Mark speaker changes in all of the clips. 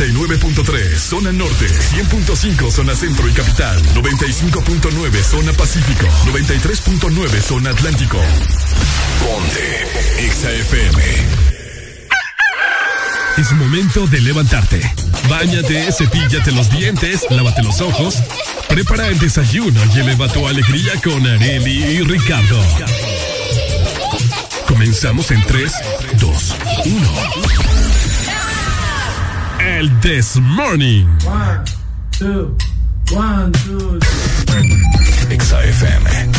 Speaker 1: 99.3 zona norte, 100.5 zona centro y capital, 95.9 zona pacífico, 93.9 zona atlántico. Ponte XAFM. Es momento de levantarte. Báñate, cepíllate los dientes, lávate los ojos, prepara el desayuno y eleva tu alegría con Areli y Ricardo. Comenzamos en 3, 2, 1. This Morning.
Speaker 2: One, two, one, two,
Speaker 3: three. XFM.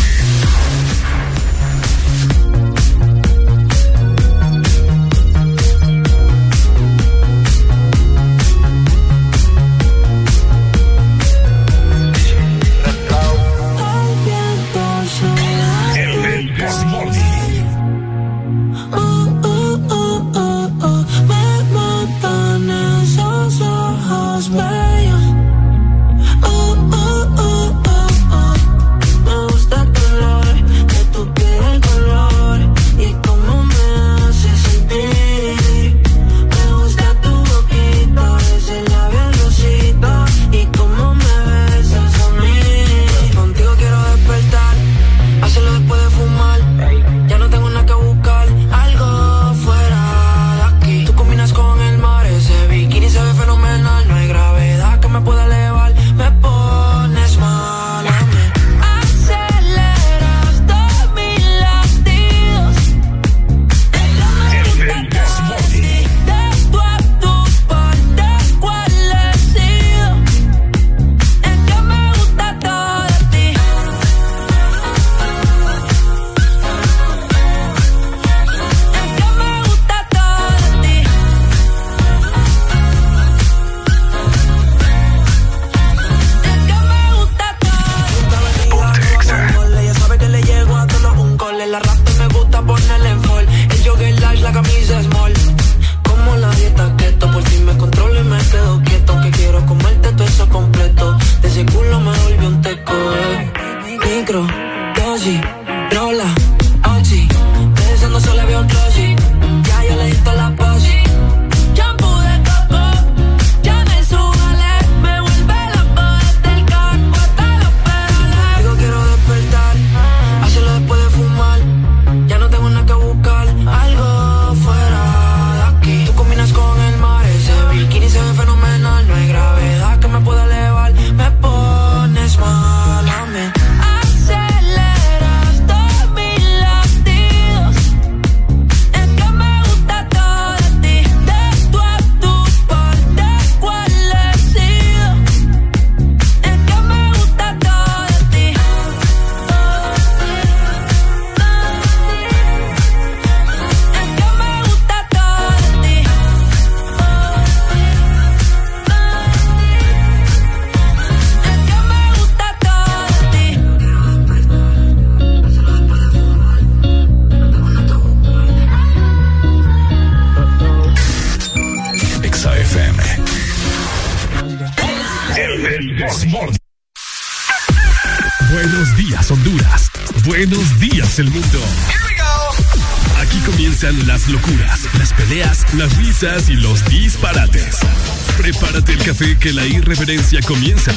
Speaker 3: que la
Speaker 1: irreverencia comienza.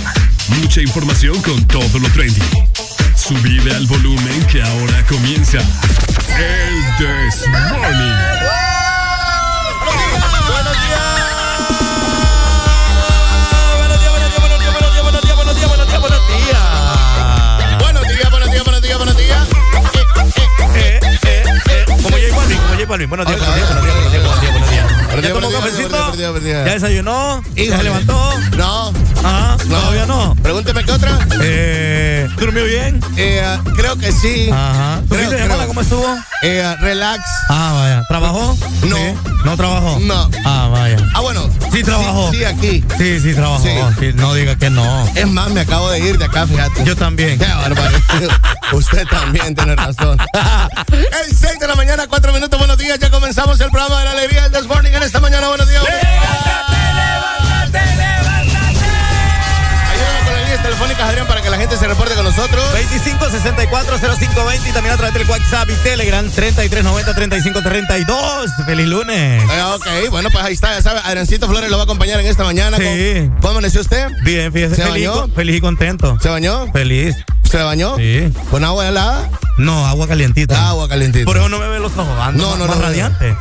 Speaker 1: Mucha información con todo lo trendy. Subida al volumen que ahora comienza.
Speaker 4: ¿Ya desayunó?
Speaker 5: Híjole.
Speaker 4: Se levantó?
Speaker 5: No.
Speaker 4: Ajá.
Speaker 5: No.
Speaker 4: Todavía no.
Speaker 5: Pregúnteme qué otra.
Speaker 4: Eh, ¿Durmió bien?
Speaker 5: Eh, creo que sí.
Speaker 4: Ajá. Cómo estuvo?
Speaker 5: Eh, relax.
Speaker 4: Ah, vaya. ¿Trabajó?
Speaker 5: No.
Speaker 4: ¿No trabajó?
Speaker 5: No.
Speaker 4: Ah, vaya.
Speaker 5: Ah, bueno.
Speaker 4: Sí trabajó.
Speaker 5: Sí, aquí.
Speaker 4: Sí, sí trabajó.
Speaker 5: Sí.
Speaker 4: no diga que no.
Speaker 5: Es más, me acabo de ir de acá, fíjate.
Speaker 4: Yo también.
Speaker 5: Qué bárbaro. Usted también tiene razón. El 6 de la mañana, 4 minutos, buenos días. Ya comenzamos el programa de la alegría del This en esta mañana. Buenos días. Telefónicas, Adrián, para que la gente se reporte con nosotros.
Speaker 4: 25640520 y también a través del WhatsApp y Telegram 3390-3532. ¡Feliz lunes!
Speaker 5: Eh, ok, bueno, pues ahí está, ya sabe, Adriancito Flores lo va a acompañar en esta mañana.
Speaker 4: Sí.
Speaker 5: ¿Cómo amaneció usted?
Speaker 4: Bien, fíjese,
Speaker 5: ¿Se
Speaker 4: feliz,
Speaker 5: bañó?
Speaker 4: feliz y contento.
Speaker 5: ¿Se bañó?
Speaker 4: Feliz.
Speaker 5: ¿Se bañó?
Speaker 4: Sí.
Speaker 5: ¿Con agua helada?
Speaker 4: No, agua calientita.
Speaker 5: Agua calientita.
Speaker 4: Por eso no me ve los ojos, ando
Speaker 5: No,
Speaker 4: más-
Speaker 5: no,
Speaker 4: más
Speaker 5: no, no.
Speaker 4: radiante.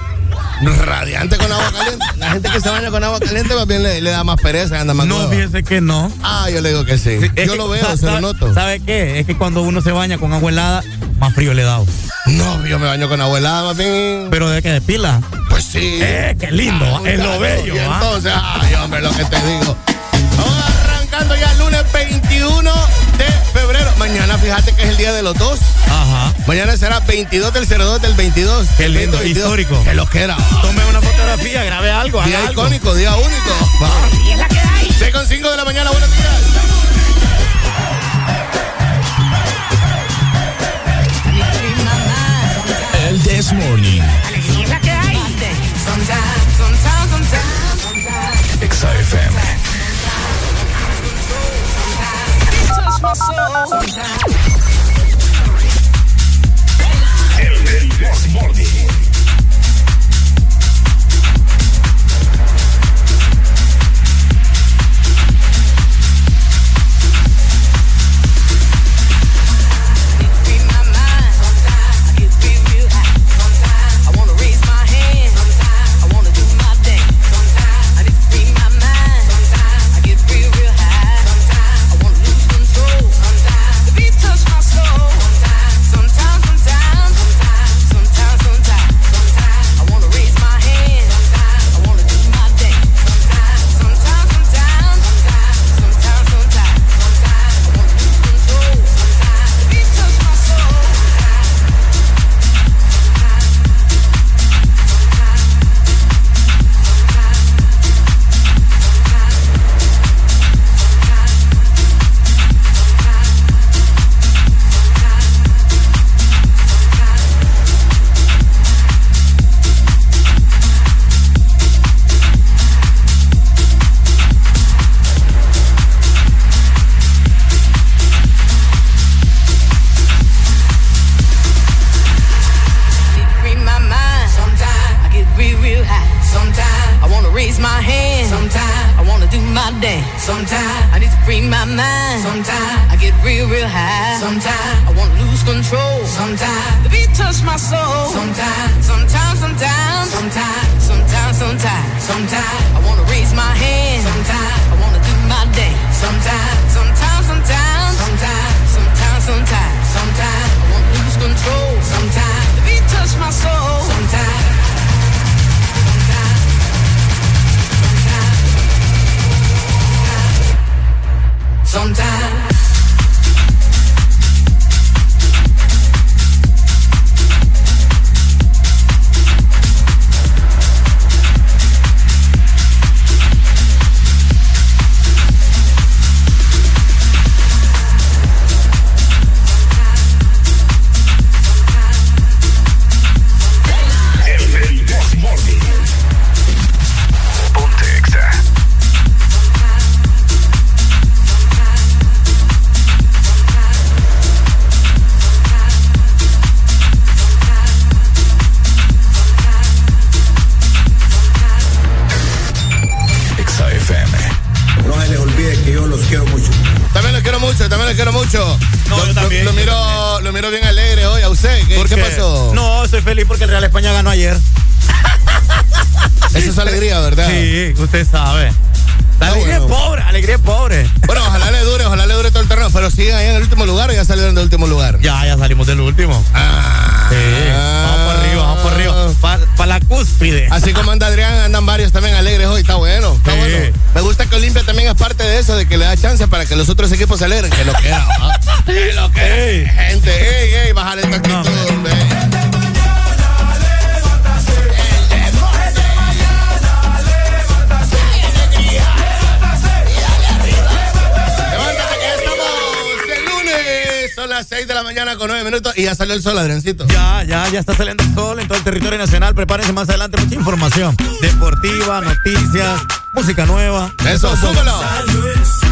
Speaker 5: Radiante con agua caliente. La gente que se baña con agua caliente más bien le, le da más pereza, anda más
Speaker 4: No, fíjese que no.
Speaker 5: Ah, yo le digo que sí. Yo lo veo, se lo noto.
Speaker 4: ¿Sabe qué? Es que cuando uno se baña con agua helada, más frío le da.
Speaker 5: No, yo me baño con agua helada más bien.
Speaker 4: Pero de que de pila.
Speaker 5: Pues sí.
Speaker 4: Eh, qué lindo,
Speaker 5: Ah,
Speaker 4: es lo bello,
Speaker 5: Y
Speaker 4: ¿ah?
Speaker 5: entonces, ay, hombre, lo que te digo. Vamos arrancando ya el lunes 21 de febrero. Mañana, fíjate que es el día de los dos.
Speaker 4: Ajá.
Speaker 5: Mañana será 22 del 02 del 22.
Speaker 4: Qué
Speaker 5: El
Speaker 4: lindo,
Speaker 5: 22.
Speaker 4: histórico.
Speaker 5: Que lo que era.
Speaker 4: Tome una fotografía, grabe algo, haga
Speaker 5: Día
Speaker 4: algo.
Speaker 5: icónico, día único. Va. 6 con 5 de la mañana, buenos días.
Speaker 6: El This Morning. FM. El, el This
Speaker 4: ayer.
Speaker 5: Eso es alegría, ¿verdad?
Speaker 4: Sí, usted sabe. La alegría
Speaker 5: bueno.
Speaker 4: es pobre, alegría es pobre.
Speaker 5: Bueno, ojalá le dure, ojalá le dure todo el terreno. Pero siguen ahí en el último lugar o ya salieron del último lugar.
Speaker 4: Ya, ya salimos del último.
Speaker 5: Ah.
Speaker 4: Sí, vamos para arriba, vamos para arriba. Para la cúspide.
Speaker 5: Así como anda Adrián, andan varios también alegres hoy. Está bueno, está
Speaker 4: Sí.
Speaker 5: bueno. Me gusta que Olimpia también es parte de eso, de que le da chance para que los otros equipos se alegren. Que lo que era, ¿ah? Que lo que
Speaker 4: Ey.
Speaker 5: Gente, ey, ey, bájale esta actitud,
Speaker 4: No.
Speaker 5: hombre. Las 6 de la mañana con 9 minutos y ya salió el sol, Adriancito.
Speaker 4: Ya, ya, ya está saliendo el sol en todo el territorio nacional. Prepárense más adelante mucha información deportiva, noticias, música nueva.
Speaker 5: Eso, súbelo.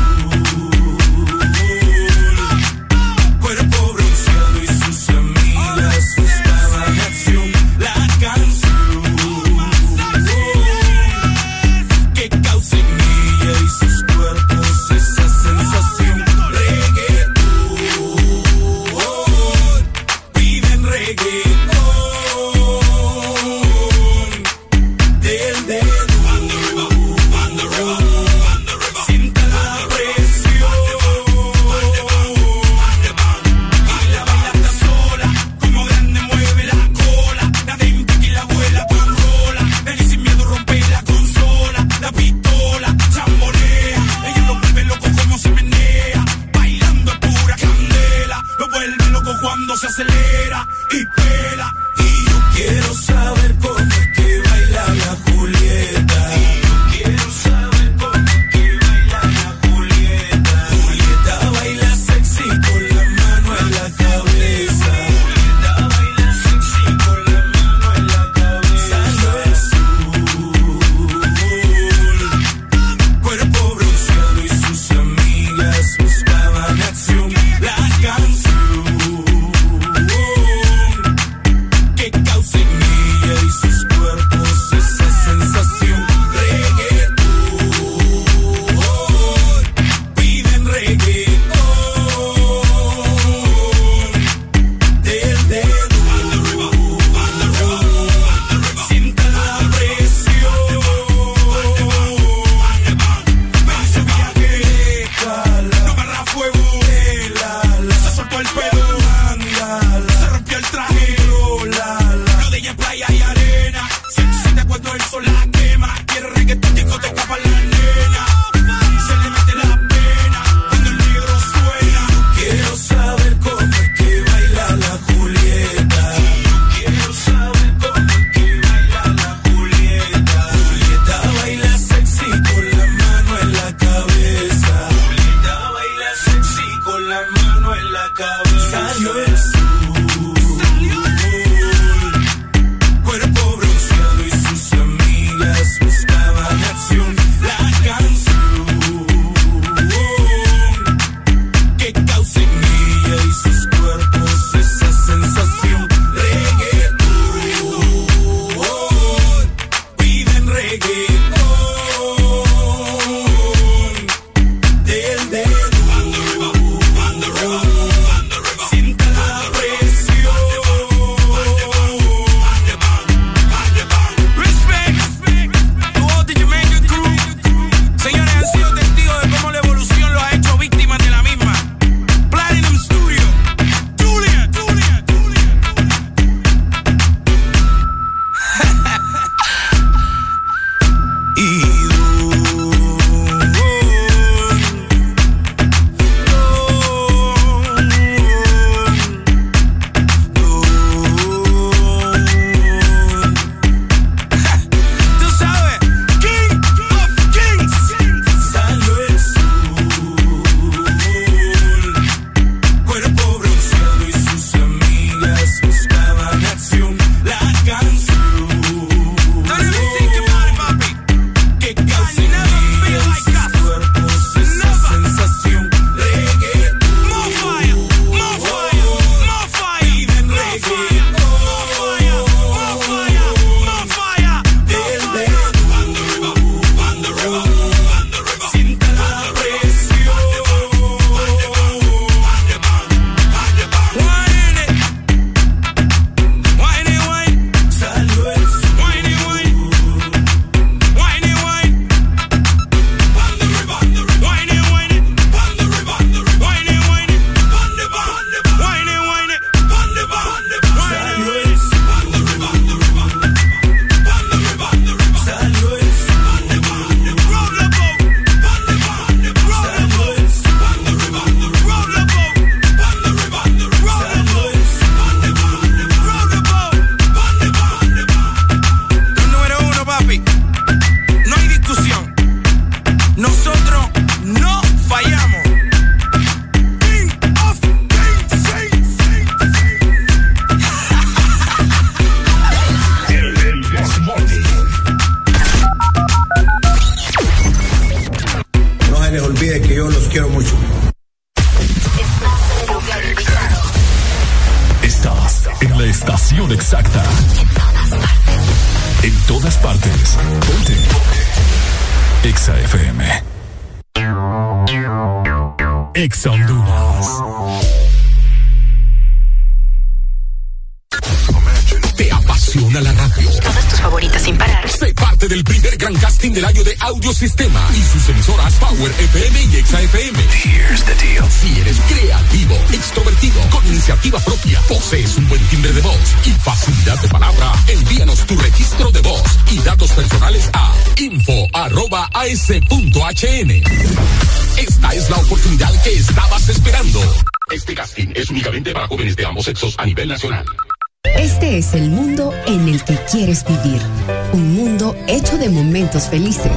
Speaker 7: Felices.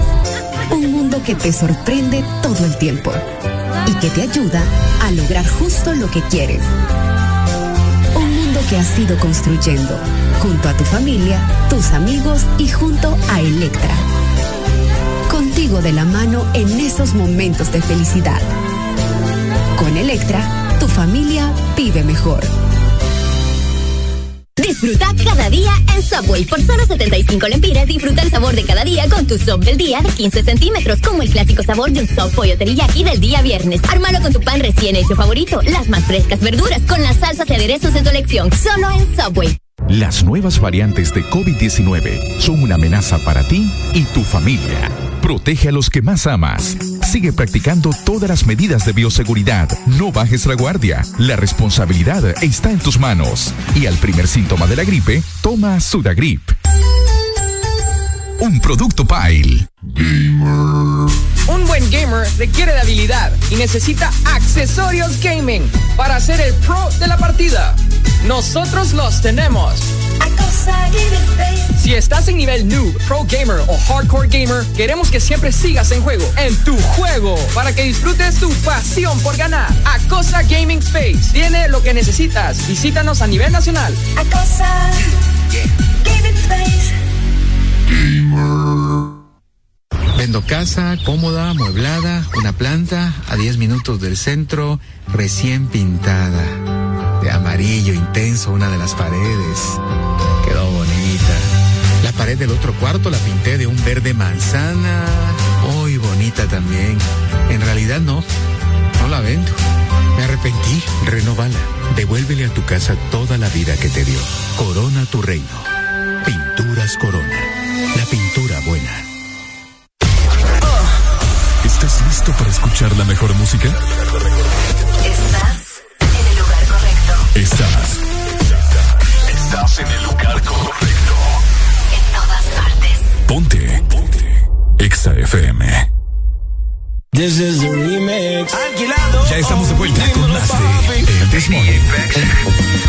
Speaker 7: Un mundo que te sorprende todo el tiempo y que te ayuda a lograr justo lo que quieres. Un mundo que has ido construyendo junto a tu familia, tus amigos y junto a Electra. Contigo de la mano en esos momentos de felicidad. Con Electra, tu familia vive mejor.
Speaker 8: Disfruta cada día en Subway. Por solo 75 lempiras, disfruta el sabor de cada día con tu sub del día de 15 centímetros, como el clásico sabor de un sub pollo teriyaki del día viernes. Ármalo con tu pan recién hecho favorito, las más frescas verduras con las salsas y aderezos de tu elección, solo en Subway.
Speaker 9: Las nuevas variantes de COVID-19 son una amenaza para ti y tu familia. Protege a los que más amas. Sigue practicando todas las medidas de bioseguridad. No bajes la guardia. La responsabilidad está en tus manos. Y al primer síntoma de la gripe, toma Sudagrip. Un producto Pile.
Speaker 10: Gamer. Un buen gamer requiere de habilidad y necesita accesorios gaming para ser el pro de la partida. Nosotros los tenemos. Si estás en nivel noob, pro gamer o hardcore gamer, queremos que siempre sigas en juego, en tu juego, para que disfrutes tu pasión por ganar. Acosa Gaming Space tiene lo que necesitas. Visítanos a nivel nacional.
Speaker 11: Acosa Gaming Space. Gamer.
Speaker 12: Vendo casa, cómoda, amueblada, una planta a 10 minutos del centro, recién pintada. De amarillo intenso una de las paredes pared del otro cuarto la pinté de un verde manzana. Hoy oh, bonita también. En realidad no, no la vendo. Me arrepentí. Renovala. Devuélvele a tu casa toda la vida que te dio. Corona tu reino. Pinturas Corona. La pintura buena.
Speaker 1: ¿Estás listo para escuchar la mejor música?
Speaker 11: Estás en el lugar correcto.
Speaker 1: Estás. Estás en el lugar
Speaker 13: This is the remix. Alquilado.
Speaker 1: Ya estamos de vuelta con más de El Desmorning.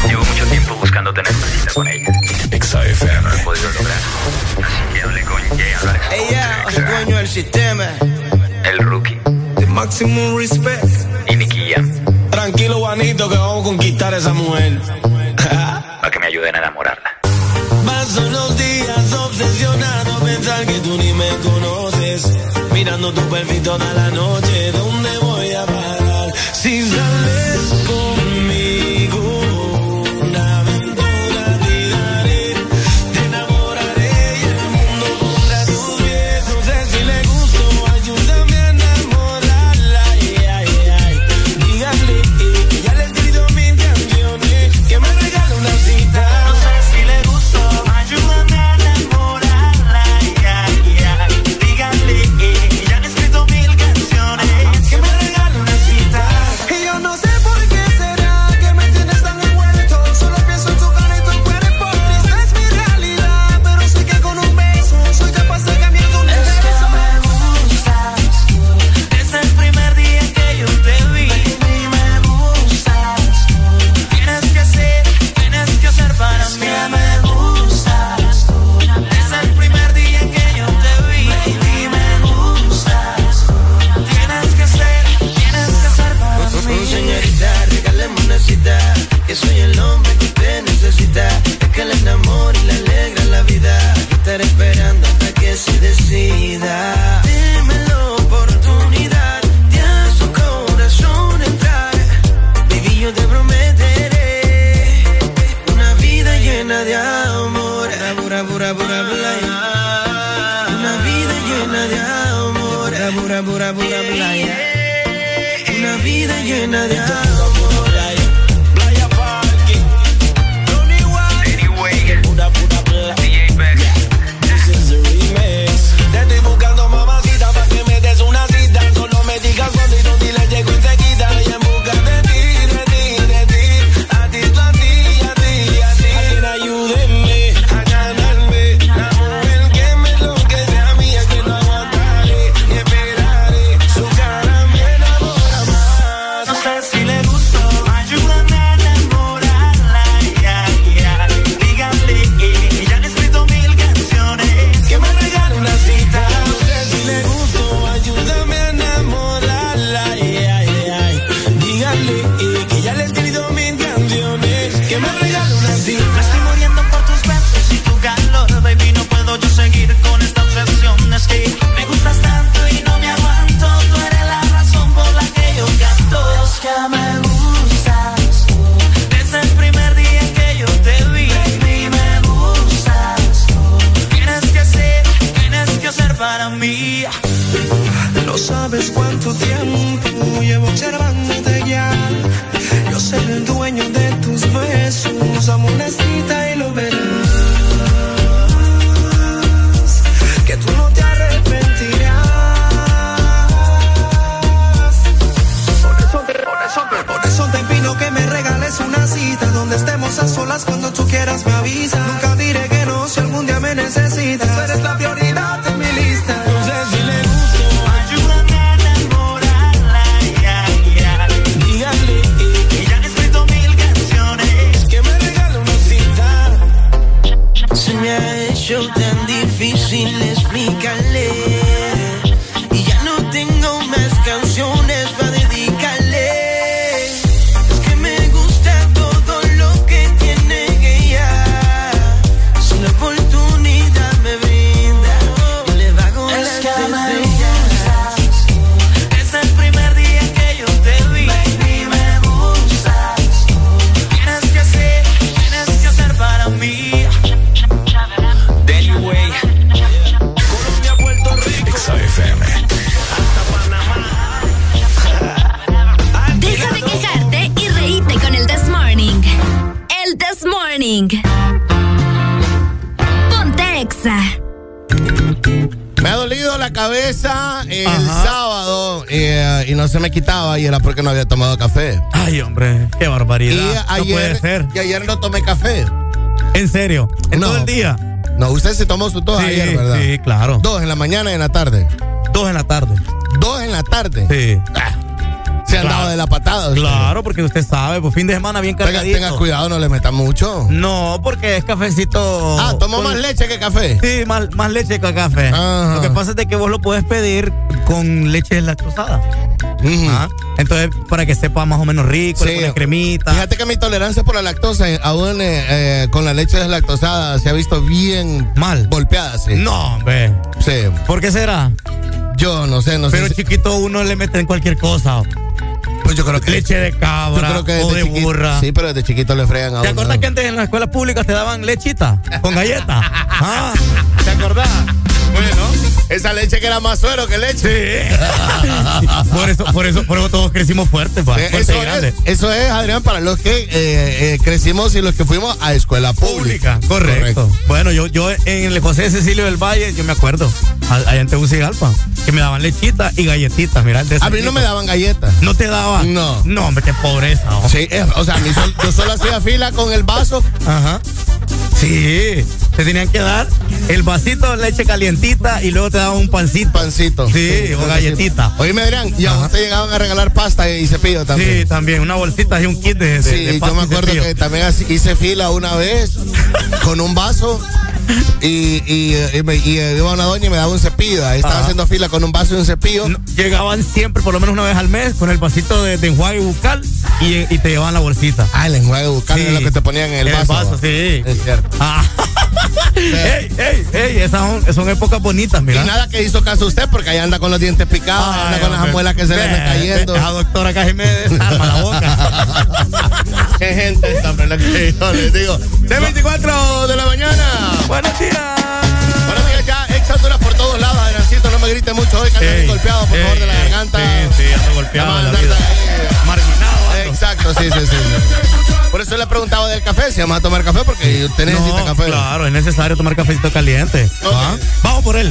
Speaker 14: Llevo mucho tiempo buscando tener una cita con ella.
Speaker 1: ExaFM.
Speaker 14: No lo he podido lograr. Así que hablé con Jay Alex.
Speaker 13: Ella, el dueño del sistema.
Speaker 14: El rookie.
Speaker 13: The maximum respect.
Speaker 14: Y Nicky
Speaker 13: Tranquilo, Juanito, que vamos a conquistar a esa mujer.
Speaker 14: Para que me ayuden a
Speaker 13: enamorar. tu perfil toda la noche.
Speaker 4: Serio? ¿En
Speaker 5: No.
Speaker 4: todo el día?
Speaker 5: No, usted se tomó su tos
Speaker 4: Sí,
Speaker 5: ayer, ¿verdad?
Speaker 4: sí, claro.
Speaker 5: Dos en la mañana y en la tarde.
Speaker 4: Dos en la tarde.
Speaker 5: Dos en la tarde.
Speaker 4: Sí.
Speaker 5: Se han
Speaker 4: Claro.
Speaker 5: dado de la patada. usted.
Speaker 4: Claro, porque usted sabe, pues fin de semana bien cargadito.
Speaker 5: tenga cuidado, no le meta mucho.
Speaker 4: No, porque es cafecito.
Speaker 5: Ah, tomó
Speaker 4: con-
Speaker 5: más leche que café.
Speaker 4: Sí, más, más leche que café.
Speaker 5: Ajá.
Speaker 4: Lo que pasa es de que vos lo puedes pedir con leche lactosada.
Speaker 5: Ujú.
Speaker 4: Ah, Entonces, para que sepa más o menos rico, le
Speaker 5: Sí.
Speaker 4: pones cremita.
Speaker 5: Fíjate que mi tolerancia por la lactosa, aún eh, eh, con la leche deslactosada, se ha visto bien
Speaker 4: Mal.
Speaker 5: golpeada, sí.
Speaker 4: No, hombre.
Speaker 5: Sí.
Speaker 4: ¿Por qué será?
Speaker 5: Yo no sé, no
Speaker 4: Pero
Speaker 5: sé. si-
Speaker 4: chiquito uno le mete en cualquier cosa.
Speaker 5: pues yo creo que.
Speaker 4: Leche de
Speaker 5: yo
Speaker 4: cabra
Speaker 5: creo que
Speaker 4: o de
Speaker 5: chiquito-
Speaker 4: burra.
Speaker 5: Sí, pero desde chiquito le fregan a
Speaker 4: ¿Te
Speaker 5: uno.
Speaker 4: acordás que antes en las escuelas públicas te daban lechita con galleta? Ah, ¿te acordás? Bueno,
Speaker 5: Esa leche que era más suero que leche.
Speaker 4: sí. por eso, por eso, por eso todos crecimos fuertes, pa, fuertes
Speaker 5: Eso es, eso es, Adrián, para los que eh, eh, crecimos y los que fuimos a escuela pública.
Speaker 4: Pública, correcto. Bueno, yo, yo en el José Cecilio del Valle, yo me acuerdo, allá en Tegucigalpa, que me daban lechita y galletitas, mira. el
Speaker 5: A mí no me daban galletas.
Speaker 4: ¿No te daban?
Speaker 5: No.
Speaker 4: No, hombre, qué pobreza. oh.
Speaker 5: Sí, eh, o sea, a mí sol- yo solo hacía fila con el vaso.
Speaker 4: Ajá. Sí, te tenían que dar el vasito de leche calientita y luego te daban un pancito.
Speaker 5: Pancito.
Speaker 4: Sí, o galletita.
Speaker 5: Oíme, Adrián, y a usted llegaban a regalar pasta y cepillo también.
Speaker 4: Sí, también, una bolsita y un kit de, de,
Speaker 5: Sí,
Speaker 4: de
Speaker 5: yo me acuerdo que también hice fila una vez con un vaso y, y, y me- y, eh, iba una doña y me daba un cepillo. Ahí estaba
Speaker 4: Ajá.
Speaker 5: haciendo fila con un vaso y un cepillo.
Speaker 4: No, Llegaban siempre, por lo menos una vez al mes, con el vasito de, de enjuague bucal y, y te llevaban la bolsita.
Speaker 5: Ah, el enjuague bucal
Speaker 4: Sí.
Speaker 5: es lo que te ponían en el, vaso. va.
Speaker 4: sí.
Speaker 5: Es cierto.
Speaker 4: Ah. ey, ey, ey, esas son, son épocas bonitas, mira.
Speaker 5: Y nada que hizo caso usted porque ahí anda con los dientes picados,
Speaker 4: Ay,
Speaker 5: anda con las
Speaker 4: hombre.
Speaker 5: amuelas que se le andan cayendo.
Speaker 4: Esa doctora casi me desarma la boca.
Speaker 5: Qué gente esta, ¿verdad? Que yo les digo. 6.24 de la mañana.
Speaker 4: Buenos días.
Speaker 5: Buenos días, ya. Ex alturas por todos lados, Adriancito. No me grite mucho hoy, que bien golpeado, por
Speaker 4: ey,
Speaker 5: favor, de la garganta.
Speaker 4: Sí, sí, ando golpeado
Speaker 5: a
Speaker 4: de. Marginado. ando.
Speaker 5: Exacto, sí, sí, sí. Por eso le preguntaba del café, si vamos a tomar café, porque usted necesita
Speaker 4: No,
Speaker 5: café.
Speaker 4: Claro, es necesario tomar cafecito caliente. ¿Ah? Vamos por él.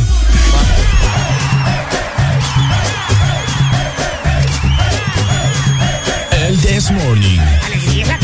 Speaker 1: El This Morning.
Speaker 8: Alegría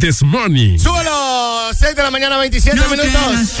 Speaker 8: This Morning.
Speaker 15: ¡Súbalo! 6 de la mañana, 27 minutos.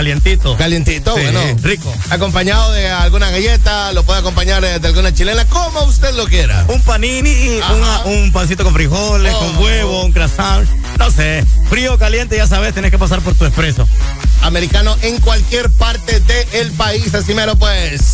Speaker 4: calientito.
Speaker 16: Calientito,
Speaker 4: sí,
Speaker 16: bueno.
Speaker 4: Rico.
Speaker 16: Acompañado de alguna galleta, lo puede acompañar eh, de alguna chilena, como usted lo quiera.
Speaker 4: Un panini, un pancito con frijoles, con oh. huevo, un croissant. No sé. Frío, caliente, ya sabes, tenés que pasar por tu expreso.
Speaker 16: Americano en cualquier parte del país, así mero pues.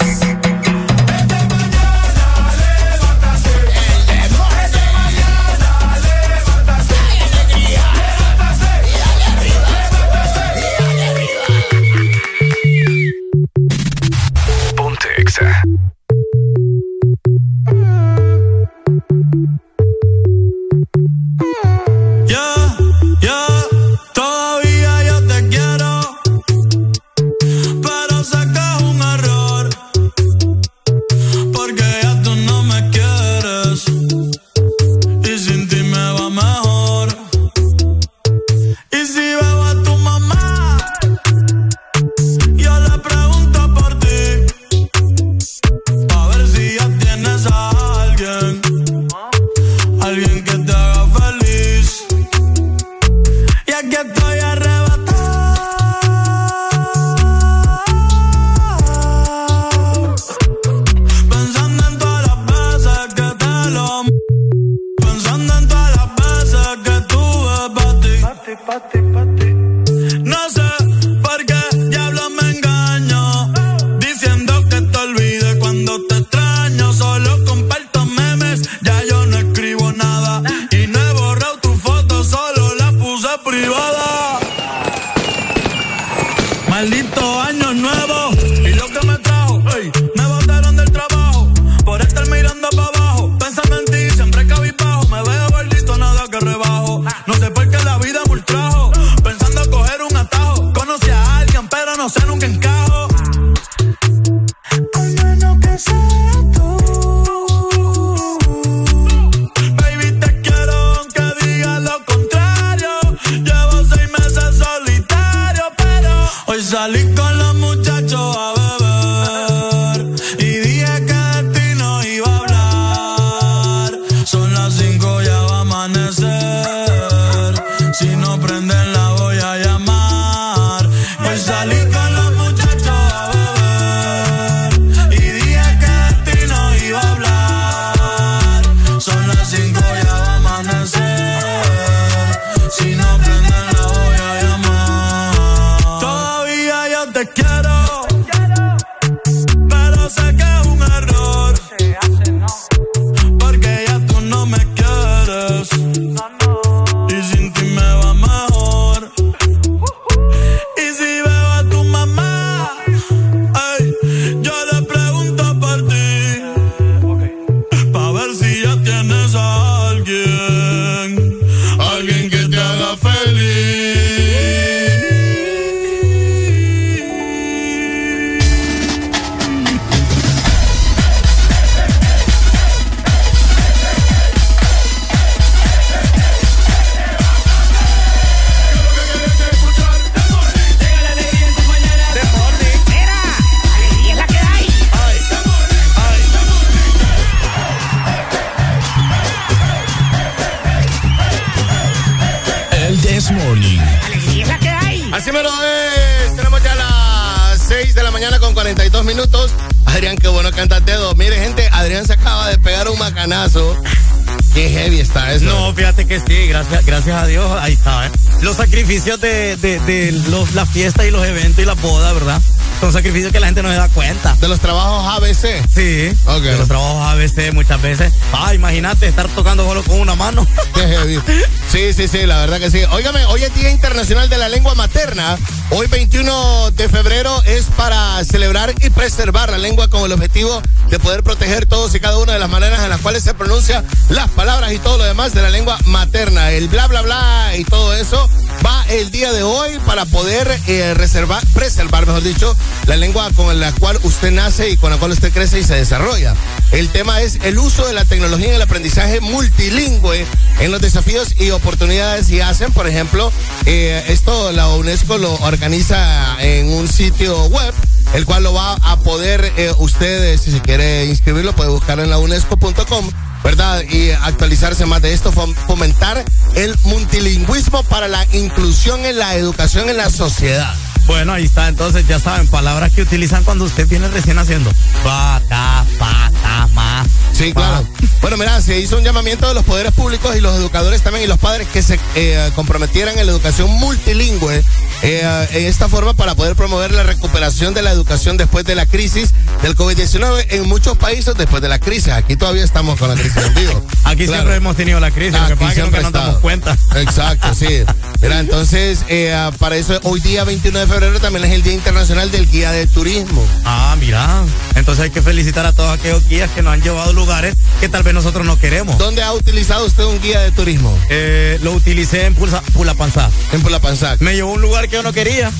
Speaker 17: de, de,
Speaker 16: de
Speaker 4: los, las fiestas y los eventos y las bodas, ¿verdad? Son sacrificios que la gente no se da cuenta.
Speaker 16: ¿De los trabajos ABC?
Speaker 4: Sí.
Speaker 16: Okay.
Speaker 4: De los trabajos ABC muchas veces. Ah, imagínate estar tocando solo con una mano.
Speaker 16: sí, sí, sí, la verdad que sí. Óigame, hoy es Día Internacional de la Lengua Materna. Hoy 21 de febrero es para celebrar y preservar la lengua con el objetivo de poder proteger todos y cada una de las maneras en las cuales se pronuncia las palabras y todo lo demás de la lengua materna. El bla, bla, bla y todo eso va el día de hoy para poder eh, reservar, preservar, mejor dicho, la lengua con la cual usted nace y con la cual usted crece y se desarrolla.
Speaker 5: El tema es el uso de la tecnología en el aprendizaje multilingüe en los desafíos y oportunidades y hacen, por ejemplo, eh, esto la UNESCO lo organiza en un sitio web el cual lo va a poder eh, eh si se quiere inscribirlo, puede buscar en la unesco.com, ¿verdad? Y actualizarse más de esto, fomentar el multilingüismo para la inclusión en la educación en la sociedad.
Speaker 4: Bueno, ahí está. Entonces, ya saben, palabras que utilizan cuando usted viene recién haciendo. Bata, pata, ma.
Speaker 5: Sí, claro. Bueno, mira, se hizo un llamamiento de los poderes públicos y los educadores también y los padres que se eh, comprometieran en la educación multilingüe eh, en esta forma para poder promover la recuperación de la educación después de la crisis del COVID-19 en muchos países después de la crisis. Aquí todavía estamos con la crisis en vivo.
Speaker 4: Aquí
Speaker 5: Claro.
Speaker 4: siempre hemos tenido la crisis, lo que pasa es que nunca nos damos cuenta.
Speaker 5: Exacto, sí. Mira, entonces, eh, ah, para eso, hoy día 21 de febrero también es el Día Internacional del Guía de Turismo.
Speaker 4: Ah, mira. Entonces hay que felicitar a todos aquellos guías que nos han llevado a lugares que tal vez nosotros no queremos.
Speaker 5: ¿Dónde ha utilizado usted un guía de turismo?
Speaker 4: Eh, lo utilicé en Pulsa, Pulapanzá.
Speaker 5: En Pulapanzac.
Speaker 4: Me llevó a un lugar que yo no quería.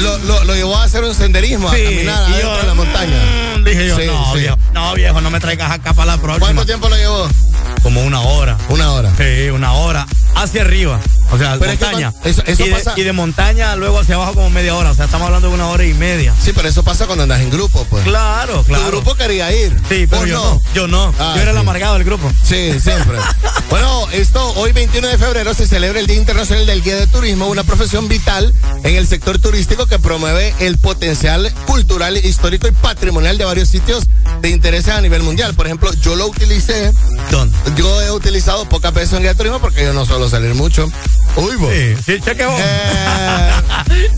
Speaker 5: Lo, lo, lo llevó a hacer un senderismo,
Speaker 4: Sí,
Speaker 5: a caminar adentro
Speaker 4: yo,
Speaker 5: de la montaña.
Speaker 4: Mm, Dije yo,
Speaker 5: Sí,
Speaker 4: no,
Speaker 5: sí.
Speaker 4: viejo, no, viejo, no me traigas acá para la próxima.
Speaker 5: ¿Cuánto tiempo lo llevó?
Speaker 4: Como una hora.
Speaker 5: Una hora.
Speaker 4: Sí, una hora. Hacia arriba. O sea,
Speaker 5: Pero es que
Speaker 4: montaña.
Speaker 5: eso- eso
Speaker 4: y, de,
Speaker 5: pasa-
Speaker 4: y de montaña luego hacia abajo como media hora. O sea, estamos hablando de una hora y media.
Speaker 5: Sí, pero eso pasa cuando andas en grupo, pues.
Speaker 4: Claro, claro.
Speaker 5: Tu grupo quería ir.
Speaker 4: Sí, pero
Speaker 5: ¿Vos
Speaker 4: yo no. Yo no.
Speaker 5: Ah,
Speaker 4: yo era el amargado del grupo.
Speaker 5: Sí, siempre. bueno, esto hoy 21 de febrero se celebra el Día Internacional del Guía de Turismo, una profesión vital en el sector turístico que promueve el potencial cultural, histórico y patrimonial de varios sitios de interés a nivel mundial. Por ejemplo, yo lo utilicé. Yo he utilizado pocas veces un guía de turismo porque yo no suelo salir mucho. Uy, vos.
Speaker 4: Sí, sí, cheque vos.
Speaker 5: Eh,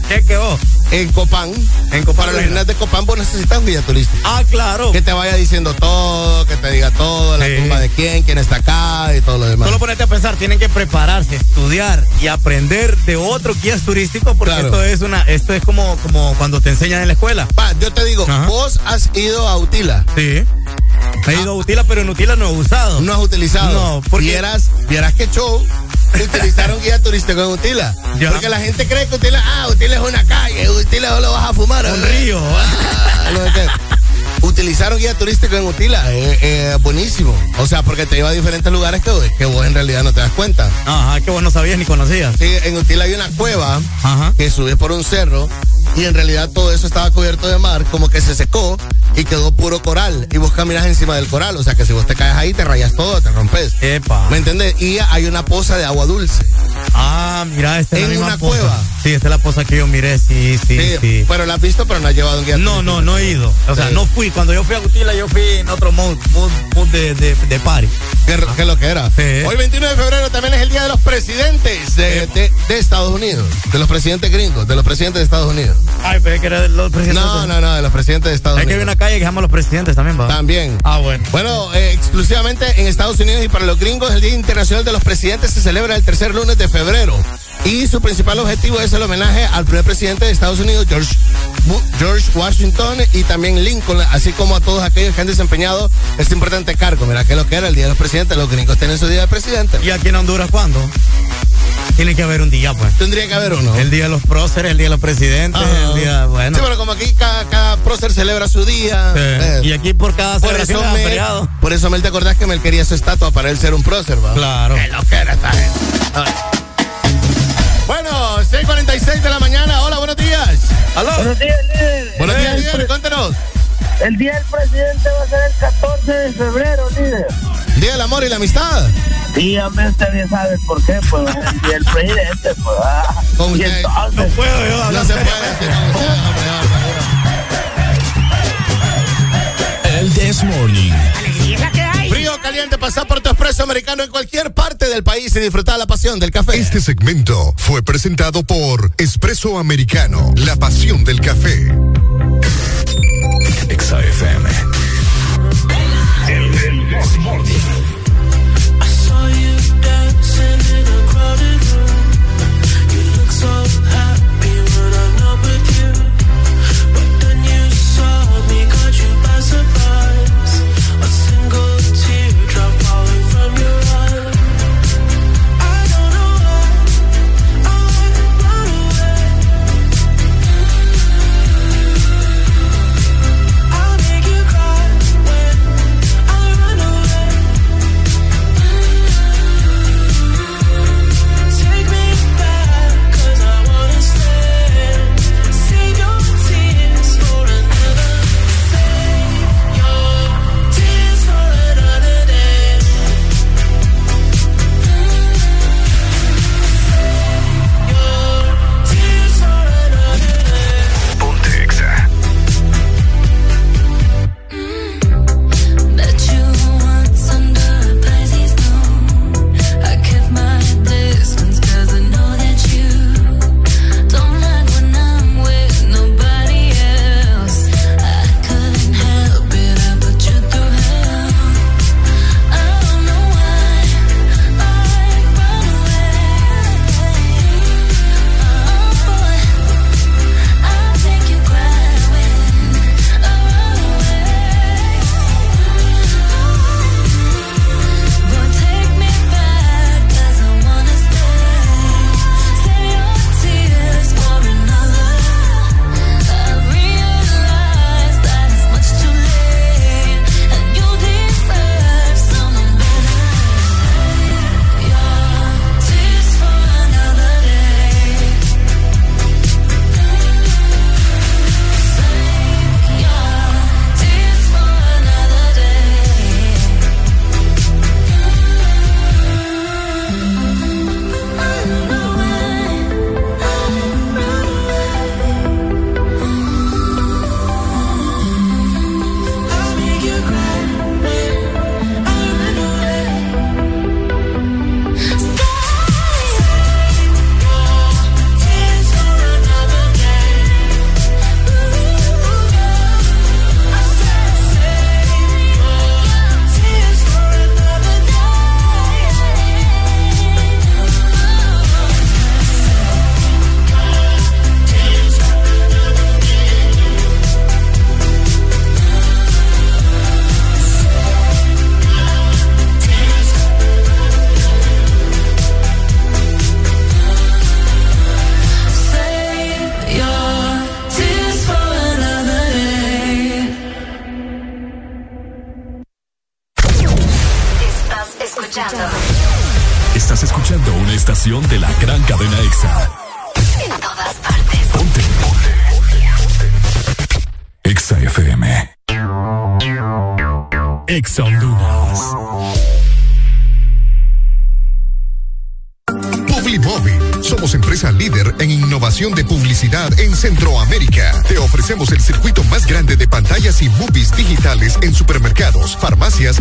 Speaker 4: cheque vos.
Speaker 5: En Copán,
Speaker 4: En Copán,
Speaker 5: para los
Speaker 4: mira.
Speaker 5: gimnasios de Copán, vos necesitas un guía turístico.
Speaker 4: Ah, claro.
Speaker 5: Que te vaya diciendo todo, que te diga todo, la tumba de quién, quién está acá y todo lo demás.
Speaker 4: Solo ponerte a pensar, tienen que prepararse, estudiar y aprender de otros guías turísticos porque
Speaker 5: Claro.
Speaker 4: esto es una, esto es como, como cuando te enseñan en la escuela.
Speaker 5: Va, yo te digo,
Speaker 4: Ajá.
Speaker 5: vos has ido a Utila.
Speaker 4: Sí. He ido a Utila, pero en Utila no he usado.
Speaker 5: No has utilizado.
Speaker 4: No, porque-
Speaker 5: Vieras, vieras que show utilizar un guía turístico en Utila. Porque la gente cree que Utila, ah, Utila es una calle, Utila solo vas a fumar.
Speaker 4: Un
Speaker 5: ¿verdad?
Speaker 4: río.
Speaker 5: Ah, no sé qué. Utilizar un guía turístico en Utila es eh, buenísimo. O sea, porque te lleva a diferentes lugares que, que vos en realidad no te das cuenta.
Speaker 4: Ajá, que vos no sabías ni conocías.
Speaker 5: Sí, en Utila hay una cueva
Speaker 4: Ajá.
Speaker 5: que subes por un cerro y en realidad todo eso estaba cubierto de mar, como que se secó y quedó puro coral. Y vos caminas encima del coral, o sea que si vos te caes ahí, te rayas todo, te rompes.
Speaker 4: Epa.
Speaker 5: ¿Me entendés? Y hay una poza de agua dulce.
Speaker 4: Ah, mira, esta es
Speaker 5: En
Speaker 4: la misma
Speaker 5: una
Speaker 4: poza.
Speaker 5: cueva.
Speaker 4: Sí, esta es la poza que yo miré, sí, sí, sí.
Speaker 5: Sí, Pero la has visto, pero no has llevado un guía
Speaker 4: No, no, no he ido. O sea,
Speaker 5: Sí.
Speaker 4: no fui. Cuando yo fui a Utila, yo fui en otro mood, mood, mood de, de, de party.
Speaker 5: ¿Qué, qué es lo que era?
Speaker 4: Sí.
Speaker 5: Hoy 21 de febrero también es el día de los presidentes de, de- de Estados Unidos. De los presidentes gringos, de los presidentes de Estados Unidos.
Speaker 4: Ay, pero es que era de los presidentes.
Speaker 5: No, no, no, de los presidentes de Estados
Speaker 4: Es que hay
Speaker 5: Unidos.
Speaker 4: una calle que llama Los Presidentes también, va.
Speaker 5: También.
Speaker 4: Ah, bueno.
Speaker 5: Bueno, eh, exclusivamente en Estados Unidos y para los gringos, el Día Internacional de los Presidentes se celebra el tercer lunes de febrero. Y su principal objetivo es el homenaje al primer presidente de Estados Unidos, George, Washington, y también Lincoln, así como a todos aquellos que han desempeñado este importante cargo. Mira, que es lo que era el Día de los Presidentes. Los gringos tienen su Día de Presidente.
Speaker 4: ¿Y aquí en Honduras cuándo? Tiene que haber un día, pues.
Speaker 5: Tendría que haber uno.
Speaker 4: El día de los próceres, el día de los presidentes,
Speaker 5: Ajá.
Speaker 4: el día, bueno.
Speaker 5: Sí, pero como aquí cada, cada prócer celebra su día.
Speaker 4: Sí.
Speaker 5: eh,
Speaker 4: Y aquí por cada
Speaker 5: por
Speaker 4: celebración
Speaker 5: eso,
Speaker 4: cada
Speaker 5: Mel,
Speaker 4: feriado.
Speaker 5: por eso Mel, te acordás que Mel quería su estatua para él ser un prócer, ¿va?
Speaker 4: Claro.
Speaker 5: Qué lo que era esta gente. Ay. Bueno, 6:46 de la mañana. Hola, buenos días.
Speaker 4: ¿Aló?
Speaker 18: Buenos días, líder.
Speaker 5: Buenos días,
Speaker 18: El
Speaker 5: líder.
Speaker 18: pre-
Speaker 5: Cuéntanos.
Speaker 18: El día del presidente va a ser el 14 de febrero, líder.
Speaker 5: Día del amor y la amistad.
Speaker 18: Sí, hombre, usted bien sabe por qué, pues, el día del presidente, pues, ah.
Speaker 5: Con
Speaker 18: Y entonces,
Speaker 4: No puedo yo
Speaker 5: No
Speaker 4: hablar
Speaker 5: se
Speaker 4: serio.
Speaker 5: puede.
Speaker 1: El This Morning.
Speaker 5: Frío caliente, pasar por tu expreso americano en cualquier parte del país y disfrutar la pasión del café.
Speaker 1: Este segmento fue presentado por Espresso Americano, la pasión del café. XAFM. El,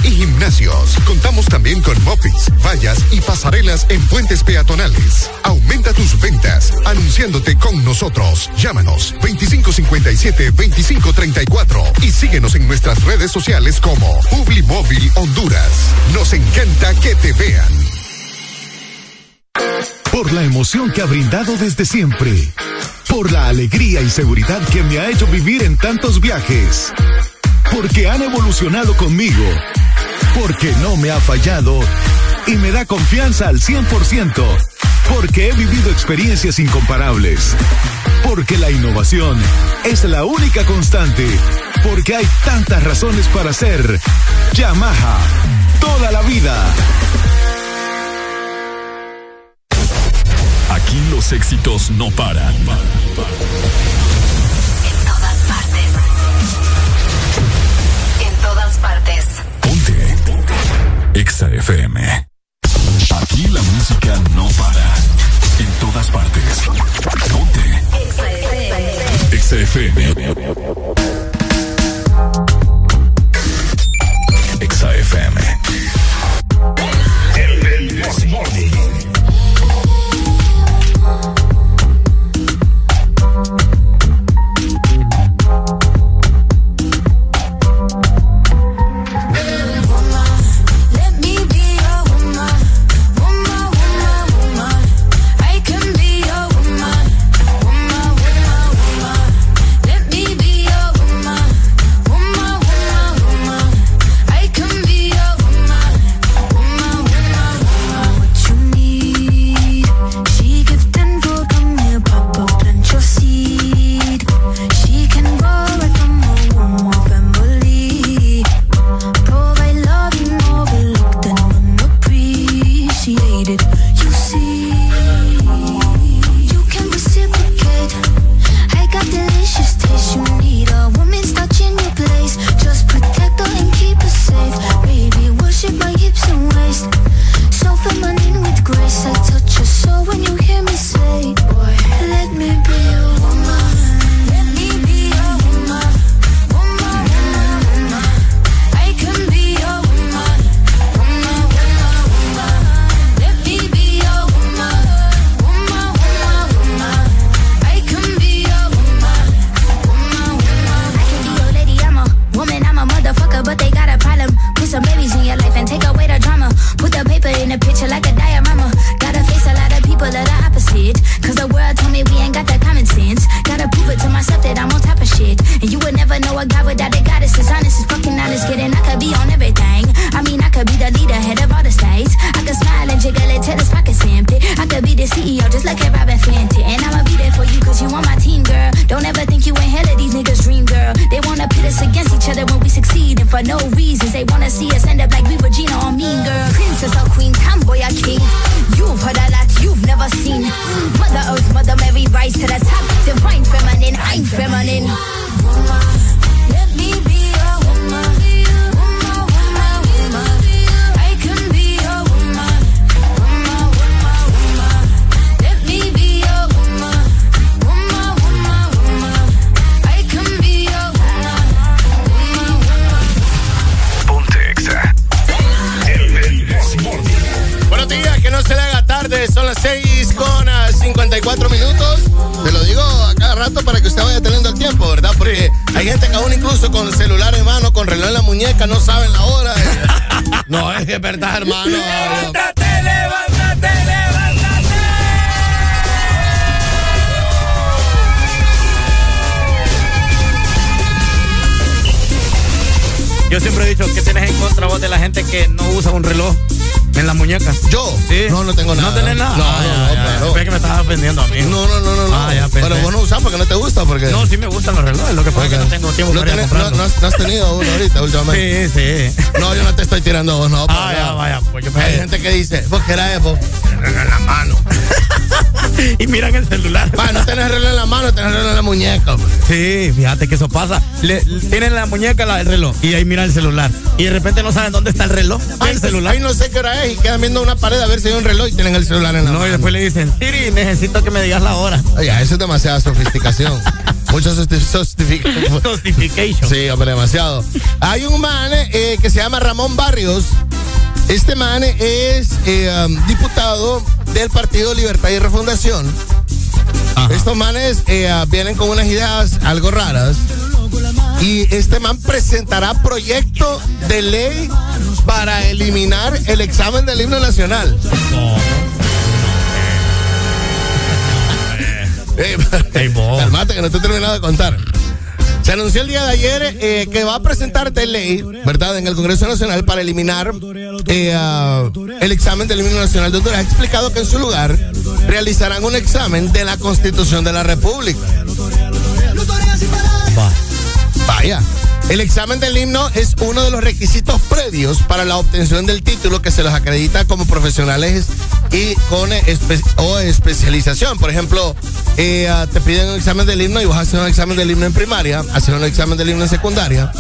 Speaker 19: y gimnasios. Contamos también con mopeds, vallas y pasarelas en puentes peatonales. Aumenta tus ventas anunciándote con nosotros. Llámanos 2557-2534 y síguenos en nuestras redes sociales como Publimóvil Honduras. Nos encanta que te vean.
Speaker 20: Por la emoción que ha brindado desde siempre. Por la alegría y seguridad que me ha hecho vivir en tantos viajes. Porque han evolucionado conmigo porque no me ha fallado y me da confianza al 100%, porque he vivido experiencias incomparables, porque la innovación es la única constante, porque hay tantas razones para ser Yamaha toda la vida.
Speaker 21: Aquí los éxitos no paran. Exa Aquí la música no para. En todas partes. Ponte. Exa FM. Exa FM.
Speaker 5: hay gente que aún incluso con celular en mano, con reloj en la muñeca, no saben la hora. no, es que es verdad, hermano.
Speaker 22: ¡Levántate, levántate, levántate!
Speaker 4: Yo siempre he dicho, ¿qué tienes en contra vos de la gente que no usa un reloj? En la muñeca.
Speaker 5: ¿Yo?
Speaker 4: Sí.
Speaker 5: No, no tengo nada.
Speaker 4: No tenés nada.
Speaker 5: No,
Speaker 4: Ah,
Speaker 5: no,
Speaker 4: ya,
Speaker 5: no,
Speaker 4: ya.
Speaker 5: pero-
Speaker 4: Pensé que me estabas ofendiendo a mí.
Speaker 5: No, no, no, no. no.
Speaker 4: Ah, ya.
Speaker 5: Pero vos no usás porque no te gusta, porque.
Speaker 4: No, sí me gustan los relojes. Lo que pasa es que no tengo tiempo
Speaker 5: no,
Speaker 4: para
Speaker 5: tenés- no, has, no has tenido uno ahorita últimamente.
Speaker 4: Sí, sí.
Speaker 5: No, yo no te estoy tirando vos, no.
Speaker 4: Ah,
Speaker 5: para
Speaker 4: ya, vaya. Pues yo
Speaker 5: Hay gente que dice, vos que era Evo, reloj en la mano.
Speaker 4: y miran el celular.
Speaker 5: Va, no tenés reloj en la mano, tenés reloj en la muñeca. pues.
Speaker 4: Sí, fíjate que eso pasa. Le, le- tienen en la muñeca la- el reloj y ahí miran el celular. Y de repente no saben dónde está el reloj.
Speaker 5: Ay,
Speaker 4: el celular.
Speaker 5: Ay, no sé qué hora es y quedan viendo una pared a ver si hay un reloj y tienen el celular en la
Speaker 4: No,
Speaker 5: mano.
Speaker 4: y después le dicen, Siri, necesito que me digas la hora.
Speaker 5: Oye, eso es demasiada sofisticación. Sostific-
Speaker 4: Justification.
Speaker 5: Sí, hombre, demasiado. Hay un man eh, que se llama Ramón Barrios. Este man es eh, um, diputado del Partido Libertad y Refundación. Estos manes eh, vienen con unas ideas algo raras. Y este man presentará proyecto de ley para eliminar el examen del himno nacional. Eh, calmate que no te he terminado de contar. Se anunció el día de ayer eh, que va a presentar de ley, ¿verdad?, en el Congreso Nacional para eliminar eh, ah, el examen del himno nacional de Honduras. Ha explicado que en su lugar realizarán un examen de la Constitución de la República. Vaya. El examen del himno es uno de los requisitos previos para la obtención del título que se los acredita como profesionales y con espe- o especialización. Por ejemplo, eh, ah, te piden un examen del himno y vas a hacer un examen del himno en primaria, hacer un examen del himno en secundaria.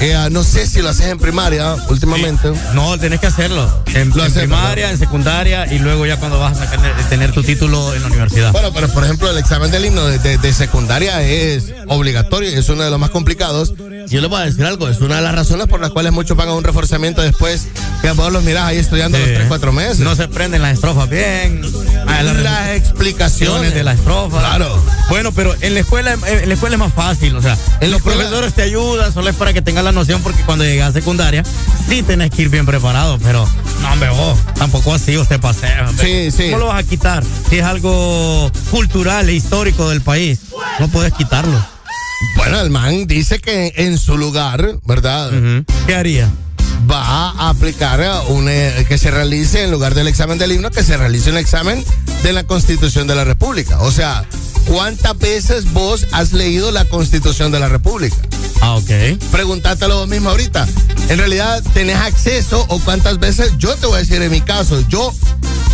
Speaker 5: Eh, ah, no sé si lo haces en primaria últimamente.
Speaker 4: No, tenés que hacerlo. En, en
Speaker 5: haces,
Speaker 4: primaria, en secundaria y luego ya cuando vas a sacar, tener tu título en la universidad.
Speaker 5: Bueno, pero por ejemplo, el examen del himno de, de- de secundaria es obligatorio y es uno de los más complicados. Yo les voy a decir algo, es una de las razones por las cuales muchos van a un reforzamiento después que vos los mirás ahí estudiando los 3, 4 meses.
Speaker 4: No se prenden las estrofas bien. Ah,
Speaker 5: las, explicaciones
Speaker 4: de la estrofa.
Speaker 5: Claro.
Speaker 4: Bueno, pero en la escuela en la escuela es más fácil, o sea,
Speaker 5: En
Speaker 4: los
Speaker 5: escuela-
Speaker 4: profesores te ayudan, solo es para que tengas la noción porque cuando llegas a secundaria sí tenés que ir bien preparado, pero no, hombre, vos, tampoco así usted pasea. hombre.
Speaker 5: Sí, sí.
Speaker 4: ¿Cómo lo vas a quitar? Si es algo cultural e histórico del país, no puedes quitarlo.
Speaker 5: Bueno, el man dice que en su lugar, ¿verdad?
Speaker 4: ¿Qué haría?
Speaker 5: Va a aplicar un, eh, que se realice en lugar del examen del himno, que se realice un examen de la Constitución de la República. O sea, ¿cuántas veces vos has leído la Constitución de la República?
Speaker 4: Ah, ok.
Speaker 5: Pregúntatelo vos mismo ahorita. En realidad, ¿tenés acceso o cuántas veces? Yo te voy a decir en mi caso, yo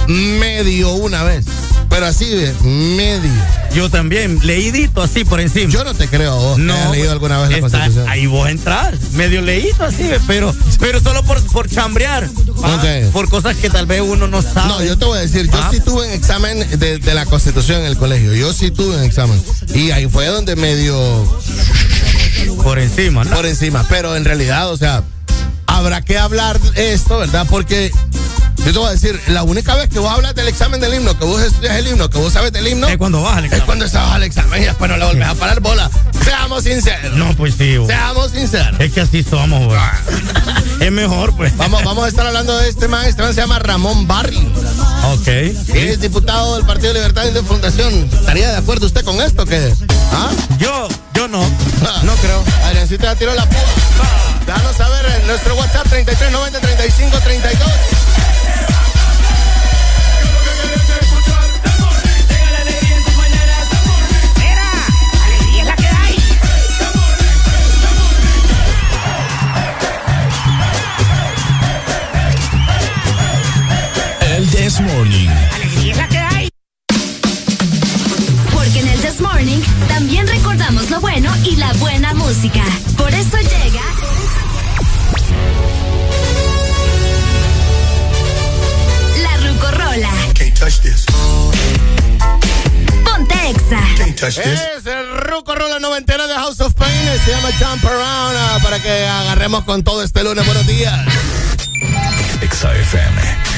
Speaker 5: medio una vez. Pero así de medio.
Speaker 4: Yo también, leídito así por encima.
Speaker 5: Yo no te creo vos
Speaker 4: No,
Speaker 5: que hayas leído alguna vez la
Speaker 4: está-
Speaker 5: Constitución.
Speaker 4: Ahí vos entras, medio leído así, pero, pero solo por, por chambrear.
Speaker 5: Ok.
Speaker 4: Por cosas que tal vez uno no sabe.
Speaker 5: No, yo te voy a decir, yo
Speaker 4: Ah.
Speaker 5: sí tuve un examen de, de la Constitución en el colegio. Yo sí tuve un examen. Y ahí fue donde medio
Speaker 4: Por encima, ¿no?
Speaker 5: por encima. Pero en realidad, o sea, habrá que hablar esto, ¿verdad? Porque yo te voy a decir, la única vez que vos hablas del examen del himno, que vos estudias el himno, que vos sabes del himno,
Speaker 4: Es cuando vas al
Speaker 5: es
Speaker 4: examen.
Speaker 5: cuando estás al examen y después no le volvés a parar bola. Seamos sinceros.
Speaker 4: No, pues sí.
Speaker 5: Seamos sinceros.
Speaker 4: Es que así somos, güey. Es mejor, pues.
Speaker 5: Vamos, vamos a estar hablando de este man. Man se llama Ramón Barrios.
Speaker 4: Ok.
Speaker 5: Es diputado del Partido Libertad y de Fundación. ¿Estaría de acuerdo usted con esto? que ¿Ah?
Speaker 4: Yo, yo no. No creo.
Speaker 5: Adriancito ya tiró la púa. Déjanos saber en nuestro WhatsApp 3390 3532.
Speaker 8: También recordamos lo bueno y la buena música. Por eso llega. La Rucorola.
Speaker 14: Can't touch this.
Speaker 8: Ponte Exa.
Speaker 14: Can't touch this.
Speaker 5: Es el Ruco Rola noventero de House of Pain. Se llama Jump Around ah, para que agarremos con todo este lunes. Buenos días.
Speaker 1: Exa FM.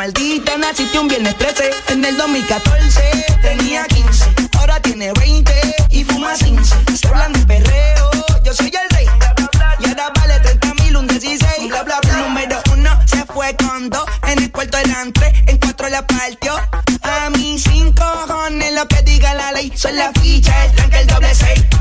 Speaker 23: Maldita, naciste un viernes 13. En el 2014 tenía 15, ahora tiene 20 y fuma 15. Se hablan de perreo, yo soy el rey. Y ahora vale 30 mil, un 16. Bla, bla, bla. Número uno se fue con dos. En el cuarto eran en cuatro la partió. A mis cinco cojones lo que diga la ley. Son la ficha, el tranque, el doble seis.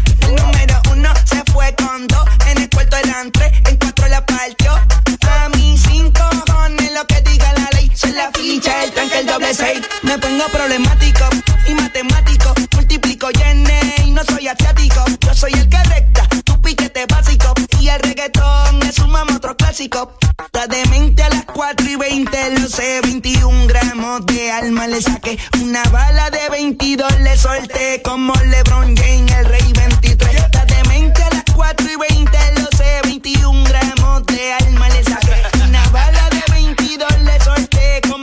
Speaker 23: Me pongo problemático y matemático. Multiplico y y no soy asiático. Yo soy el que recta, tu piquete básico. Y el reggaetón es un otro clásico. Está demente a las 4 y 20, lo sé. 21 gramos de alma le saqué. Una bala de 22 le solté. Como LeBron James, el rey 23. Está demente a las 4 y 20, lo sé. 21 gramos de alma le saqué.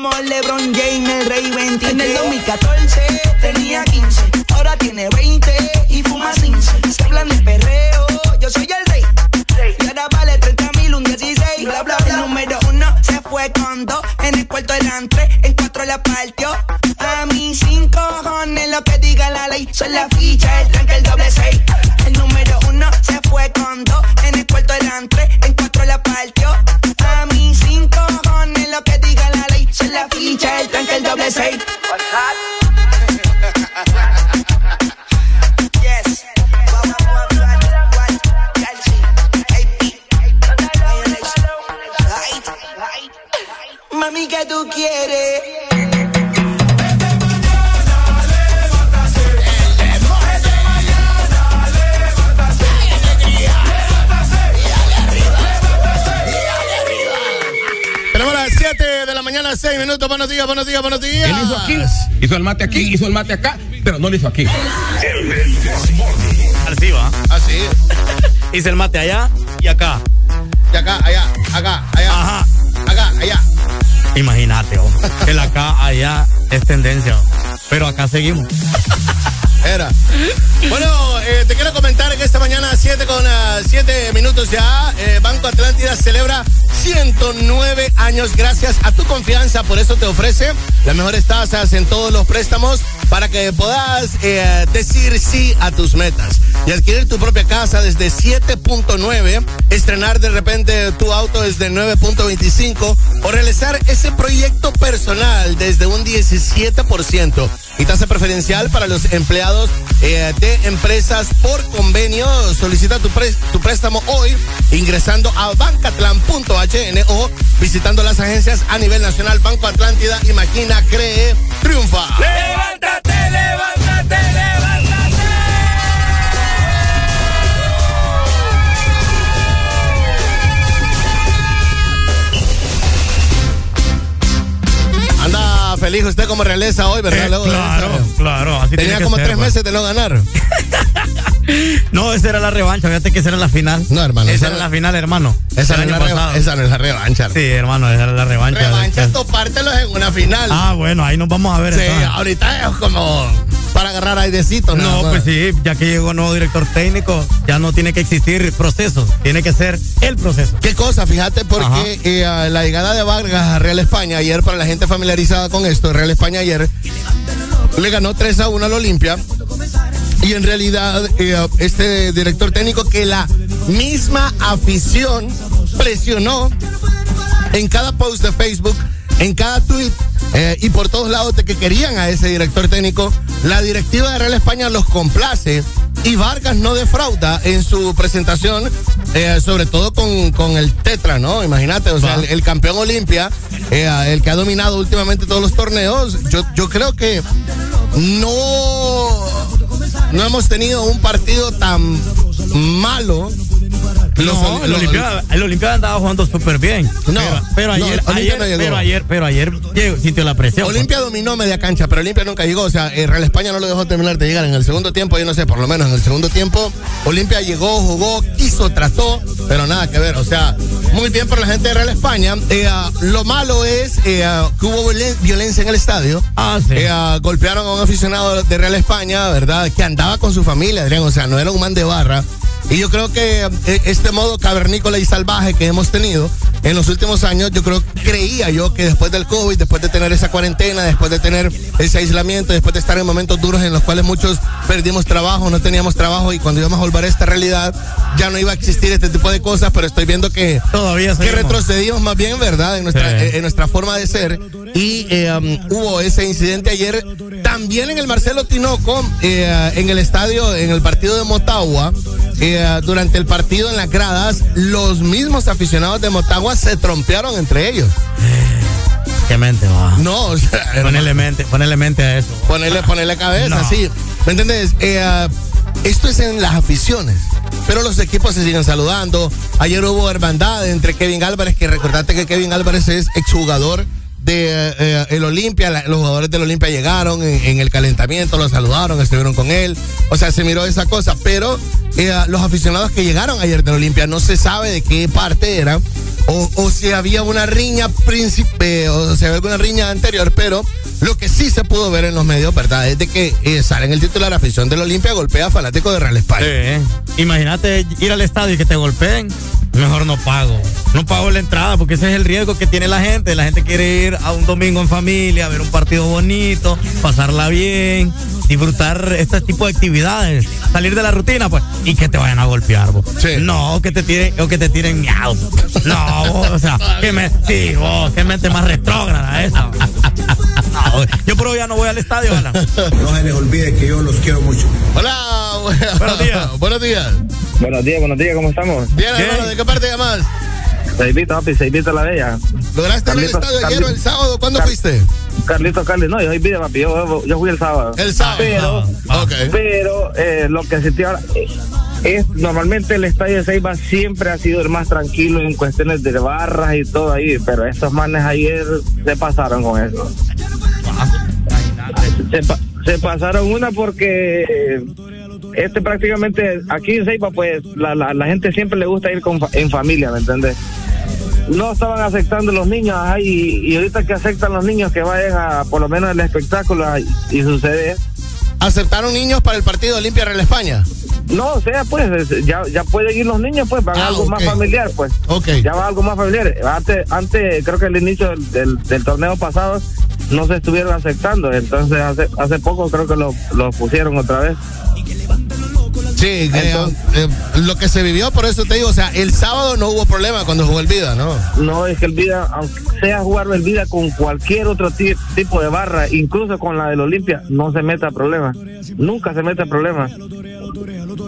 Speaker 23: Como LeBron James, el rey 23. En el 2014 tenía 15, ahora tiene 20 y fuma 15. Se hablan de perreo, yo soy el rey. Y ahora vale 30 mil, un 16. Bla, bla, bla. El número uno se fue con dos. En el cuarto eran tres, en cuatro la partió. A mis cinco cojones lo que diga la ley. Son la ficha, el tranque, el doble seis. El número uno se fue con dos. En el cuarto eran tres, Son la ficha, el tranque, el doble seis. Mami, ¿qué tú quieres?
Speaker 5: 7 de la mañana, 6 minutos. Buenos días, buenos días, buenos días.
Speaker 24: Él hizo aquí, hizo el mate aquí, hizo el mate acá, pero no lo hizo aquí.
Speaker 4: Así va.
Speaker 5: Así.
Speaker 4: Hice el mate allá y acá.
Speaker 5: Y acá, allá, acá, allá.
Speaker 4: Ajá.
Speaker 5: Acá, allá.
Speaker 4: Imagínate, oh, el acá, allá es tendencia. Pero acá seguimos.
Speaker 5: Era. Bueno, eh, te quiero comentar que esta mañana, 7 con 7 minutos ya, eh, Banco Atlántida celebra 109 años gracias a tu confianza. Por eso te ofrece las mejores tasas en todos los préstamos para que puedas eh, decir sí a tus metas y adquirir tu propia casa desde 7.9, estrenar de repente tu auto desde 9.25 o realizar ese proyecto personal desde un 17% y tasa preferencial para los empleados eh, de empresas por convenio. Solicita tu, tu préstamo hoy ingresando a bancatlan.hn o visitando las agencias a nivel nacional. Banco Atlántida, imagina, cree, triunfa.
Speaker 13: Levántate, levántate.
Speaker 5: Feliz usted como realeza hoy, ¿verdad?
Speaker 4: Eh,
Speaker 5: Luego de
Speaker 4: claro,
Speaker 5: esa-
Speaker 4: claro. Así
Speaker 5: Tenía como
Speaker 4: ser,
Speaker 5: tres
Speaker 4: pues.
Speaker 5: meses de no ganar.
Speaker 4: No, esa era la revancha. Fíjate que esa era la final.
Speaker 5: No, hermano,
Speaker 4: Esa
Speaker 5: esa
Speaker 4: era la final, hermano.
Speaker 5: Esa no, es
Speaker 4: año
Speaker 5: la esa no es la revancha.
Speaker 4: Sí, hermano, esa era la revancha.
Speaker 5: Revancha, topártelos en una final.
Speaker 4: Ah, bueno, ahí nos vamos a ver.
Speaker 5: Sí,
Speaker 4: entonces.
Speaker 5: ahorita es como para agarrar aidecitos. nada
Speaker 4: No,
Speaker 5: más.
Speaker 4: pues sí, ya que llegó nuevo director técnico, ya no tiene que existir procesos, tiene que ser el proceso.
Speaker 5: ¿Qué cosa? Fíjate, porque eh, la llegada de Vargas a Real España ayer, para la gente familiarizada con Real España ayer. Le ganó 3 a 1 al Olimpia. Y en realidad eh, este director técnico que la misma afición presionó en cada post de Facebook, en cada tweet eh, y por todos lados de que querían a ese director técnico, la directiva de Real España los complace y Vargas no defrauda en su presentación, eh, sobre todo con, con el Tetra, ¿no? Imagínate, o sea, el, el campeón Olimpia, eh, el que ha dominado últimamente todos los torneos, yo, yo creo que no, no hemos tenido un partido tan malo.
Speaker 4: No, el Olimpia, el Olimpia andaba jugando súper bien.
Speaker 5: No,
Speaker 4: pero, ayer, ayer,
Speaker 5: no llegó.
Speaker 4: pero ayer, pero ayer llegó, sintió la presión.
Speaker 5: Olimpia dominó media cancha, pero Olimpia nunca llegó. O sea, el Real España no lo dejó terminar de llegar. En el segundo tiempo, yo no sé, por lo menos en el segundo tiempo, Olimpia llegó, jugó, quiso, trató, pero nada que ver. O sea, muy bien por la gente de Real España. Eh, ah, lo malo es eh, ah, que hubo violen- violencia en el estadio.
Speaker 4: Ah, sí.
Speaker 5: Eh, ah, golpearon a un aficionado de Real España, ¿verdad? Que andaba con su familia, Adrián. O sea, no era un man de barra. Y yo creo que eh, este modo cavernícola y salvaje que hemos tenido en los últimos años, yo creo, creía yo que después del COVID, después de tener esa cuarentena, después de tener ese aislamiento, después de estar en momentos duros en los cuales muchos perdimos trabajo, no teníamos trabajo y cuando íbamos a volver a esta realidad, ya no iba a existir este tipo de cosas, pero estoy viendo que,
Speaker 4: Todavía
Speaker 5: que retrocedimos más bien, ¿verdad? En nuestra,
Speaker 4: Sí.
Speaker 5: eh, en nuestra forma de ser. Y eh, um, hubo ese incidente ayer también en el Marcelo Tinoco, eh, en el estadio, en el partido de Motagua. eh, durante el partido en las gradas, los mismos aficionados de Motagua se trompearon entre ellos.
Speaker 4: Qué mente, va.
Speaker 5: No, o sea,
Speaker 4: Ponele mente, ponele mente a eso.
Speaker 5: ponerle, ponerle cabeza,
Speaker 4: No.
Speaker 5: sí. ¿Me entiendes? Eh, ah, esto es en las aficiones. Pero los equipos se siguen saludando. Ayer hubo hermandad entre Kevin Álvarez, que recordate que Kevin Álvarez es exjugador de eh, eh, el Olimpia. Los jugadores del Olimpia llegaron en, el calentamiento, lo saludaron, estuvieron con él. O sea, se miró esa cosa. Pero eh, los aficionados que llegaron ayer del Olimpia no se sabe de qué parte eran. O, o si había una riña príncipe, o si había alguna riña anterior, pero lo que sí se pudo ver en los medios, ¿verdad? Es de que eh, sale en el titular afición del Olimpia golpea a fanático de Real España.
Speaker 4: Imagínate ir al estadio y que te golpeen. Mejor no pago. No pago la entrada porque ese es el riesgo que tiene la gente. La gente quiere ir a un domingo en familia, a ver un partido bonito, pasarla bien, disfrutar este tipo de actividades, salir de la rutina, pues, y que te vayan a golpear, vos. No, que te tiren, o que te tiren miau. No, vos, o sea, que me, sí, vos, qué mente más retrógrada esa. No, yo por hoy ya no voy al estadio, Alan.
Speaker 14: No se les olvide que yo los quiero mucho.
Speaker 5: Hola,
Speaker 4: buenos días.
Speaker 5: buenos días.
Speaker 18: Buenos días, buenos días, ¿cómo estamos?
Speaker 5: Bien, hermano, ¿de qué parte llamas?
Speaker 18: Seivita, papi, Seivita la Bella.
Speaker 5: ¿Lograste ir al
Speaker 18: Carlitos,
Speaker 5: estadio ayer o el
Speaker 18: Carlitos.
Speaker 5: sábado? ¿Cuándo
Speaker 18: Car-
Speaker 5: fuiste?
Speaker 18: Carlito, Carlito, no, yo soy vida, papi, yo, yo fui el sábado.
Speaker 5: El sábado.
Speaker 18: Pero,
Speaker 5: Ok.
Speaker 18: pero eh, lo que sentí ahora eh, es, normalmente el estadio de Ceiba siempre ha sido el más tranquilo en cuestiones de barras y todo ahí, pero estos manes ayer se pasaron con eso. Se, pa- se pasaron una porque eh, este prácticamente aquí en Ceiba pues la, la, la gente siempre le gusta ir con en familia, ¿me entiendes? No estaban aceptando los niños ahí y ahorita que aceptan los niños que vayan a por lo menos el espectáculo y, y sucede
Speaker 5: ¿Aceptaron niños para el partido Olimpia Real España?
Speaker 18: no, o sea, pues es- ya, ya pueden ir los niños, pues van
Speaker 5: Ah,
Speaker 18: algo más familiar, pues.
Speaker 5: Ok.
Speaker 18: Ya va algo más familiar. Antes, antes creo que el inicio del, del, del torneo pasado no se estuvieron aceptando, entonces hace, hace poco creo que lo, lo pusieron otra vez.
Speaker 5: Sí, que, eh, lo que se vivió, por eso te digo, o sea, el sábado no hubo problema cuando jugó el Vida, ¿no?
Speaker 18: No, es que el Vida, aunque sea jugar el Vida con cualquier otro ti- tipo de barra, incluso con la del Olimpia, no se mete a problemas. Nunca se mete a problemas.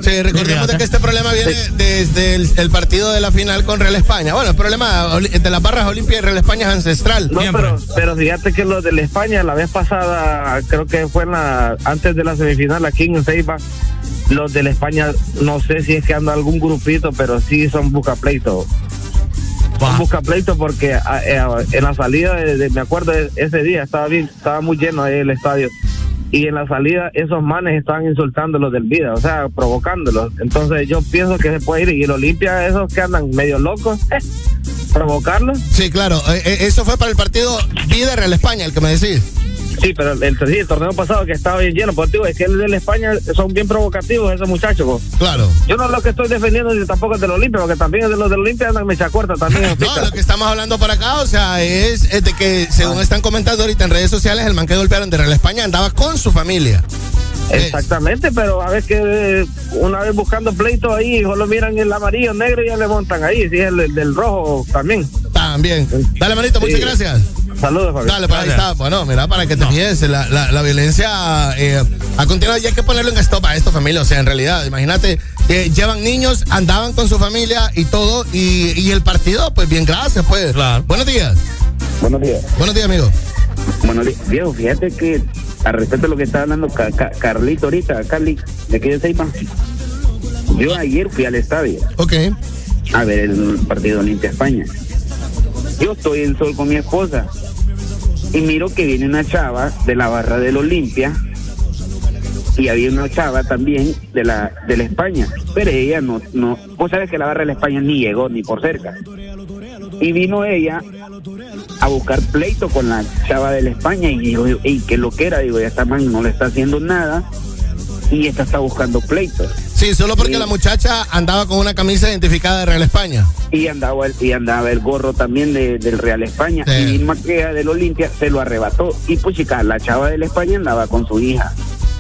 Speaker 5: Sí, recordemos de que este problema viene desde el, el partido de la final con Real España. Bueno, el problema de las barras Olimpia y Real España es ancestral.
Speaker 18: No, pero, pero fíjate que los de la España, la vez pasada, creo que fue en la, antes de la semifinal aquí en Ceiba, los de la España, no sé si es que anda algún grupito, pero sí son buscapleitos. Son buscapleitos porque a- eh, en la salida, de, de- me acuerdo de ese día, estaba bien, estaba muy lleno ahí el estadio. Y en la salida, esos manes estaban insultando los del vida, o sea, provocándolos. Entonces, yo pienso que se puede ir. Y el Olimpia, esos que andan medio locos, eh, provocarlos.
Speaker 5: Sí, claro, eh, eso fue para el partido Vida Real España, el que me decís.
Speaker 18: Sí, pero el, el, sí, el torneo pasado que estaba bien lleno, pues digo, es que el de la España son bien provocativos esos muchachos. pues.
Speaker 5: Claro.
Speaker 18: Yo no es lo que estoy defendiendo ni tampoco es del Olimpia, porque también es de los del Olimpia andan mecha corta también.
Speaker 5: No, lo que estamos hablando por acá, o sea, es, es de que, según están comentando ahorita en redes sociales, el man que golpearon de Real España andaba con su familia.
Speaker 18: Exactamente, pero a ver que eh, una vez buscando pleito ahí, solo miran el amarillo, negro y ya le montan ahí, sí, el, del- del rojo también.
Speaker 5: También. Dale, manito, muchas gracias.
Speaker 18: Saludos, Fabián.
Speaker 5: Dale, pues ahí está. Bueno, mira, para que te fijes, la, la, la violencia eh, ha continuado y hay que ponerle un stop a esto, familia. O sea, en realidad, imagínate, eh, llevan niños, andaban con su familia y todo, y, y el partido, pues bien, gracias, pues. Buenos días.
Speaker 25: Buenos días.
Speaker 5: Buenos días, amigo.
Speaker 25: Bueno, Diego, fíjate que al respecto de lo que estaba hablando Ca- Ca- Carlito ahorita, Carly, de aquí de Seipa, yo ayer fui al estadio.
Speaker 5: Ok.
Speaker 25: A ver el partido Olimpia España. Yo estoy en sol con mi esposa. Y miro que viene una chava de la barra del Olimpia. Y había una chava también de la de la España, pero ella no no, vos sabes que la barra de la España ni llegó ni por cerca. Y vino ella a buscar pleito con la chava de la España. Y digo, ey, qué lo que era, digo, ya esta man no le está haciendo nada y esta está buscando pleitos.
Speaker 5: Sí, solo porque la muchacha andaba con una camisa identificada de Real España.
Speaker 25: Y andaba el, y andaba el gorro también de- del Real España.
Speaker 5: Sí.
Speaker 25: Y Maquea del Olimpia se lo arrebató. Y pues chica, la chava del España andaba con su hija.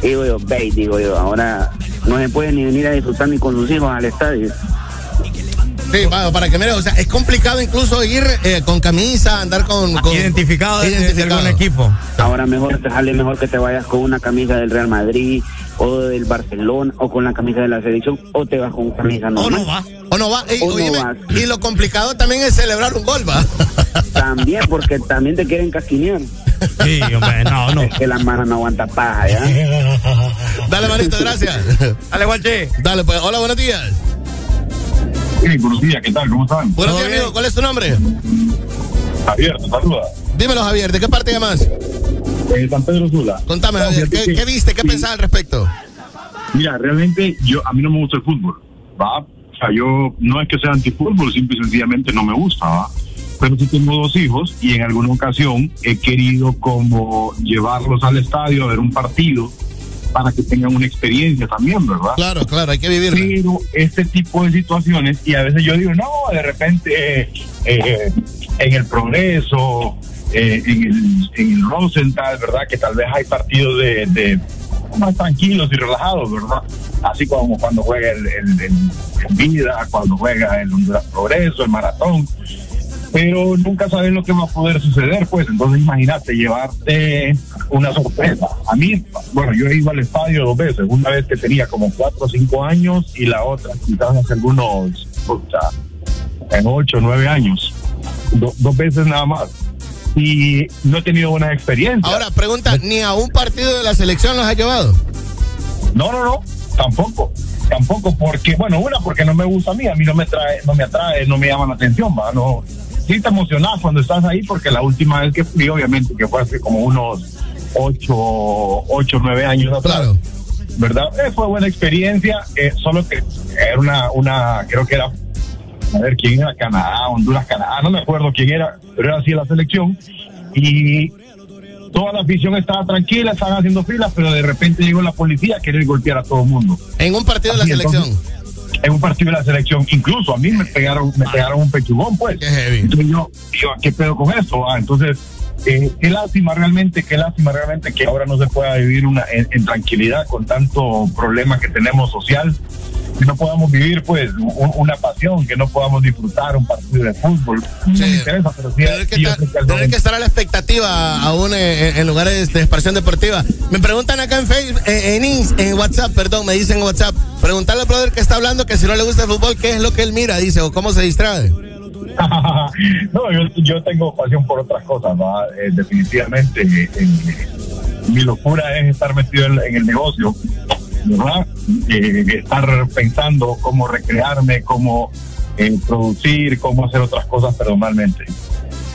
Speaker 25: Y digo yo, ve, digo yo, ahora no se puede ni venir a disfrutar ni con sus hijos al estadio.
Speaker 5: Sí, va, para que mire, o sea, es complicado incluso ir eh, con camisa, andar con. con
Speaker 4: Identificado de- de
Speaker 5: identificado.
Speaker 4: algún equipo.
Speaker 25: Ahora mejor te sale mejor que te vayas con una camisa del Real Madrid o del Barcelona o con la camisa de la selección o te vas con camisa normal.
Speaker 5: O no va. Ey,
Speaker 25: O no
Speaker 5: oíme,
Speaker 25: vas.
Speaker 5: y lo complicado también es celebrar un gol, va.
Speaker 25: También, porque también te quieren casquinear.
Speaker 4: Sí, hombre, no, no.
Speaker 25: Es que la mano no aguanta paja, ¿ya?
Speaker 5: Dale, manito, gracias.
Speaker 4: Dale, Guache.
Speaker 5: Dale, pues, hola, buenos días.
Speaker 26: Sí, buenos días, ¿qué tal? ¿Cómo están?
Speaker 5: Buenos días, amigo. ¿Cuál es tu nombre?
Speaker 26: Javier, te saluda.
Speaker 5: Dímelo, Javier, ¿de qué parte llamas?
Speaker 26: Eh, San Pedro Sula.
Speaker 5: Contame, Javier, ¿qué, qué viste? ¿Qué
Speaker 26: sí.
Speaker 5: pensás al respecto?
Speaker 26: Mira, realmente yo a mí no me gusta el fútbol, ¿va? O sea, yo no es que sea antifútbol, simple y sencillamente no me gusta, ¿va? Pero sí tengo dos hijos y en alguna ocasión he querido como llevarlos al estadio a ver un partido para que tengan una experiencia también, ¿verdad?
Speaker 5: Claro, claro, hay que vivirla.
Speaker 26: Pero este tipo de situaciones, y a veces yo digo, no, de repente eh, eh, en el progreso, eh, en, el, en el Rosenthal, ¿verdad? Que tal vez hay partidos de, más tranquilos y relajados, ¿verdad? Así como cuando juega el, Vida, cuando juega el Honduras Progreso, el Maratón. Pero nunca sabes lo que va a poder suceder, pues. Entonces, imagínate, llevarte una sorpresa. A mí, bueno, yo he ido al estadio dos veces. Una vez que tenía como cuatro o cinco años y la otra quizás hace algunos, o sea, en ocho o nueve años. Do- dos veces nada más. Y no he tenido buenas experiencias.
Speaker 5: Ahora, pregunta, ¿ni a un partido de la selección los ha llevado?
Speaker 26: No, no, no, tampoco. Tampoco porque, bueno, una, porque no me gusta a mí, a mí no me trae, no me atrae, no me llama la atención, va, no. Sí te emocionás cuando estás ahí porque la última vez que fui, obviamente, que fue hace como unos ocho, ocho, nueve años atrás. ¿Verdad? Eh, fue buena experiencia, eh, solo que era una, una, creo que era, a ver, ¿quién era? Canadá, Honduras, Canadá, no me acuerdo quién era, pero era así la selección. Y toda la afición estaba tranquila, estaban haciendo filas, pero de repente llegó la policía a querer golpear a todo el mundo.
Speaker 5: En un partido de la selección.
Speaker 26: en un partido de la selección, incluso a mí me pegaron, me pegaron un pechugón, pues. Entonces yo, yo, ¿qué pedo con eso? Ah, entonces, eh, qué lástima realmente, qué lástima realmente que ahora no se pueda vivir una en, en tranquilidad con tanto problema que tenemos social, que no podamos vivir pues un- una pasión, que no podamos disfrutar un partido de fútbol. No me interesa, pero sí,
Speaker 5: Tener que,
Speaker 26: sí,
Speaker 5: estar, tener que a la expectativa aún en, en lugares de expresión deportiva. Me preguntan acá en Facebook, en, Ins- en WhatsApp, perdón, me dicen en WhatsApp, preguntarle al brother que está hablando que si no le gusta el fútbol, ¿qué es lo que él mira? Dice, o cómo se distrae.
Speaker 26: no, yo, yo tengo pasión por otras cosas. Eh, definitivamente. eh, eh, mi locura es estar metido en, el negocio, ¿verdad? Estar pensando cómo recrearme, cómo producir, cómo hacer otras cosas personalmente,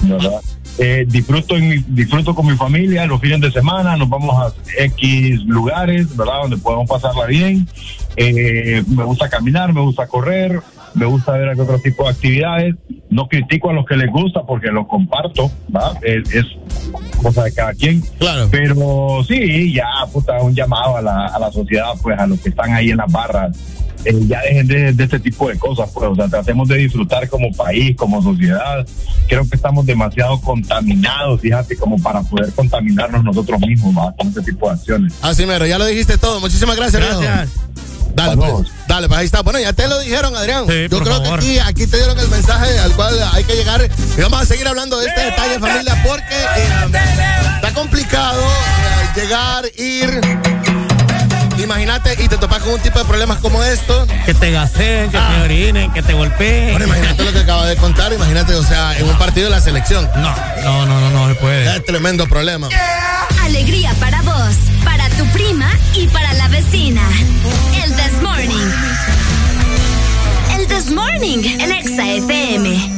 Speaker 26: ¿verdad? Eh, disfruto, en disfruto con mi familia los fines de semana, nos vamos a X lugares, ¿verdad? Donde podemos pasarla bien. Eh, me gusta caminar, me gusta correr, me gusta ver otro tipo de actividades. No critico a los que les gusta porque lo comparto, ¿va? Es, es cosa de cada quien.
Speaker 5: Claro.
Speaker 26: Pero sí, ya, puta, un llamado a la, a la sociedad, pues a los que están ahí en las barras. eh, ya dejen de, de este tipo de cosas, pues, o sea, tratemos de disfrutar como país, como sociedad. Creo que estamos demasiado contaminados, fíjate, como para poder contaminarnos nosotros mismos, ¿va? con este tipo de acciones.
Speaker 5: Así mero, ya lo dijiste todo. Muchísimas gracias, viejo. Dale, pues, dale, pues ahí está. Bueno, ya te lo dijeron, Adrián.
Speaker 4: Sí,
Speaker 5: Yo creo
Speaker 4: favor.
Speaker 5: que aquí, aquí te dieron el mensaje al cual hay que llegar. Y vamos a seguir hablando de este detalle, familia, porque eh, está complicado eh, llegar, ir. Imagínate y te topas con un tipo de problemas como esto.
Speaker 4: Que te gaseen, que te orinen, que te golpeen.
Speaker 5: Bueno, imagínate lo que acaba de contar. Imagínate, o sea, en un partido de la selección.
Speaker 4: No, no, no, no, no se puede.
Speaker 5: Es tremendo problema.
Speaker 8: Alegría para vos, para tu prima y para la vecina. El This Morning. El This Morning en Exa FM.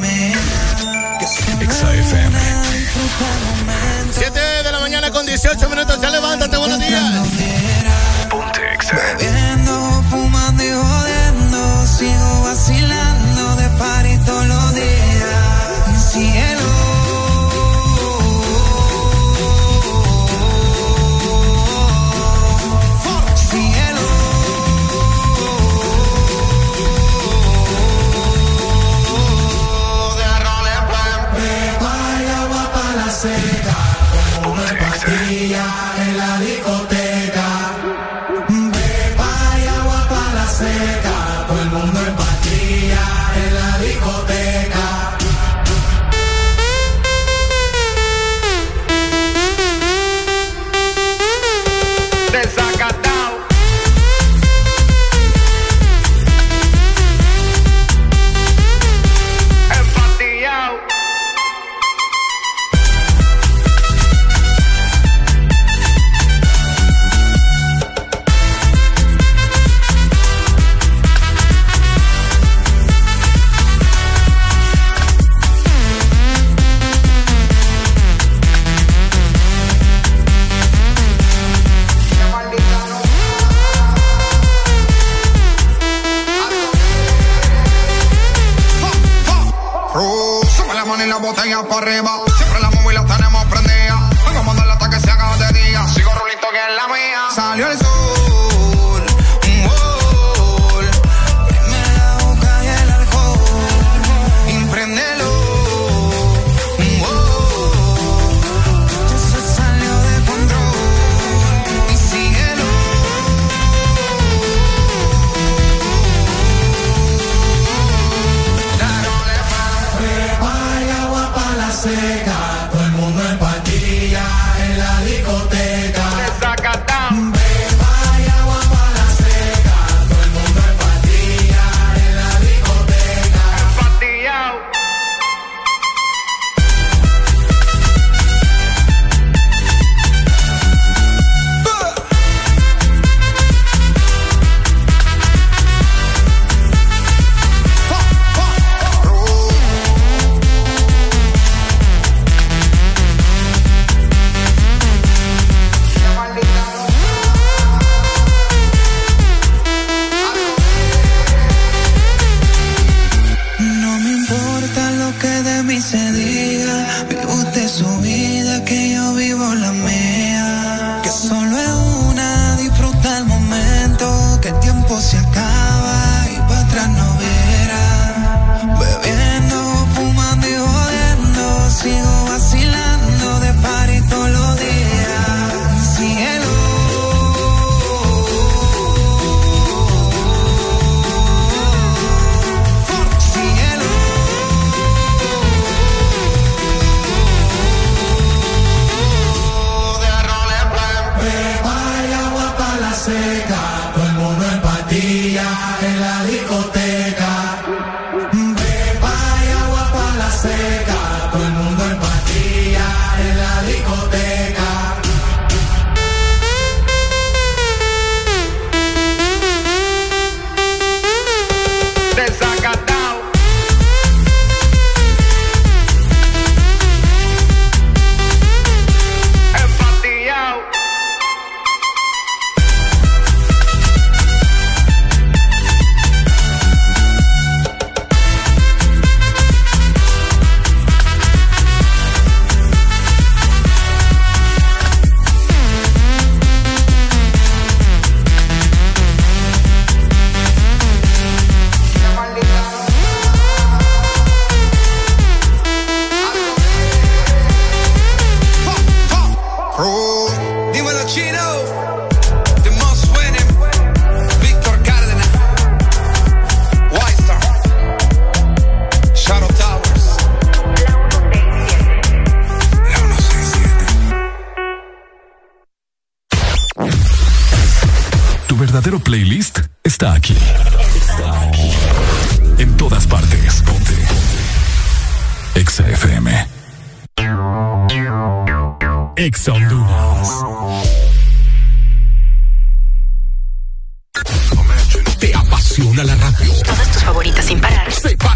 Speaker 1: Exa FM.
Speaker 5: 7 de la mañana con 18 minutos. Ya levántate, buenos días.
Speaker 1: Ponte
Speaker 13: para
Speaker 27: arriba.
Speaker 1: Está aquí. Está aquí. En todas partes. Ponte. Ponte. Exa FM. Exa Honduras.
Speaker 28: ¿Te apasiona la radio?
Speaker 29: Todas tus favoritas sin parar.
Speaker 28: Sé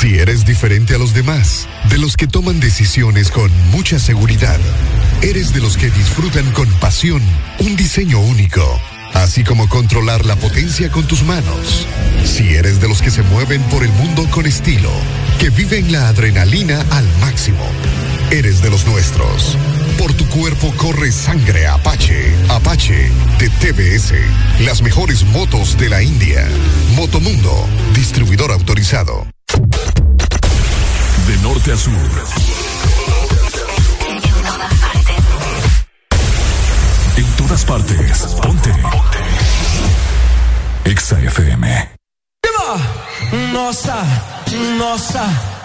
Speaker 19: Si eres diferente a los demás, de los que toman decisiones con mucha seguridad, eres de los que disfrutan con pasión un diseño único, así como controlar la potencia con tus manos. Si eres de los que se mueven por el mundo con estilo, que viven la adrenalina al máximo, eres de los nuestros. Por tu cuerpo corre sangre Apache. Apache de TBS. Las mejores motos de la India. Motomundo, distribuidor autorizado.
Speaker 1: De norte a sur. En todas partes. Ponte. Exa FM.
Speaker 30: Nossa, nossa,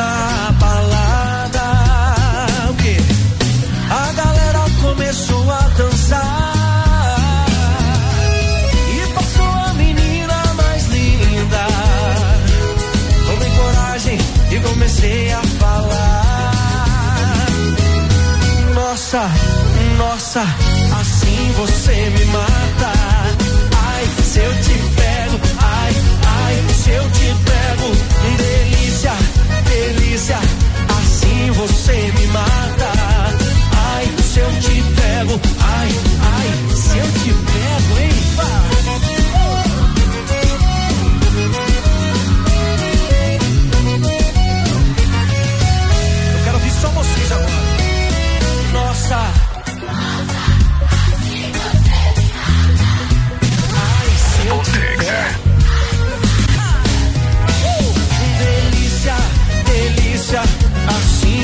Speaker 30: na balada, o quê? A galera começou a dançar e passou a menina mais linda. Tomei coragem e comecei a falar. Nossa, nossa, assim você me mata. Você me mata.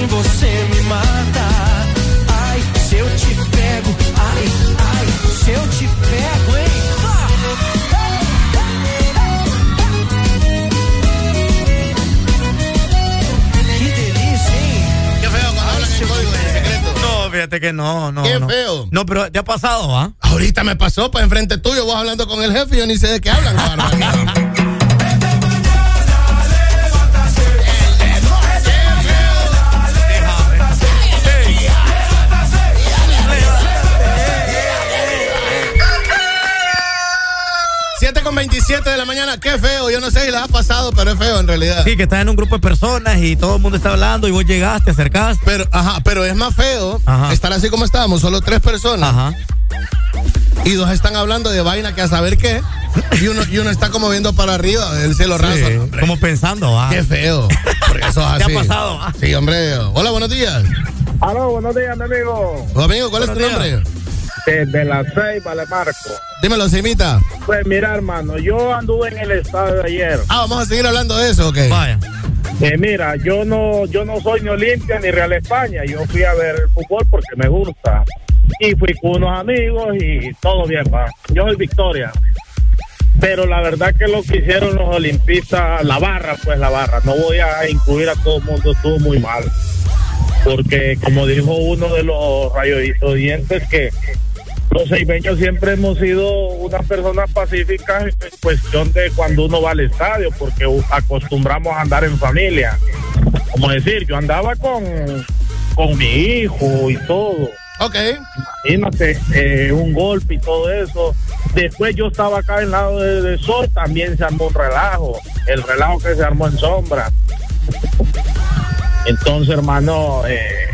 Speaker 30: Assim você me mata. Ai, se eu te pego, ai, ai, se eu te pego, hein? Que delícia, hein?
Speaker 5: Qué feo hablan en código en secreto.
Speaker 4: No, fíjate que no, no.
Speaker 5: Qué
Speaker 4: no.
Speaker 5: feo.
Speaker 4: No, pero ya ha pasado, ¿ah?
Speaker 5: Ahorita me pasó, pues enfrente tuyo, vos hablando con el jefe y yo ni sé de qué hablan. barbaridad. 27 de la mañana, qué feo. Yo no sé si les ha pasado, pero es feo en realidad.
Speaker 4: Sí, que estás en un grupo de personas y todo el mundo está hablando y vos llegaste, acercaste.
Speaker 5: Pero, ajá, pero es más feo
Speaker 4: Ajá.
Speaker 5: estar así como estábamos, solo tres personas.
Speaker 4: Ajá.
Speaker 5: Y dos están hablando de vaina que a saber qué. Y uno, y uno está como viendo para arriba, el cielo raso.
Speaker 4: Sí,
Speaker 5: No, hombre,
Speaker 4: como pensando, ah.
Speaker 5: Qué feo. Porque eso es
Speaker 4: ¿Te ha
Speaker 5: así.
Speaker 4: pasado? ah?
Speaker 5: Sí, hombre. Hola, buenos días.
Speaker 31: Aló, buenos días, mi amigo.
Speaker 5: Amigo, ¿cuál es tu
Speaker 4: Buenos
Speaker 5: nombre?
Speaker 31: Desde la seis, vale, Marco.
Speaker 5: Dímelo, Simita.
Speaker 31: Pues mira, hermano, yo anduve en el estadio ayer.
Speaker 5: Ah, vamos a seguir hablando de eso, ok.
Speaker 4: Vaya.
Speaker 31: Eh, mira, yo no, yo no soy ni Olimpia ni Real España. Yo fui a ver el fútbol porque me gusta. Y fui con unos amigos y todo bien, va. Yo soy Victoria. Pero la verdad que lo que hicieron los olimpistas, la barra, pues la barra, no voy a incluir a todo el mundo, estuvo muy mal. Porque como dijo uno de los oyentes que los seibeños siempre hemos sido unas personas pacíficas en cuestión de cuando uno va al estadio, porque acostumbramos a andar en familia. Como decir, yo andaba con, con mi hijo y todo.
Speaker 5: Ok.
Speaker 31: Imagínate, eh, un golpe y todo eso. Después yo estaba acá en lado de, de sol, también se armó un relajo. El relajo que se armó en sombra. Entonces, hermano, eh,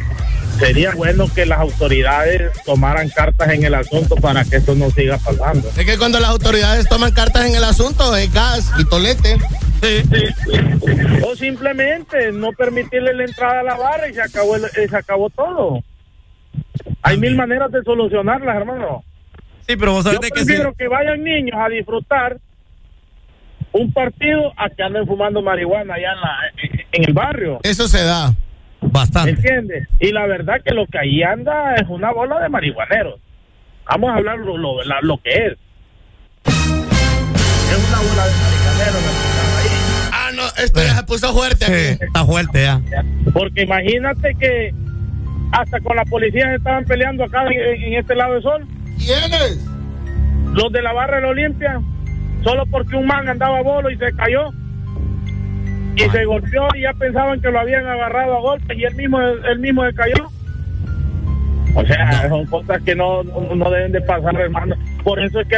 Speaker 31: sería bueno que las autoridades tomaran cartas en el asunto para que esto no siga pasando.
Speaker 5: Es que cuando las autoridades toman cartas en el asunto, es gas y tolete.
Speaker 31: O simplemente no permitirle la entrada a la barra y se acabó, el- eh, se acabó todo. Hay mil maneras de solucionarlas, hermano.
Speaker 4: Sí, pero vos sabés
Speaker 31: Yo
Speaker 4: de que sí.
Speaker 31: prefiero que vayan niños a disfrutar un partido a que anden fumando marihuana allá en, la- en el barrio.
Speaker 5: Eso se da.
Speaker 31: ¿Me
Speaker 4: Bastante.
Speaker 31: entiendes? Y la verdad que lo que ahí anda es una bola de marihuaneros. Vamos a hablar lo, lo, la- lo que es. Es una bola de marihuaneros ahí.
Speaker 5: Ah, no, esto ya se puso fuerte
Speaker 4: Sí, está fuerte ya.
Speaker 31: Porque imagínate que hasta con la policía se estaban peleando acá en, en este lado del sol.
Speaker 5: ¿Quiénes?
Speaker 31: Los de la barra de la Olimpia. Solo porque un man andaba a bolo y se cayó. Y se golpeó y ya pensaban que lo habían agarrado a golpes y él mismo, él mismo se cayó. O sea, son cosas que no, no, deben de pasar, hermano. Por eso es que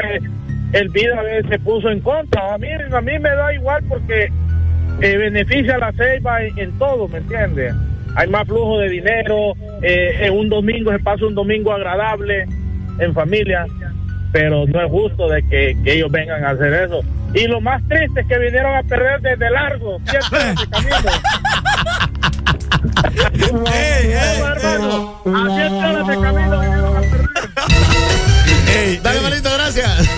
Speaker 31: el vida se puso en contra. A mí, a mí me da igual porque eh, beneficia a la ceiba en, todo, ¿me entiendes? Hay más flujo de dinero, eh, en un domingo se pasa un domingo agradable en familia, pero no es justo de que, que ellos vengan a hacer eso. Y lo más triste es que vinieron a perder desde largo, de camino. No, hermano, a siete horas de camino vinieron a perder.
Speaker 4: Ey,
Speaker 5: Dale,
Speaker 4: ey,
Speaker 5: manito, gracias.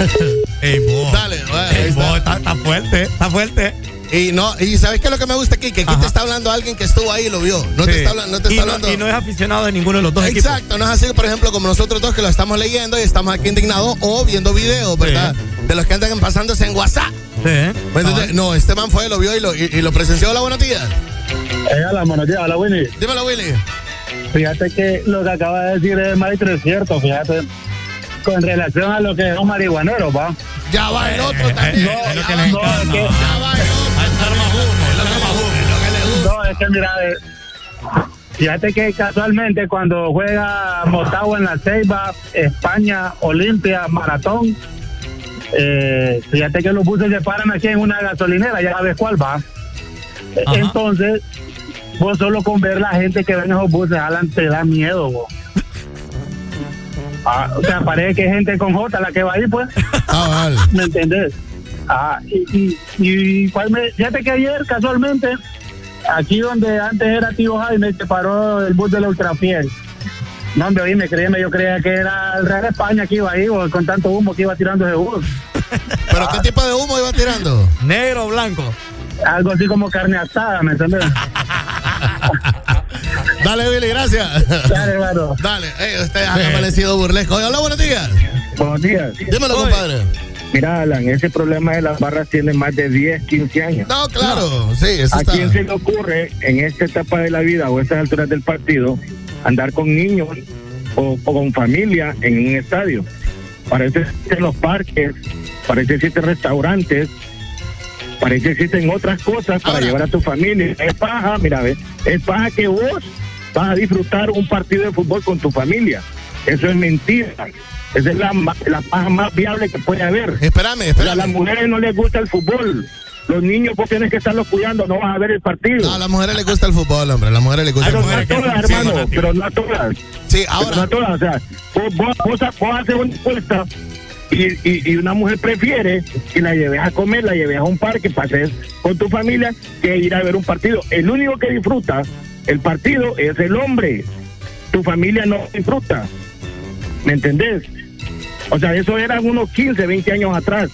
Speaker 4: ey, vos.
Speaker 5: Dale,
Speaker 4: Ey,
Speaker 5: está
Speaker 4: fuerte, está fuerte.
Speaker 5: Y no, y ¿sabes qué es lo que me gusta aquí? Que aquí
Speaker 4: Ajá.
Speaker 5: te está hablando alguien que estuvo ahí y lo vio. No te está, no te
Speaker 4: y,
Speaker 5: está
Speaker 4: no,
Speaker 5: hablando.
Speaker 4: y no es aficionado de ninguno de los dos equipos.
Speaker 5: Exacto, no es así, por ejemplo, como nosotros dos que lo estamos leyendo y estamos aquí indignados o viendo videos, ¿verdad? De los que andan pasándose en WhatsApp.
Speaker 4: Sí, ¿eh?
Speaker 5: ¿Me entiendes? No, este man fue, lo vio y lo, y, y lo presenció. Hola, buenos días.
Speaker 31: Eh, hola, buenos días, hola, Winnie.
Speaker 5: Dímelo, Willy.
Speaker 31: Fíjate que lo que acaba de decir el maestro es cierto, fíjate. Con relación a lo que es un marihuanero, va.
Speaker 5: Ya va el otro
Speaker 4: Eh,
Speaker 5: también.
Speaker 4: eh, es lo
Speaker 5: Ya
Speaker 31: no, es que-
Speaker 5: ya va el otro.
Speaker 31: No, es que mira, eh, fíjate que casualmente cuando juega Motagua en la Ceiba, España, Olimpia, Maratón, eh, fíjate que los buses se paran aquí en una gasolinera, ya sabes cuál va.
Speaker 4: Ajá.
Speaker 31: Entonces, vos solo con ver la gente que ven esos buses, Alan, te da miedo, vos. Ah, o sea, parece que es gente con J la que va ahí, pues.
Speaker 5: Ah, vale.
Speaker 31: ¿Me entendés? Ah, y, y, y cuál me- fíjate que ayer, casualmente, aquí donde antes era Tío Jaime, se paró el bus de la Ultrafiel. No, hombre, oíme, créeme, yo creía que era el Real España que iba ahí, o con tanto humo que iba tirando ese bus.
Speaker 5: ¿Pero qué tipo de humo iba tirando?
Speaker 4: Negro o blanco.
Speaker 31: Algo así como carne asada, ¿me entiendes?
Speaker 5: Dale, Willy, gracias.
Speaker 31: Dale, hermano.
Speaker 5: Dale, Ey, usted ha amanecido burlesco. Hola, buenos días.
Speaker 31: Buenos días.
Speaker 5: Dímelo,
Speaker 4: Oye.
Speaker 5: compadre.
Speaker 31: Mira, Alan, ese problema de las barras tiene más de 10, 15 años.
Speaker 5: No, claro, sí, eso
Speaker 31: ¿A
Speaker 5: está.
Speaker 31: quién se le ocurre en esta etapa de la vida o a estas alturas del partido andar con niños o, o con familia en un estadio? Para eso existen los parques, para eso existen restaurantes, para eso existen otras cosas para
Speaker 5: Ahora.
Speaker 31: llevar a tu familia. Es paja, mira, ve, es paja que vos vas a disfrutar un partido de fútbol con tu familia.
Speaker 32: Eso es mentira. Esa es la, la paja más viable que puede haber.
Speaker 5: Espérame, espérame.
Speaker 32: a las mujeres no les gusta el fútbol. Los niños vos tienes que estarlos cuidando, no vas a ver el partido.
Speaker 5: No, a las mujeres les gusta el fútbol, hombre. A las mujeres les gusta
Speaker 32: Pero
Speaker 5: el
Speaker 32: no a
Speaker 5: fútbol.
Speaker 32: todas,
Speaker 5: Sí,
Speaker 32: hermano, pero no a todas.
Speaker 5: Sí,
Speaker 32: Pero
Speaker 5: ahora.
Speaker 32: no a todas, o sea, vos, vos, vos, vos haces una encuesta y, y, y una mujer prefiere que la lleves a comer, la lleves a un parque, pases con tu familia, que ir a ver un partido. El único que disfruta el partido es el hombre. Tu familia no disfruta. ¿Me entendés? O sea, eso era unos 15, 20 años atrás.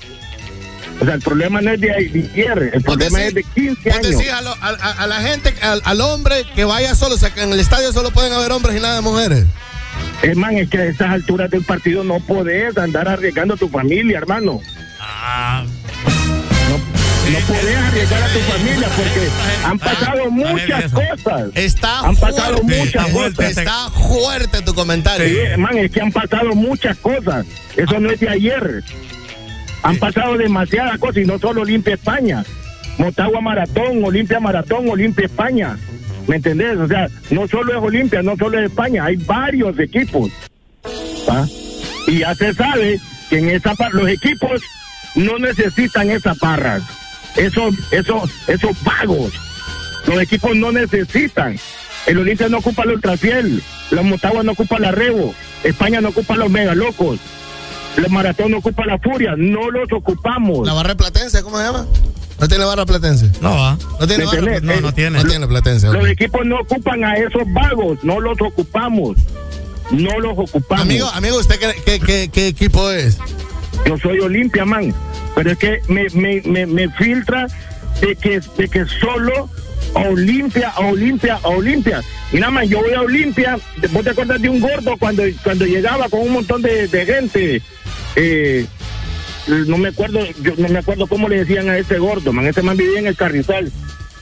Speaker 32: O sea, el problema no es de ayer, el problema es de 15
Speaker 5: Vos
Speaker 32: años.
Speaker 5: decís a, lo- a- a- a la gente, al, al hombre que vaya solo, o sea, que en el estadio solo pueden haber hombres y nada de mujeres.
Speaker 32: Es man, es que a estas alturas del partido no podés andar arriesgando a tu familia, hermano. No, no podés arriesgar a tu familia porque han pasado muchas cosas.
Speaker 5: Está
Speaker 32: han pasado
Speaker 5: fuerte,
Speaker 32: muchas cosas.
Speaker 5: está fuerte tu comentario.
Speaker 32: Sí, man, es que han pasado muchas cosas. Eso no es de ayer. Han pasado demasiadas cosas y no solo Olimpia España. Motagua Maratón, Olimpia Maratón, Olimpia España. ¿Me entendés? O sea, no solo es Olimpia, no solo es España, hay varios equipos. ¿va? Y ya se sabe que en esa par- los equipos no necesitan esas barras. Esos, esos, esos vagos. Los equipos no necesitan. El Olimpia no ocupa el Ultrafiel. La Motagua no ocupa la Rebo. España no ocupa los Mega Locos. El Maratón no ocupa la Furia. No los ocupamos.
Speaker 5: ¿La barra platense, cómo se llama? ¿No tiene barra platense?
Speaker 4: No va.
Speaker 5: ¿No tiene
Speaker 32: ¿Me
Speaker 5: barra?
Speaker 32: entendés?
Speaker 5: No,
Speaker 32: Eh,
Speaker 5: no tiene. No tiene platense.
Speaker 32: Los equipos no ocupan a esos vagos. No los ocupamos. No los ocupamos.
Speaker 5: Amigo, amigo, ¿usted qué, qué, qué- qué equipo es?
Speaker 32: Yo soy Olimpia, man. Pero es que me, me, me, me filtra de que, de que solo Olimpia, Olimpia, Olimpia. Mira, man, yo voy a Olimpia. ¿Vos te acuerdas de un gordo cuando, cuando llegaba con un montón de, gente? Eh, no me acuerdo, yo no me acuerdo cómo le decían a ese gordo, man. Ese man vivía en el Carrizal.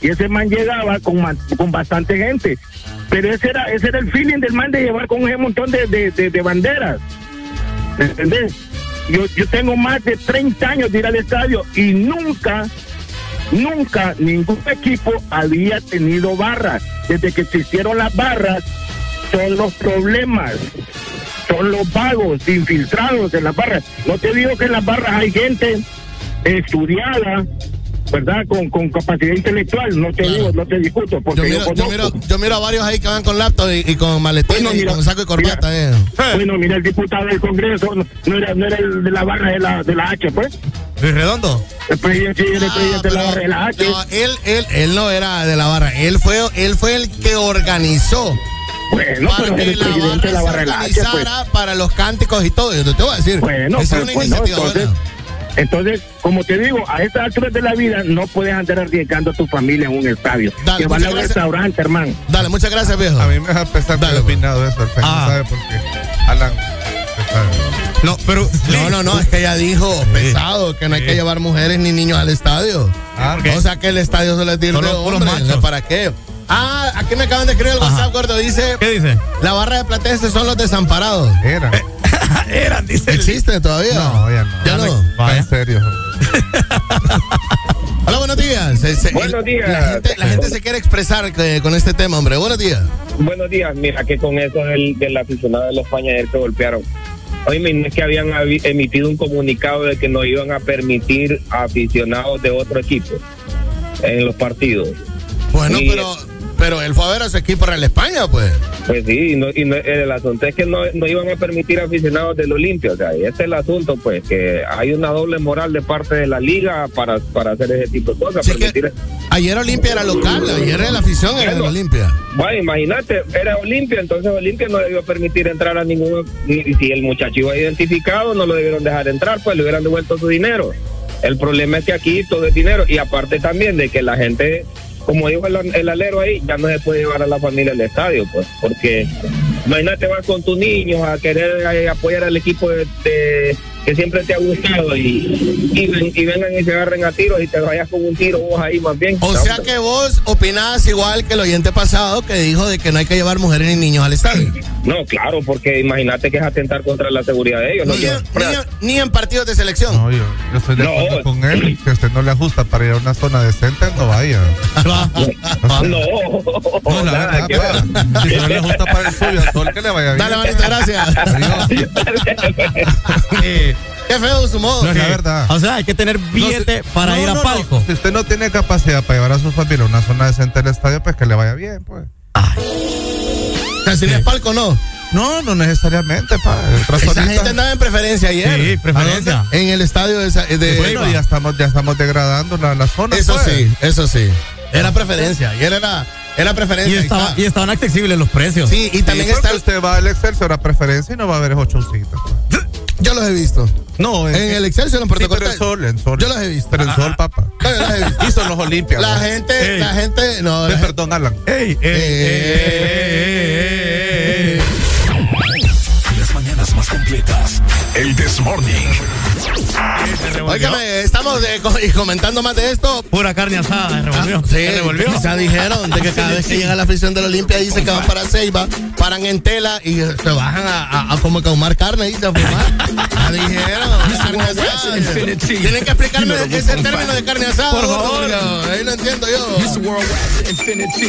Speaker 32: Y ese man llegaba con, con bastante gente. Pero ese era, ese era el feeling del man de llevar con ese montón de, de, de- de banderas. ¿Me entendés? Yo, yo tengo más de 30 años de ir al estadio y nunca, nunca ningún equipo había tenido barras. Desde que existieron las barras, son los problemas, son los vagos, infiltrados en las barras. No te digo que en las barras hay gente estudiada, ¿verdad? Con, con capacidad intelectual, no te digo, no te discuto, porque
Speaker 5: Yo
Speaker 32: yo,
Speaker 5: miro, yo,
Speaker 32: conozco.
Speaker 5: miro, yo miro a varios ahí que van con laptop y, y con maletines
Speaker 32: Bueno,
Speaker 5: y
Speaker 32: mira,
Speaker 5: con saco y corbata. eh.
Speaker 32: Bueno, mira, el diputado del Congreso no, no era, no era el de la barra de la, de la H, pues.
Speaker 4: Luis Redondo.
Speaker 32: El presidente, el presidente de la barra de la H.
Speaker 5: No, él, él, él no era de la barra, él fue, él fue el que organizó.
Speaker 32: Bueno,
Speaker 5: para
Speaker 32: pero
Speaker 5: que
Speaker 32: el
Speaker 5: la
Speaker 32: presidente de la
Speaker 5: barra
Speaker 32: barra
Speaker 5: se
Speaker 32: de la H, pues.
Speaker 5: organizara para los cánticos y todo. Yo te voy a decir.
Speaker 32: Bueno,
Speaker 5: esa
Speaker 32: pues,
Speaker 5: es una
Speaker 32: pues,
Speaker 5: iniciativa
Speaker 32: entonces,
Speaker 5: buena.
Speaker 32: Entonces, como te digo, a estas alturas de la vida no puedes andar arriesgando a tu familia en un estadio.
Speaker 5: Dale,
Speaker 32: que van a un restaurante, hermano.
Speaker 5: Dale, muchas gracias, viejo.
Speaker 33: A mí me deja pensar que
Speaker 5: Dale,
Speaker 33: he
Speaker 5: pues.
Speaker 33: opinado eso, el
Speaker 4: Ah.
Speaker 33: ¿sabe por qué? Alan. sabe.
Speaker 4: No, pero.
Speaker 5: No, no, no, es que ella dijo pesado que no hay que llevar mujeres ni niños al estadio.
Speaker 33: Ah,
Speaker 5: O sea que el estadio solo es de
Speaker 4: Solo
Speaker 5: de
Speaker 4: puros
Speaker 5: hombres. ¿Para qué? Ah, aquí me acaban de escribir el
Speaker 4: Ajá.
Speaker 5: WhatsApp, gordo. Dice,
Speaker 4: ¿Qué dice?
Speaker 5: la barra de platense son los desamparados.
Speaker 33: Era.
Speaker 4: Eran, dice. el-
Speaker 5: ¿Existe todavía?
Speaker 33: No, ya no.
Speaker 5: ¿Ya no?
Speaker 33: En serio.
Speaker 5: Hola, buenos días. Se- se-
Speaker 18: Buenos días.
Speaker 5: La gente, la gente se quiere expresar eh, con este tema, hombre. Buenos días.
Speaker 18: Buenos días, mira que con eso del, del aficionado de los España ayer que golpearon. Oye, es que habían emitido un comunicado de que no iban a permitir a aficionados de otro equipo en los partidos.
Speaker 5: Bueno,
Speaker 18: Y-
Speaker 5: pero, pero él fue a ver a su equipo Real España, pues.
Speaker 18: Pues sí, y, no, y no- el asunto es que no, no iban a permitir aficionados del Olimpia. O sea, y ese es el asunto, pues, que hay una doble moral de parte de la liga para, para hacer ese tipo de cosas.
Speaker 5: Sí,
Speaker 18: permitir-
Speaker 5: Ayer Olimpia era local, ayer la afición era de. Olimpia.
Speaker 18: Bueno, imagínate, era Olimpia, entonces Olimpia no debió permitir entrar a ningún. ni- Si el muchacho iba identificado, no lo debieron dejar entrar, pues le hubieran devuelto su dinero. El problema es que aquí todo es dinero y aparte también de que la gente, como dijo el, alero ahí, ya no se puede llevar a la familia al estadio, pues, porque imagínate vas con tus niños a querer apoyar al equipo de- que siempre te ha gustado y, y, ven- y vengan y se agarren a tiros y te vayas con un tiro vos ahí más bien.
Speaker 5: O sea que vos opinabas igual que el oyente pasado que dijo de que no hay que llevar mujeres ni niños al estadio.
Speaker 18: No, claro, porque imagínate que es atentar contra la seguridad de ellos. ¿no?
Speaker 5: Ni, en- ni en- ni en partidos de selección.
Speaker 34: No, yo, yo estoy de
Speaker 18: No.
Speaker 34: acuerdo con él. Si a usted no le ajusta para ir a una zona decente, no vaya.
Speaker 18: No,
Speaker 34: No, la
Speaker 18: nada
Speaker 34: verdad,
Speaker 18: que ver.
Speaker 34: pa. Si no le ajusta para el suyo, a todo el que le vaya bien.
Speaker 5: Dale, manito, gracias. Qué feo su modo.
Speaker 34: No, es la verdad.
Speaker 4: O sea, hay que tener billete para
Speaker 34: No,
Speaker 4: ir a palco.
Speaker 34: Si usted no tiene capacidad para llevar a su familia a una zona decente del estadio, pues que le vaya bien, pues.
Speaker 5: Sea, si es palco, no.
Speaker 34: No, no necesariamente, pa.
Speaker 5: Esa gente andaba en preferencia ayer.
Speaker 4: Sí, preferencia.
Speaker 5: En el estadio de, de
Speaker 34: Bueno, ya estamos, ya estamos degradando la, la zona.
Speaker 5: Eso
Speaker 34: pues.
Speaker 5: sí, eso sí. Era preferencia. Ayer era, era
Speaker 4: Y,
Speaker 5: preferencia.
Speaker 4: estaba-
Speaker 5: está.
Speaker 4: y estaban accesibles los precios.
Speaker 5: Sí, y también
Speaker 34: Sí,
Speaker 5: está.
Speaker 34: usted va al Excelsior a preferencia y no va a ver esos showcitos.
Speaker 5: Yo los he visto.
Speaker 34: No,
Speaker 5: En el Excelsior, en
Speaker 34: Sí,
Speaker 5: Puerto
Speaker 34: pero
Speaker 5: Cortés.
Speaker 34: en sol, en sol.
Speaker 5: Yo los he visto.
Speaker 34: Pero en sol, papá.
Speaker 5: No, yo los he visto.
Speaker 34: Y son los Olimpias.
Speaker 5: La gente,
Speaker 4: Ey.
Speaker 5: la gente, no. La gente-
Speaker 34: Perdón, Alan.
Speaker 4: Ey, ey,
Speaker 1: Las mañanas más completas el This Morning.
Speaker 5: Estamos eh, de, comentando más de esto.
Speaker 4: Pura carne asada, revolvió.
Speaker 5: Ah, sí, se
Speaker 4: revolvió.
Speaker 5: Ya dijeron de que cada vez que llega la afición de la Olimpia dice que van para Ceiba, paran en tela y se bajan a, a, a como caumar carne y se fumar. Ya dijeron. Tienen que explicarme ese término de carne asada.
Speaker 4: Por favor.
Speaker 5: Ahí lo entiendo yo.
Speaker 35: This
Speaker 5: world Infinity.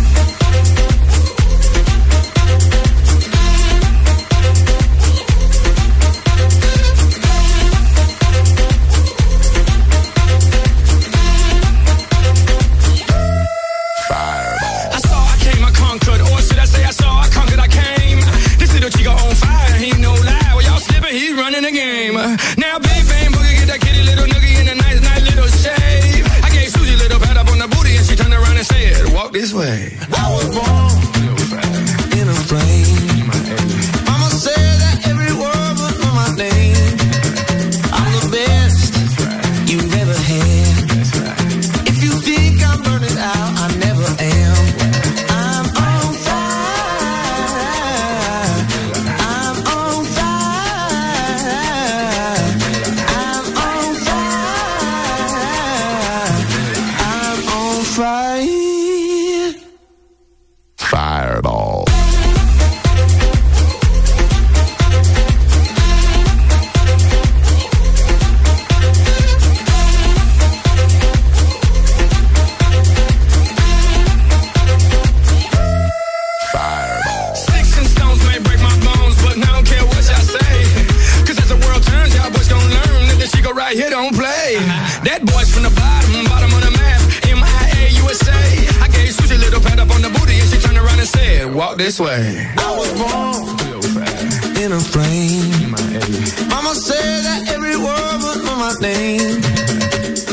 Speaker 35: The. Now, big bang boogie, get that kitty little noogie in a nice, nice little shave. I gave Susie little pat up on the booty, and she turned around and said, "Walk this way." I was born in a flame. Walk this way. I was born in a flame. Mama said that every word was my name.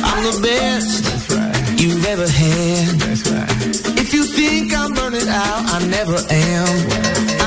Speaker 35: I'm the best that's right you've ever had. That's right. If you think I'm burning out, I never am.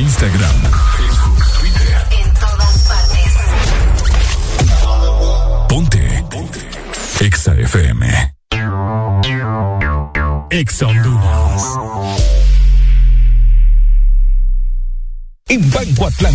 Speaker 1: Instagram,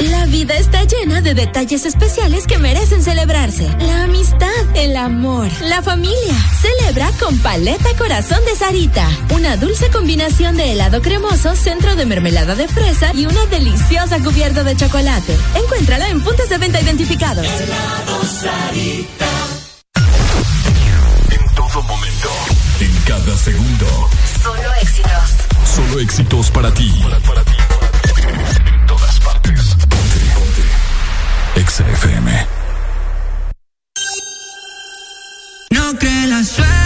Speaker 36: La vida está llena de detalles especiales que merecen celebrarse. La amistad, el amor, la familia. Celebra con Paleta Corazón de Sarita. Una dulce combinación de helado cremoso, centro de mermelada de fresa y una deliciosa cubierta de chocolate. Encuéntrala en puntos de venta identificados.
Speaker 1: En todo momento. En cada segundo.
Speaker 37: Solo éxitos.
Speaker 1: Solo éxitos para ti. Para, ti. Partes. Ponte. Ponte. Exa FM.
Speaker 15: No cree la suerte.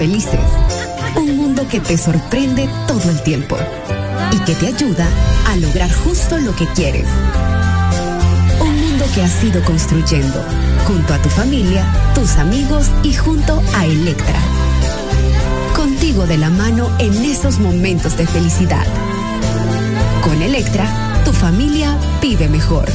Speaker 11: felices. Un mundo que te sorprende todo el tiempo y que te ayuda a lograr justo lo que quieres. Un mundo que has ido construyendo junto a tu familia, tus amigos y junto a Electra. Contigo de la mano en esos momentos de felicidad. Con Electra, tu familia vive mejor.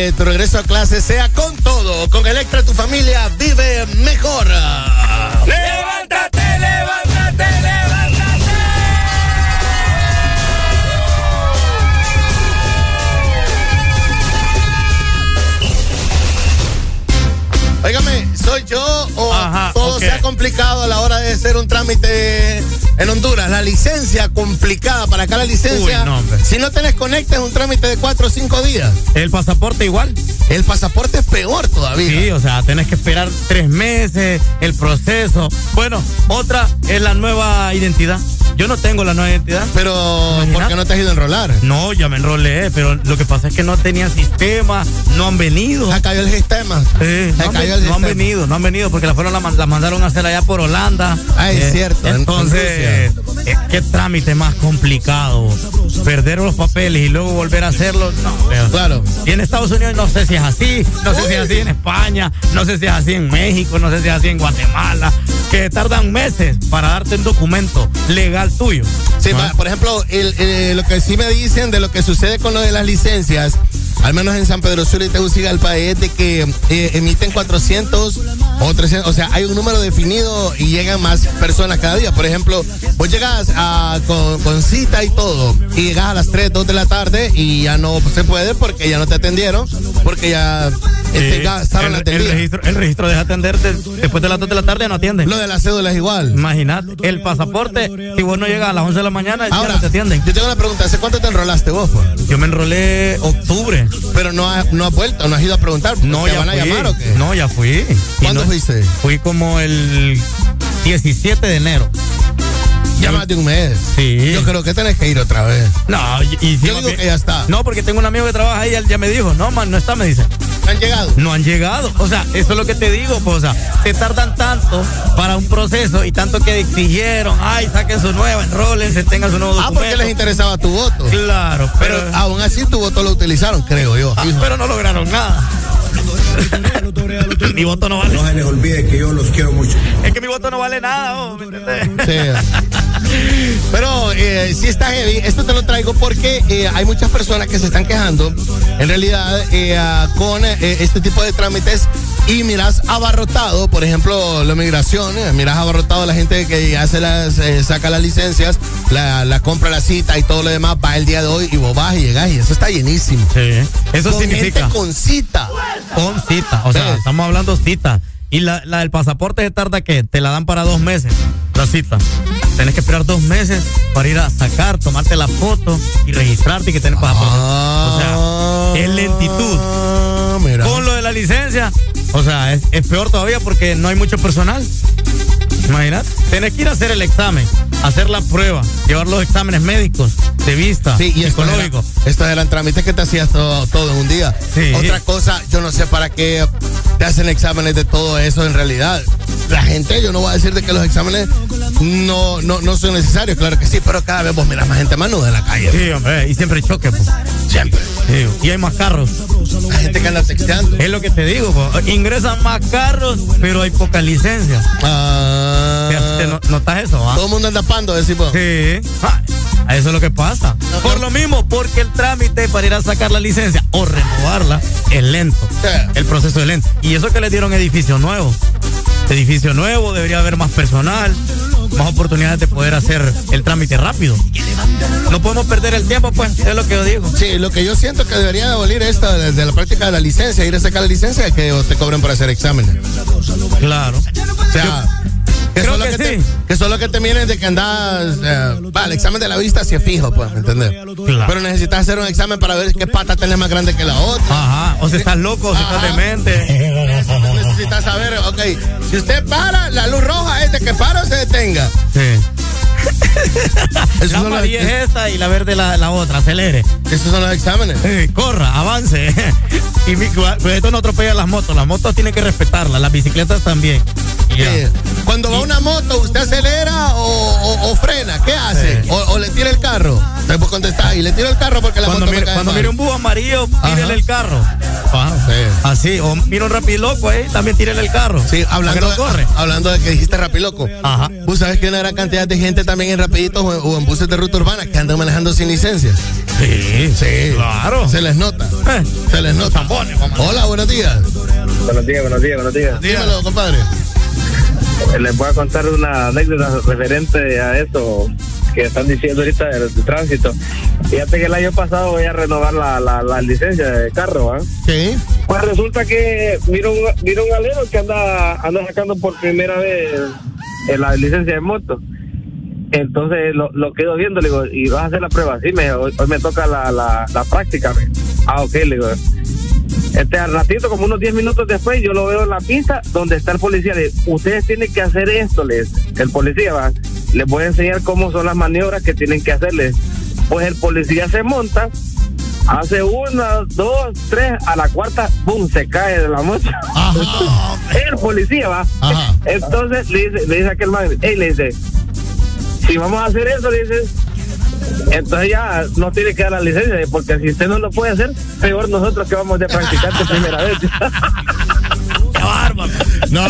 Speaker 38: Para
Speaker 5: días.
Speaker 4: El pasaporte igual.
Speaker 5: El pasaporte es peor todavía.
Speaker 4: Sí, o sea, tenés que esperar tres meses, el proceso. Bueno, otra es la nueva identidad. Yo no tengo la nueva identidad.
Speaker 5: Pero, ¿por qué no te has ido a enrolar?
Speaker 4: No, ya me enrolé, pero lo que pasa es que no tenían sistema, no han venido.
Speaker 5: Se cayó el sistema.
Speaker 4: Sí, no, han,
Speaker 5: el
Speaker 4: no venido, no han venido porque la fueron la, la mandaron a hacer allá por Holanda.
Speaker 5: Ah, es cierto, en- en
Speaker 4: Entonces, eh, qué trámite más complicado. Perder los papeles y luego volver a hacerlo. No, eh.
Speaker 5: Claro.
Speaker 4: Y en Estados Unidos no sé si es así, no sé si es así en España, no sé si es así en México, no sé si es así en Guatemala, que tardan meses para darte un documento legal tuyo.
Speaker 5: Sí, por ejemplo, el- el- lo que sí me dicen de lo que sucede con lo de las licencias, al menos en San Pedro Sula y Tegucigalpa, es de que eh, emiten 400 o 300, o sea, hay un número definido y llegan más personas cada día. Por ejemplo, vos llegas a- con, con cita y todo, y llegas a las 3, 2 de la tarde y ya no se puede porque ya no te atendieron, porque ya este,
Speaker 4: el,
Speaker 5: la
Speaker 4: el registro, el registro deja atender de- después de las 2 de la tarde no atienden.
Speaker 5: Lo de la cédula es igual.
Speaker 4: Imagínate, el pasaporte, si vos no llegas a las 11 de la mañana, ya
Speaker 5: Ahora,
Speaker 4: no te atienden.
Speaker 5: yo tengo una pregunta, ¿hace cuánto te enrolaste vos? pues?
Speaker 4: Yo me enrolé octubre.
Speaker 5: Pero no, ha- no has vuelto, no has ido a preguntar.
Speaker 4: No,
Speaker 5: ¿Te
Speaker 4: ya
Speaker 5: van a
Speaker 4: fui.
Speaker 5: llamar o qué?
Speaker 4: No, ya fui. Y
Speaker 5: ¿Cuándo
Speaker 4: no-
Speaker 5: fuiste?
Speaker 4: Fui como el 17 de enero.
Speaker 5: Ya más de un mes.
Speaker 4: Sí.
Speaker 5: Yo creo que tenés que ir otra vez.
Speaker 4: No, y, y-
Speaker 5: Yo digo que ya está.
Speaker 4: No, porque tengo un amigo que trabaja ahí, él ya me dijo, no, man, no está, me dice.
Speaker 5: ¿Han llegado?
Speaker 4: No han llegado. O sea, eso es lo que te digo, pues, o sea, se tardan tanto para un proceso y tanto que exigieron, ay, saquen su nueva, enrólense, tengan su nuevo
Speaker 5: Ah, porque les interesaba tu voto.
Speaker 4: Claro,
Speaker 5: Pero,
Speaker 4: pero,
Speaker 5: aún así tu voto lo utilizaron, creo yo.
Speaker 4: ah, pero no lograron nada. mi voto no vale.
Speaker 14: No se les olvide que yo los quiero mucho.
Speaker 4: Es que mi voto no vale nada, oh.
Speaker 5: Sí. Pero eh, sí está heavy. Esto te lo traigo porque eh, hay muchas personas que se están quejando, en realidad, eh, ah, con eh, este tipo de trámites. Y miras abarrotado, por ejemplo, la migración, eh, miras abarrotado la gente que hace las, eh, saca las licencias, la, la compra la cita y todo lo demás, va el día de hoy y vos vas y llegás y eso está llenísimo.
Speaker 4: Sí, eso
Speaker 5: Con
Speaker 4: significa
Speaker 5: gente con cita.
Speaker 4: con cita, o sea, estamos hablando cita. Y la, la del pasaporte se tarda que te la dan para dos meses, la cita. Tenés que esperar dos meses para ir a sacar, tomarte la foto y registrarte y que tenés pasaporte. o sea, es lentitud. Con lo de la licencia, o sea, es, es peor todavía porque no hay mucho personal. Imagínate, tenés que ir a hacer el examen, hacer la prueba, llevar los exámenes médicos, de vista,
Speaker 5: Sí, y esto
Speaker 4: psicológico.
Speaker 5: era- estos eran trámites que te hacías todo, todo en un día.
Speaker 4: Sí.
Speaker 5: Otra cosa, yo no sé para qué te hacen exámenes de todo eso en realidad. La gente, yo no voy a decir de que los exámenes no, no, no son necesarios, claro que sí, pero cada vez vos miras más gente manuda en la calle.
Speaker 4: Sí, hombre, y siempre choque, pues.
Speaker 5: Siempre.
Speaker 4: Sí, y hay más carros.
Speaker 5: La gente que anda texteando.
Speaker 4: Es lo que te digo, pues. ingresan más carros, pero hay pocas licencias.
Speaker 5: Ah,
Speaker 4: ¿Te, te no- notas eso? ah?
Speaker 5: todo el mundo anda decimos.
Speaker 4: Sí. Ah, eso es lo que pasa. Por lo mismo, porque el trámite para ir a sacar la licencia o renovarla es lento. El proceso es lento. Y eso que le dieron edificio nuevo. Edificio nuevo, debería haber más personal, más oportunidades de poder hacer el trámite rápido. No podemos perder el tiempo, pues, es lo que yo digo.
Speaker 5: Sí, lo que yo siento que debería de abolir esta desde la práctica de la licencia, ir a sacar la licencia, es que te cobren por hacer exámenes.
Speaker 4: Claro.
Speaker 5: O sea, que
Speaker 4: creo
Speaker 5: solo
Speaker 4: que
Speaker 5: que, te, que solo que te miren de que andas, eh, va, el examen de la vista sí es fijo, pues.
Speaker 4: Claro.
Speaker 5: Pero necesitas hacer un examen para ver qué pata tenés más grande que la otra.
Speaker 4: Ajá. O si estás loco, o si estás demente.
Speaker 5: Necesitas saber, ok, si usted para, la luz roja es de que para o se detenga.
Speaker 4: Sí.
Speaker 5: Esos
Speaker 4: La amarilla es esta y la verde la, la otra, acelere.
Speaker 5: esos son los exámenes.
Speaker 4: Eh, corra, avance. y mi, esto no atropella las motos. Las motos tienen que respetarlas, las bicicletas también. Y ya.
Speaker 5: Eh, Cuando va una moto, ¿usted acelera o, o- o frena, ¿qué hace? O, o le tira el carro. Entonces vos contestás y le tiro el carro porque la
Speaker 4: Cuando,
Speaker 5: moto me
Speaker 4: mire,
Speaker 5: cae
Speaker 4: cuando mire un búho amarillo, tírele el carro. Ah, Así, o mira un rapiloco ahí, también tírele el carro.
Speaker 5: Sí, hablando,
Speaker 4: no corre.
Speaker 5: de, hablando de que dijiste rapiloco.
Speaker 4: Ajá.
Speaker 5: Tú sabes que hay una gran cantidad de gente también en rapiditos o en, buses de ruta urbana que andan manejando sin licencia.
Speaker 4: Sí,
Speaker 5: Sí,
Speaker 4: claro.
Speaker 5: Se les nota.
Speaker 4: Eh.
Speaker 5: Se les nota. Hola, buenos días.
Speaker 18: Buenos días, buenos días, buenos días.
Speaker 5: Dímelo, compadre.
Speaker 18: Les voy a contar una anécdota referente a eso que están diciendo ahorita del, del tránsito. Fíjate que el año pasado voy a renovar la, la, la licencia de carro, ¿ah?
Speaker 5: Sí.
Speaker 18: Pues resulta que miro un, un alero que anda, anda sacando por primera vez eh, la licencia de moto. Entonces lo, lo quedo viendo, le digo, ¿y vas a hacer la prueba? Sí, me, hoy, hoy me toca la, la, la práctica. me. Ah, ok, le digo. Este, al ratito, como unos 10 minutos después, yo lo veo en la pista donde está el policía. Le ustedes tienen que hacer esto, les. El policía va. Les voy a enseñar cómo son las maniobras que tienen que hacerles. Pues el policía se monta, hace una, dos, tres, a la cuarta, ¡pum! se cae de la moto. el policía va. Entonces le dice, le dice a aquel man, hey, le dice, si vamos a hacer eso, le dice, entonces ya no tiene que dar la licencia, porque si usted no lo puede hacer, peor nosotros que vamos de practicante primera vez.
Speaker 5: No,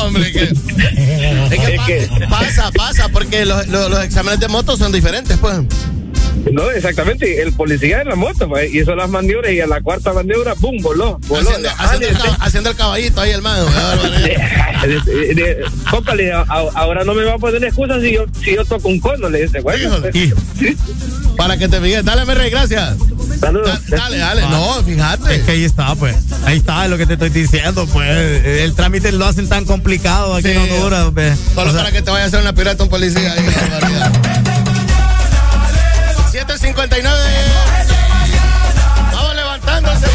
Speaker 5: hombre, que. Es que, pa- pasa, pasa, porque los, los- los exámenes de moto son diferentes, pues.
Speaker 18: No, exactamente, el policía en la moto, pues, hizo las maniobras y a la cuarta maniobra, ¡pum! voló. voló.
Speaker 5: Haciendo, haciendo el, cab- haciendo el caballito ahí, hermano.
Speaker 18: De- de- de- compa, le dije, "A- ahora no me va a poner excusa si yo, si yo toco un cono, le dice, bueno. pues,
Speaker 5: Para que te fijas. Dale, mi rey, gracias.
Speaker 18: Saludos.
Speaker 5: dale, dale. No, fíjate.
Speaker 4: Es que ahí está, pues. Ahí está lo que te estoy diciendo, pues. El trámite lo hacen tan complicado aquí en Honduras, pues.
Speaker 5: Solo
Speaker 4: O sea,
Speaker 5: para que te vaya a hacer una pirata un policía ahí. Qué barbaridad. 759. Vamos levantándose.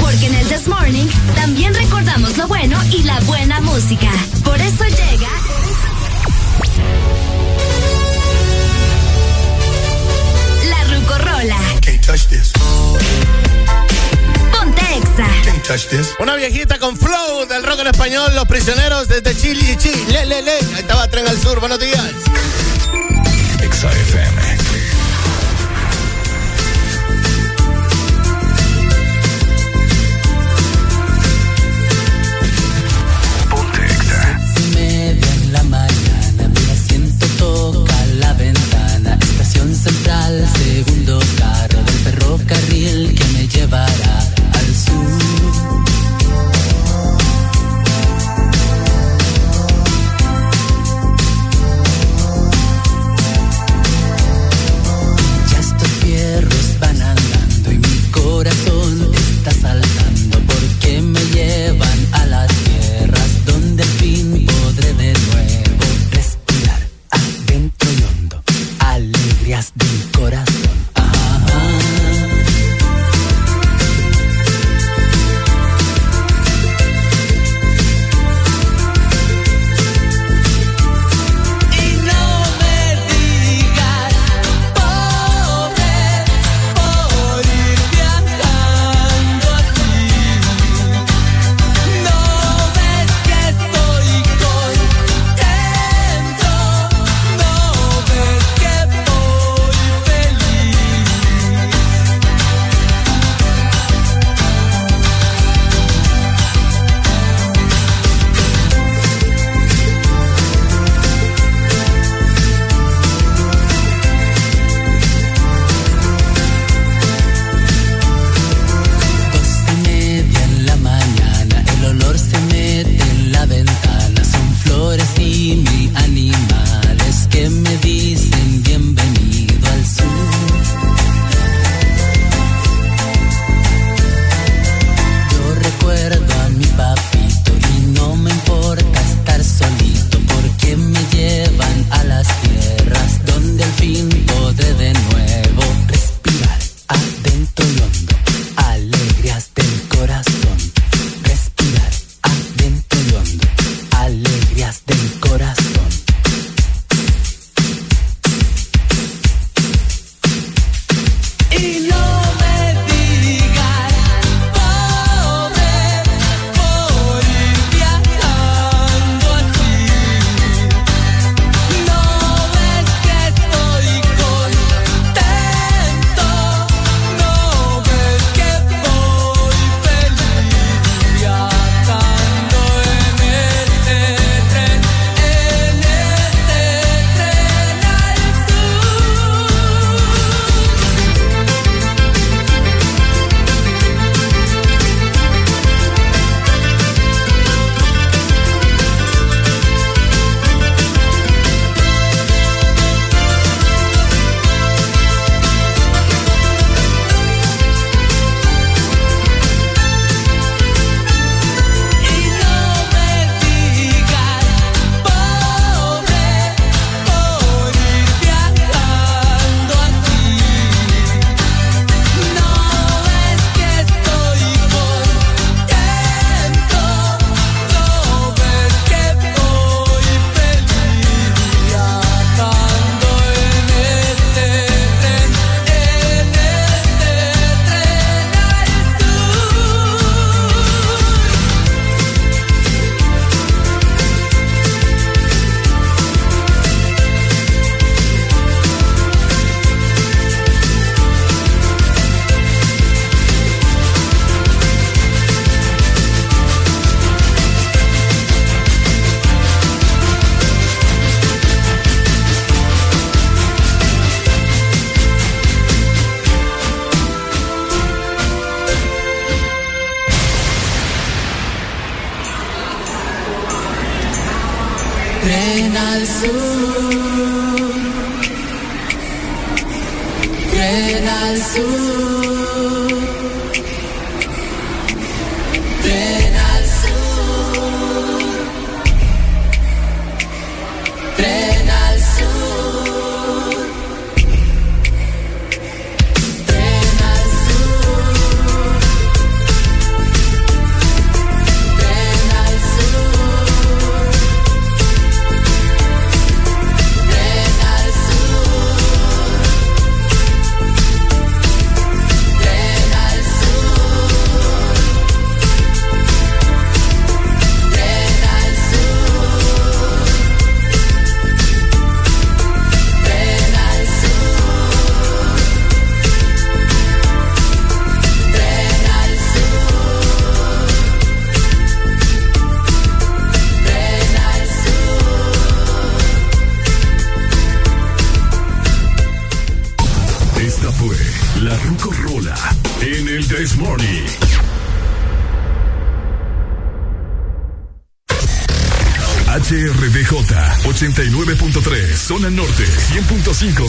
Speaker 39: Porque en el This Morning también recordamos lo bueno y la buena música. Por eso llega. La Rucorola.
Speaker 13: Can't touch this.
Speaker 5: Una viejita con flow del rock en español, Los Prisioneros desde Chile y Chile. Le, le, le. Ahí estaba Tren al Sur. Buenos días.
Speaker 13: XFM.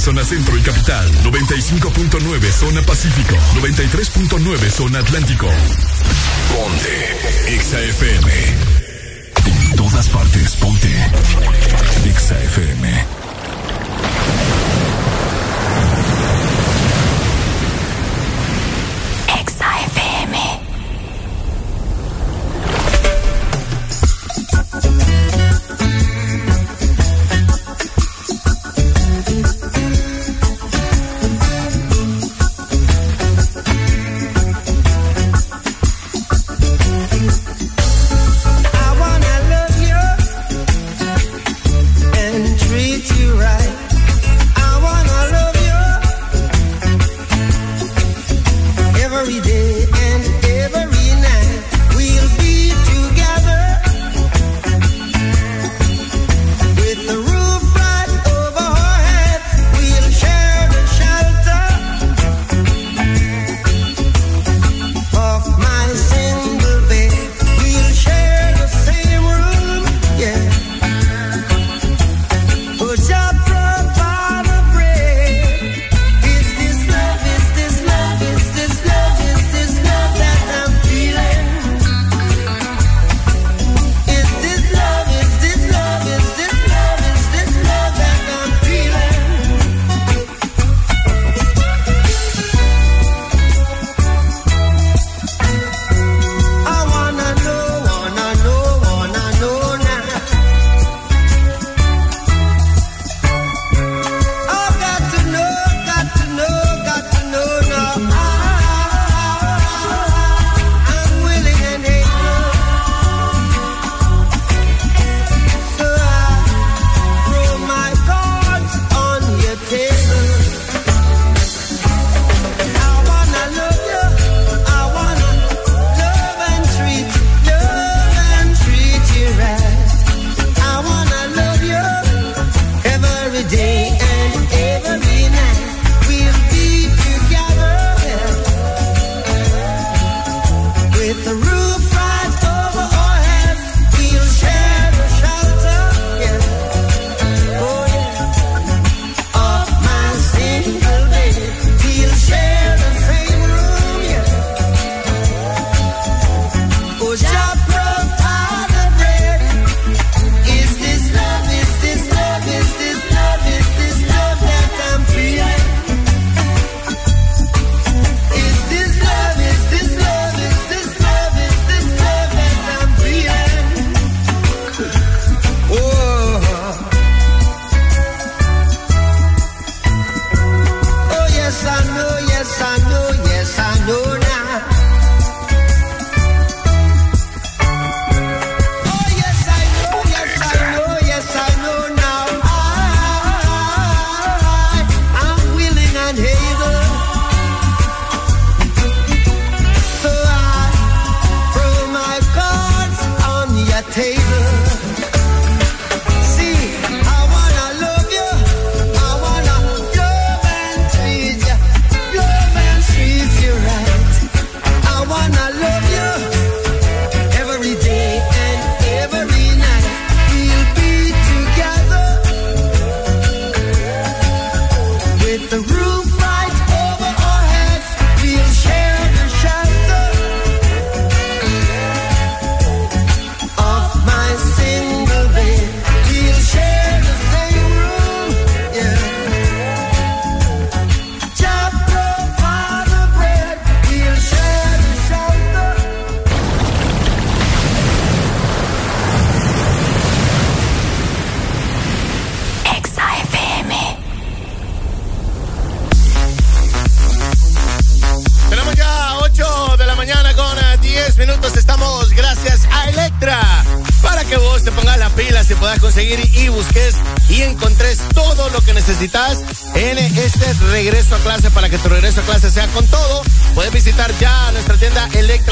Speaker 35: zona centro y capital, 95.9 zona pacífico, 93.9 zona atlántico.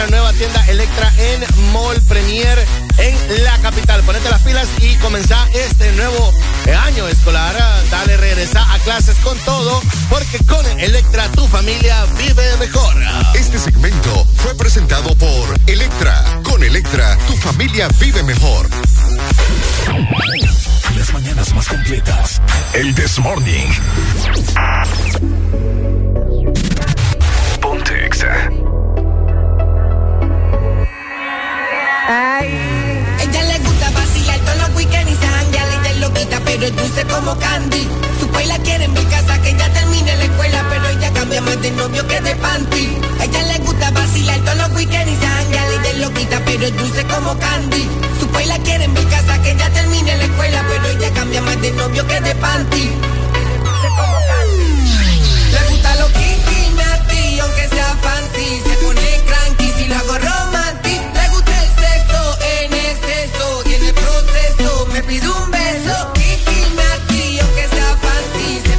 Speaker 40: nueva tienda Electra en Mall Premier en la capital. Ponete las pilas y comenzá este nuevo año escolar. Dale, regresa a clases con todo, porque con Electra tu familia vive mejor.
Speaker 19: Este segmento fue presentado por Electra. Con Electra tu familia vive mejor.
Speaker 1: Las mañanas más completas. El This Morning.
Speaker 41: pero es dulce como candy. Su país la quiere en mi casa, que ya termine la escuela, pero ella cambia más de novio que de panty. A ella le gusta vacilar todos los weekends y se y de loquita, pero es dulce como candy. Su país la quiere en mi casa, que ya termine la escuela, pero ella cambia más de novio que de panty. Le gusta lo kinky, natty, aunque sea fancy, se pone cranky si lo hago romantic. Le gusta el sexo en exceso y en el proceso me pide un beso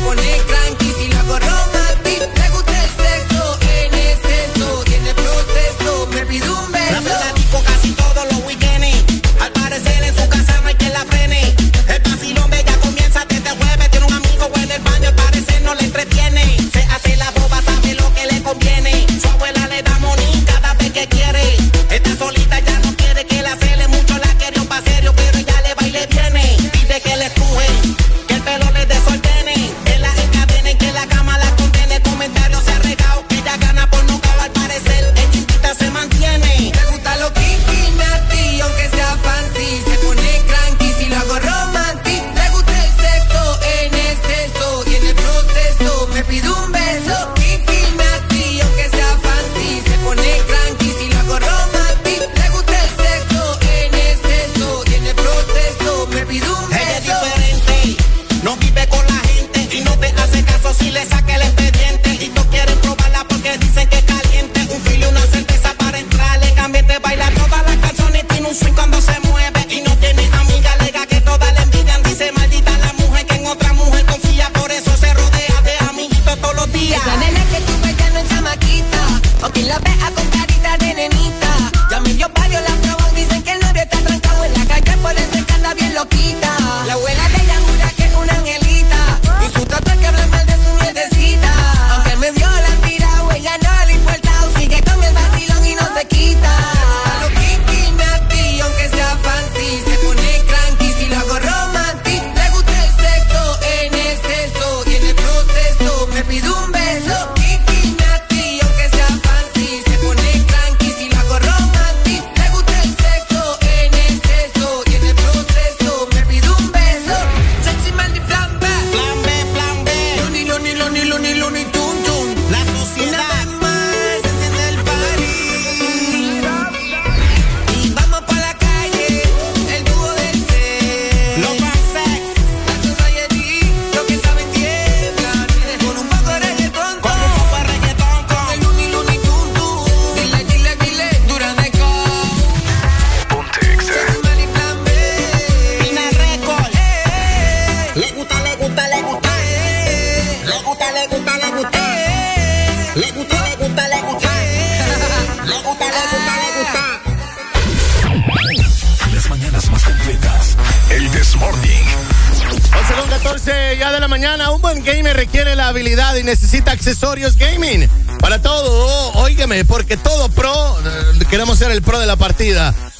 Speaker 40: conecta.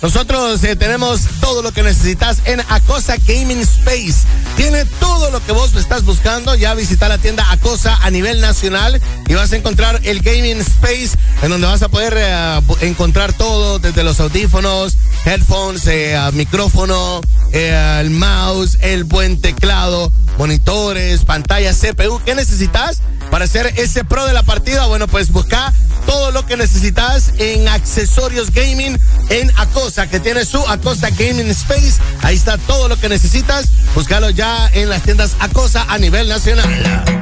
Speaker 40: Nosotros eh, tenemos todo lo que necesitas en Acosa Gaming Space. Tiene todo lo que vos estás buscando. Ya visita la tienda Acosa a nivel nacional y vas a encontrar el Gaming Space en donde vas a poder eh, encontrar todo, desde los audífonos, headphones, eh, micrófono, el mouse, el buen teclado, monitores, pantalla, CPU. ¿Qué necesitas? Para ser ese pro de la partida, bueno, pues busca todo lo que necesitas en accesorios gaming en Acosta, que tiene su Acosta Gaming Space. Ahí está todo lo que necesitas. Búscalo ya en las tiendas Acosta a nivel nacional.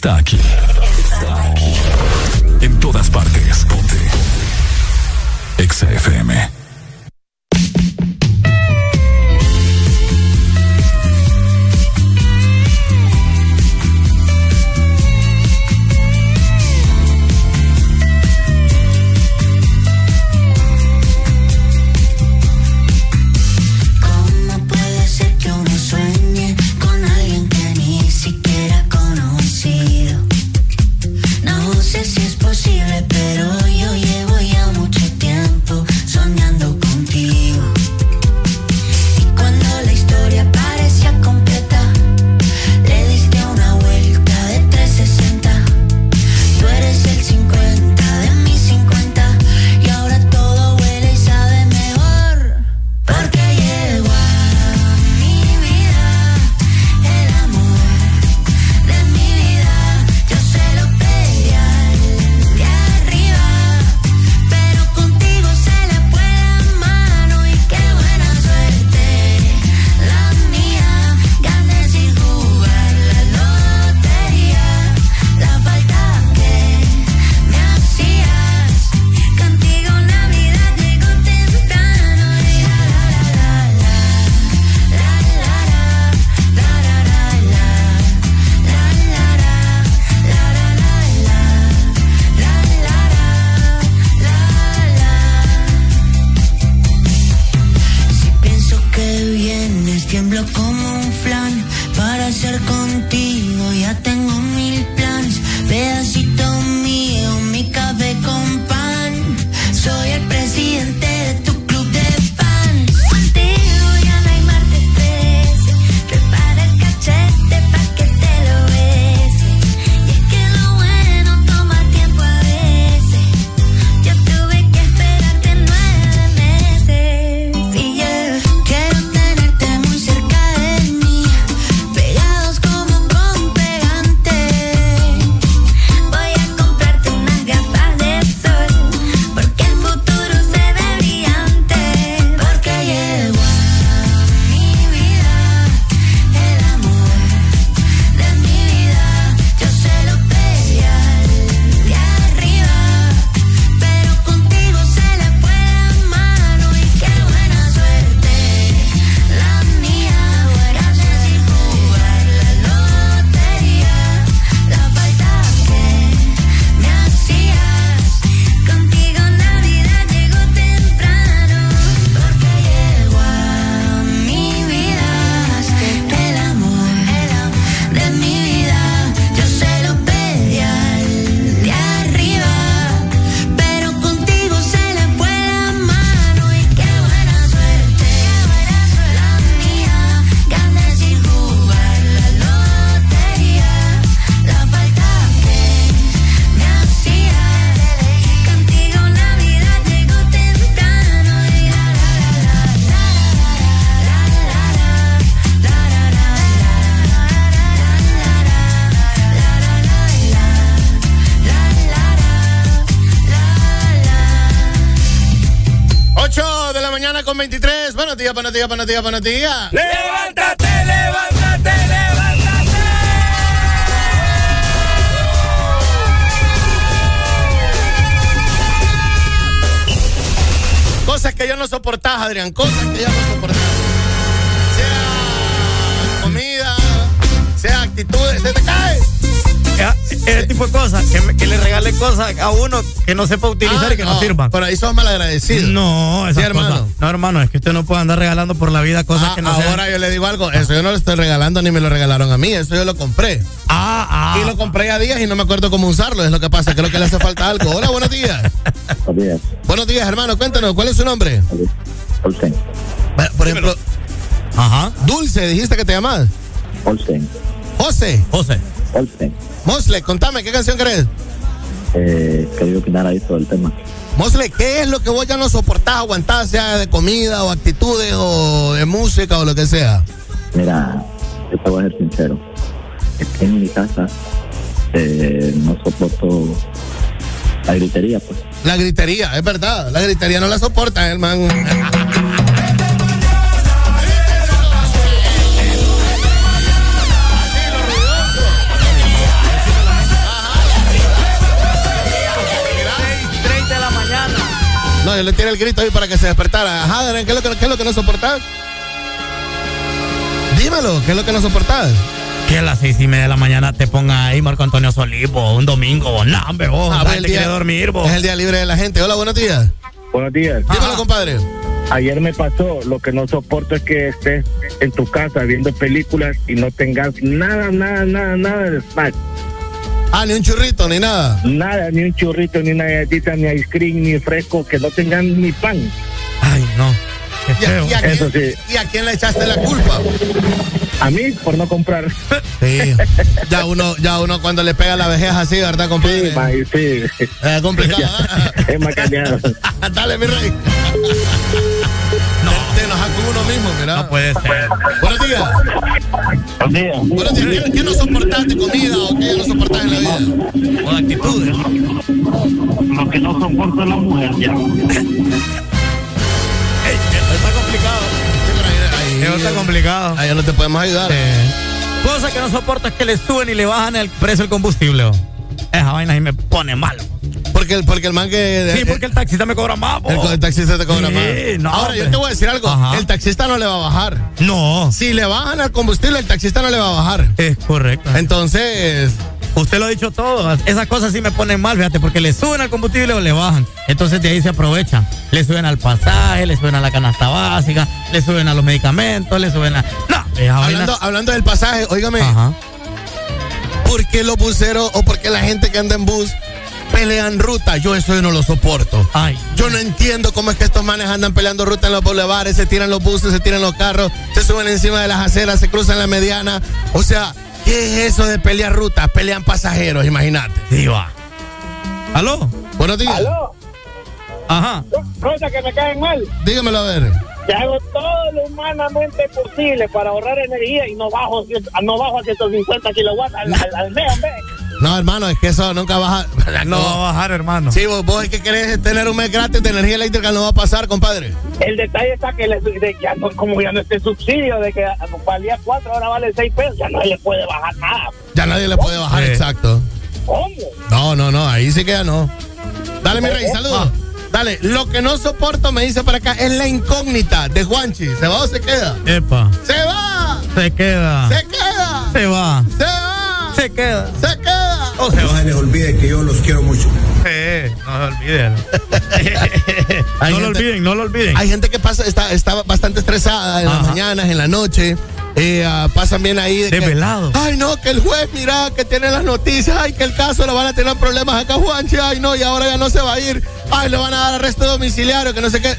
Speaker 5: Dienstag. Días, buenos días, buenos días, buenos días.
Speaker 13: Levántate, levántate, levántate.
Speaker 5: Cosas que ya no soportás, Adrián. Cosas que ya no soportás. Sea comida, sea actitudes. ¡Se te cae!
Speaker 4: Ese tipo de cosas, que, me- que le regale cosas a uno que no sepa utilizar
Speaker 5: Ah,
Speaker 4: y que no,
Speaker 5: no,
Speaker 4: sirvan.
Speaker 5: Pero ahí sos malagradecido.
Speaker 4: No, esas
Speaker 5: Sí, hermano.
Speaker 4: cosas. No, hermano, es que usted no puede andar regalando por la vida cosas
Speaker 5: Ah,
Speaker 4: que no
Speaker 5: ahora
Speaker 4: sean-
Speaker 5: yo le digo algo, eso yo no lo estoy regalando ni me lo regalaron a mí, eso yo lo compré.
Speaker 4: Ah, ah.
Speaker 5: Y lo compré a días y no me acuerdo cómo usarlo, es lo que pasa, creo que le hace falta algo. Hola, buenos días.
Speaker 42: Buenos días.
Speaker 5: Buenos días, hermano, cuéntanos, ¿cuál es su nombre?
Speaker 42: Olsen.
Speaker 5: Por ejemplo,
Speaker 4: Ajá.
Speaker 5: Dulce, dijiste que te llamas.
Speaker 42: Olsen.
Speaker 5: José.
Speaker 4: José.
Speaker 42: Olsen.
Speaker 5: Mosle, contame, ¿qué canción querés?
Speaker 42: Eh, quería opinar ahí sobre el tema.
Speaker 5: Mosle, ¿qué es lo que vos ya no soportás aguantar, sea de comida o actitudes o de música o lo que sea?
Speaker 42: Mira, yo te voy a ser sincero. Es que en mi casa eh, no soporto la gritería, pues.
Speaker 5: La gritería, es verdad, la gritería no la soporta, hermano. No, yo le tiré el grito ahí para que se despertara. Ajá, ¿qué es lo que, qué es lo que no soportás? Dímelo, ¿qué es lo que no soportás?
Speaker 4: Que a las seis y media de la mañana te ponga ahí Marco Antonio Solís, un domingo, no, hombre, vos,
Speaker 5: Ah,
Speaker 4: gente quiere dormir, vos.
Speaker 5: Es el día libre de la gente. Hola, buenos días.
Speaker 18: Buenos días.
Speaker 5: Dímelo, compadre.
Speaker 18: Ayer me pasó, lo que no soporto es que estés en tu casa viendo películas y no tengas nada, nada, nada, nada de snack.
Speaker 5: Ah, ni un churrito, ni nada.
Speaker 18: Nada, ni un churrito, ni una galletita, ni ice cream, ni fresco, que no tengan ni pan.
Speaker 4: Ay, no. Qué
Speaker 5: ¿Y a,
Speaker 4: feo.
Speaker 5: y a
Speaker 18: Eso
Speaker 5: quién,
Speaker 18: sí.
Speaker 5: y a quién le echaste la culpa?
Speaker 18: A mí, por no comprar.
Speaker 5: Sí. Ya uno, ya uno cuando le pega la vejez así, ¿verdad, compadre?
Speaker 18: Sí, ma, sí.
Speaker 5: Es complicado. ¿eh?
Speaker 18: Es macaneado.
Speaker 5: Dale, mi rey. No. Te, te enojas con uno mismo, mira.
Speaker 4: No puede ser.
Speaker 5: Buenos días.
Speaker 18: Buenos días.
Speaker 5: Buenos días. ¿Qué, qué no soportás de comida o qué no soportás en la vida?
Speaker 4: O de actitudes.
Speaker 18: Lo que no soporto es la mujer, ya.
Speaker 4: Está complicado.
Speaker 5: Ahí, ahí-
Speaker 4: Eso está complicado.
Speaker 5: ahí no te podemos ayudar.
Speaker 4: Sí. Cosa que no soporto es que le suben y le bajan el precio del combustible. vos. Esa vaina ahí me pone mal.
Speaker 5: Porque el, porque el man que.
Speaker 4: Sí, porque el taxista me cobra más.
Speaker 5: El, taxista te cobra
Speaker 4: Sí,
Speaker 5: más.
Speaker 4: no,
Speaker 5: Ahora, yo te voy a decir algo.
Speaker 4: Ajá.
Speaker 5: El taxista no le va a bajar.
Speaker 4: No.
Speaker 5: Si le bajan al combustible, el taxista no le va a bajar.
Speaker 4: Es correcto.
Speaker 5: Entonces,
Speaker 4: Usted lo ha dicho todo. Esas cosas sí me ponen mal, fíjate, porque le suben al combustible o le bajan. Entonces de ahí se aprovechan. Le suben al pasaje, le suben a la canasta básica, le suben a los medicamentos, le suben a. No,
Speaker 5: hablando, hablando del pasaje, óigame,
Speaker 4: Ajá.
Speaker 5: ¿por qué los buceros o por qué la gente que anda en bus pelean ruta? Yo eso yo no lo soporto.
Speaker 4: Ay.
Speaker 5: Yo no entiendo cómo es que estos manes andan peleando ruta en los bulevares, se tiran los buses, se tiran los carros, se suben encima de las aceras, se cruzan la mediana. O sea, ¿qué es eso de pelear ruta? Pelean pasajeros, imagínate.
Speaker 4: Sí, va. ¿Aló?
Speaker 5: Buenos días.
Speaker 18: ¿Aló?
Speaker 4: Ajá.
Speaker 18: Cosas que me caen mal.
Speaker 5: Dígamelo a ver.
Speaker 18: Que hago todo lo humanamente posible para ahorrar energía y no bajo, no bajo a 150 kilowatts al, al, al mes, hombre.
Speaker 5: No, hermano, es que eso nunca baja.
Speaker 4: No va a bajar, hermano.
Speaker 5: Sí, vos, vos es que querés tener un mes gratis de energía eléctrica, no va a pasar, compadre.
Speaker 18: El detalle está que le- de- ya no- como ya no este subsidio de que valía 4, ahora vale 6 pesos, ya no le puede bajar nada.
Speaker 5: Ya nadie le puede bajar,
Speaker 4: Sí.
Speaker 5: exacto.
Speaker 18: ¿Cómo?
Speaker 5: No, no, no, ahí sí que ya no. Dale, mi rey, saludos. Dale, lo que no soporto, me dice para acá, es la incógnita de Juanchi. ¿Se va o se queda?
Speaker 4: Epa.
Speaker 5: ¡Se va!
Speaker 4: Se queda.
Speaker 5: ¡Se queda!
Speaker 4: Se va.
Speaker 5: ¡Se va!
Speaker 4: Se queda.
Speaker 5: ¡Se queda!
Speaker 4: O se
Speaker 14: No se les olvide que yo los quiero mucho.
Speaker 4: Sí, no lo olviden. No lo olviden, no lo olviden.
Speaker 5: Hay gente que pasa, está, está bastante estresada en las mañanas, en la noche. Eh, ah, pasan bien ahí de que,
Speaker 4: Desvelado.
Speaker 5: ay no que el juez mira que tiene las noticias ay que el caso lo van a tener problemas acá Juanchi ay no y ahora ya no se va a ir ay le van a dar arresto domiciliario que no sé qué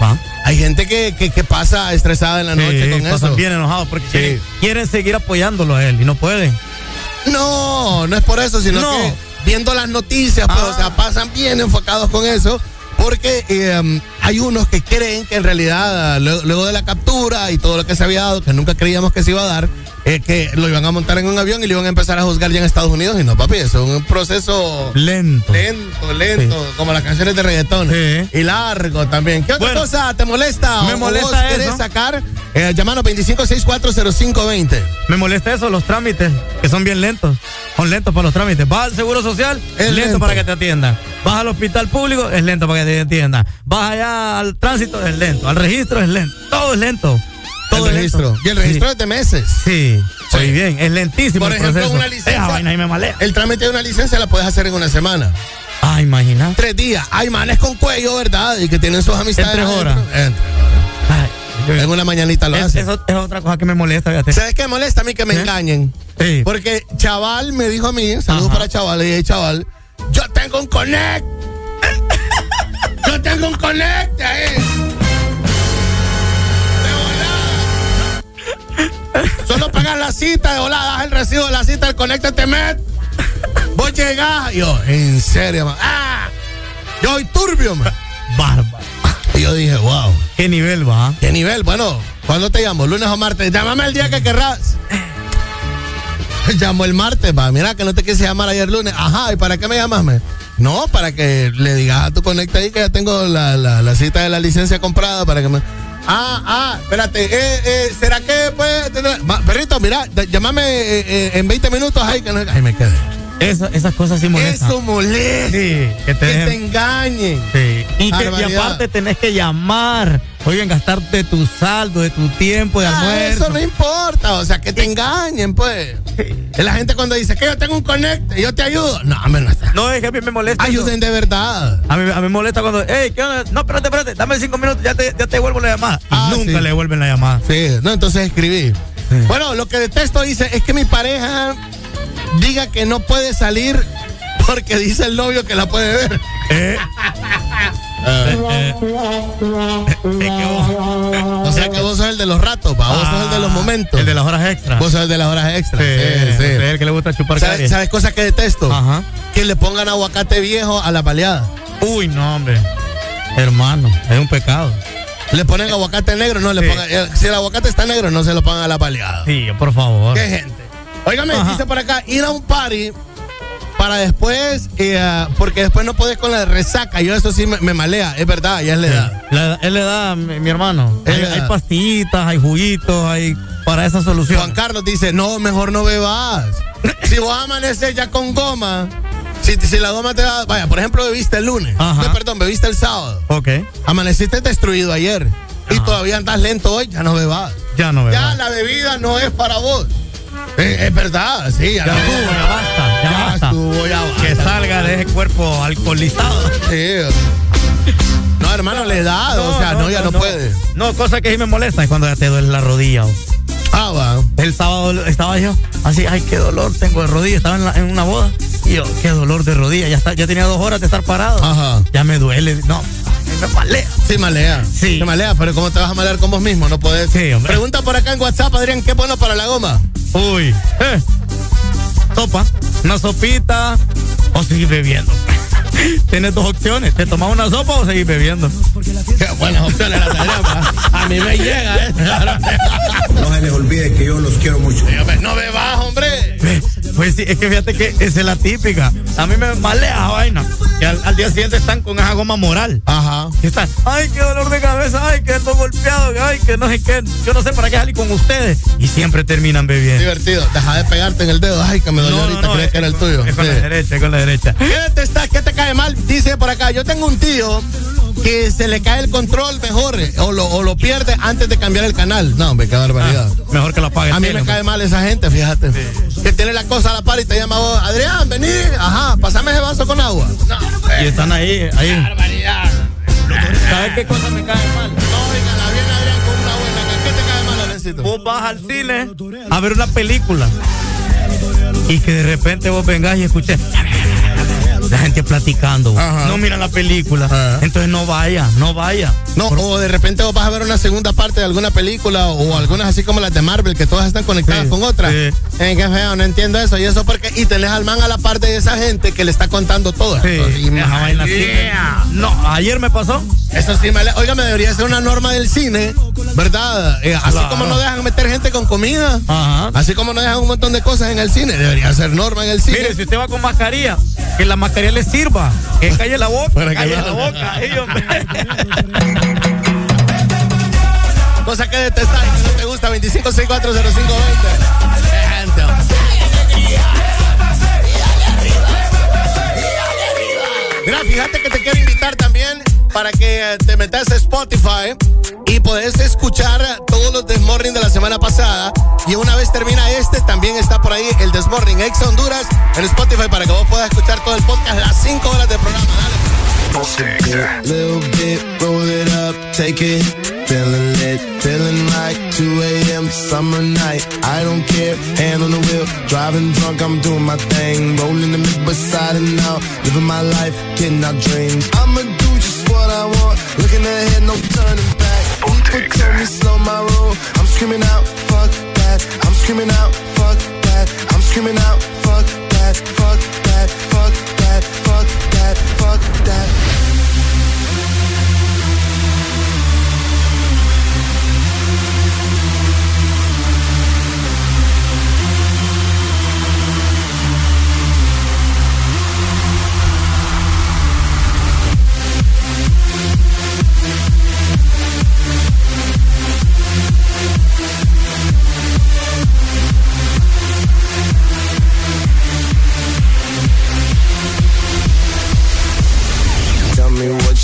Speaker 4: Va.
Speaker 5: hay gente que, que, que pasa estresada en la noche
Speaker 4: Sí,
Speaker 5: con
Speaker 4: pasan
Speaker 5: eso
Speaker 4: bien enojados porque
Speaker 5: Sí.
Speaker 4: quieren, quieren seguir apoyándolo a él y no pueden.
Speaker 5: No no es por eso sino
Speaker 4: No.
Speaker 5: que viendo las noticias pues
Speaker 4: Ah.
Speaker 5: o sea pasan bien enfocados con eso porque eh, um, hay unos que creen que en realidad, ah, luego, luego de la captura y todo lo que se había dado, que nunca creíamos que se iba a dar, eh, que lo iban a montar en un avión y lo iban a empezar a juzgar ya en Estados Unidos. Y no, papi, eso es un proceso
Speaker 4: lento.
Speaker 5: Lento, lento, como las canciones de reggaetón. Y largo también. ¿Qué otra cosa te molesta?
Speaker 4: me
Speaker 5: o
Speaker 4: molesta
Speaker 5: vos querés
Speaker 4: eso.
Speaker 5: sacar? Eh, llamanos 25640520.
Speaker 4: Me molesta eso, los trámites, que son bien lentos. Son lentos para los trámites. Vas al Seguro Social, es lento,
Speaker 5: lento.
Speaker 4: para que te atiendan. Vas al hospital público, es lento para que te atiendan. Vas allá al tránsito, es lento. Al registro, es lento. Todo es lento. Todo
Speaker 5: el registro.
Speaker 4: lento.
Speaker 5: Y el registro
Speaker 4: Sí.
Speaker 5: es de meses.
Speaker 4: Sí, muy bien. Es lentísimo
Speaker 5: Por
Speaker 4: el
Speaker 5: ejemplo,
Speaker 4: proceso.
Speaker 5: una licencia.
Speaker 4: Vaina ahí me malea.
Speaker 5: El trámite de una licencia la puedes hacer en una semana.
Speaker 4: Ah, imagina.
Speaker 5: Tres días. Hay manes con cuello, ¿verdad? Y que tienen sus amistades.
Speaker 4: En tres horas.
Speaker 5: En una mañanita lo
Speaker 4: Es-
Speaker 5: hacen.
Speaker 4: Eso es otra cosa que me molesta, fíjate.
Speaker 5: ¿Sabes qué molesta a mí que me
Speaker 4: ¿Eh?
Speaker 5: engañen?
Speaker 4: Sí.
Speaker 5: Porque Chaval me dijo a mí, saludos para Chaval, le dije, Chaval, yo tengo un connect. yo tengo un connect ahí. Solo pagas la cita, de volada, das el recibo de la cita, el connect te met. Vos llegás, yo, en serio, man. ¡Ah! Yo soy turbio, man.
Speaker 4: Bárbaro.
Speaker 5: Y yo dije, wow.
Speaker 4: ¿Qué nivel va?
Speaker 5: ¿Qué nivel? Bueno, ¿cuándo te llamo? ¿Lunes o martes? Llámame el día que querrás. Llamo el martes, va. Mira que no te quise llamar ayer lunes. Ajá, ¿y para qué me llamas? me? No, para que le digas a tu conecta ahí que ya tengo la, la- la cita de la licencia comprada para que me. Ah, ah, espérate, eh, eh, ¿será que puede tener- Perrito, mira, llámame eh, eh, en 20 minutos ahí que no. Ay, me quedé.
Speaker 4: Esa- esas cosas sí molestan.
Speaker 5: Eso molesta.
Speaker 4: Sí, que te,
Speaker 5: Que
Speaker 4: dejen-
Speaker 5: te engañen.
Speaker 4: Sí. Y, que, y aparte tenés que llamar. Oigan, gastarte tu saldo, de tu tiempo de
Speaker 5: Ah,
Speaker 4: almuerzo.
Speaker 5: eso no importa, o sea, que te engañen, pues. La gente cuando dice que yo tengo un connect, yo te ayudo. No, hombre, no está.
Speaker 4: No, es que a mí me molesta. eso.
Speaker 5: Ayuden de verdad.
Speaker 4: A mí, a mí me molesta cuando, hey, ¿qué onda? No, espérate, espérate, dame cinco minutos, ya te, ya te devuelvo la llamada. Y
Speaker 5: Ah,
Speaker 4: nunca
Speaker 5: sí.
Speaker 4: le devuelven la llamada.
Speaker 5: Sí, no, entonces escribí. Bueno, lo que detesto dice es que mi pareja diga que no puede salir porque dice el novio que la puede ver.
Speaker 4: Eh,
Speaker 5: O sea que vos sos el de los ratos, pa, vos sos el de los momentos.
Speaker 4: Ah, El de las horas extras.
Speaker 5: Vos sos el de las horas extras.
Speaker 4: Sí,
Speaker 5: Sí, sí.
Speaker 4: es el que le gusta chupar
Speaker 5: ¿Sabes,
Speaker 4: caries.
Speaker 5: ¿Sabes cosas que detesto?
Speaker 4: Ajá.
Speaker 5: Que le pongan aguacate viejo a la baleada.
Speaker 4: Uy, no, hombre. Hermano, es un pecado.
Speaker 5: Le ponen aguacate negro, no le pongan. eh, Si el aguacate está negro, no se lo pongan a la baleada.
Speaker 4: Sí, por favor.
Speaker 5: ¿Qué gente? Óigame, dice por acá, ir a un party para después, eh, porque después no puedes con la resaca. Yo eso sí me, me malea, es verdad, ya es la edad.
Speaker 4: La- él le da, mi, mi hermano. Hay, hay pastillitas, hay juguitos, hay para esa solución.
Speaker 5: Juan Carlos dice, no, mejor no bebas. si vos amaneces ya con goma, si, si la goma te da, vaya, por ejemplo, bebiste el lunes, no, perdón, bebiste el sábado,
Speaker 4: Ok.
Speaker 5: amaneciste destruido ayer y
Speaker 4: Ajá.
Speaker 5: todavía andas lento hoy, ya no bebas.
Speaker 4: Ya no veo.
Speaker 5: Ya la bebida no es para vos. Eh, es verdad, sí, ya,
Speaker 4: estuvo, ya basta, ya,
Speaker 5: ya
Speaker 4: basta.
Speaker 5: estuvo, ya basta.
Speaker 4: Que salga de ese cuerpo alcoholizado.
Speaker 5: Sí. No, hermano, le da, o sea, no, ya no, puede.
Speaker 4: No, cosa que sí me molesta es cuando ya te duele la rodilla.
Speaker 5: Ah, va.
Speaker 4: El sábado estaba yo así, ay, qué dolor tengo de rodilla. Estaba en, la- en una boda y yo, qué dolor de rodilla. Ya, está, ya tenía dos horas de estar parado.
Speaker 5: Ajá.
Speaker 4: Ya me duele. No, me malea.
Speaker 5: Sí, malea.
Speaker 4: Sí.
Speaker 5: Malea, pero ¿cómo te vas a malear con vos mismo? No podés.
Speaker 4: Sí, hombre.
Speaker 5: Pregunta por acá en WhatsApp, Adrián, ¿qué bueno para la goma?
Speaker 4: Uy, eh. Sopa, una sopita o seguir bebiendo. Tienes dos opciones, te tomas una sopa o seguir bebiendo.
Speaker 5: Qué buenas opciones las pa. A mí me llega, ¿eh?
Speaker 14: No se les olvide que yo los quiero mucho.
Speaker 5: Dígame, no bebas, hombre.
Speaker 4: Pues sí, es que fíjate que esa es la típica. A mí me malea esa vaina. Que al, al día siguiente están con esa goma moral.
Speaker 5: Ajá.
Speaker 4: Y están, ay, qué dolor de cabeza, ay, que ando golpeado, ay, que no sé qué. Yo no sé para qué salir con ustedes. Y siempre terminan bebiendo.
Speaker 5: Divertido. Deja de pegarte en el dedo. Ay, que me dolió ahorita, creía que era el tuyo.
Speaker 4: Es con la derecha, es con la derecha.
Speaker 5: ¿Qué te, está, ¿Qué te cae mal? Dice por acá, yo tengo un tío que se le cae el control mejor eh, o lo, o lo pierde antes de cambiar el canal. No, hombre, qué barbaridad.
Speaker 4: Mejor que lo apague.
Speaker 5: A mí me cae mal esa gente, fíjate. Que tiene la cosa a la par y te llama vos, Adrián, vení, ajá, pasame ese vaso con agua. No,
Speaker 4: Y están ahí, ahí.
Speaker 5: barbaridad.
Speaker 4: ¿Sabes qué cosa me cae mal?
Speaker 5: Oigan, viene Adrián con una buena. ¿Qué te cae mal, Adriancito?
Speaker 4: Vos vas al cine a ver una película y que de repente vos vengas y escuches la gente platicando.
Speaker 5: Ajá.
Speaker 4: No miran la película.
Speaker 5: Ajá.
Speaker 4: Entonces no vaya, no vaya.
Speaker 5: No, o de repente vos vas a ver una segunda parte de alguna película o algunas así como las de Marvel que todas están conectadas
Speaker 4: Sí,
Speaker 5: con otras.
Speaker 4: sí.
Speaker 5: Eh, qué feo, no entiendo eso. Y eso porque, y tenés al man a la parte de esa gente que le está contando todo.
Speaker 4: Sí. No, ayer me pasó.
Speaker 5: Eso sí, me Oiga, me debería ser una norma del cine ¿verdad? Eh, así
Speaker 4: Claro.
Speaker 5: como no dejan meter gente con comida,
Speaker 4: Ajá.
Speaker 5: así como no dejan un montón de cosas en el cine, debería ser norma en el cine.
Speaker 4: Mire, si usted va con mascarilla, que la mascarilla le sirva, que calle la boca,
Speaker 5: Para que
Speaker 4: calle
Speaker 5: no-
Speaker 4: la boca.
Speaker 5: Cosa que detestar, que no te gusta, 25640520. Gente. Mira, fíjate que te quiero invitar también para que te metas a Spotify y podés escuchar los Desmorning de la semana pasada. Y una vez termina este, también está por ahí el Desmorning Ex Honduras en Spotify para que vos puedas escuchar todo el podcast, las 5 horas de programa.
Speaker 35: It. Feeling lit, feeling like 2 a.m. summer night. I don't care, hand on the wheel, driving drunk, I'm doing my thing. Rolling the mid beside and out, living my life, getting our dreams. I'ma do just what I want, looking ahead, no turning People tell me slow my roll, I'm screaming out, fuck that. I'm screaming out, fuck that. I'm screaming out, fuck that, fuck that, fuck that, fuck that, fuck that.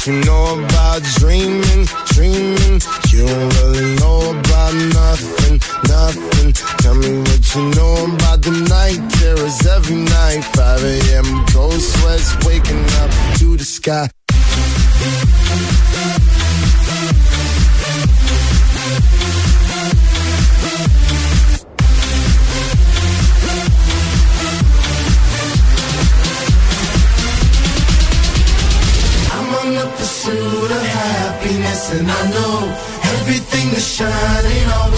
Speaker 35: You know about dreaming, dreaming. You don't really know about nothing, nothing. Tell me what you know about the every night. 5 a.m. cold sweats waking up to the sky. And I know everything that shine ain't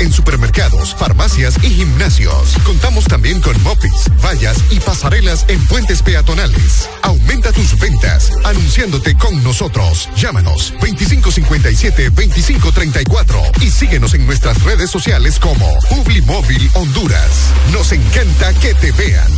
Speaker 43: En
Speaker 19: supermercados, farmacias y gimnasios. Contamos también con mopis, vallas y pasarelas en puentes peatonales. Aumenta tus ventas anunciándote con nosotros. Llámanos 2557-2534 y síguenos en nuestras redes sociales como Publimóvil Honduras. Nos encanta que te vean.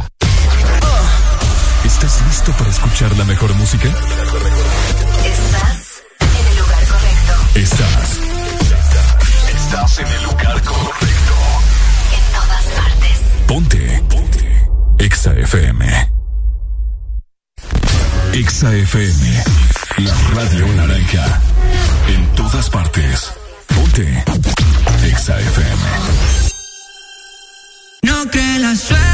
Speaker 1: ¿Estás listo para escuchar la mejor música?
Speaker 44: Estás en el lugar correcto.
Speaker 1: Estás. Estás en el lugar correcto.
Speaker 44: En todas partes.
Speaker 1: Ponte. Ponte. Exa FM. Exa FM. La radio naranja. En todas partes. Ponte. Exa FM.
Speaker 15: No cree la suerte.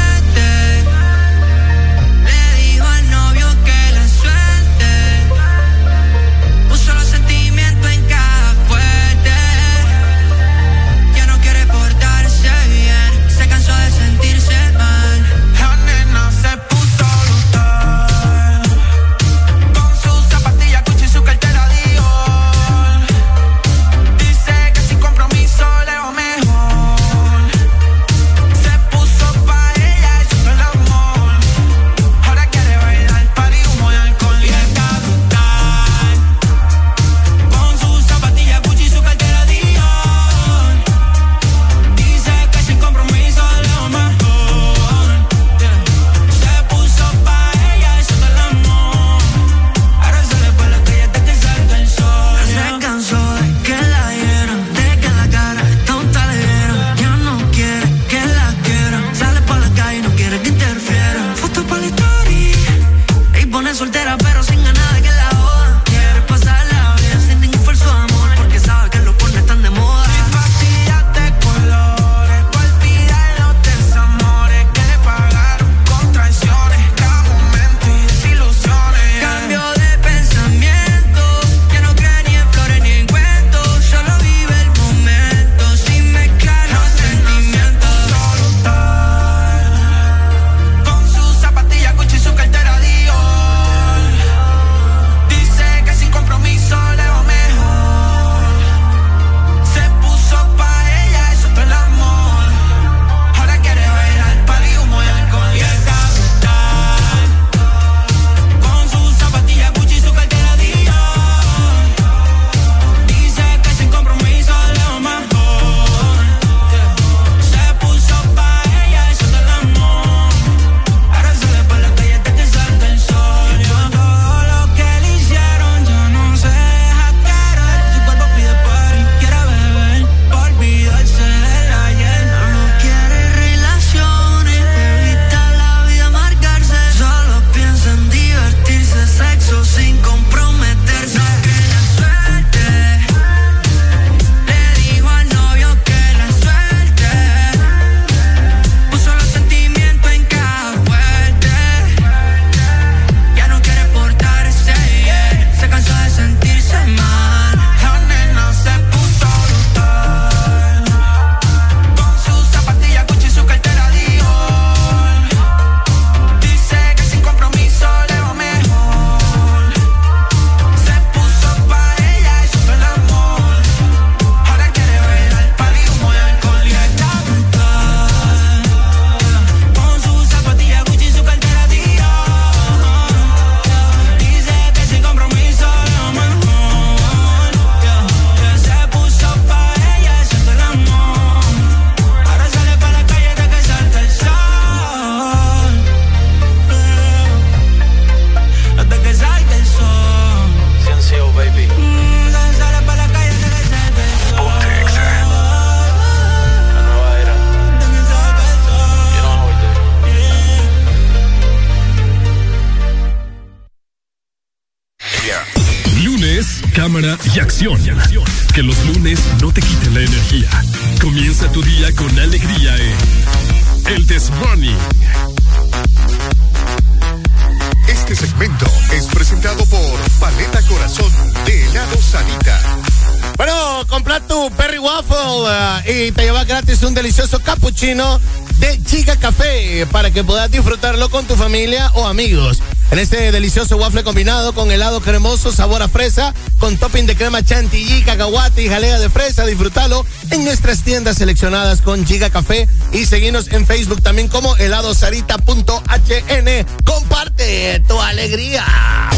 Speaker 15: Que
Speaker 5: puedas disfrutarlo con tu familia o amigos. En este delicioso waffle combinado con helado cremoso, sabor a fresa, con topping de crema chantilly, cacahuate y jalea de fresa, disfrútalo en nuestras tiendas seleccionadas con Giga Café y seguinos en Facebook también como heladosarita.hn. Comparte tu alegría.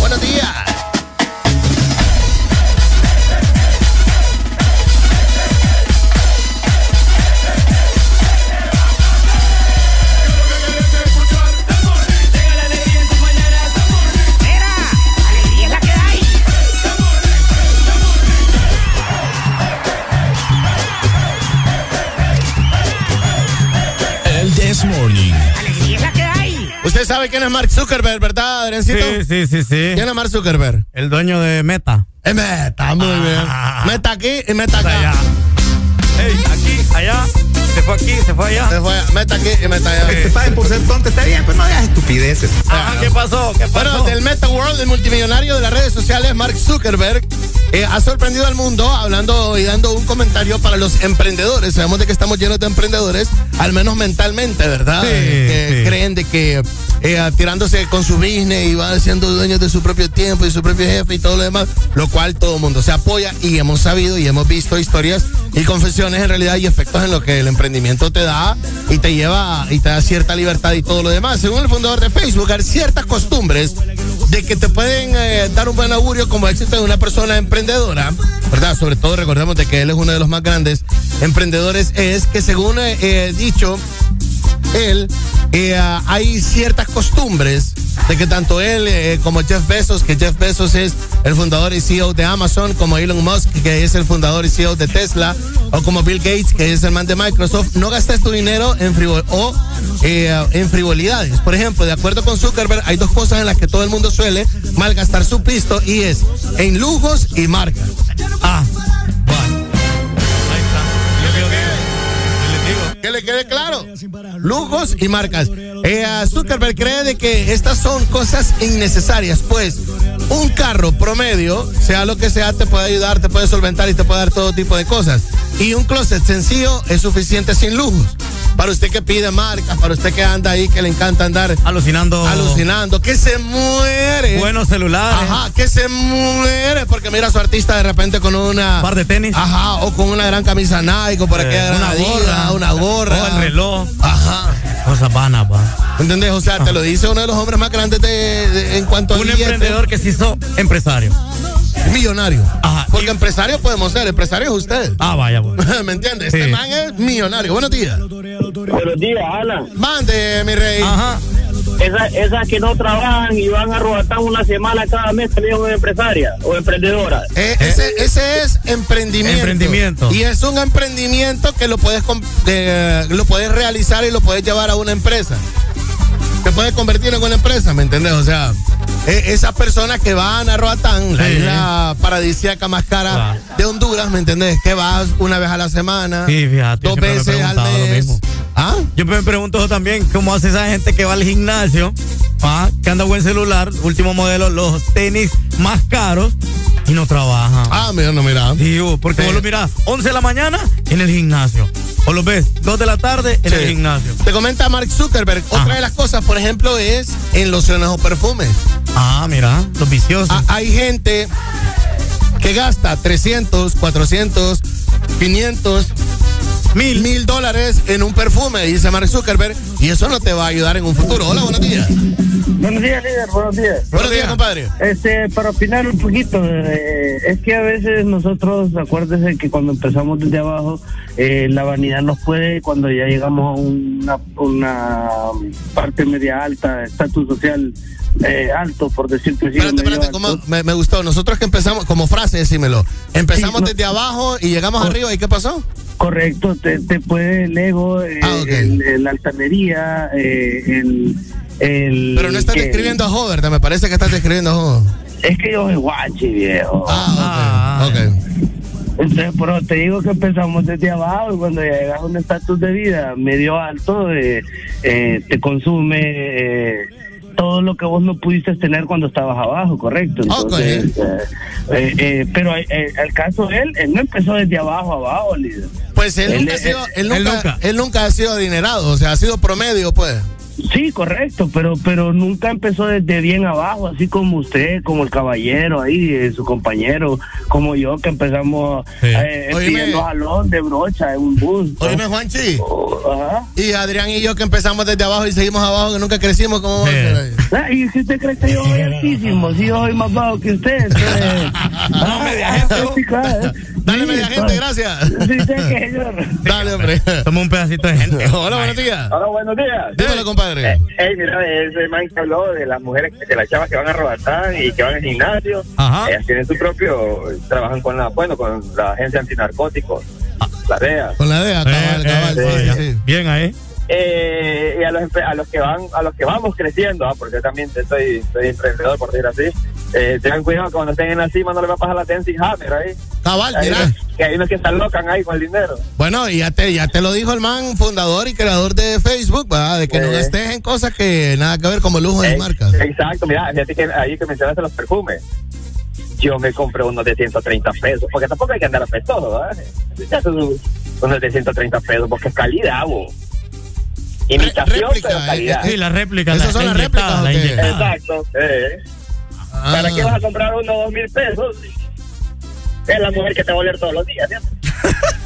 Speaker 5: Buenos días. Sabe quién es Mark Zuckerberg, ¿verdad, Adriancito?
Speaker 4: Sí, sí, sí, sí.
Speaker 5: ¿Quién es Mark Zuckerberg?
Speaker 4: El dueño de Meta.
Speaker 5: Es Meta, muy bien. Meta aquí y Meta acá.
Speaker 4: allá. Ey, aquí, allá. Se fue aquí, se fue allá.
Speaker 5: Se fue, meta aquí y meta allá.
Speaker 45: Te paguen por ser tonto, está bien, pues no hagas estupideces.
Speaker 4: Ajá, ¿qué pasó? ¿Qué pasó?
Speaker 5: Bueno, del Meta World, el multimillonario de las redes sociales, Mark Zuckerberg, eh, ha sorprendido al mundo hablando y dando un comentario para los emprendedores. Sabemos de que estamos llenos de emprendedores, al menos mentalmente, ¿verdad?
Speaker 4: Sí,
Speaker 5: Eh,
Speaker 4: sí.
Speaker 5: creen de que eh, tirándose con su business y van siendo dueños de su propio tiempo y su propio jefe y todo lo demás, lo cual todo el mundo se apoya y hemos sabido y hemos visto historias y confesiones en realidad y efectos en lo que el emprendimiento te da y te lleva y te da cierta libertad y todo lo demás. Según el fundador de Facebook, hay ciertas costumbres de que te pueden dar un buen augurio como éxito de una persona emprendedora, ¿verdad? Sobre todo recordemos de que él es uno de los más grandes emprendedores, es que según eh, eh, dicho, él, eh, hay ciertas costumbres de que tanto él eh, como Jeff Bezos, que Jeff Bezos es el fundador y CEO de Amazon, como Elon Musk, que es el fundador y CEO de Tesla, o como Bill Gates, que es el man de Microsoft, no gastes tu dinero en, o, eh, en frivolidades. Por ejemplo, de acuerdo con Zuckerberg, hay dos cosas en las que todo el mundo suele malgastar su pisto y es en lujos y marcas.
Speaker 4: Ah, bueno. Digo.
Speaker 5: Que le quede claro. Lujos y marcas. Eh, Zuckerberg cree de que estas son cosas innecesarias, pues un carro promedio, sea lo que sea, te puede ayudar, te puede solventar y te puede dar todo tipo de cosas. Y un closet sencillo es suficiente sin lujos. Para usted que pide marcas, para usted que anda ahí, que le encanta andar
Speaker 4: Alucinando.
Speaker 5: alucinando, que se muere.
Speaker 4: Buenos celulares.
Speaker 5: Ajá, que se muere porque mira a su artista de repente con una.
Speaker 4: Par de tenis.
Speaker 5: Ajá, o con una gran camisa Nike, o por
Speaker 4: Eh,
Speaker 5: gran
Speaker 4: una gorra.
Speaker 5: una gorra.
Speaker 4: O el reloj.
Speaker 5: Ajá.
Speaker 4: Cosas vanas, pa.
Speaker 5: ¿Entendés? O sea, te lo dice uno de los hombres más grandes de, de- en cuanto a
Speaker 4: Un
Speaker 5: billete.
Speaker 4: emprendedor que se hizo empresario.
Speaker 5: millonario.
Speaker 4: Ajá.
Speaker 5: Porque empresario podemos ser, empresario es usted.
Speaker 4: Ah, vaya, pues.
Speaker 5: ¿Me entiendes? Este man es millonario. Buenos días.
Speaker 18: Buenos días, Ana.
Speaker 5: Mande, mi rey.
Speaker 4: Ajá.
Speaker 18: Esas esas que no trabajan y van a robatar una semana cada mes también son empresarias o emprendedoras.
Speaker 5: Eh, ese, ese es emprendimiento.
Speaker 4: Emprendimiento.
Speaker 5: Y es un emprendimiento que lo puedes, eh, lo puedes realizar y lo puedes llevar a una empresa. Te puedes convertir en una empresa, ¿me entiendes? O sea, eh, esas personas que van a Roatán, la
Speaker 4: Sí.
Speaker 5: isla paradisíaca más cara de Honduras, ¿me entendés? Que vas una vez a la semana,
Speaker 4: Sí, fíjate.
Speaker 5: dos
Speaker 4: siempre me
Speaker 5: veces al
Speaker 4: lo
Speaker 5: mes.
Speaker 4: mismo.
Speaker 5: ¿Ah?
Speaker 4: Yo me pregunto también cómo hace esa gente que va al gimnasio, ah, que anda buen celular, último modelo, los tenis más caros y no trabaja.
Speaker 5: Ah, mira, no, mira.
Speaker 4: Digo, porque
Speaker 5: Sí.
Speaker 4: vos lo mirás 11 de la mañana en el gimnasio. O lo ves 2 de la tarde en
Speaker 5: Sí.
Speaker 4: el gimnasio.
Speaker 5: Te comenta Mark Zuckerberg. Otra
Speaker 4: Ajá.
Speaker 5: de las cosas, por ejemplo, es en lociones o perfumes.
Speaker 4: Ah, mira, los viciosos.
Speaker 5: Ah, hay gente que gasta 300, 400, 500, mil, mil dólares en un perfume, dice Mark Zuckerberg, y eso no te va a ayudar en un futuro. Hola, buenos días.
Speaker 18: Buenos días, líder, buenos días.
Speaker 5: Buenos días, compadre.
Speaker 18: Este, para opinar un poquito, eh, es que a veces nosotros, acuérdense que cuando empezamos desde abajo, eh, la vanidad nos puede, cuando ya llegamos a una, una parte media alta, estatus social eh, alto, por decirte así.
Speaker 5: Espérate,
Speaker 18: medio
Speaker 5: espérate, ¿cómo?
Speaker 18: alto.
Speaker 5: Me, me gustó. Nosotros que empezamos, como frase, decímelo. Empezamos
Speaker 18: Sí, no.
Speaker 5: desde abajo y llegamos arriba, ¿y qué pasó?
Speaker 18: Correcto, te, te puede el ego, eh,
Speaker 5: Ah,
Speaker 18: el- el- la altanería, eh, el, el...
Speaker 5: Pero no estás
Speaker 18: que-
Speaker 5: describiendo a Jo, ¿verdad? Me parece que estás describiendo a Jo.
Speaker 18: Es que yo soy guachi, viejo.
Speaker 5: Ah, ok.
Speaker 18: Entonces, por eso te digo que empezamos desde abajo y cuando llegas a un estatus de vida medio alto, eh, eh, te consume eh, todo lo que vos no pudiste tener cuando estabas abajo, correcto. Entonces, eh, eh, eh, pero el caso de él, él no empezó desde abajo a abajo, líder.
Speaker 5: Pues él, nunca, ha sido, él,
Speaker 18: él
Speaker 5: nunca, él nunca ha sido adinerado, o sea, ha sido promedio, pues.
Speaker 18: Sí, correcto, pero pero nunca empezó desde bien abajo, así como usted, como el caballero ahí, eh, su compañero, como yo, que empezamos eh,
Speaker 5: Oíme.
Speaker 18: pidiendo jalón de brocha en un bus. ¿no?
Speaker 5: Oíme, Juanchi.
Speaker 18: Ajá.
Speaker 5: Y Adrián y yo que empezamos desde abajo y seguimos abajo, que nunca crecimos, ¿cómo vamos a hacer ahí?
Speaker 18: Ah, Y si usted cree que yo soy altísimo, si yo soy más bajo que usted, entonces... no, media gente.
Speaker 5: Dale, media gente, gracias.
Speaker 18: Sí, sí, que señor.
Speaker 5: Dale, hombre.
Speaker 4: Toma un pedacito de gente.
Speaker 5: Hola, buenos días.
Speaker 46: Hola, buenos días.
Speaker 5: Dímelo, compadre.
Speaker 46: Ey, mira, ese man que habló de las mujeres, de las chavas que van a robar y que van al gimnasio.
Speaker 4: Ajá.
Speaker 46: Ellas tienen su propio, trabajan con la, bueno, con la agencia antinarcóticos, la DEA.
Speaker 5: Con la DEA, cabal, cabal.
Speaker 46: sí,
Speaker 5: sí,
Speaker 46: sí.
Speaker 5: sí.
Speaker 4: Bien ahí.
Speaker 46: Eh, y a los, a los que van, a los que vamos creciendo, ah, porque yo también soy, soy emprendedor, por decir así, eh, tengan cuidado que cuando estén en la cima no les va a pasar la Tennessee Hammer ahí.
Speaker 5: Cabal,
Speaker 46: Hay
Speaker 5: mira.
Speaker 46: unos- que hay unos que están locan ahí con el dinero.
Speaker 5: Bueno, y ya te, ya te lo dijo el man, fundador y creador de Facebook, ¿verdad? De que no
Speaker 46: Sí.
Speaker 5: gastes en cosas que nada que ver como lujo de
Speaker 46: Eh,
Speaker 5: marcas.
Speaker 46: Exacto, mira, fíjate que ahí que mencionaste los perfumes. Yo me compré unos de 130 pesos, porque tampoco hay que andar apestoso, ¿verdad? Ya son Unos de 130 pesos, porque es calidad, vos. Imitación, pero calidad.
Speaker 4: Sí, la réplica.
Speaker 5: Esas
Speaker 4: la-
Speaker 5: son
Speaker 4: la
Speaker 5: las réplicas,
Speaker 4: inyectada, la.
Speaker 46: Exacto. eh.
Speaker 5: Ah.
Speaker 46: ¿Para qué vas a comprar unos dos mil pesos? Es la mujer que te va a oler todos los días, ¿cierto?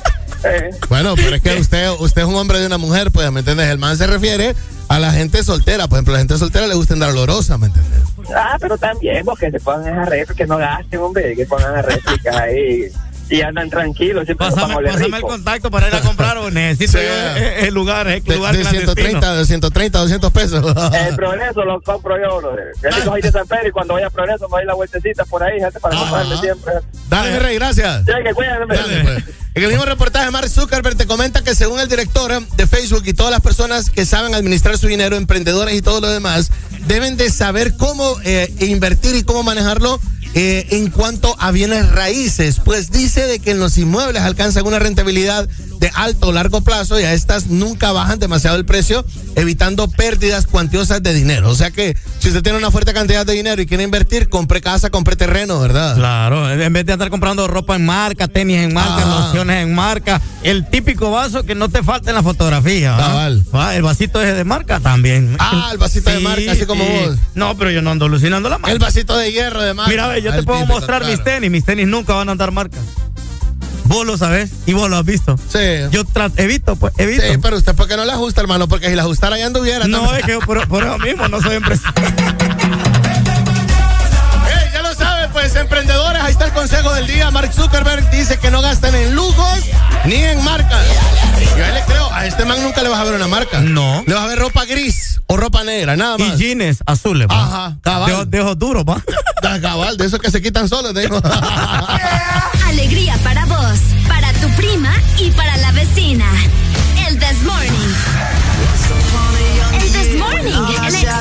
Speaker 46: Eh.
Speaker 5: Bueno, pero es que usted, usted es un hombre de una mujer, pues, ¿me entiendes? El man se refiere a la gente soltera. Por ejemplo, a la gente soltera le gusta andar olorosa, ¿me entiendes?
Speaker 46: Ah, pero también, porque se pongan esas réplicas, que no gasten, hombre, que pongan esas réplicas ahí. Y andan tranquilos, a
Speaker 4: Pásame, pásame el contacto para ir a comprar o necesito
Speaker 5: Sí.
Speaker 4: yo eh, el lugar, el
Speaker 5: De,
Speaker 4: lugar
Speaker 5: de
Speaker 4: clandestino.
Speaker 5: 130, de 130, 200 pesos.
Speaker 46: El progreso lo compro yo, brother. Yo soy de San Pedro y cuando vaya a progreso me doy la vueltecita por ahí, gente, para comprarme siempre.
Speaker 5: Dale, rey, gracias.
Speaker 46: Sí, que cuídense.
Speaker 5: Dale, pues. En el mismo reportaje, Mark Zuckerberg te comenta que según el director de Facebook y todas las personas que saben administrar su dinero, emprendedores y todo lo demás, deben de saber cómo eh, invertir y cómo manejarlo eh, en cuanto a bienes raíces. Pues dice de que en los inmuebles alcanzan una rentabilidad de alto o largo plazo y a estas nunca bajan demasiado el precio, evitando pérdidas cuantiosas de dinero. O sea que si usted tiene una fuerte cantidad de dinero y quiere invertir, compre casa, compre terreno, ¿verdad?
Speaker 4: Claro, en vez de andar comprando ropa en marca, tenis en marca,
Speaker 5: Ah.
Speaker 4: lociones en marca, el típico vaso que no te falte en la fotografía. ¿ah?
Speaker 5: Cabal.
Speaker 4: Ah, el vasito ese de marca también.
Speaker 5: Ah, el vasito de marca, así como vos.
Speaker 4: No, pero yo no ando alucinando la marca.
Speaker 5: El vasito de hierro de marca.
Speaker 4: Mira, ve, yo te puedo
Speaker 5: típico,
Speaker 4: mostrar
Speaker 5: claro.
Speaker 4: mis tenis. Mis tenis nunca van a andar marca. Vos lo sabés y vos lo has visto.
Speaker 5: Sí.
Speaker 4: Yo tra- evito, pues, evito.
Speaker 5: Sí, pero usted, ¿por qué no le ajusta, hermano? Porque si la ajustara ya anduviera.
Speaker 4: No,
Speaker 5: también.
Speaker 4: es que por, por eso mismo no soy empresario.
Speaker 5: pues, emprendedores, ahí está el consejo del día. Mark Zuckerberg dice que no gasten en lujos ni en marcas. Y ahí le creo, a este man nunca le vas a ver una marca.
Speaker 4: No.
Speaker 5: Le vas a ver ropa gris o ropa negra, nada
Speaker 4: Y
Speaker 5: más.
Speaker 4: jeans azules, va.
Speaker 5: Ajá, cabal.
Speaker 4: De, de ojos duros, va.
Speaker 5: Da, cabal, de esos que se quitan solos, digo.
Speaker 39: Alegría para vos, para tu prima y para la vecina. El This Morning. El This Morning en Exa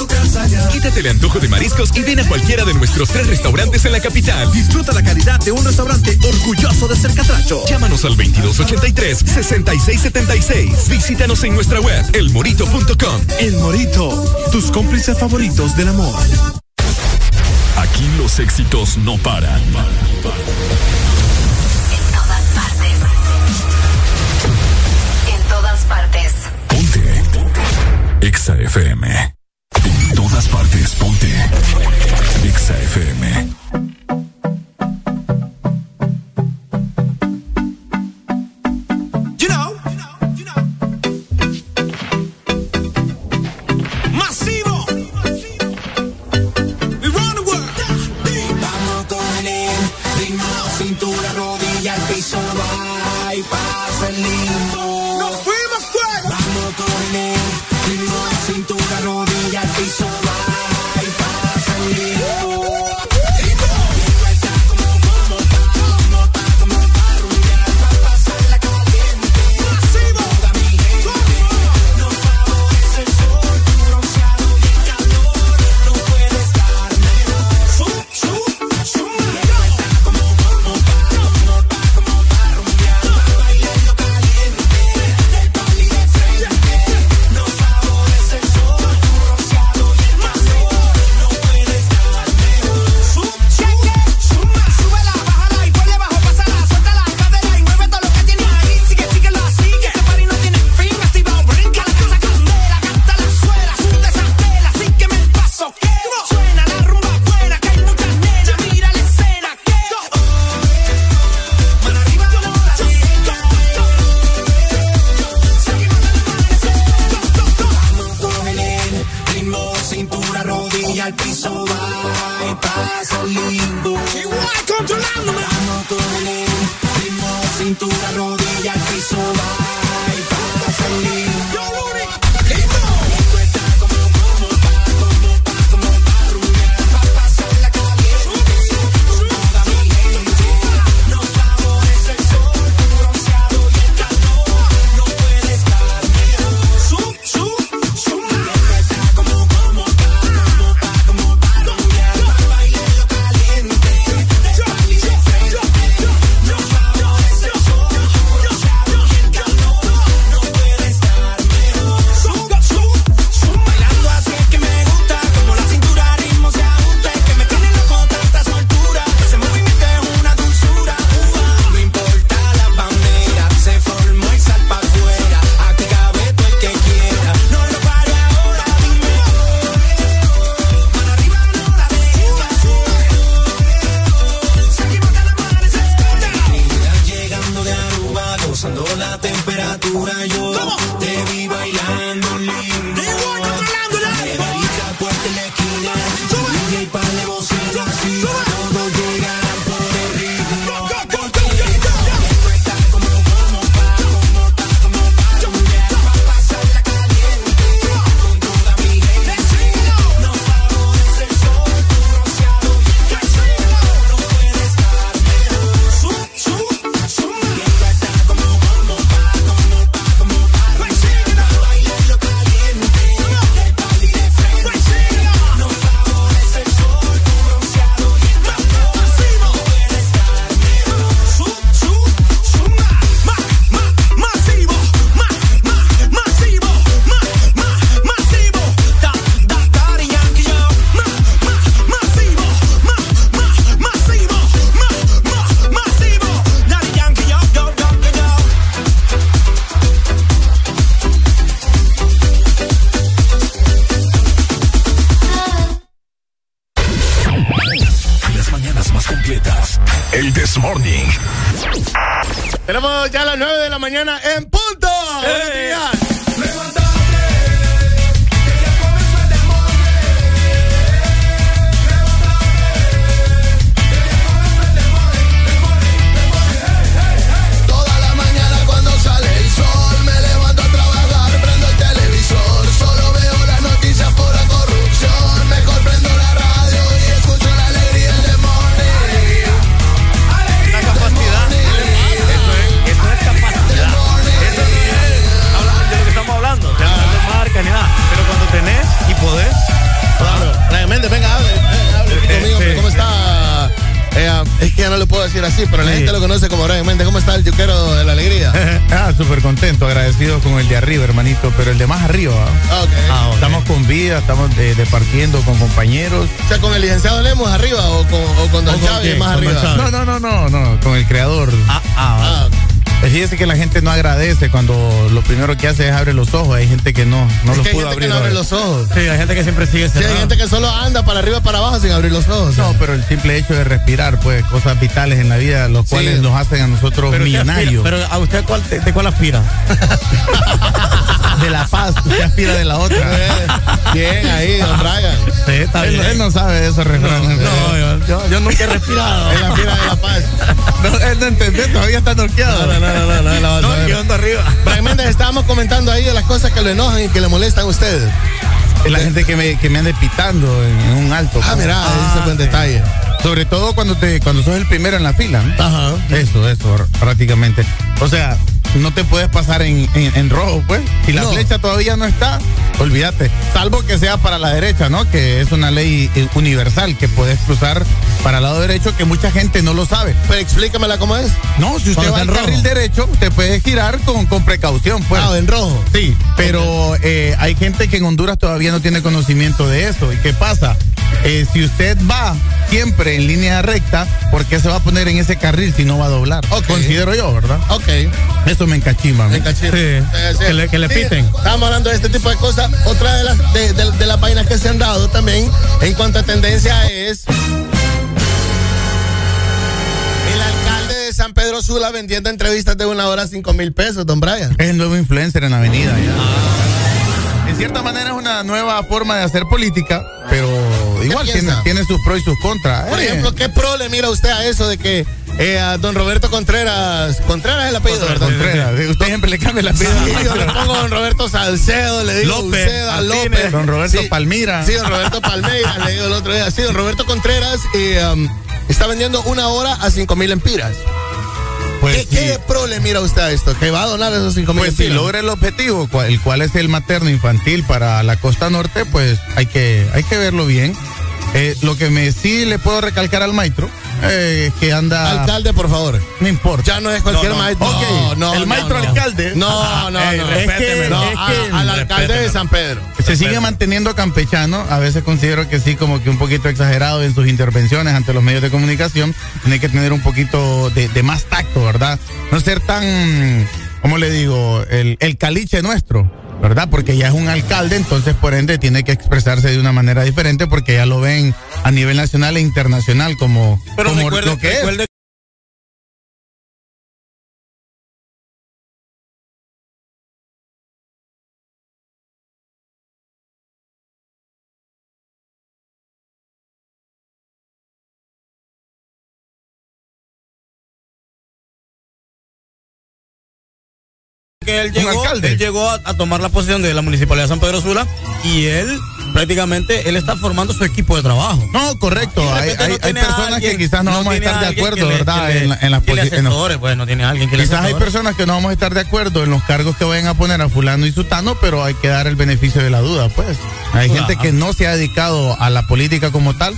Speaker 13: tu casa ya.
Speaker 1: Quítate el antojo de mariscos y ven a cualquiera de nuestros tres restaurantes en la capital.
Speaker 47: Disfruta la calidad de un restaurante orgulloso de ser catracho.
Speaker 1: Llámanos al 2283-6676. Visítanos en nuestra web, elmorito.com.
Speaker 47: El Morito, tus cómplices favoritos del amor.
Speaker 1: Aquí los éxitos no paran.
Speaker 29: En todas partes. En todas partes.
Speaker 1: Ponte. Exa FM. Todas partes, ponte. Exa FM.
Speaker 13: Con el ritmo, cintura, rodilla piso, va y pasa
Speaker 5: así, pero la
Speaker 4: Sí.
Speaker 5: gente lo conoce como Brian Méndez. ¿Cómo está el yuquero de la alegría?
Speaker 45: ah, súper contento, agradecido con el de arriba, hermanito, pero el de más arriba. ¿ah?
Speaker 5: Ok.
Speaker 45: Estamos con vida, estamos eh, departiendo con compañeros.
Speaker 5: O sea, con el licenciado Lemos arriba o con, o con Don
Speaker 45: ¿O con
Speaker 5: Chávez
Speaker 45: quién?
Speaker 5: más
Speaker 45: ¿Con Don
Speaker 5: arriba.
Speaker 45: Chávez? No, no, no, no, no, con el creador.
Speaker 4: Ah, ah,
Speaker 45: Fíjese que la gente no agradece cuando lo primero que hace es abre los ojos. Hay gente que no, no
Speaker 5: Es
Speaker 45: los
Speaker 5: que hay
Speaker 45: pudo
Speaker 5: gente
Speaker 45: abrir.
Speaker 5: que no abre los ojos.
Speaker 4: Sí, hay gente que siempre sigue
Speaker 5: Sí, hay
Speaker 4: cerrado.
Speaker 5: gente que solo anda para arriba para abajo sin abrir los ojos.
Speaker 45: No, pero el simple hecho de respirar, pues, cosas vitales en la vida, los
Speaker 5: Sí.
Speaker 45: cuales nos hacen a nosotros
Speaker 4: Pero
Speaker 45: millonarios.
Speaker 4: aspira- pero a usted cuál, de, de cuál aspira?
Speaker 45: de la paz, usted aspira de la otra.
Speaker 5: Bien, ahí, don Brian.
Speaker 4: Sí, está
Speaker 45: Él,
Speaker 4: bien.
Speaker 45: él no sabe de esos refranes.
Speaker 4: No, yo, yo, yo nunca he respirado.
Speaker 5: Él aspira de la paz.
Speaker 45: No, él no entendió, todavía está noqueado.
Speaker 5: No, no, no, no, no, no,
Speaker 4: No,
Speaker 5: no,
Speaker 4: arriba.
Speaker 5: Brian Méndez, estábamos comentando ahí de las cosas que lo enojan y que le molestan a usted.
Speaker 45: Es la gente que me, que me ande pitando en, en un alto.
Speaker 5: Ah,
Speaker 45: pues.
Speaker 5: mira, ese es buen detalle.
Speaker 45: Sobre todo cuando te cuando sos el primero en la fila. ¿no?
Speaker 5: Ajá.
Speaker 45: Eso, eso, prácticamente. O sea, no te puedes pasar en, en- en rojo, pues. Si la
Speaker 5: No.
Speaker 45: flecha todavía no está, olvídate. Salvo que sea para la derecha, ¿no? Que es una ley eh, universal que puedes cruzar para el lado derecho, que mucha gente no lo sabe.
Speaker 5: Pero explícamela cómo es.
Speaker 45: No, si usted
Speaker 5: Cuando
Speaker 45: va
Speaker 5: en
Speaker 45: carril
Speaker 5: rojo.
Speaker 45: derecho, usted puede girar con, con precaución, pues.
Speaker 5: Ah, en rojo.
Speaker 45: Sí, pero eh, hay gente que en Honduras todavía no tiene conocimiento de eso. ¿Y qué pasa? Eh, si usted va siempre en línea recta, ¿por qué se va a poner en ese carril si no va a doblar? Considero yo, ¿verdad?
Speaker 5: Ok.
Speaker 45: Eso me encachima. ¿no?
Speaker 5: Me cachito.
Speaker 4: Sí,
Speaker 5: Eh, sí.
Speaker 4: que le- que le
Speaker 5: Sí,
Speaker 4: piten.
Speaker 5: Estamos hablando de este tipo de cosas. Otra de las, de, de- de las vainas que se han dado también en cuanto a tendencia es el alcalde de San Pedro Sula vendiendo entrevistas de una hora a cinco mil pesos, don Brian.
Speaker 45: Es el nuevo influencer en la avenida. ya. En cierta manera es una nueva forma de hacer política, igual tiene, tiene sus pros y sus contras.
Speaker 5: Por
Speaker 45: Eh,
Speaker 5: ejemplo, ¿qué pro le mira usted a eso de que eh, a don Roberto Contreras, Contreras es el apellido, ¿verdad?
Speaker 45: Contreras, usted siempre le cambia
Speaker 5: Sí,
Speaker 45: apellido.
Speaker 5: yo le pongo don Roberto Salcedo, le digo
Speaker 4: López,
Speaker 5: Uceda, López.
Speaker 45: Don Roberto
Speaker 5: Sí,
Speaker 45: Palmira.
Speaker 5: Sí, don Roberto Palmeira, le digo el otro día. Sí, don Roberto Contreras y, um, está vendiendo una hora a cinco mil empiras.
Speaker 45: Pues
Speaker 5: ¿Qué,
Speaker 45: sí.
Speaker 5: qué pro le mira usted a esto? ¿Que va a donar esos cinco mil
Speaker 45: Pues si logra el objetivo, cua- el cual es el materno infantil para la costa norte, pues hay que, hay que verlo bien. Eh, lo que me sí le puedo recalcar al maestro eh, es que anda.
Speaker 5: Alcalde, por favor.
Speaker 45: No importa.
Speaker 5: Ya no es cualquier
Speaker 45: No, no.
Speaker 5: maestro. No, no,
Speaker 45: el maestro alcalde.
Speaker 5: No, no,
Speaker 4: Ey,
Speaker 5: no.
Speaker 45: es que-
Speaker 5: al alcalde de San Pedro.
Speaker 45: Se sigue manteniendo campechano, a veces considero que sí, como que un poquito exagerado en sus intervenciones ante los medios de comunicación. Tiene que tener un poquito de, de más tacto, ¿verdad? No ser tan, ¿cómo le digo? El, el caliche nuestro, ¿verdad? Porque ya es un alcalde, entonces por ende tiene que expresarse de una manera diferente porque ya lo ven a nivel nacional e internacional como,
Speaker 4: Pero
Speaker 45: como
Speaker 4: recuerde,
Speaker 45: lo que es.
Speaker 4: Que él llegó,
Speaker 45: alcalde.
Speaker 4: él llegó a, a tomar la posición de la municipalidad de San Pedro Sula y él prácticamente él está formando su equipo de trabajo.
Speaker 45: No, correcto. Hay, personas
Speaker 4: alguien-
Speaker 45: que quizás no, vamos a estar de acuerdo,
Speaker 4: le-
Speaker 45: ¿verdad?
Speaker 4: le-
Speaker 45: en, la- en las
Speaker 4: pues no tiene alguien que
Speaker 45: Quizás hay personas que no vamos a estar de acuerdo en los cargos que vayan a poner a fulano y sutano, pero hay que dar el beneficio de la duda, pues. Hay
Speaker 4: Claro.
Speaker 45: gente que no se ha dedicado a la política como tal,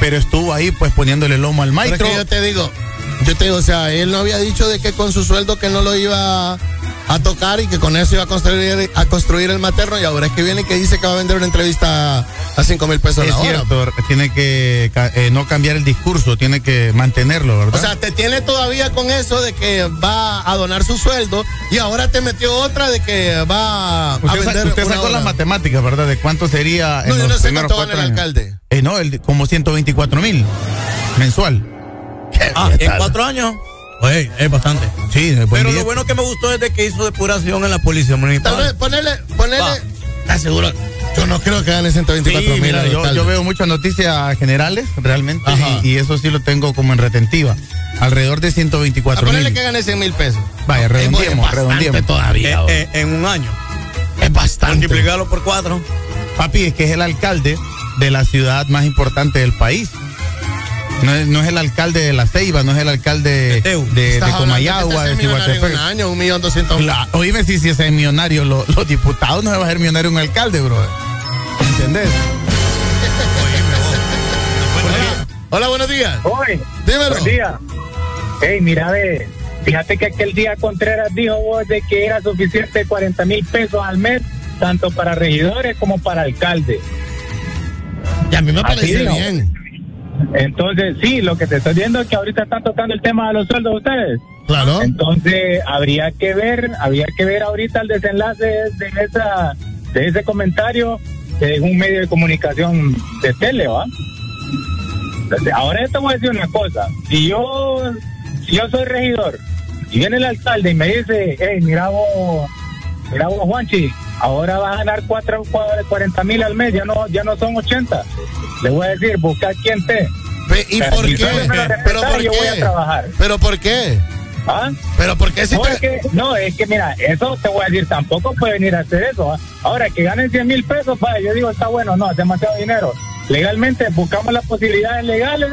Speaker 45: pero estuvo ahí pues poniéndole lomo al
Speaker 5: es
Speaker 45: maestro.
Speaker 5: que yo te digo, yo te digo, o sea, él no había dicho de que con su sueldo que no lo iba a tocar y que con eso iba a construir, a construir el materno y ahora es que viene y que dice que va a vender una entrevista a 5 mil pesos
Speaker 45: Es
Speaker 5: la hora.
Speaker 45: cierto, tiene que eh, no cambiar el discurso, tiene que mantenerlo, ¿verdad?
Speaker 5: O sea, te tiene todavía con eso de que va a donar su sueldo y ahora te metió otra de que va a
Speaker 45: usted, sa-
Speaker 5: vender
Speaker 45: usted
Speaker 5: una
Speaker 45: sacó
Speaker 5: hora.
Speaker 45: las matemáticas, ¿verdad? De cuánto sería en
Speaker 5: No, yo
Speaker 45: los
Speaker 5: no sé
Speaker 45: primeros
Speaker 5: cuánto
Speaker 45: cuatro
Speaker 5: gana el
Speaker 45: años.
Speaker 5: alcalde.
Speaker 45: Eh, no, el, como 124 mil mensual.
Speaker 4: Ah,
Speaker 45: ¿Qué
Speaker 4: en cuatro años. Oye, es bastante.
Speaker 45: Sí,
Speaker 4: Pero lo bueno que me gustó es de que hizo depuración en la policía municipal.
Speaker 5: Tal vez ponerle,
Speaker 4: Va.
Speaker 5: ¿estás seguro? Yo no creo que gane 124
Speaker 45: Sí,
Speaker 5: mil.
Speaker 45: mira, yo, veo muchas noticias generales, realmente,
Speaker 5: Ajá.
Speaker 45: y, y eso sí lo tengo como en retentiva. Alrededor de
Speaker 5: A
Speaker 45: 124
Speaker 5: ponerle
Speaker 45: mil.
Speaker 5: que gane 100 mil pesos.
Speaker 45: Vaya,
Speaker 5: Es
Speaker 45: redondeemos,
Speaker 5: bastante
Speaker 45: redondeemos.
Speaker 5: todavía.
Speaker 4: Eh, eh, en un año.
Speaker 5: es bastante.
Speaker 4: Multiplicarlo por cuatro.
Speaker 45: Papi, es que es el alcalde de la ciudad más importante del país. No es, no es el alcalde de La Ceiba, no es el alcalde de, Comayagua,
Speaker 5: que
Speaker 45: de Cihuatepec.
Speaker 5: un año, un millón doscientos mil.
Speaker 45: La- oíme, si, si ese es millonario, lo- los diputados no se va a hacer millonario un alcalde, bro. ¿Entendés?
Speaker 5: Hola, buenos días.
Speaker 48: Oye,
Speaker 5: Dímelo.
Speaker 48: buen día. Hey, mira, ve, fíjate que aquel día Contreras dijo vos de que era suficiente 40 mil pesos al mes, tanto para regidores como para alcaldes.
Speaker 5: Y a mí me parece bien.
Speaker 48: Entonces, sí, lo que te estoy viendo es que ahorita están tocando el tema de los sueldos de ustedes.
Speaker 5: Claro.
Speaker 48: Entonces, habría que ver, habría que ver ahorita el desenlace de esa de ese comentario de un medio de comunicación de tele, ¿va? Ahora yo te voy a decir una cosa, si yo si yo soy regidor y viene el alcalde y me dice, hey, mira vos, mira vos Juanchi, ahora vas a ganar cuatro, cuatro- 40 mil al mes, ya no, ya no son 80. Le voy a decir, busca quien te.
Speaker 5: ¿Y por qué? ¿Pero por
Speaker 48: yo voy a
Speaker 5: qué?
Speaker 48: trabajar.
Speaker 5: ¿Pero por qué?
Speaker 48: ¿Ah?
Speaker 5: ¿Pero por qué si
Speaker 48: no,
Speaker 5: te-
Speaker 48: es que, no, es que mira, eso te voy a decir, tampoco puede venir a hacer eso. ¿ah? Ahora, que ganen 100 mil pesos, vaya, yo digo, está bueno, no, es demasiado dinero. Legalmente buscamos las posibilidades legales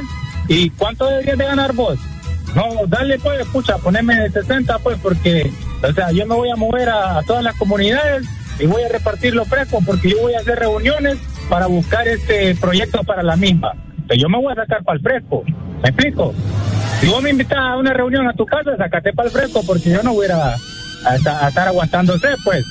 Speaker 48: y ¿cuánto deberías de ganar vos? No, dale pues, escucha, poneme 60 pues, porque, o sea, yo me voy a mover a, a todas las comunidades y voy a repartir los frescos porque yo voy a hacer reuniones para buscar este proyecto para la misma. Pero yo me voy a sacar para el fresco, ¿me explico? Si vos me invitas a una reunión a tu casa, sacate para el fresco porque yo no voy a, a- a esta- a estar aguantándose, pues.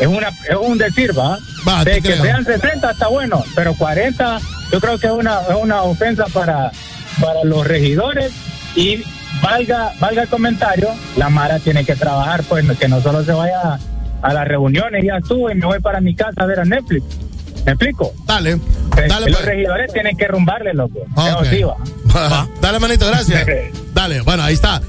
Speaker 48: Es una es un decir, ¿va?
Speaker 5: Va,
Speaker 48: de que
Speaker 5: creo.
Speaker 48: sean 60 está bueno, pero 40 yo creo que es una, es una ofensa para, para los regidores y valga valga el comentario, la Mara tiene que trabajar, pues que no solo se vaya a las reuniones, ya estuvo y me voy para mi casa a ver a Netflix. ¿Me explico?
Speaker 5: Dale,
Speaker 48: Eh,
Speaker 5: dale
Speaker 48: los
Speaker 5: pues.
Speaker 48: regidores tienen que rumbarle, loco.
Speaker 5: Ok.
Speaker 48: Eso sí, va.
Speaker 5: Va. Dale, manito, gracias. Dale, bueno, ahí está.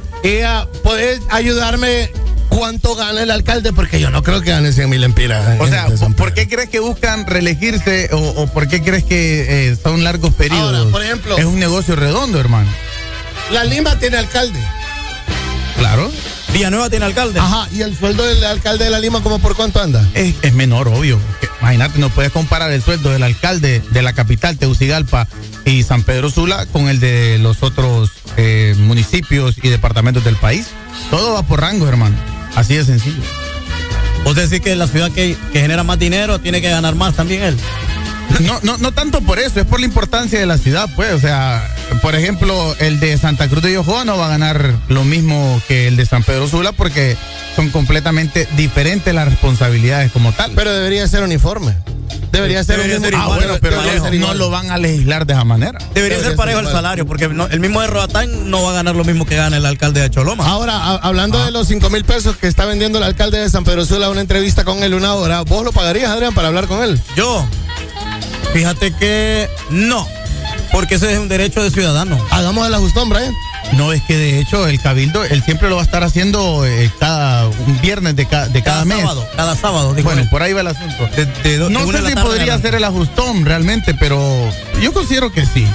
Speaker 5: Ah, ¿Podés ayudarme cuánto gana el alcalde? Porque yo no creo que gane 100 mil empiras.
Speaker 45: O sea, ¿por qué crees que buscan reelegirse o, o por qué crees que eh, son largos periodos?
Speaker 5: Ahora, por ejemplo-
Speaker 45: Es un negocio redondo, hermano.
Speaker 5: La Lima tiene alcalde.
Speaker 45: Claro.
Speaker 4: Villanueva tiene alcalde.
Speaker 5: Ajá, ¿y el sueldo del alcalde de la Lima como por cuánto anda?
Speaker 45: Es, es menor, obvio. Que, Imagínate, no puedes comparar el sueldo del alcalde de la capital, Tegucigalpa y San Pedro Sula, con el de los otros eh, municipios y departamentos del país. Todo va por rango, hermano. Así de sencillo.
Speaker 4: Vos decís que la ciudad que, que genera más dinero tiene que ganar más también él.
Speaker 45: No, no, no tanto por eso, es por la importancia de la ciudad, pues. O sea, por ejemplo, el de Santa Cruz de Yojoa no va a ganar lo mismo que el de San Pedro Sula porque son completamente diferentes las responsabilidades como tal.
Speaker 5: Pero debería ser uniforme. Debería ser
Speaker 4: Debería
Speaker 5: un
Speaker 4: ser
Speaker 5: mismo-
Speaker 4: igual,
Speaker 45: Ah, bueno, pero
Speaker 4: debería
Speaker 45: no,
Speaker 4: ser
Speaker 45: lo van a legislar de esa manera.
Speaker 4: Debería
Speaker 5: Debería
Speaker 4: ser
Speaker 5: ser
Speaker 4: parejo el
Speaker 5: igual.
Speaker 4: salario, porque no- el mismo de Roatán no va a ganar lo mismo que gana el alcalde de Choloma.
Speaker 5: Ahora, a- hablando de los 5 mil pesos que está vendiendo el alcalde de San Pedro Sula, una entrevista con él una hora, ¿vos lo pagarías, Adrián, para hablar con él?
Speaker 4: Yo, fíjate que no, porque ese es un derecho de ciudadano.
Speaker 5: Hagamos el ajustón, Brian.
Speaker 45: No, es que de hecho el cabildo, él siempre lo va a estar haciendo eh, cada un viernes de, ca- de cada,
Speaker 4: Cada
Speaker 45: mes.
Speaker 4: sábado, cada sábado, dijo
Speaker 45: Bueno,
Speaker 4: él.
Speaker 45: por ahí va el asunto.
Speaker 4: De- de do-
Speaker 45: no sé si podría hacer el ajustón realmente, pero yo considero que sí.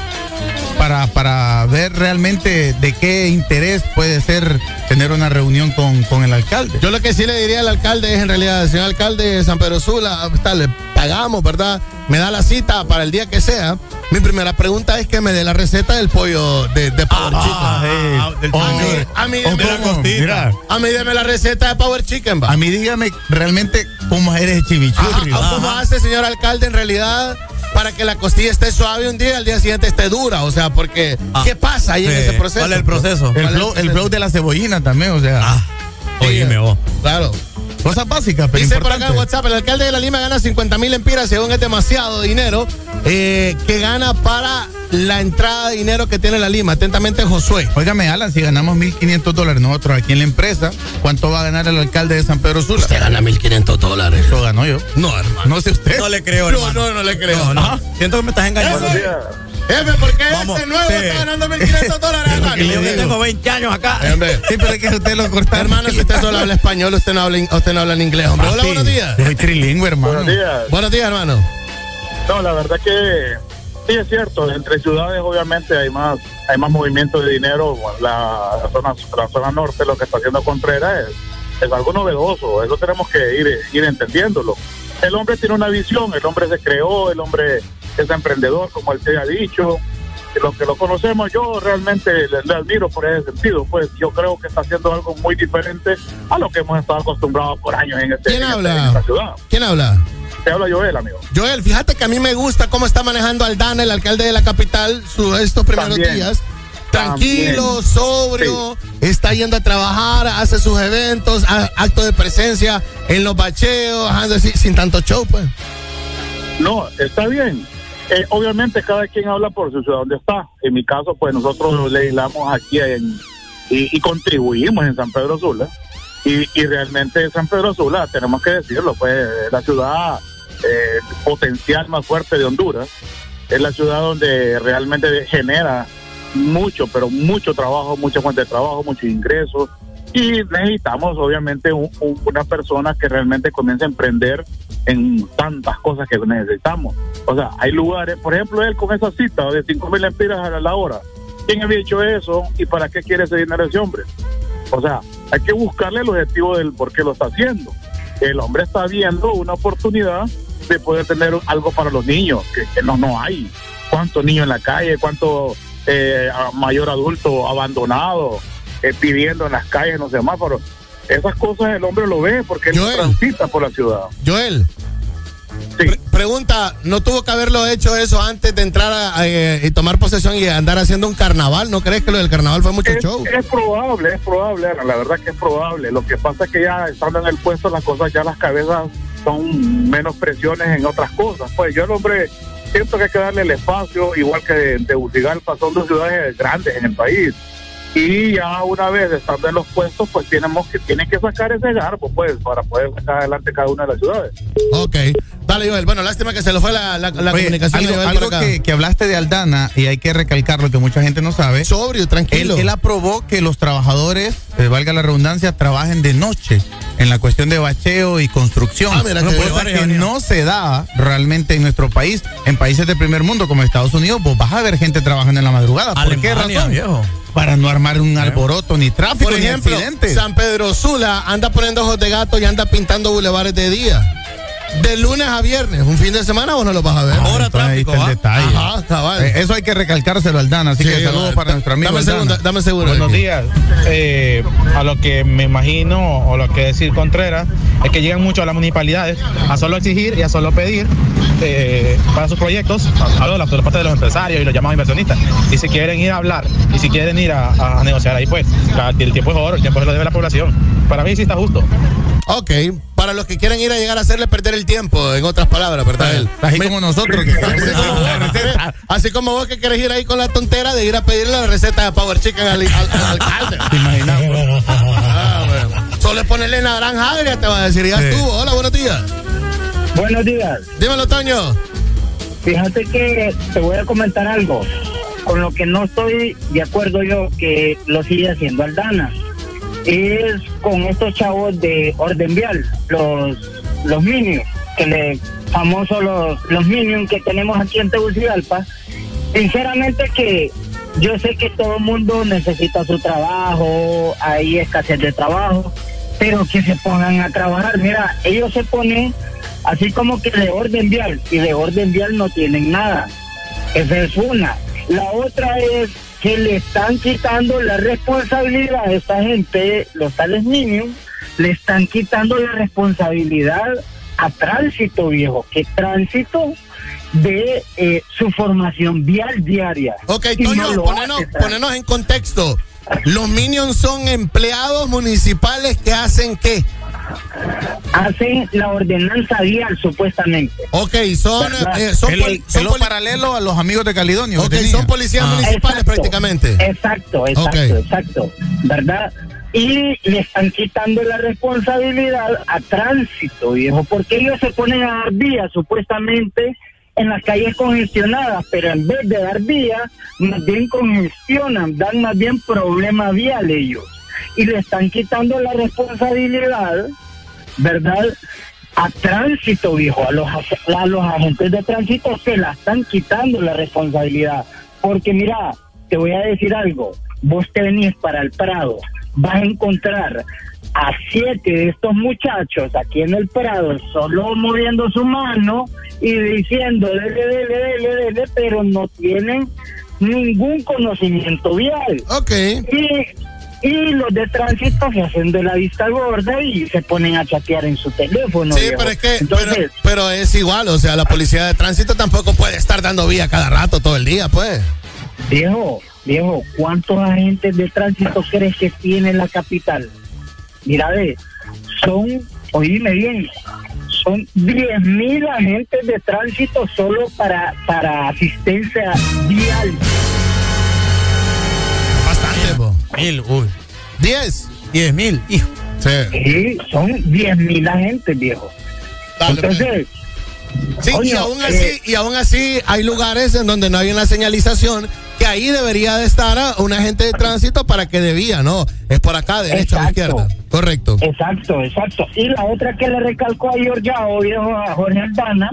Speaker 45: para, para ver realmente de qué interés puede ser tener una reunión con, con el alcalde.
Speaker 5: Yo lo que sí le diría al alcalde es en realidad, señor alcalde de San Pedro Sula, está, le pagamos, ¿verdad? Me da la cita para el día que sea. Mi primera pregunta es que me dé la receta del pollo de, de Power
Speaker 45: Ah,
Speaker 5: Chicken.
Speaker 45: O-
Speaker 5: a mí, a mí
Speaker 45: mira.
Speaker 5: A mí deme la receta de Power Chicken, va.
Speaker 45: A mí dígame realmente cómo eres chimichurri.
Speaker 5: Ajá, ¿Cómo hace, señor alcalde, en realidad, para que la costilla esté suave un día y al día siguiente esté dura? O sea, porque, ¿qué pasa ahí en ese proceso?
Speaker 4: ¿Cuál es el proceso?
Speaker 45: El
Speaker 5: ¿Cuál es
Speaker 45: flow, el flow de la cebollina también, o sea.
Speaker 4: Ah, Oíme vos.
Speaker 5: Claro.
Speaker 45: Cosas básicas, pero
Speaker 5: Dice por acá en. WhatsApp, el alcalde de la Lima gana 50 mil empiras, según es demasiado dinero, eh, que gana para la entrada de dinero que tiene la Lima. Atentamente, Josué.
Speaker 45: Óigame, Alan, si ganamos 1.500 dólares nosotros aquí en la empresa, ¿cuánto va a ganar el alcalde de San Pedro Sula?
Speaker 5: Usted gana 1.500 dólares.
Speaker 45: Eso ganó yo.
Speaker 5: No, hermano.
Speaker 45: No sé usted.
Speaker 4: No le creo,
Speaker 5: No,
Speaker 4: hermano.
Speaker 5: no, no le creo.
Speaker 4: No, no. Siento que me estás engañando.
Speaker 5: Jefe, ¿por qué
Speaker 4: Vamos,
Speaker 5: este nuevo
Speaker 4: sí.
Speaker 5: está ganando 1.500 dólares? hermano?
Speaker 4: Y yo que tengo 20 años acá.
Speaker 5: Hombre.
Speaker 45: Sí, pero es que usted lo corta.
Speaker 5: Hermano, si usted solo habla español, usted no habla, in- usted no habla en inglés, hombre. Hola,
Speaker 45: Papi,
Speaker 5: buenos días.
Speaker 45: Soy trilingüe, hermano.
Speaker 49: Buenos días.
Speaker 5: Buenos días, hermano.
Speaker 49: No, la verdad que sí es cierto. Entre ciudades, obviamente, hay más hay más movimiento de dinero. La, la zona, la zona norte, lo que está haciendo Contreras es, es algo novedoso. Eso tenemos que ir, ir entendiéndolo. El hombre tiene una visión, el hombre se creó, el hombre es emprendedor, como él te ha dicho. Y Los que lo conocemos, yo realmente le, le admiro por ese sentido. Pues yo creo que está haciendo algo muy diferente a lo que hemos estado acostumbrados por años en, este,
Speaker 5: ¿Quién
Speaker 49: en, este-
Speaker 5: habla?
Speaker 49: en esta ciudad.
Speaker 5: ¿Quién habla?
Speaker 49: Te habla Joel, amigo.
Speaker 5: Joel, fíjate que a mí me gusta cómo está manejando Aldana, el alcalde de la capital, su, estos primeros
Speaker 49: También.
Speaker 5: días. Tranquilo, sobrio, está yendo a trabajar, hace sus eventos, actos de presencia en los bacheos, así, sin tanto show, pues.
Speaker 49: No, está bien. Eh, obviamente cada quien habla por su ciudad donde está. En mi caso, pues nosotros legislamos aquí en, y, contribuimos en San Pedro Sula. Y, y realmente San Pedro Sula, tenemos que decirlo, pues es la ciudad eh, potencial más fuerte de Honduras. Es la ciudad donde realmente genera mucho, pero mucho trabajo, mucha fuente de trabajo, muchos ingresos. Y necesitamos, obviamente, un- una persona que realmente comience a emprender en tantas cosas que necesitamos. O sea, hay lugares, por ejemplo, él con esa cita de 5 mil empiras a la hora. ¿Quién había hecho eso y para qué quiere ese dinero ese hombre? O sea, hay que buscarle el objetivo del por qué lo está haciendo. El hombre está viendo una oportunidad de poder tener algo para los niños, que, no, no hay. ¿Cuántos niños en la calle? ¿Cuánto eh, mayor adulto abandonado eh, pidiendo en las calles, en los semáforos? Esas cosas el hombre lo ve porque él
Speaker 5: Joel.
Speaker 49: transita por la ciudad.
Speaker 5: Joel. pre- pregunta, ¿no tuvo que haberlo hecho eso antes de entrar a- eh, y tomar posesión y andar haciendo un carnaval? ¿No crees que lo del carnaval fue mucho
Speaker 49: Es,
Speaker 5: show?
Speaker 49: es probable, es probable, la verdad que es probable. Lo que pasa es que ya estando en el puesto las cosas, ya las cabezas son menos presiones en otras cosas. Pues yo el hombre siento que hay que darle el espacio, igual que de Tegucigalpa, son dos ciudades grandes en el país. Y ya una vez estando en los puestos, pues tenemos que, tienen que sacar ese garbo, pues, para poder sacar adelante cada una de las ciudades.
Speaker 5: Ok. Dale, Joel. Bueno, lástima que se le fue la, la, la
Speaker 45: Oye,
Speaker 5: comunicación.
Speaker 45: algo,
Speaker 5: de
Speaker 45: que, que hablaste de Aldana y hay que recalcar lo que mucha gente no sabe.
Speaker 5: Sobrio, tranquilo.
Speaker 45: Él, él aprobó que los trabajadores, eh, valga la redundancia, trabajen de noche en la cuestión de bacheo y construcción.
Speaker 5: Ah, mira
Speaker 45: cosa
Speaker 5: bien.
Speaker 45: que no se da realmente en nuestro país. En países de primer mundo como Estados Unidos, vos vas a ver gente trabajando en la madrugada. ¿Por qué razón?
Speaker 4: viejo.
Speaker 45: Para no armar un alboroto, ni tráfico,
Speaker 5: Por
Speaker 45: ni
Speaker 5: ejemplo. San Pedro Sula anda poniendo ojos de gato y anda pintando bulevares de día. De lunes a viernes. Un fin de semana vos no lo vas a ver.
Speaker 45: Ah, entonces ahí está el detalle.
Speaker 5: Ajá, cabal.
Speaker 45: Eh, eso hay que recalcárselo al Dan, así
Speaker 5: Sí,
Speaker 45: que saludos
Speaker 5: vale.
Speaker 45: para nuestro amigo
Speaker 5: Dame segundo, dame seguro.
Speaker 50: Buenos días. Eh, a lo que me imagino o lo que decir Contreras es que llegan mucho a las municipalidades a solo exigir y a solo pedir eh, para sus proyectos, hablo de la, de la parte de los empresarios y los llamados inversionistas. Y si quieren ir a hablar y si quieren ir a, a negociar ahí, pues la- el tiempo es oro, el tiempo se lo debe la población. Para mí sí está justo.
Speaker 5: Ok, para los que quieren ir a llegar a hacerle perder el tiempo, en otras palabras, ¿verdad? él?
Speaker 45: Así como nosotros que
Speaker 5: así, como vos, así como vos que querés ir ahí con la tontera de ir a pedirle la receta de Power Chicken al, al- al alcalde.
Speaker 45: ¿Te imaginas?
Speaker 5: Ah, bueno. Solo es ponerle naranja agria, te va a decir, ya
Speaker 45: Sí.
Speaker 5: estuvo. Hola, buenos días.
Speaker 51: Buenos días.
Speaker 5: Dímelo, Toño.
Speaker 51: Fíjate que te voy a comentar algo. Con lo que no estoy de acuerdo yo que lo sigue haciendo Aldana. Es con estos chavos de orden vial, los, los Minions, que le famosos los, los Minions que tenemos aquí en Tegucigalpa. Sinceramente que yo sé que todo el mundo necesita su trabajo, hay escasez de trabajo, pero que se pongan a trabajar. Mira, ellos se ponen así como que de orden vial y de orden vial no tienen nada. Esa es una. La otra es que le están quitando la responsabilidad a esta gente, los tales niños, le están quitando la responsabilidad a tránsito, viejo. Que tránsito de eh, su formación vial diaria.
Speaker 5: Ok, Toño,
Speaker 51: no
Speaker 5: ponenos en contexto. Los Minions son empleados municipales que hacen qué?
Speaker 51: Hacen la ordenanza vial, supuestamente.
Speaker 5: Ok, son, eh, son, poli- poli-
Speaker 45: paralelo a los amigos de Calidonio.
Speaker 5: ok, son policías
Speaker 45: Ah.
Speaker 5: municipales
Speaker 51: Exacto.
Speaker 5: prácticamente.
Speaker 51: Exacto, exacto, exacto. ¿Verdad? Y le están quitando la responsabilidad a tránsito, viejo, porque ellos se ponen a dar vías supuestamente en las calles congestionadas, pero en vez de dar vías, más bien congestionan, dan más bien problema vial ellos. Y le están quitando la responsabilidad, ¿verdad? A tránsito, viejo, a los, a los agentes de tránsito se la están quitando la responsabilidad. Porque mira, te voy a decir algo, vos te venís para el Prado, vas a encontrar a siete de estos muchachos aquí en el Prado, solo moviendo su mano y diciendo, dele, dele, dele, dele, pero no tienen ningún conocimiento vial.
Speaker 5: Ok.
Speaker 51: Y, y los de tránsito se hacen de la vista gorda y se ponen a chatear en su teléfono.
Speaker 5: Sí,
Speaker 51: viejo.
Speaker 5: pero es que,
Speaker 51: Entonces,
Speaker 5: pero, pero es igual, o sea, la policía de tránsito tampoco puede estar dando vía cada rato, todo el día, pues.
Speaker 51: Viejo, viejo, ¿cuántos agentes de tránsito crees que tiene la capital? Mira, ve, son, oíme bien, son 10 mil agentes de tránsito solo para, para asistencia vial.
Speaker 4: Mil, uy.
Speaker 5: ¿Diez?
Speaker 4: Diez mil, hijo.
Speaker 5: Sí.
Speaker 51: Sí, son 10 mil agentes, viejo.
Speaker 5: Dale, pues.
Speaker 51: Entonces,
Speaker 5: Sí, y aún
Speaker 51: eh,
Speaker 5: así, y aún así hay lugares en donde no hay una señalización que ahí debería de estar ah, un agente de tránsito para que debía, ¿no? Es por acá, derecha o izquierda. Correcto.
Speaker 51: Exacto, exacto. Y la otra que le recalcó a Giorgiao, viejo, a Jorge Aldana,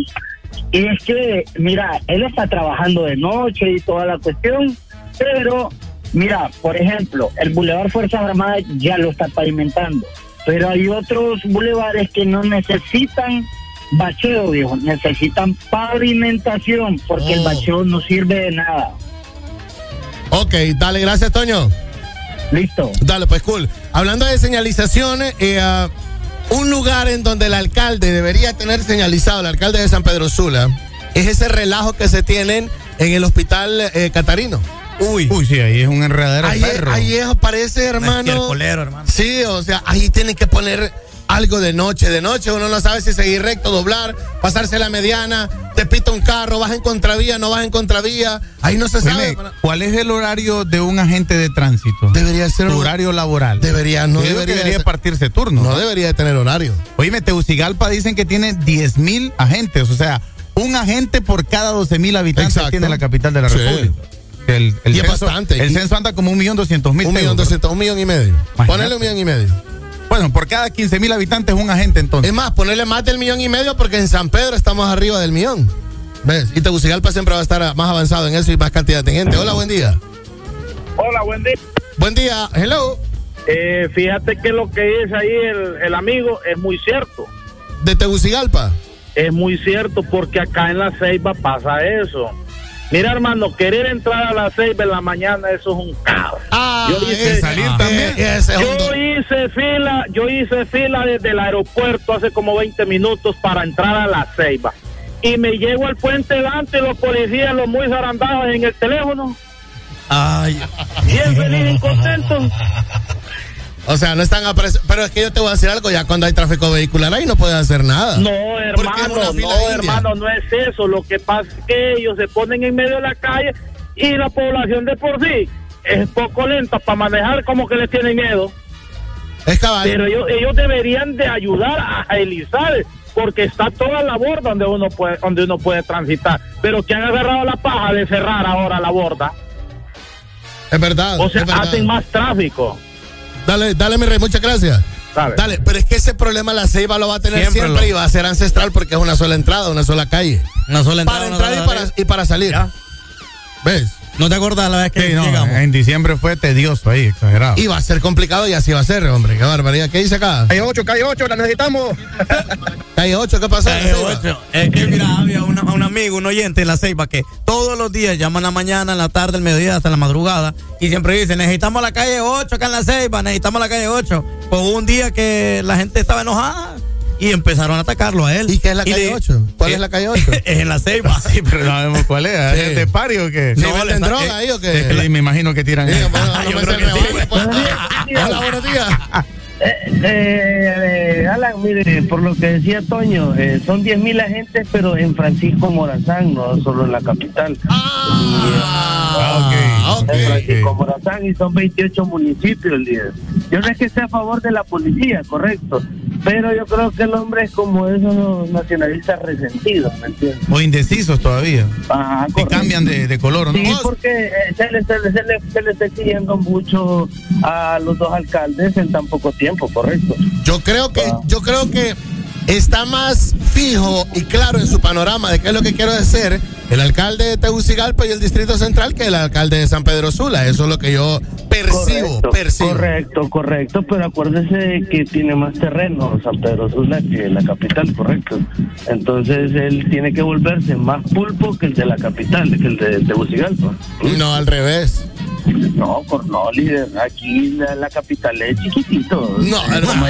Speaker 51: es que, mira, él está trabajando de noche y toda la cuestión, pero, mira, por ejemplo, el Boulevard Fuerzas Armadas ya lo está pavimentando, pero hay otros bulevares que no necesitan bacheo, viejo, necesitan pavimentación, porque el
Speaker 5: Oh.
Speaker 51: bacheo no sirve de nada.
Speaker 5: Ok, dale, gracias, Toño.
Speaker 51: Listo.
Speaker 5: Dale, pues cool. Hablando de señalizaciones, eh, ah, un lugar en donde el alcalde debería tener señalizado, el alcalde de San Pedro Sula, es ese relajo que se tienen en el hospital eh, Catarino.
Speaker 4: Uy.
Speaker 45: Uy, sí, ahí es un enredadero
Speaker 5: Ahí,
Speaker 45: perro.
Speaker 5: ahí es, parece, hermano.
Speaker 4: Estiércolero, hermano.
Speaker 5: Sí, o sea, ahí tienen que poner algo de noche. De noche uno no sabe si seguir recto, doblar, pasarse la mediana, te pita un carro, vas en contravía, no vas en contravía. Ahí no se sabe.
Speaker 45: ¿cuál es el horario de un agente de tránsito?
Speaker 5: Debería ser un-
Speaker 45: horario laboral.
Speaker 5: Debería, no debería
Speaker 45: debería
Speaker 5: de-
Speaker 45: partirse turno.
Speaker 5: No debería de tener horario.
Speaker 45: Oíme, Tegucigalpa dicen que tiene 10 mil agentes, o sea, un agente por cada 12 mil habitantes
Speaker 5: Exacto.
Speaker 45: tiene la capital de la
Speaker 5: Sí.
Speaker 45: República. El, el
Speaker 5: Y es
Speaker 45: censo,
Speaker 5: bastante.
Speaker 45: El censo anda como un millón doscientos mil.
Speaker 5: Un millón doscientos, un millón y medio.
Speaker 45: Imagínate.
Speaker 5: Ponele un millón y medio.
Speaker 45: Bueno, por cada 15 mil habitantes un agente entonces.
Speaker 5: Es más, ponerle más del millón y medio porque en San Pedro estamos arriba del millón. ¿Ves? Y Tegucigalpa siempre va a estar más avanzado en eso y más cantidad de gente. Hola, buen día.
Speaker 31: Hola, buen día.
Speaker 5: Buen día. Hello.
Speaker 31: Eh, fíjate que lo que dice ahí el, el amigo es muy cierto.
Speaker 5: De Tegucigalpa.
Speaker 31: Es muy cierto porque acá en la Ceiba pasa eso. Mira, hermano, querer entrar a la Ceiba en la mañana, eso es un caos.
Speaker 5: Ah,
Speaker 31: Yo hice-
Speaker 5: también. Es
Speaker 31: Yo fila, yo hice fila desde el aeropuerto hace como 20 minutos para entrar a la Ceiba. Y me llego al puente delante y los policías, los muy zarandados en el teléfono.
Speaker 4: Ay.
Speaker 31: Bien feliz y contentos.
Speaker 5: O sea, no están apareciendo. Pero es que yo te voy a decir algo, ya cuando hay tráfico vehicular ahí no pueden hacer nada.
Speaker 31: No, hermano, no, hermano, no es eso. Lo que pasa es que ellos se ponen en medio de la calle y la población de por sí es poco lenta para manejar como que les tienen miedo.
Speaker 5: Es cabal.
Speaker 31: Pero ellos, ellos deberían de ayudar a agilizar porque está toda la borda donde uno puede donde uno puede transitar. Pero que han agarrado la paja de cerrar ahora la borda.
Speaker 5: Es verdad.
Speaker 31: O sea,
Speaker 5: verdad.
Speaker 31: hacen más tráfico.
Speaker 5: Dale, dale, mi rey, muchas gracias.
Speaker 31: Dale.
Speaker 5: Dale, pero es que ese problema la Ceiba lo va a tener
Speaker 4: Siempre
Speaker 5: siempre,
Speaker 4: lo-
Speaker 5: y va a ser ancestral porque es una sola entrada, una sola calle.
Speaker 4: Una sola entrada.
Speaker 5: Para entrar y para, y para salir.
Speaker 4: Ya.
Speaker 5: ¿Ves?
Speaker 4: ¿No te acordás la vez que
Speaker 45: Sí, no,
Speaker 4: llegamos?
Speaker 45: en diciembre fue tedioso ahí, exagerado.
Speaker 5: Y va a ser complicado y así va a ser, hombre. Qué barbaridad. ¿Qué dice acá?
Speaker 52: Calle 8, calle 8, la necesitamos.
Speaker 5: Calle 8, ¿qué pasó?
Speaker 4: Calle ocho. Es que mira, había una- un amigo, un oyente en la ceiba que todos los días llaman la mañana, en la tarde, el mediodía, hasta la madrugada y siempre dice, necesitamos la calle 8 acá en la ceiba, necesitamos la calle 8. Pues hubo un día que la gente estaba enojada y empezaron a atacarlo a él.
Speaker 5: ¿Y qué es la calle
Speaker 4: le-
Speaker 5: 8? ¿Cuál es la calle 8?
Speaker 4: es en la ceiba.
Speaker 45: Sí, pero no sabemos cuál es. ¿Es de pari o qué?
Speaker 5: ¿Sí
Speaker 4: No,
Speaker 5: venden droga ahí o qué?
Speaker 45: Me imagino que tiran.
Speaker 5: Hola, buenos días.
Speaker 53: Eh, eh, eh, Alan, mire, por lo que decía Toño, eh, son 10 mil agentes, pero en Francisco Morazán, no solo en la capital.
Speaker 5: Ah, ok.
Speaker 53: En Francisco Morazán y son 28 municipios día. Yo no es que esté a favor de la policía, correcto, pero yo creo que el hombre es como esos nacionalistas resentidos, ¿me entiendes?
Speaker 45: O indecisos todavía.
Speaker 53: Ajá,
Speaker 45: Y
Speaker 53: correcto.
Speaker 45: cambian de, de color, ¿no?
Speaker 53: Sí, porque eh, se, le, se, le, se, le, se le está exigiendo mucho a los dos alcaldes en tan poco tiempo, correcto.
Speaker 5: Yo creo que, yo creo que está más fijo y claro en su panorama de qué es lo que quiero hacer el alcalde de Tegucigalpa y el Distrito Central que el alcalde de San Pedro Sula. Eso es lo que yo percibo,
Speaker 53: correcto,
Speaker 5: percibo.
Speaker 53: correcto, correcto, pero acuérdese que tiene más terreno San Pedro Sula que la capital, correcto. Entonces él tiene que volverse más pulpo que el de la capital, que el de Tegucigalpa.
Speaker 5: No, al revés.
Speaker 53: No, por no, líder, aquí la, la capital es chiquitito.
Speaker 5: No, hermano.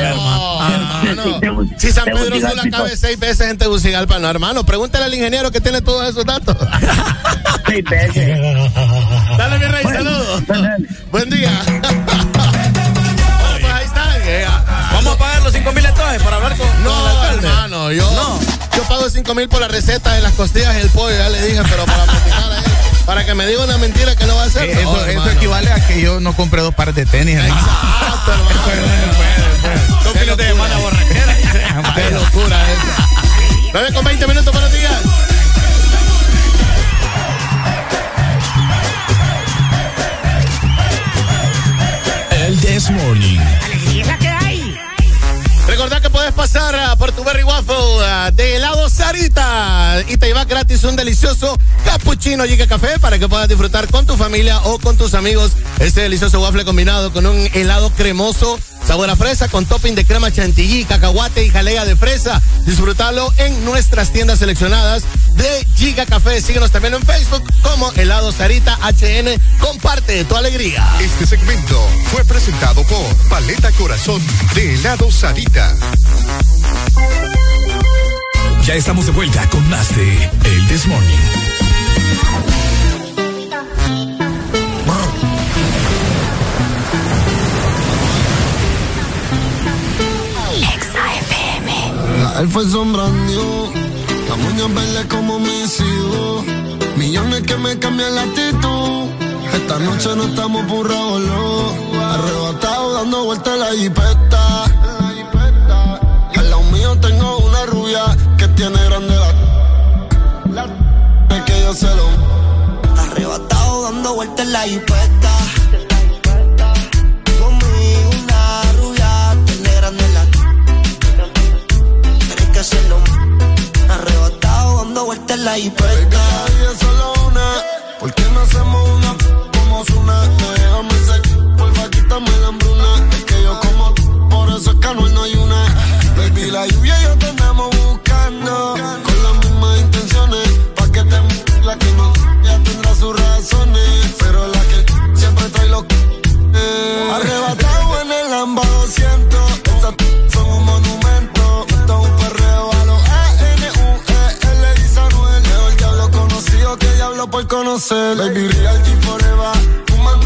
Speaker 5: Si San Pedro Sula cabe seis veces en Tegucigalpa, no, hermano. Pregúntale al ingeniero que tiene todos esos datos.
Speaker 53: Seis veces.
Speaker 5: Dale, mi rey, saludos. Buen día. Pues ahí está. eh,
Speaker 4: Vamos a pagar los 5 mil entonces para hablar con, con el
Speaker 5: No,
Speaker 4: alcalde.
Speaker 5: hermano, yo,
Speaker 4: No.
Speaker 5: yo pago 5 mil por la receta de las costillas y el pollo, ya le dije, pero para practicar a él, para que me diga una mentira que no va a hacer.
Speaker 45: Eh, eso, eso equivale a que yo no compré dos pares de tenis.
Speaker 5: Exacto, hermano.
Speaker 4: Dos fines de semana borrachera.
Speaker 5: Qué locura esa. 9 con 20 minutos, buenos días.
Speaker 1: El This Morning.
Speaker 5: Recordad que puedes pasar ah, por tu Berry Waffle ah, de helado Sarita. Y te llevas gratis un delicioso cappuccino Giga Café para que puedas disfrutar con tu familia o con tus amigos. Este delicioso waffle combinado con un helado cremoso sabor a fresa con topping de crema chantilly, cacahuate y jalea de fresa. Disfrútalo en nuestras tiendas seleccionadas de Giga Café. Síguenos también en Facebook como helado Sarita HN. Comparte tu alegría.
Speaker 19: Este segmento fue presentado por Paleta Corazón de helado Sarita.
Speaker 1: Ya estamos de vuelta con más de El This Morning.
Speaker 13: Él fue sombrando, la moña verde como hijos. Millones que me cambian la actitud. Esta noche no estamos burrados, Arrebatado dando vueltas la jipeta. Al lado mío tengo una rubia que tiene grande la. Es que yo se lo. Arrebatado dando vueltas la jipeta. Dando vueltas en la hiperca. solo una, ¿por qué no hacemos una como una? Déjame ser, porfa quítame la hambruna. Es que yo como, por eso es que no, hay una. Baby, la lluvia y yo te andamos buscando con las mismas intenciones. Pa' que te la que no, ya tendrá sus razones. Pero la que siempre trae los eh. Arrebatado en el Lamba 200 por conocer. Baby Real G Forever. Fuman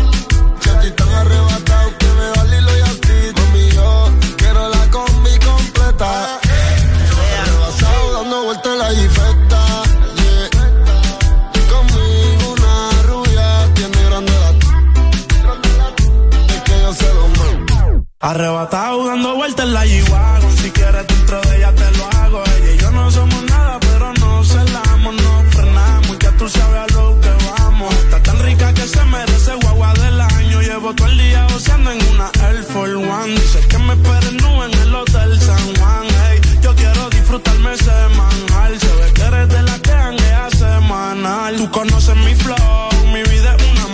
Speaker 13: Si a ti tan arrebatado Que me da Lilo y Asti Mami yo quiero la combi completa. Arrebatado dando vueltas en la jipeta. Yeah. Conmigo una rubia Tiene grande la es que yo se lo mando.
Speaker 54: Arrebatado dando vueltas en la G-Wagon. Si quieres dentro de ella te lo hago. Ella y yo no somos se merece guagua del año Llevo todo el día goceando en una Air Force One Dice que me esperen no en el Hotel San Juan Hey, yo quiero disfrutarme semanal Se ve que eres de la que hanguea semanal Tú conoces mi flow, mi vida es una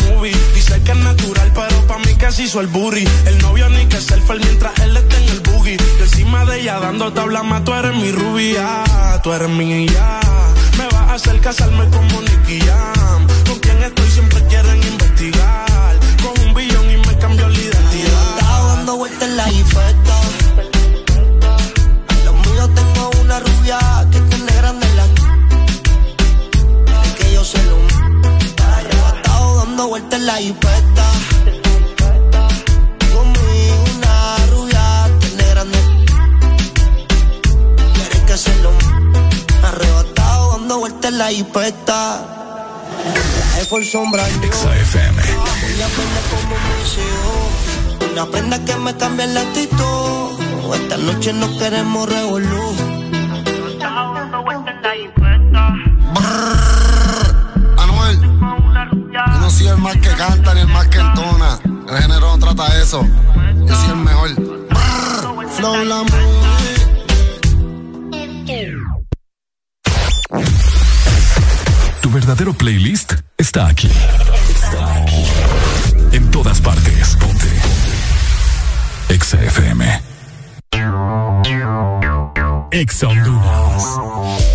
Speaker 54: puso el booty. El novio ni que selfie mientras él está en el boogie. Yo encima de ella dando tabla más, tú eres mi rubia, tú eres mi ya. Me vas a hacer casarme como Nicky Jam. Cambió la identidad.
Speaker 35: Estaba dando vueltas en la jipeta. Lo mío tengo una rubia que tiene grande la. Que yo se lo. Arrebatado dando vueltas en la jipeta. Conmigo una rubia tiene grande. Quieres que se lo. Arrebatado dando vueltas en la jipeta. Es por sombra.
Speaker 1: XFM.
Speaker 35: Una prenda como museo. Una prenda que me cambia la actitud. Esta noche no queremos revolú.
Speaker 13: Anuel, yo no soy el más que canta ni el más que entona. El género no trata eso. Yo soy el mejor. Brrr, Flow la.
Speaker 1: Tu verdadero playlist está aquí. Está aquí. Todas partes. Ponte. Exa FM. Exa Honduras.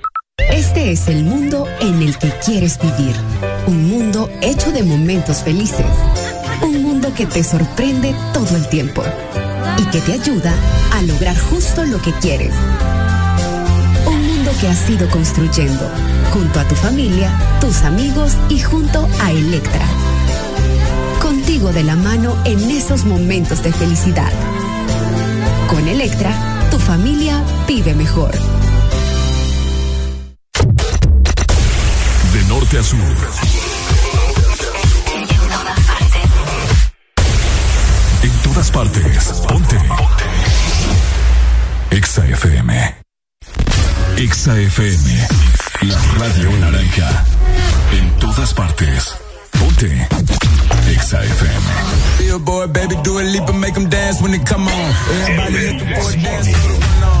Speaker 7: Este es el mundo en el que quieres vivir. Un mundo hecho de momentos felices. Un mundo que te sorprende todo el tiempo. Y que te ayuda a lograr justo lo que quieres. Un mundo que has ido construyendo. Junto a tu familia, tus amigos y junto a Electra. Contigo de la mano en esos momentos de felicidad. Con Electra, tu familia vive mejor.
Speaker 1: Norte a sur. En todas partes. Ponte. Exa FM. Exa FM. La radio naranja. En todas partes. Ponte. Exa FM.
Speaker 55: Billboard, baby, do a leap and make them dance when they come on. Everybody looking for a dance.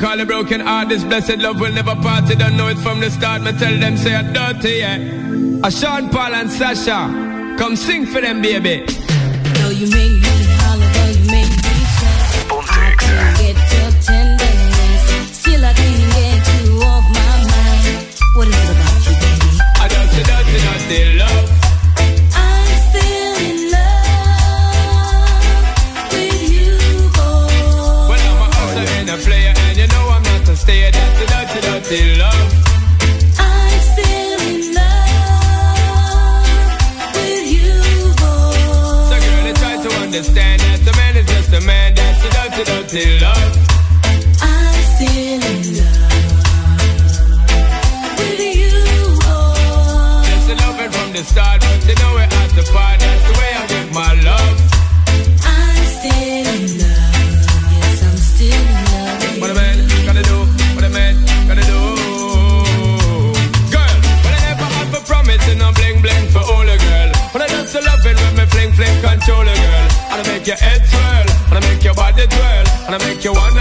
Speaker 56: call a broken heart. This blessed love will never part. You don't know it from the start. Me tell them say I'm dirty, yeah. A Sean Paul and Sasha, come sing for them, baby.
Speaker 55: Though you make
Speaker 56: make your head swirl, and I make your body twirl, and I make you want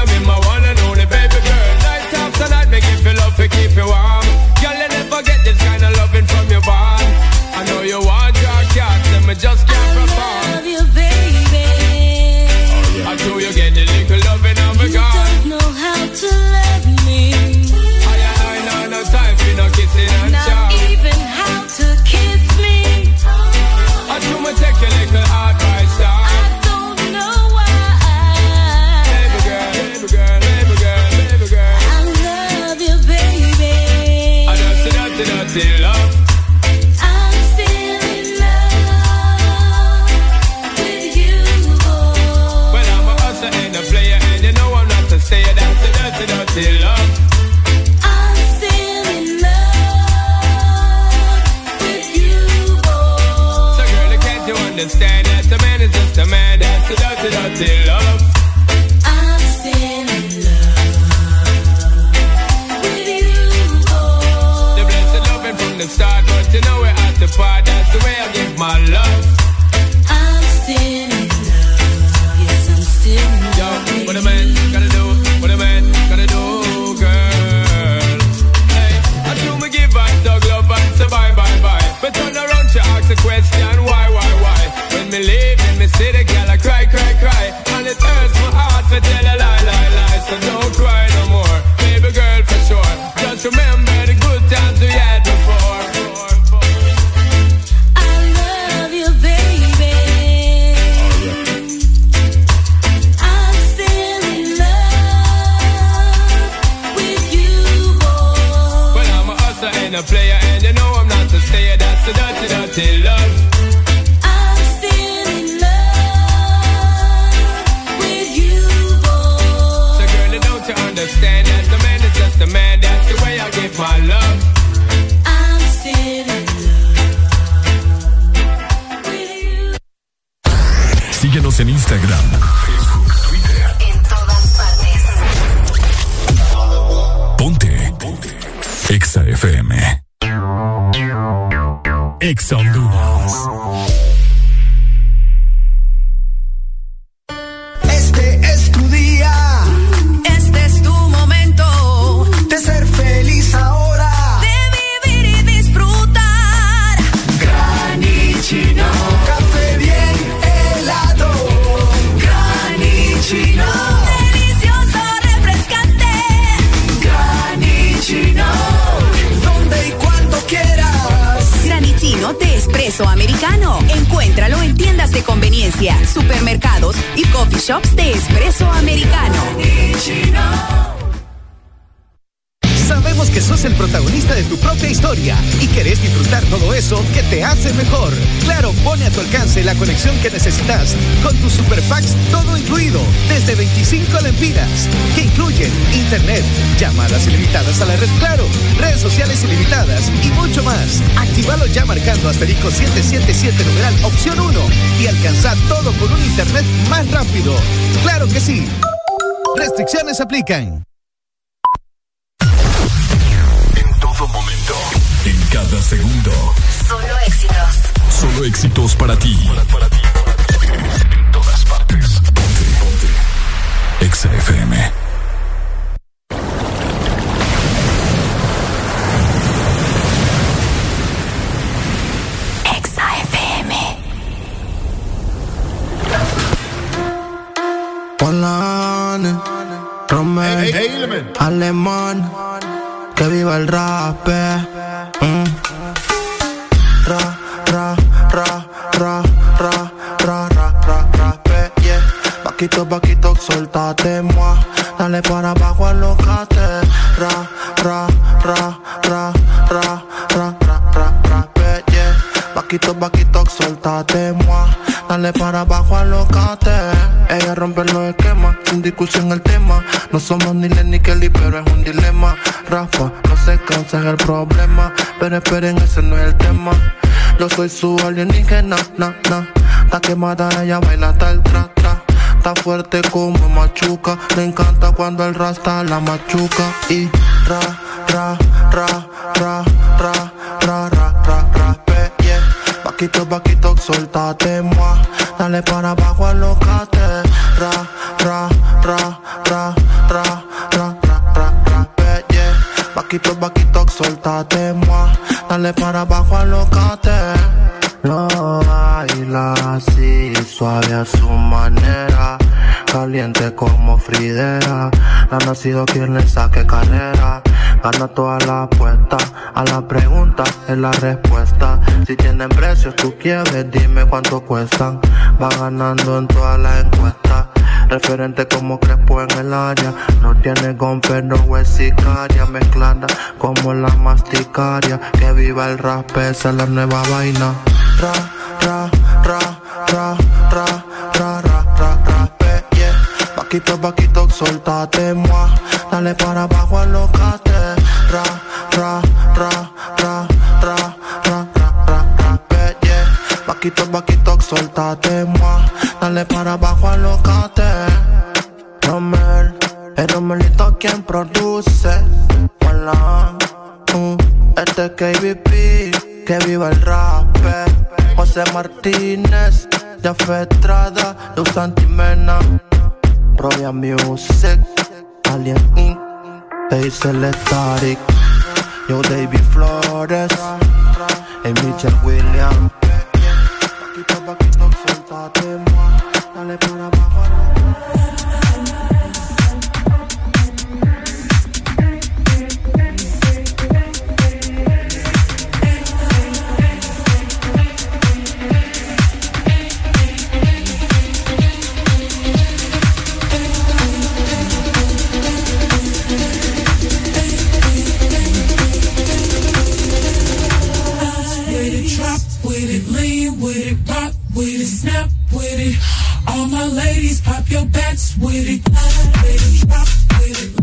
Speaker 1: aplican.
Speaker 57: Alemán, que viva el rap. eh. Mm. Ra, ra, ra, ra, ra, ra, ra, ra, eh, yeah. Paquito, paquito, soltate, moi. Dale para abajo, alocate. Ra, ra, ra, ra, ra, ra, ra, ra, eh, yeah. Paquito, paquito, soltate, moi. Dale para abajo, alocate. Ella rompe los esquemas, sin discusión el tema. No somos ni Len ni Kelly, pero es un dilema. Rafa, no se cansa es el problema. Pero esperen, ese no es el tema. Yo soy su alienígena, na, na. Está quemada, ella baila hasta el tra, tra. Está fuerte como machuca. Me encanta cuando el rasta la machuca. Y ra, ra, ra, ra, Paquito, paquito, soltate, moi. Dale para abajo, alocate. Ra, ra, ra, ra, ra, ra, ra, ra, ra, yeah. Paquito, paquito, soltate, moi. Dale para abajo, alocate. Lo baila así, suave a su manera. Caliente como Fridera. Ha nacido quien le saque carrera. Gana toda la apuesta. A la pregunta es la respuesta. Si tienen precios, tú quieres, dime cuánto cuestan. Va ganando en todas las encuestas. Referente como Crespo en el área. No tiene gomper, no es sicaria. Mezclada como la masticaria. Que viva el rap, esa es la nueva vaina. Ra, ra, ra, ra, ra, Paquito, paquito, soltate, moi. Dale para abajo, alocate. Ra, ra, ra, ra, ra, ra, ra, ra, ra, yeah. Paquito, paquito, soltate, moi. Dale para abajo, alocate. Romel, el Romelito quien produce. Hola, mm, este es KBP, que viva el rap. José Martínez, Jaffe Estrada, Luz Santimena, Royal Music, Alien Inc., Hazel Static, Yo David Flores, y Mitchell Williams. Paquito, paquito, suéltate, ma. Dale para
Speaker 56: ladies, pop your backs with it, with it,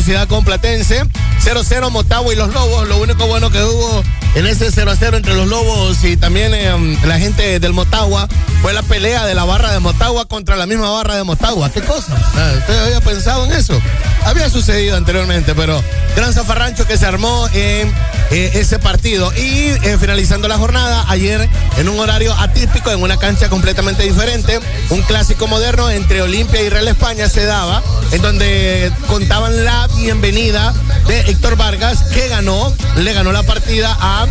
Speaker 5: Sociedad Complatense. 0-0 Motagua y los Lobos. Lo único bueno que hubo en ese 0-0 entre los Lobos y también eh, la gente del Motagua fue la pelea de la barra de Motagua contra la misma barra de Motagua. ¿Qué cosa? ¿Usted había pensado en eso? Había sucedido anteriormente, pero gran zafarrancho que se armó en eh, ese partido. Y eh, finalizando la jornada, ayer en un horario atípico, en una cancha completamente diferente, un clásico moderno entre Olimpia y Real España se daba, en donde contaban la bienvenida de Héctor Vargas, que ganó, le ganó la partida a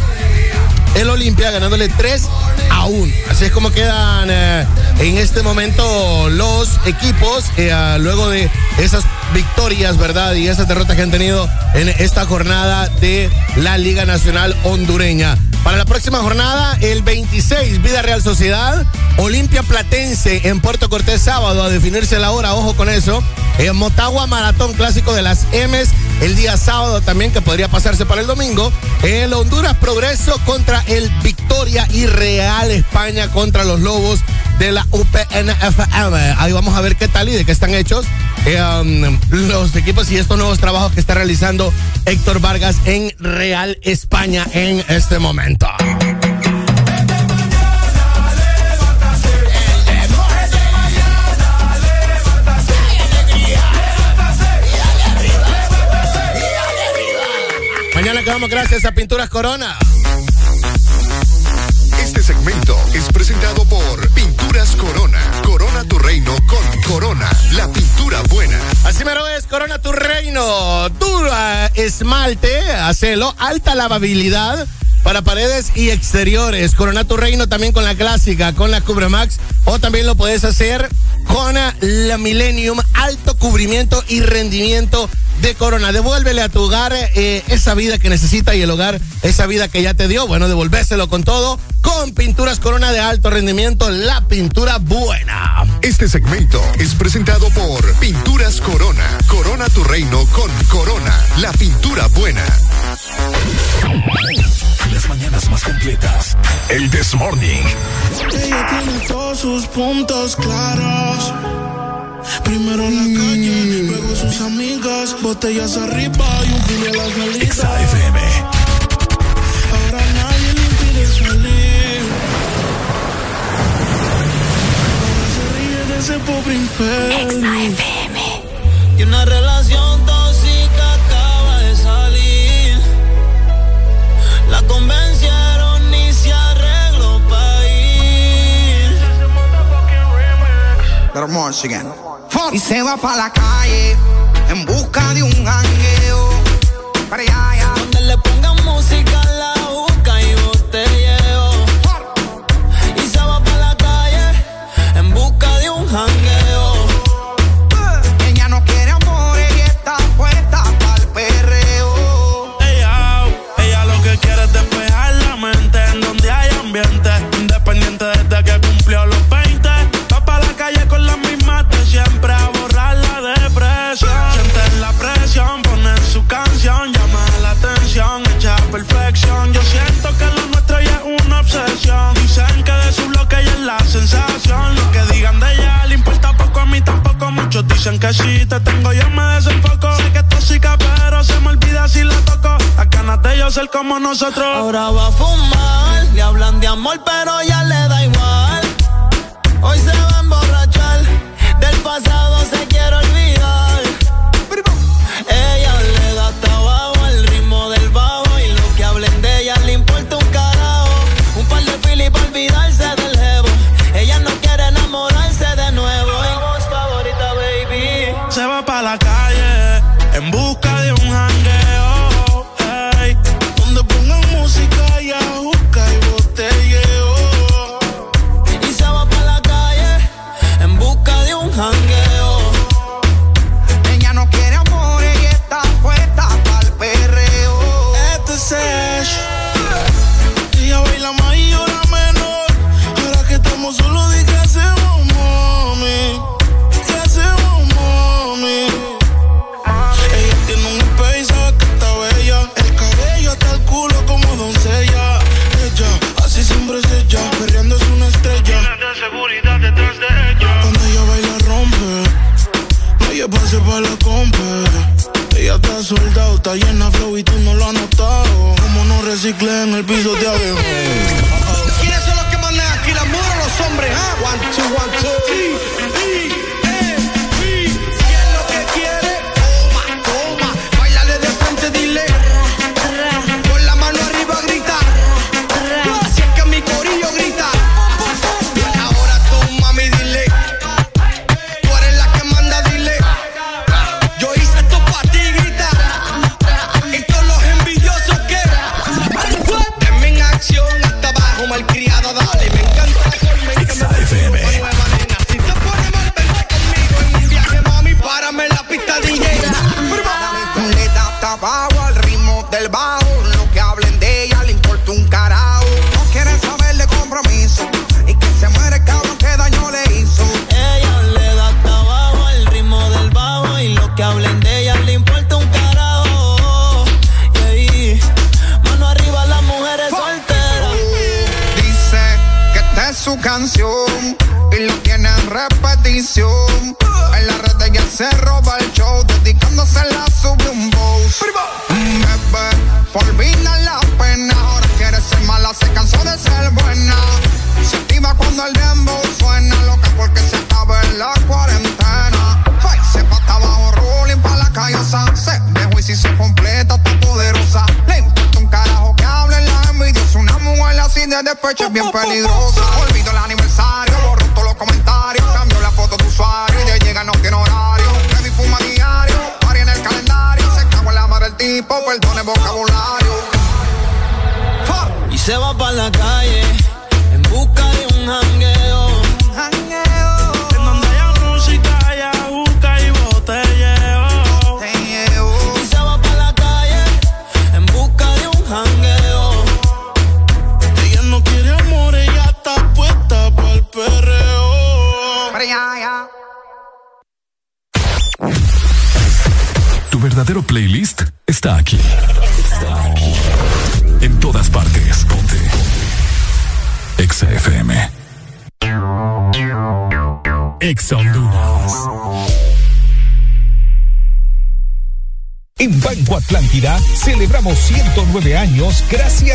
Speaker 5: el Olimpia ganándole 3 a 1. Así es como quedan eh, en este momento los equipos eh, luego de esas victorias, ¿verdad? Y esas derrotas que han tenido en esta jornada de la Liga Nacional Hondureña. Para la próxima jornada, el 26, Vida Real Sociedad, Olimpia Platense en Puerto Cortés sábado, a definirse la hora, ojo con eso. En Motagua Maratón Clásico de las M's, el día sábado también, que podría pasarse para el domingo. El Honduras Progreso contra el Victoria y Real España contra los Lobos de la UPNFM. Ahí vamos a ver qué tal y de qué están hechos eh, um, los equipos y estos nuevos trabajos que está realizando Héctor Vargas en Real España en este momento. Mañana quedamos gracias a Pinturas Corona.
Speaker 19: Este segmento es presentado por Pinturas Corona. Corona tu reino con Corona, la pintura buena.
Speaker 5: Así mero es, Corona tu reino. Dura esmalte, hacelo, alta lavabilidad para paredes y exteriores. Corona tu reino también con la clásica, con la Cubremax. O también lo puedes hacer con la Millennium, alto cubrimiento y rendimiento de Corona. Devuélvele a tu hogar eh, esa vida que necesita y el hogar esa vida que ya te dio. Bueno, devolvéselo con todo. Con pinturas Corona de alto rendimiento, la pintura buena.
Speaker 19: Este segmento es presentado por Pinturas Corona. Corona tu reino con Corona, la pintura buena.
Speaker 1: Las mañanas más completas. El This Morning.
Speaker 13: Ella tiene todos sus puntos claros. Primero la calle, luego sus amigas, botellas arriba y un filo a la salida. Pobre infeliz.
Speaker 58: Y una relación tóxica acaba de salir. La convencieron y se arregló para ir.
Speaker 59: Y se va pa' la calle en busca de un jangueo. Para allá, allá.
Speaker 58: Donde le pongan música,
Speaker 13: nosotros.
Speaker 58: Ahora va a fumar, le hablan de amor, pero ya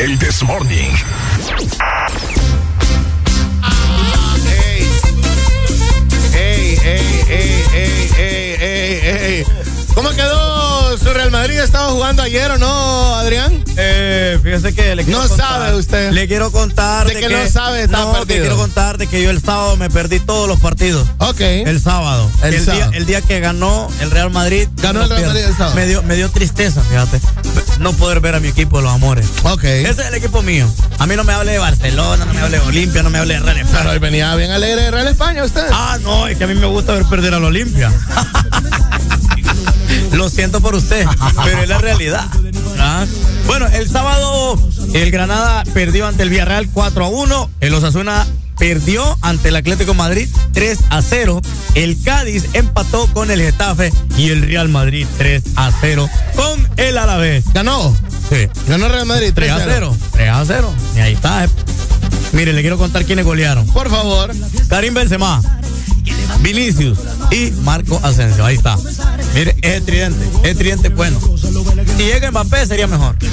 Speaker 13: El
Speaker 60: This Morning.
Speaker 5: ¿Cómo quedó su Real Madrid? ¿Estaba jugando ayer o no,
Speaker 4: fíjese que le quiero
Speaker 5: No
Speaker 4: contar-
Speaker 5: sabe usted.
Speaker 4: Le quiero contar
Speaker 5: De que no sabe, está
Speaker 4: no,
Speaker 5: perdido.
Speaker 4: que quiero contar de que yo el sábado me perdí todos los partidos.
Speaker 5: Ok.
Speaker 4: El sábado.
Speaker 5: El
Speaker 4: El,
Speaker 5: sábado.
Speaker 4: Día, el día que ganó el Real Madrid.
Speaker 5: Ganó el Real. Madrid el sábado.
Speaker 4: Me dio, me dio tristeza, fíjate. No poder ver a mi equipo de los amores.
Speaker 5: Ok.
Speaker 4: Ese es el equipo mío. A mí no me hable de Barcelona, no me hable de Olimpia, no me hable de Real España.
Speaker 5: Pero hoy venía bien alegre de Real España usted.
Speaker 4: Ah, no, es que a mí me gusta ver perder al Olimpia. Lo siento por usted, pero es la realidad. Ah. Bueno, el sábado el Granada perdió ante el Villarreal 4 a 1. El Osasuna perdió ante el Atlético Madrid 3 a 0. El Cádiz empató con el Getafe y el Real Madrid 3 a 0 con el Alavés.
Speaker 5: ¿Ganó?
Speaker 4: Sí.
Speaker 5: Ganó Real Madrid
Speaker 4: 3 a 0. 3 a 0. Y ahí está. Mire, le quiero contar quiénes golearon.
Speaker 5: Por favor.
Speaker 4: Karim Benzema, Vinicius y Marco Asensio. Ahí está. Mire, es el tridente. Es el tridente bueno. Si llega Mbappé sería mejor.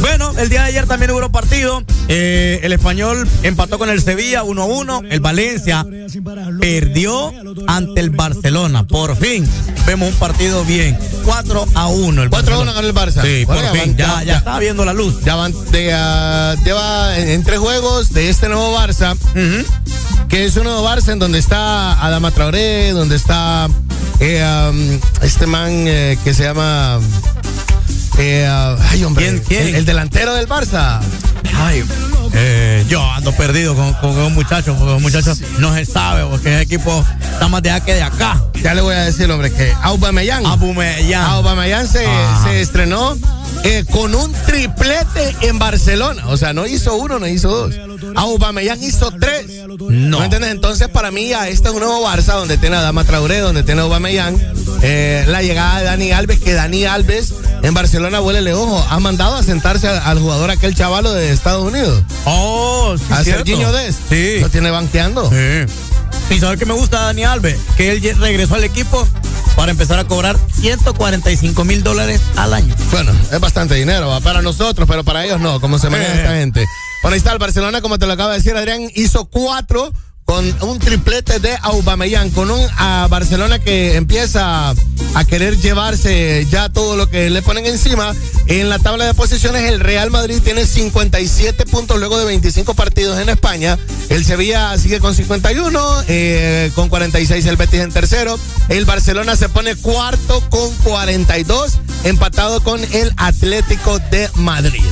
Speaker 4: Bueno, el día de ayer también hubo partido. Eh, el español empató con el Sevilla 1 a 1. El Valencia perdió ante el Barcelona. Por fin vemos un partido bien. 4 a 1. El
Speaker 5: 4 a 1
Speaker 4: Barcelona.
Speaker 5: ganó el Barça.
Speaker 4: Sí,
Speaker 5: Bueno,
Speaker 4: por
Speaker 5: ya
Speaker 4: fin.
Speaker 5: van-
Speaker 4: Ya,
Speaker 5: ya-
Speaker 4: está viendo la luz.
Speaker 5: Ya van de, ah, lleva en, en tres juegos de este nuevo Barça, que es un nuevo Barça en donde está Adama Traoré, donde está eh, este man eh, que se llama eh, ah, ay hombre,
Speaker 4: ¿Quién, quién?
Speaker 5: El, el delantero del Barça.
Speaker 4: Ay, eh, yo ando perdido con, con un muchacho, porque un muchacho no se sabe, porque el equipo está más de acá que de acá.
Speaker 5: Ya le voy a decir, hombre, que Aubameyang.
Speaker 4: Aubameyang.
Speaker 5: Aubameyang se, se estrenó eh, con un triplete en Barcelona. O sea, no hizo uno, no hizo dos. Aubameyang hizo tres.
Speaker 4: No.
Speaker 5: ¿Me entiendes? Entonces, para mí, ya este es un nuevo Barça donde tiene a Dama Traoré, donde tiene a Aubameyang. Eh, la llegada de Dani Alves, que Dani Alves en Barcelona, huele ojo, ha mandado a sentarse al, al jugador aquel chavalo de Estados Unidos.
Speaker 4: Oh, sí,
Speaker 5: a. Serginho Dest.
Speaker 4: Sí.
Speaker 5: Lo tiene banqueando.
Speaker 4: Sí. Y sabes que me gusta Dani Alves, que él regresó al equipo para empezar a cobrar 145 mil dólares al año.
Speaker 5: Bueno, es bastante dinero ¿va? para nosotros, pero para ellos no, como se maneja
Speaker 4: Eh.
Speaker 5: esta gente. Bueno, ahí está el Barcelona, como te lo acaba de decir Adrián, hizo cuatro con un triplete de Aubameyang, con un a Barcelona que empieza a querer llevarse ya todo lo que le ponen encima. En la tabla de posiciones, el Real Madrid tiene 57 puntos luego de 25 partidos en España. El Sevilla sigue con 51, eh, con 46 el Betis en tercero. El Barcelona se pone cuarto con 42, empatado con el Atlético de Madrid.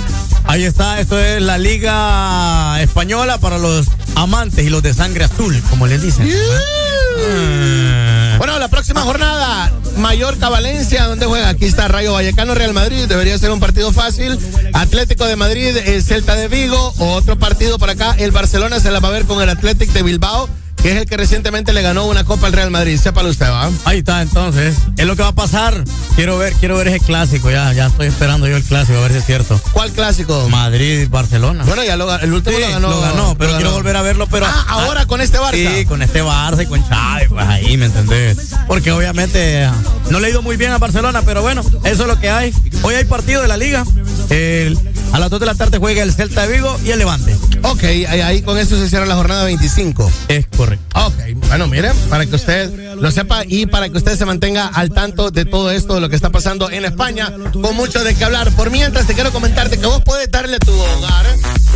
Speaker 4: Ahí está, esto es la Liga Española para los amantes y los de sangre azul, como les dicen.
Speaker 5: Bueno, la próxima jornada, Mallorca Valencia, ¿dónde juega? Aquí está Rayo Vallecano Real Madrid, debería ser un partido fácil. Atlético de Madrid, el Celta de Vigo, otro partido por acá, el Barcelona se la va a ver con el Atlético de Bilbao. Que es el que recientemente le ganó una copa al Real Madrid. Sépalo usted, ¿va?
Speaker 4: Ahí está, entonces. Es lo que va a pasar. Quiero ver, quiero ver ese clásico. Ya, ya estoy esperando yo el clásico, a ver si es cierto.
Speaker 5: ¿Cuál clásico?
Speaker 4: Madrid, Barcelona.
Speaker 5: Bueno, ya lo, el último
Speaker 4: Sí,
Speaker 5: lo ganó.
Speaker 4: lo ganó, pero
Speaker 5: lo
Speaker 4: quiero volver a verlo, pero.
Speaker 5: Ah, ahora con este Barça.
Speaker 4: Sí, con este Barça y con Xavi, pues ahí, ¿me entendés? Porque obviamente ah, no le ha ido muy bien a Barcelona, pero bueno, eso es lo que hay. Hoy hay partido de la liga. El- a las 2 de la tarde juega el Celta de Vigo y el Levante.
Speaker 5: Ok, ahí, ahí con eso se cierra la jornada 25.
Speaker 4: Es correcto.
Speaker 5: Ok, bueno, miren, para que usted lo sepa y para que usted se mantenga al tanto de todo esto, de lo que está pasando en España, con mucho de qué hablar. Por mientras, te quiero comentarte que vos puedes darle tu hogar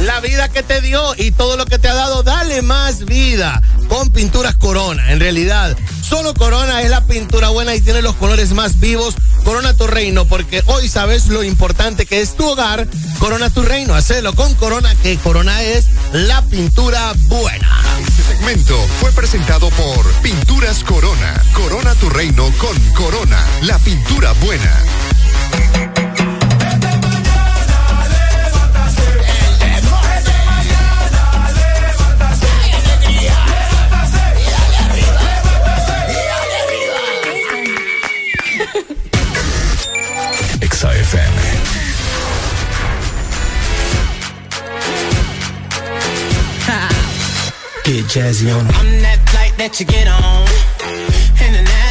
Speaker 5: la vida que te dio y todo lo que te ha dado, dale más vida con pinturas Corona. En realidad, solo Corona es la pintura buena y tiene los colores más vivos. Corona tu reino, porque hoy sabes lo importante que es tu hogar. Corona tu reino, hacelo con Corona, que Corona es la pintura buena.
Speaker 19: Este segmento fue presentado por Pinturas Corona. Corona tu reino con Corona, la pintura buena.
Speaker 61: Get jazzy on I'm that flight that you get on.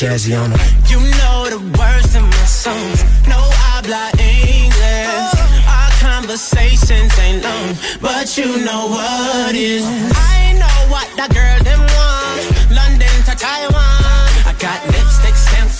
Speaker 61: Jazzy on them. You know the words in my songs. No I habla English. Our conversations ain't long, but you know what is. I know what that girl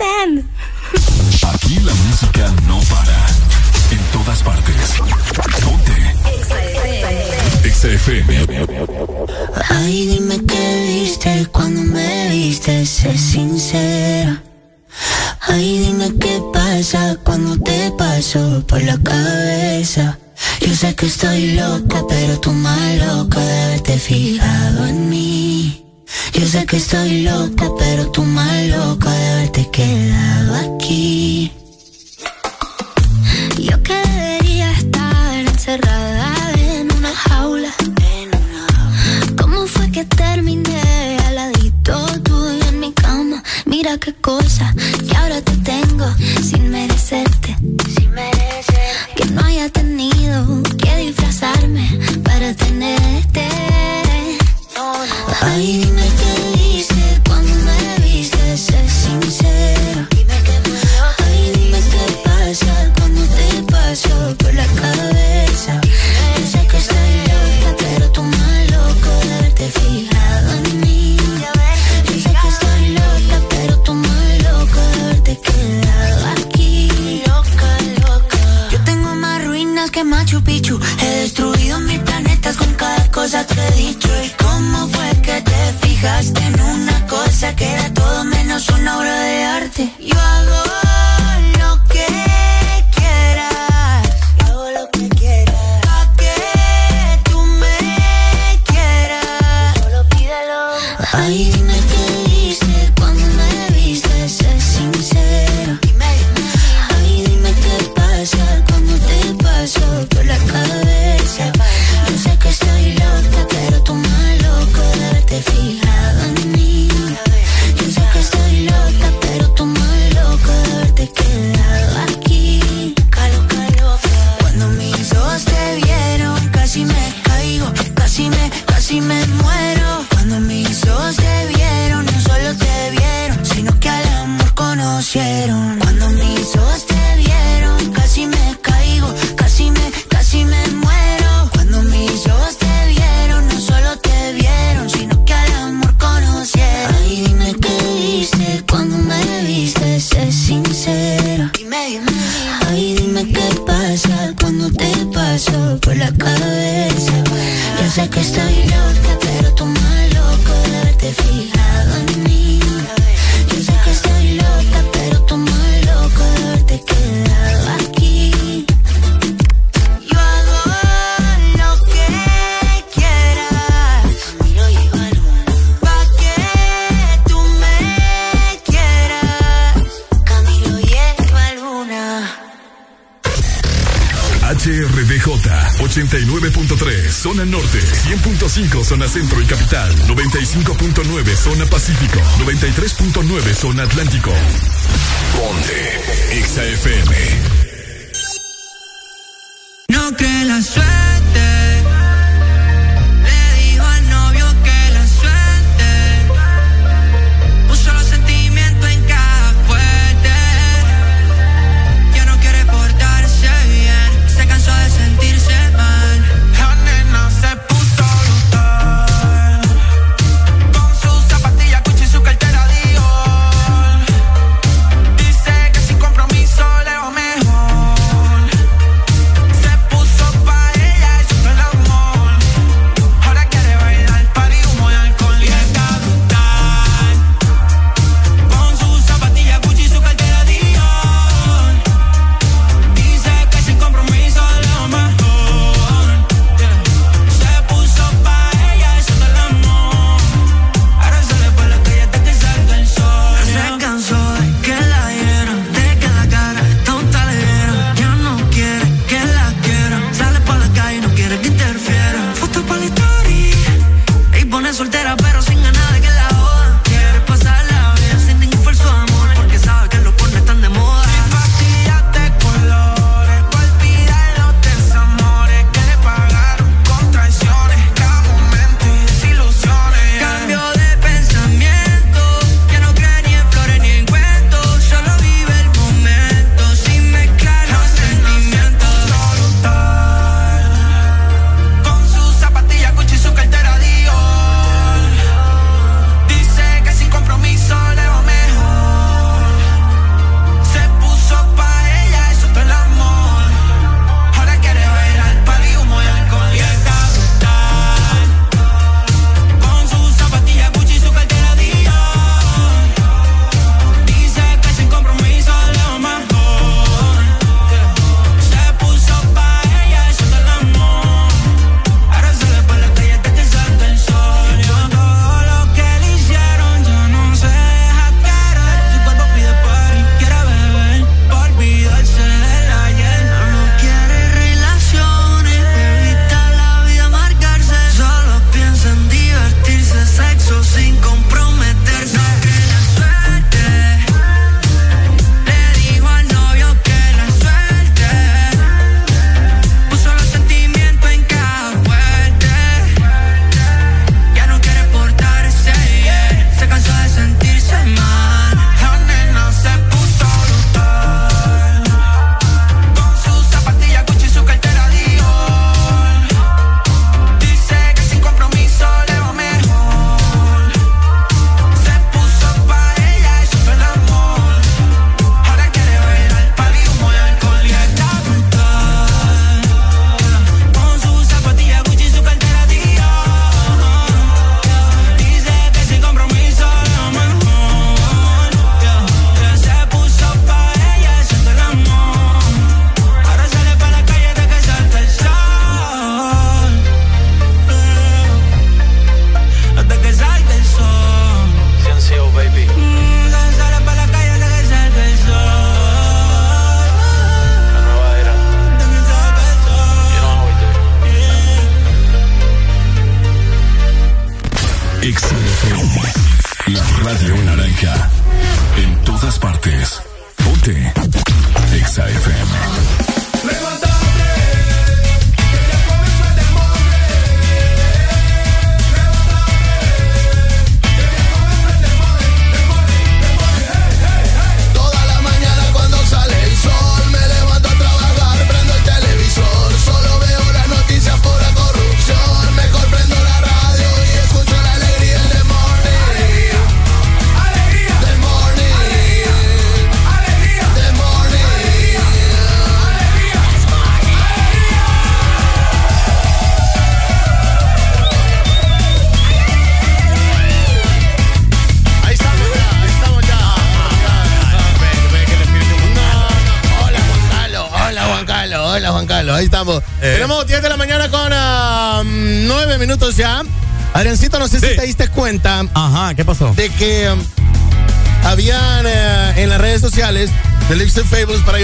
Speaker 61: understand.
Speaker 60: Aquí la música no para. En todas partes. Ponte. Exa FM.
Speaker 11: Ay, dime qué viste cuando me viste, sé sincera. Ay, dime qué pasa cuando te paso por la cabeza. Yo sé que estoy loca, pero tú más loca de haberte fijado en mí. Yo sé que estoy loco, pero tú más loco de haberte quedado aquí.
Speaker 62: Yo que debería estar encerrada en una jaula. ¿Cómo fue que terminé aladito tú en mi cama? Mira qué cosa que ahora te tengo sin
Speaker 11: merecerte. Sin merecerte. Que no haya tenido que disfrazarme para tenerte. Ay, dime qué viste cuando me viste, sé sincero. Ay, dime qué pasa cuando te paso por la cabeza. Yo sé que estoy loca, pero tú más loco de haberte fijado en mí. Yo sé que estoy loca, pero tú más loco de haberte quedado aquí. Loca, loca. Yo tengo más ruinas que Machu Picchu. He destruido mil planetas con cada cosa que he dicho y te fijaste en una cosa que era todo menos una obra de arte. Yo hago
Speaker 1: 93.9 zona Atlántico.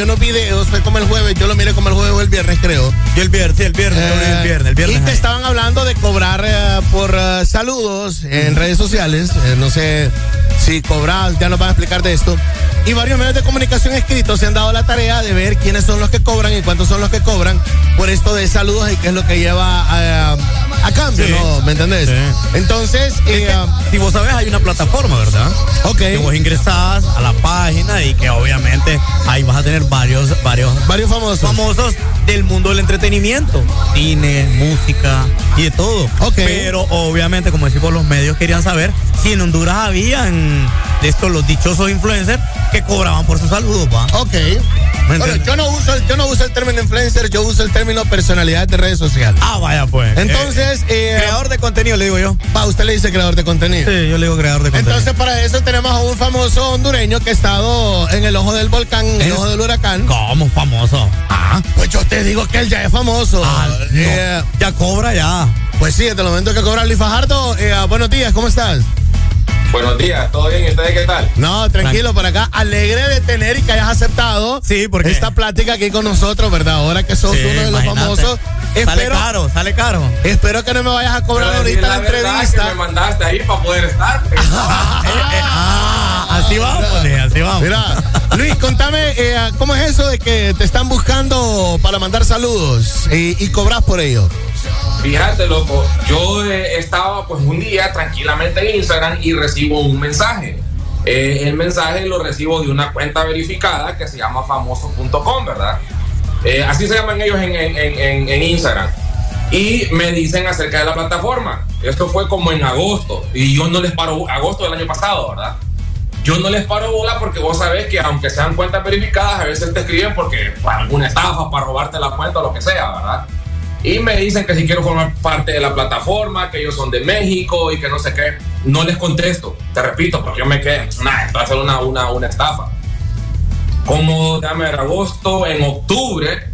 Speaker 5: Yo unos videos, fue como el jueves, yo lo miré como el jueves o el viernes, creo.
Speaker 4: Yo el viernes, sí, el viernes, vi el viernes, el viernes.
Speaker 5: Y te estaban hablando de cobrar eh, por eh, saludos en redes sociales. Eh, no sé si cobras, ya nos van a explicar de esto. Y varios medios de comunicación escritos se han dado la tarea de ver quiénes son los que cobran y cuántos son los que cobran por esto de saludos y qué es lo que lleva a, a cambio,
Speaker 4: Sí.
Speaker 5: ¿no? ¿Me entendés? Entonces, eh,
Speaker 4: Si vos sabes, hay una plataforma, ¿verdad?
Speaker 5: Ok.
Speaker 4: Que vos ingresás a la página y que obviamente ahí vas a tener varios, varios,
Speaker 5: varios famosos.
Speaker 4: famosos del mundo del entretenimiento. Cine, música y de todo.
Speaker 5: Ok.
Speaker 4: Pero obviamente, como decimos, los medios querían saber si en Honduras habían de estos los dichosos influencers que cobraban por sus saludos, ¿va?
Speaker 5: ok.
Speaker 4: ¿Me
Speaker 5: Bueno, yo no uso el, yo no uso el término influencer, yo uso el término personalidad de redes sociales.
Speaker 4: Ah, vaya pues.
Speaker 5: Entonces, eh,
Speaker 4: creador de contenido, le digo yo.
Speaker 5: Pa, usted le dice creador de contenido.
Speaker 4: Sí, yo le digo creador de contenido.
Speaker 5: Entonces, para eso tenemos a un famoso hondureño que ha estado en el ojo del volcán, en el ojo del huracán.
Speaker 4: ¿Cómo famoso?
Speaker 5: Ah, pues yo te digo que él ya es famoso.
Speaker 4: Ah, no.
Speaker 5: Eh,
Speaker 4: Ya cobra ya.
Speaker 5: pues sí, desde el momento que cobra Luis Fajardo. eh, buenos días, ¿cómo estás?
Speaker 63: Buenos días, ¿todo bien? ¿Y ustedes qué tal?
Speaker 5: No, tranquilo, por acá. Alegre de tener y que hayas aceptado
Speaker 4: Sí, porque-
Speaker 5: esta plática aquí con nosotros, ¿verdad? Ahora que sos
Speaker 4: Sí,
Speaker 5: uno de los
Speaker 4: imagínate.
Speaker 5: famosos.
Speaker 4: Sale
Speaker 5: Espero,
Speaker 4: caro, sale caro.
Speaker 5: espero que no me vayas a cobrar
Speaker 63: Pero
Speaker 5: ahorita la, entrevista.
Speaker 63: que me mandaste ahí para poder estar.
Speaker 4: Ah, así vamos, pues, así vamos.
Speaker 5: Mira, Luis, contame, eh, ¿cómo es eso de que te están buscando para mandar saludos y, y cobras por ello?
Speaker 63: Fíjate, loco, yo eh, estaba pues un día tranquilamente en Instagram y recibo un mensaje. Eh, el mensaje lo recibo de una cuenta verificada que se llama famoso.com, ¿verdad? Eh, así se llaman ellos en, en- en- en Instagram. Y me dicen acerca de la plataforma. Esto fue como en agosto. Y yo no les paro, agosto del año pasado, ¿verdad? Yo no les paro bola porque vos sabés que aunque sean cuentas verificadas, a veces te escriben porque para alguna estafa, para robarte la cuenta o lo que sea, ¿verdad? Y me dicen que si quiero formar parte de la plataforma, que ellos son de México y que no sé qué. No les contesto, te repito, porque yo me quedé, una, esto va a ser una, una, una estafa. Como, ver, agosto, en octubre,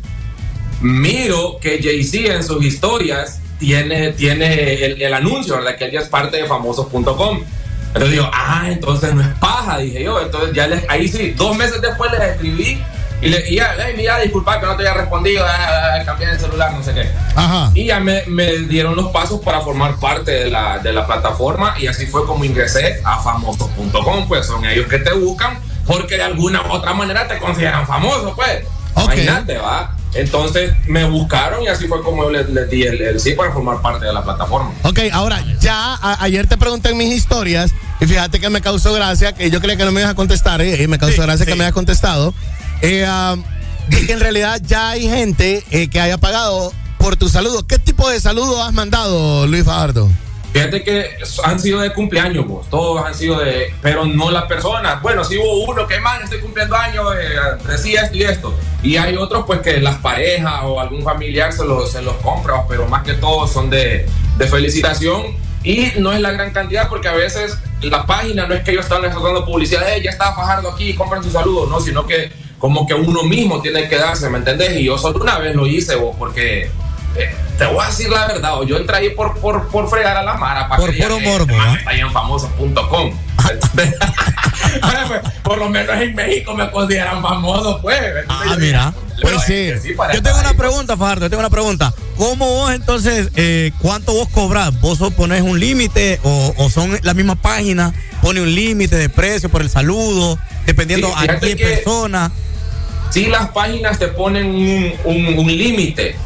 Speaker 63: miro que Jay-Z en sus historias tiene, tiene el, el anuncio, ¿verdad? Que él ya es parte de famosos.com. Entonces digo, ah, entonces no es paja, dije yo. Entonces ya les, ahí sí, dos meses después les escribí y le y ya, "Ey, mira, disculpa que no te haya respondido, ah, ah, cambié de celular, no sé qué.
Speaker 5: Ajá.
Speaker 63: Y ya me, me dieron los pasos para formar parte de la, de la plataforma y así fue como ingresé a famosos.com, pues son ellos que te buscan porque de alguna u otra manera te consideran famoso, pues.
Speaker 5: Ok.
Speaker 63: Imagínate, va. Entonces me buscaron y así fue como les, les di el, el sí para formar parte de la plataforma.
Speaker 5: Ok, ahora, ya a- ayer te pregunté en mis historias y fíjate que me causó gracia, que yo creía que no me ibas a contestar eh, y me causó
Speaker 4: Sí,
Speaker 5: gracia que me hayas contestado. Eh, que en realidad ya hay gente eh, que haya pagado por tu saludo. ¿Qué tipo de saludo has mandado, Luis Fajardo?
Speaker 63: Fíjate que han sido de cumpleaños, vos. Todos han sido de. Pero no las personas. Bueno, sí hubo uno que, man, estoy cumpliendo años, eh, decía esto y esto. Y hay otros, pues, que las parejas o algún familiar se los, se los compra, pero más que todo son de, de felicitación. Y no es la gran cantidad, porque a veces la página no es que ellos están dando publicidad, "Eh, ya está Fajardo aquí, compren su saludo, no, sino que como que uno mismo tiene que darse, ¿me entendés? Y yo solo una vez lo hice, vos, porque eh, te voy a decir la verdad, yo entré ahí por, por, por fregar a la mara para
Speaker 4: Por
Speaker 63: que
Speaker 4: puro
Speaker 63: "Eh,
Speaker 4: morbo,
Speaker 63: está ahí en famoso.com. Pues, por lo menos en México me consideran famoso, pues.
Speaker 4: Ah, mira.
Speaker 63: Pues
Speaker 4: sí.
Speaker 63: sí, para
Speaker 4: Yo tengo una
Speaker 63: ahí.
Speaker 4: pregunta, Fajardo, yo tengo una pregunta. ¿Cómo vos entonces, eh, cuánto vos cobras? ¿Vos pones un límite o, o son la misma página? ¿Pone un límite de precio por el saludo? Dependiendo
Speaker 63: Sí,
Speaker 4: a qué
Speaker 63: que-
Speaker 4: persona.
Speaker 63: Sí, las páginas te ponen un, un- un límite.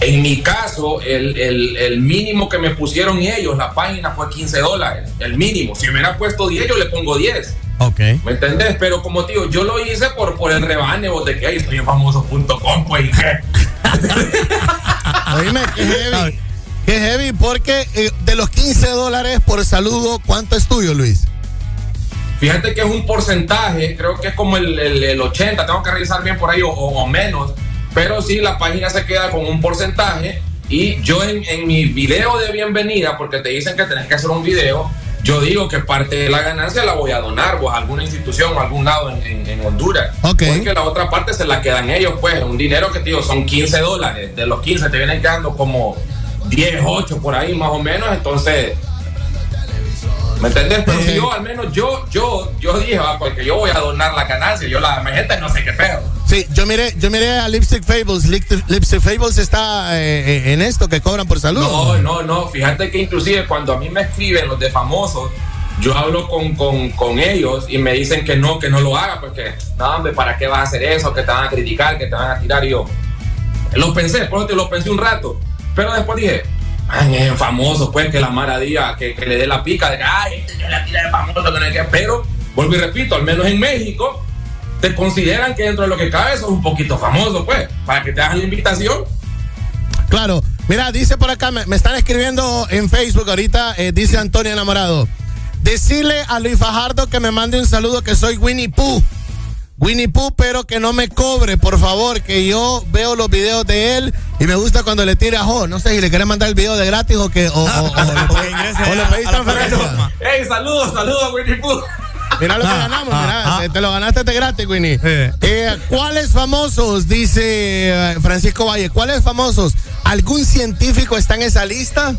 Speaker 63: En mi caso, el, el- el mínimo que me pusieron ellos, la página fue 15 dólares. El mínimo. Si me hubiera puesto 10, yo le pongo 10.
Speaker 4: Ok.
Speaker 63: ¿Me entendés? Pero como tío, yo lo hice por, por el rebane vos, de que "Ay, soy en famoso.com, pues ¿y qué?
Speaker 5: Oíme, qué heavy. Qué heavy, porque eh, de los 15 dólares por saludo, ¿cuánto es tuyo, Luis?
Speaker 63: Fíjate que es un porcentaje, creo que es como el, el- el 80, tengo que revisar bien por ahí o menos, pero sí, la página se queda con un porcentaje y yo en, en mi video de bienvenida, porque te dicen que tenés que hacer un video, yo digo que parte de la ganancia la voy a donar pues, a alguna institución o a algún lado en, en- en Honduras. Porque la otra parte se la quedan ellos, pues, un dinero que, tío, son 15 dólares. De los 15 te vienen quedando como 10, 8 por ahí más o menos, entonces... ¿Me entendés? Pero si yo, al menos yo, yo, yo dije, va, porque yo voy a donar la ganancia, yo la gente no sé qué pedo.
Speaker 5: Sí, yo miré, yo miré a Lipstick Fables. Lip- Lipstick Fables está eh, eh, en esto que cobran por saludo.
Speaker 63: No, no, no, fíjate que inclusive cuando a mí me escriben los de famosos, yo hablo con, con, con ellos y me dicen que no, que no lo haga, porque, no, hombre, ¿para qué vas a hacer eso? Que te van a criticar, que te van a tirar. Y yo, lo pensé, por eso te lo pensé un rato, pero después dije, es famoso, pues, que la maravilla, que, que le dé la pica, de que, ay, este que la tira de famoso, que no hay que, pero, vuelvo y repito, al menos en México, te consideran que dentro de lo que cabe sos un poquito famoso, pues, para que te hagan la invitación.
Speaker 5: Claro. Mira, dice por acá, me, me están escribiendo en Facebook ahorita, eh, dice Antonio Enamorado. Decirle a Luis Fajardo que me mande un saludo que soy Winnie Pooh. Winnie Pooh, pero que no me cobre, por favor, que yo veo los videos de él y me gusta cuando le tira jo. No sé si le quiere mandar el video de gratis o que o, o- o- o le pedís transferencia.
Speaker 63: Hey, saludos, saludos, Winnie Pooh.
Speaker 5: Mira lo que ganamos, mira, te, te lo ganaste de gratis, Winnie. Eh, ¿Cuáles famosos, dice eh, Francisco Valle, cuáles famosos? ¿Algún científico está en esa lista?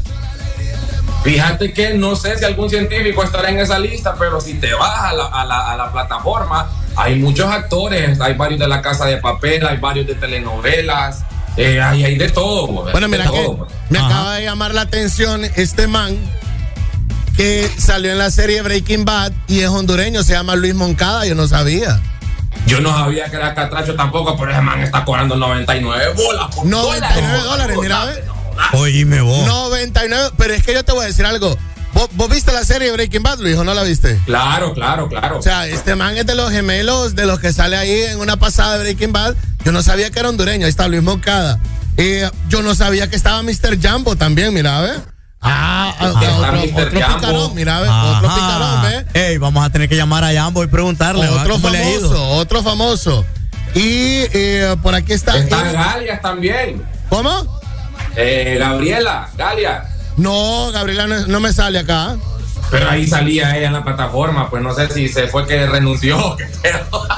Speaker 63: Fíjate que no sé si algún científico estará en esa lista, pero si te vas a la, a la- a la plataforma, hay muchos actores, hay varios de la Casa de Papel, hay varios de telenovelas, eh, hay, hay de todo. güey,
Speaker 5: Bueno, mira que
Speaker 63: todo.
Speaker 5: me acaba de llamar la atención este man que salió en la serie Breaking Bad y es hondureño, se llama Luis Moncada, yo no sabía.
Speaker 63: Yo no sabía que era catracho tampoco, pero ese man está cobrando 99 bolas. por
Speaker 5: 99 dólares, mira, ve.
Speaker 4: Oíme vos.
Speaker 5: 99, pero es que yo te voy a decir algo. ¿Vos, vos viste la serie Breaking Bad, Luis, o no la viste?
Speaker 63: Claro, claro, claro.
Speaker 5: O sea, este man es de los gemelos de los que sale ahí en una pasada de Breaking Bad. Yo no sabía que era hondureño, ahí está Luis Moncada. Eh, yo no sabía que estaba Mr. Jambo también, mira, ¿ve? Ah, ah, otro, picarón, mira, ¿ve? Otro picarón, ¿ve?
Speaker 4: Ey, vamos a tener que llamar a Jambo y preguntarle.
Speaker 5: Otro
Speaker 4: ¿Cómo le ha ido?
Speaker 5: famoso, otro famoso. Y eh, por aquí está.
Speaker 63: Está
Speaker 5: eh,
Speaker 63: Galias también.
Speaker 5: ¿Cómo?
Speaker 63: Eh, Gabriela, Galia.
Speaker 5: No, Gabriela no, no me sale acá.
Speaker 63: Pero ahí salía ella en la plataforma, pues no sé si se fue que renunció.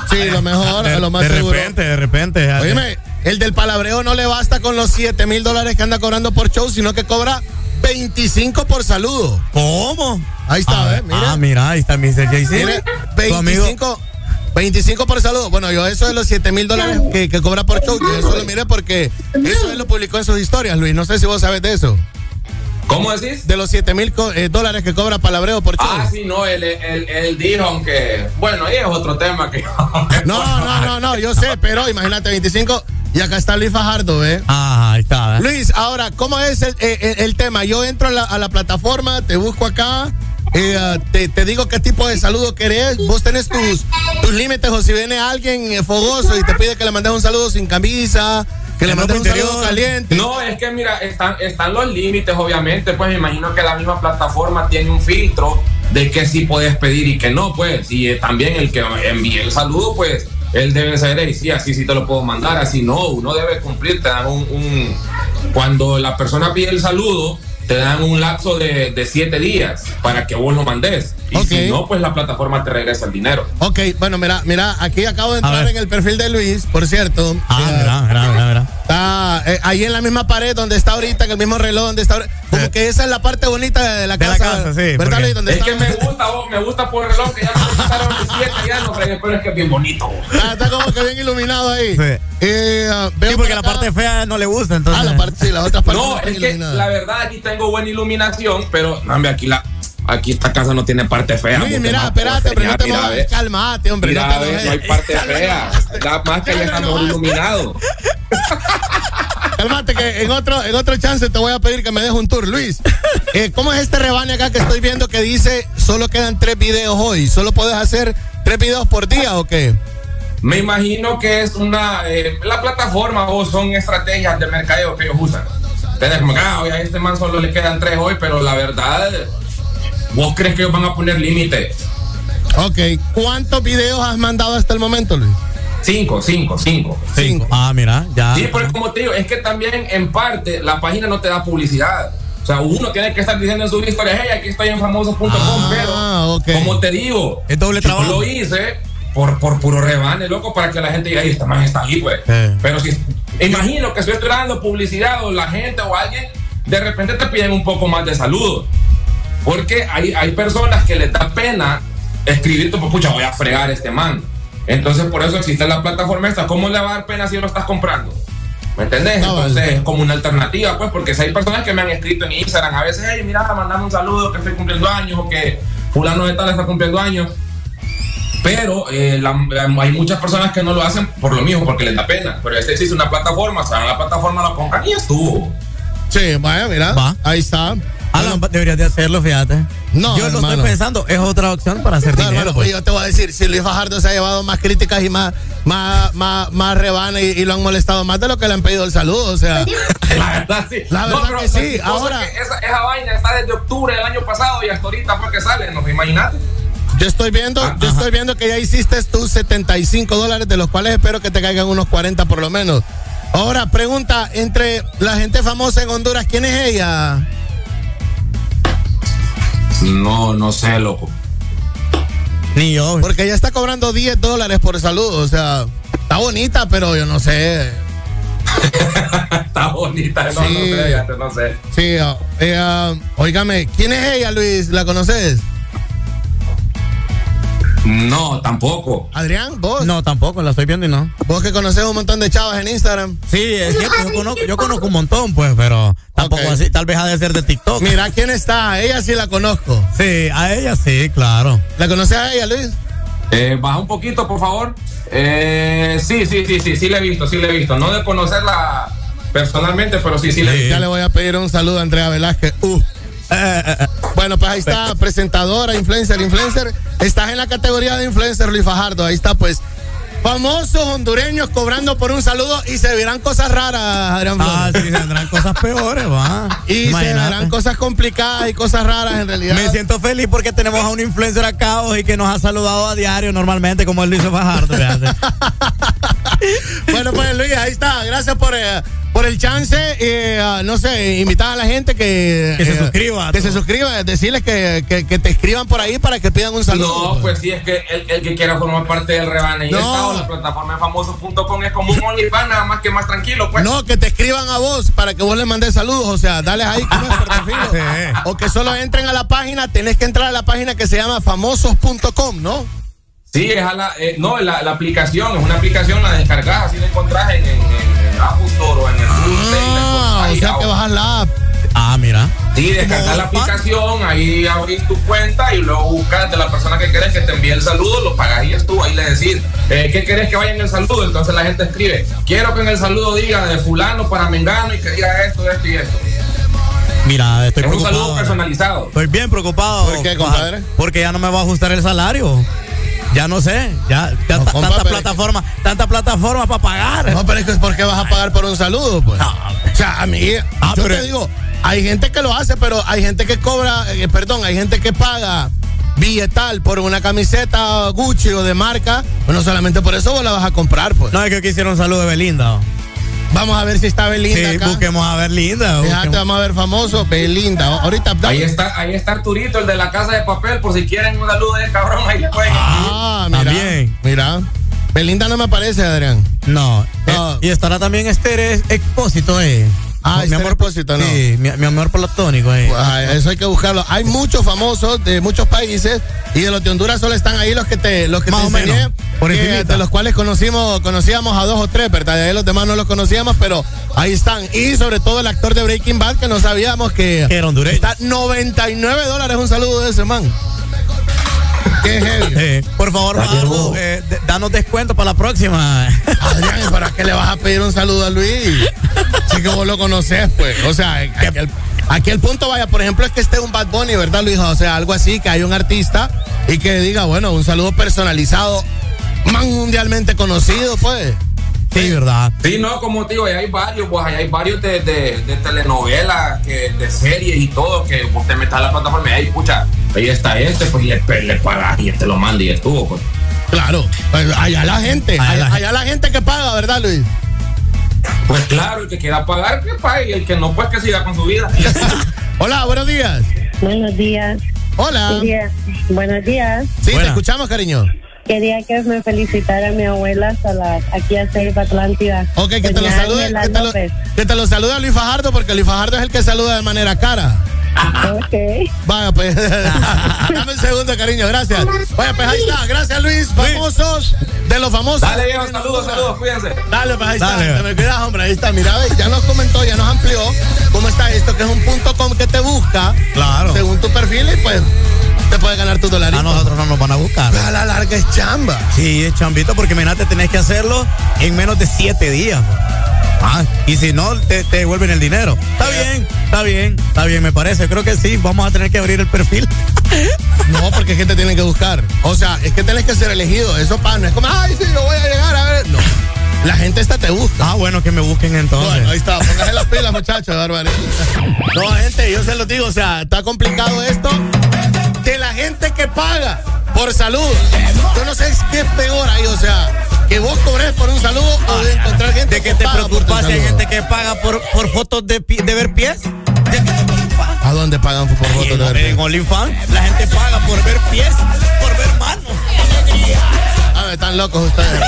Speaker 5: Sí, lo mejor,
Speaker 4: De,
Speaker 5: lo más
Speaker 4: de
Speaker 5: seguro.
Speaker 4: repente, de repente.
Speaker 5: Oíme, el del palabreo no le basta con los 7 mil dólares que anda cobrando por show, sino que cobra 25 por saludo.
Speaker 4: ¿Cómo?
Speaker 5: Ahí está,
Speaker 4: Ah,
Speaker 5: ¿ves? Mira.
Speaker 4: Ah, mira, ahí está Mr. JC.
Speaker 5: Mire,
Speaker 4: Tu amigo.
Speaker 5: 25, 25 por saludo. Bueno, yo eso de los 7 mil dólares que, que cobra por show, yo eso lo miré porque eso él lo publicó en sus historias, Luis. No sé si vos sabes de eso.
Speaker 63: ¿Cómo decís?
Speaker 5: De los 7 mil eh, dólares que cobra palabreo por show.
Speaker 63: Ah, sí, no, él, él, él dijo, aunque, bueno, ahí es otro tema que...
Speaker 5: No, no, no, no, yo sé, pero imagínate 25 y acá está Luis Fajardo, ¿eh?
Speaker 4: Ah, ahí está. ¿eh?
Speaker 5: Luis, ahora, ¿cómo es el, eh, el- el tema? Yo entro a la, a la plataforma, te busco acá, eh, ah, te, te digo qué tipo de saludo querés, vos tenés tus, tus límites o si viene alguien eh, fogoso y te pide que le mandes un saludo sin camisa, que le mandes un saludo caliente.
Speaker 63: No, es que mira, están, están los límites, obviamente, pues me imagino que la misma plataforma tiene un filtro de que sí puedes pedir y que no, pues, y eh, también el que envíe el saludo, pues, él debe ser, "Ey, sí, así sí te lo puedo mandar, así no, uno debe cumplir, te dan un, un- cuando la persona pide el saludo, te dan un lapso de, de siete días para que vos lo mandes, y si no, pues la plataforma te regresa el dinero.
Speaker 5: Ok, bueno, mira, mira, aquí acabo de entrar en el perfil de Luis, por cierto.
Speaker 4: Ah,
Speaker 5: Eh,
Speaker 4: mira, mira, mira, mira. mira.
Speaker 5: Está eh, ahí en la misma pared donde está ahorita, en el mismo reloj donde está. ahorita. Como que esa es la parte bonita de la
Speaker 4: De la
Speaker 5: casa.
Speaker 4: sí,
Speaker 5: ¿Verdad,
Speaker 4: porque-
Speaker 5: Luis? Donde
Speaker 63: Es
Speaker 5: está,
Speaker 63: que me gusta, vos, me gusta por el reloj que ya me quitaron los siete ya no pero es que es bien bonito. vos.
Speaker 5: Ah, está como que bien iluminado ahí.
Speaker 4: Sí.
Speaker 5: Eh, ah,
Speaker 4: Sí,
Speaker 5: veo
Speaker 4: porque
Speaker 5: por
Speaker 4: la parte fea no le gusta, entonces.
Speaker 5: Ah, la parte, sí, las otras partes
Speaker 63: No, es que
Speaker 5: iluminadas.
Speaker 63: la verdad aquí tengo buena iluminación, pero hombre, aquí la aquí esta casa no tiene parte fea.
Speaker 5: Luis, mira, espérate, hombre, no te
Speaker 63: mira, ve.
Speaker 5: Calmate, hombre.
Speaker 63: Mira,
Speaker 5: no te
Speaker 63: hay parte fea. La más que ya está mejor iluminado.
Speaker 5: Cálmate que en otro, en otro chance te voy a pedir que me dejes un tour, Luis. Eh, ¿Cómo es este rebane acá que estoy viendo que dice solo quedan tres videos hoy? ¿Solo puedes hacer tres videos por día o qué?
Speaker 63: Me imagino que es una. eh, la plataforma o son estrategias de mercadeo que ellos usan. Tenés como que, ah, oye, a este man solo le quedan tres hoy, pero la verdad, ¿vos crees que ellos van a poner límite?
Speaker 5: Ok, ¿cuántos videos has mandado hasta el momento, Luis?
Speaker 63: Cinco, cinco, cinco.
Speaker 4: Cinco. Ah, mira, ya.
Speaker 63: Sí, porque como te digo, es que también en parte la página no te da publicidad. O sea, uno tiene que estar diciendo en sus historias, hey, aquí estoy en famosos.com,
Speaker 5: Ah,
Speaker 63: pero como te digo,
Speaker 4: Es doble
Speaker 63: yo
Speaker 4: trabajo.
Speaker 63: lo hice por, por puro rebane, loco, para que la gente diga, ay, esta man está ahí, pues. Pero si, imagino que si estoy dando publicidad o la gente o alguien, de repente te piden un poco más de saludo. Porque hay, hay personas que les da pena escribir, pues, pucha, voy a fregar a este man. Entonces, por eso existe la plataforma esta. ¿Cómo le va a dar pena si lo estás comprando? ¿Me entendés?
Speaker 5: No,
Speaker 63: Entonces, es como una alternativa, pues, porque si hay personas que me han escrito en Instagram, a veces, hey, mira, mandame un saludo que estoy cumpliendo años o que fulano de tal está cumpliendo años. Pero eh, la- la- hay muchas personas que no lo hacen por lo mismo, porque les da pena. Pero este existe una plataforma, se van a la plataforma, la pongan y estuvo.
Speaker 5: Sí, vaya, mira.
Speaker 4: Va.
Speaker 5: Ahí está.
Speaker 4: Alan, deberías de hacerlo, fíjate.
Speaker 5: No,
Speaker 4: Yo lo
Speaker 5: hermano.
Speaker 4: estoy pensando, es otra opción para hacer
Speaker 5: No,
Speaker 4: dinero.
Speaker 5: hermano,
Speaker 4: pues.
Speaker 5: yo te voy a decir, si Luis Fajardo se ha llevado más críticas y más, más, más, más rebane y, y lo han molestado más de lo que le han pedido el saludo, o sea.
Speaker 63: La verdad, sí.
Speaker 5: La verdad que sí, ahora-
Speaker 63: que esa, esa vaina está desde octubre del año pasado y hasta ahorita fue que sale, ¿no? Imagínate.
Speaker 5: Yo estoy viendo,
Speaker 63: Ah,
Speaker 5: yo estoy viendo que ya hiciste tus 75 dólares, de los cuales espero que te caigan unos 40 por lo menos. Ahora, pregunta, entre la gente famosa en Honduras, ¿quién es ella?
Speaker 63: No, no sé, loco.
Speaker 4: Ni yo.
Speaker 5: Porque ella está cobrando 10 dólares por saludo, o sea, está bonita, pero yo no sé.
Speaker 63: Está bonita, no,
Speaker 5: Sí.
Speaker 63: no sé, no sé.
Speaker 5: Sí, ah, ella, óigame, ¿quién es ella, Luis? ¿La conoces?
Speaker 63: No, tampoco.
Speaker 5: Adrián, vos.
Speaker 4: No, tampoco, la estoy viendo y no.
Speaker 5: Vos que conoces un montón de chavas en Instagram.
Speaker 4: Sí, es cierto, yo conozco, yo conozco un montón, pues, pero tampoco así, tal vez ha de ser de TikTok.
Speaker 5: Mira quién está, ella sí la conozco.
Speaker 4: Sí, a ella sí, claro.
Speaker 5: ¿La conoces a ella, Luis?
Speaker 63: Eh, baja un poquito, por favor. Eh, sí, sí, sí, sí, sí le he visto, sí le he visto. No de conocerla personalmente, pero sí, sí le he visto.
Speaker 5: Ya le voy a pedir un saludo a Andrea Velázquez. Uh. Bueno, pues ahí está, presentadora, influencer, influencer. Estás en la categoría de influencer, Luis Fajardo. Ahí está, pues. Famosos hondureños cobrando por un saludo y se verán cosas raras, Adrián
Speaker 4: Ah, sí, tendrán cosas peores, va.
Speaker 5: Y se verán cosas complicadas y cosas raras en realidad.
Speaker 4: Me siento feliz porque tenemos a un influencer acá hoy que nos ha saludado a diario normalmente como él lo hizo Fajardo.
Speaker 5: Bueno, pues Luis, ahí está. Gracias por, eh, por el chance. eh, ah, no sé, invitar a la gente que,
Speaker 4: Que se
Speaker 5: eh,
Speaker 4: suscriba.
Speaker 5: Que se suscriba, decirles que, que, que te escriban por ahí para que pidan un saludo.
Speaker 63: No, pues sí, es que el, el que quiera formar parte del rebane y o la plataforma de famosos.com es como un OnlyFans, nada más que más tranquilo, pues.
Speaker 5: No, que te escriban a vos para que vos les mandes saludos. O sea, dale ahí como perfil. O que solo entren a la página. Tenés que entrar a la página que se llama famosos.com, ¿no?
Speaker 63: Sí, es a la, eh, no, la, la aplicación, es una aplicación, la descargas, así la encontrás en, en, en Apple Store o
Speaker 5: bajas la app.
Speaker 4: Ah, mira.
Speaker 63: Sí, descargas la aplicación, ahí abrís tu cuenta y luego buscas de la persona que querés que te envíe el saludo, lo pagas y es tú. Ahí le decís, eh, ¿qué querés que vaya en el saludo? Entonces la gente escribe, quiero que en el saludo diga de fulano para mengano y que diga esto, esto y esto.
Speaker 4: Mira, estoy
Speaker 63: Es un
Speaker 4: preocupado.
Speaker 63: saludo personalizado.
Speaker 4: Estoy bien preocupado.
Speaker 5: ¿Por qué, compadre?
Speaker 4: Porque ya no me va a ajustar el salario. Ya no sé, ya, ya
Speaker 5: No,
Speaker 4: ta-
Speaker 5: compa,
Speaker 4: tanta plataforma, tanta plataforma para pagar.
Speaker 5: No, pero es que es porque vas a pagar por un saludo, pues. O sea, a mí,
Speaker 4: Ah,
Speaker 5: yo
Speaker 4: pero-
Speaker 5: te digo, hay gente que lo hace, pero hay gente que cobra, eh, perdón, hay gente que paga billetal por una camiseta Gucci o de marca, no solamente por eso vos la vas a comprar, pues.
Speaker 4: No, es que yo quisiera un saludo de Belinda.
Speaker 5: Vamos a ver si está Belinda
Speaker 4: Sí,
Speaker 5: acá.
Speaker 4: busquemos a Belinda.
Speaker 5: Fíjate, vamos a ver famoso, Belinda. Ahorita,
Speaker 63: Ahí está, ahí está Arturito, el de la casa de papel, por si quieren un saludo de cabrón, ahí le pueden.
Speaker 5: Ah, mira.
Speaker 4: También.
Speaker 5: Mira. Belinda no me parece, Adrián.
Speaker 4: No. Eh, y estará también este expósito, eh.
Speaker 5: Ah,
Speaker 4: mi amor
Speaker 5: Expósito, no.
Speaker 4: Sí, mi, mi amor platónico, eh.
Speaker 5: Eso hay que buscarlo. Hay muchos famosos de muchos países y de los de Honduras solo están ahí los que te los que
Speaker 4: Más
Speaker 5: te
Speaker 4: o menos,
Speaker 5: enseñé,
Speaker 4: por
Speaker 5: que-
Speaker 4: encimita.
Speaker 5: de los cuales conocimos conocíamos a dos o tres, ¿verdad? De ahí los demás no los conocíamos, pero ahí están. Y sobre todo el actor de Breaking Bad que no sabíamos que
Speaker 4: Que era hondureño.
Speaker 5: está 99 dólares un saludo de ese man. Qué heavy.
Speaker 4: Eh, por favor, Mago, eh, danos descuento para la próxima.
Speaker 5: Adrián, ¿y ¿para qué le vas a pedir un saludo a Luis? Si que vos lo conoces, pues. O sea, aquí el, aquí el punto, vaya, por ejemplo, es que esté un Bad Bunny, ¿verdad, Luis? O sea, algo así, que hay un artista y que diga, bueno, un saludo personalizado, man mundialmente conocido, pues.
Speaker 4: Sí, ¿verdad?
Speaker 63: Sí, no, como te digo, ahí hay varios, pues ahí hay varios de, de, de telenovelas, que, de series y todo, que vos te metas a la plataforma y ahí, pucha, ahí está este, pues y le, le pagas y este lo manda y estuvo, pues.
Speaker 5: Claro, pues, allá la gente,
Speaker 4: Allá
Speaker 5: allá,
Speaker 4: la
Speaker 5: allá la gente que paga, ¿verdad, Luis?
Speaker 63: Pues claro, el que quiera pagar, que pague, y el que no, pues que siga con su vida.
Speaker 5: Hola, buenos días.
Speaker 64: Buenos días.
Speaker 5: Hola.
Speaker 64: Buenos días.
Speaker 5: Sí, te escuchamos, cariño.
Speaker 64: Quería que me felicitara mi abuela hasta la, aquí a Seiba Atlántida.
Speaker 5: Ok, que te lo salude, que te lo, que te lo salude a Luis Fajardo, porque Luis Fajardo es el que saluda de manera cara.
Speaker 64: Ok.
Speaker 5: Vaya, pues. Dame un segundo, cariño, gracias. Vaya, pues ahí está. Gracias, Luis. Famosos de los famosos.
Speaker 63: Dale, viejo, saludos, saludos, cuídense.
Speaker 5: Dale, pues ahí
Speaker 4: Dale.
Speaker 5: está. Te me cuidas, hombre. Ahí está. Mira, ve, ya nos comentó, ya nos amplió cómo está esto, que es un punto com que te busca.
Speaker 4: Claro.
Speaker 5: Según tu perfil y pues te puedes ganar tu dolarito.
Speaker 4: A nosotros no nos van a buscar.
Speaker 5: A la larga es chamba.
Speaker 4: Sí, es chambito, porque imagínate, tenés que hacerlo en menos de siete días. Ah, y si no, te, te devuelven el dinero. Está bien, está bien, está bien, me parece. Creo que sí, vamos a tener que abrir el perfil.
Speaker 5: No, porque es que te tienen que buscar. O sea, es que tienes que ser elegido. Eso, pan, no es como, ay, sí, yo voy a llegar a ver. No. La gente esta te busca.
Speaker 4: Ah, bueno, que me busquen entonces.
Speaker 5: Bueno, ahí está, póngase las pilas, muchachos, barbaridad. No, gente, yo se los digo, o sea, está complicado esto. De la gente que paga por salud. Yo no sé qué es peor ahí, o sea, que vos cobres por un saludo o de encontrar gente
Speaker 4: ¿De qué te preocupas si hay gente que paga por, por fotos de, pi- de ver pies? ¿De qué te?
Speaker 5: ¿A dónde pagan por fotos de ver?
Speaker 4: en OnlyFans, la gente paga por ver pies, por ver manos.
Speaker 5: A ver, están locos ustedes.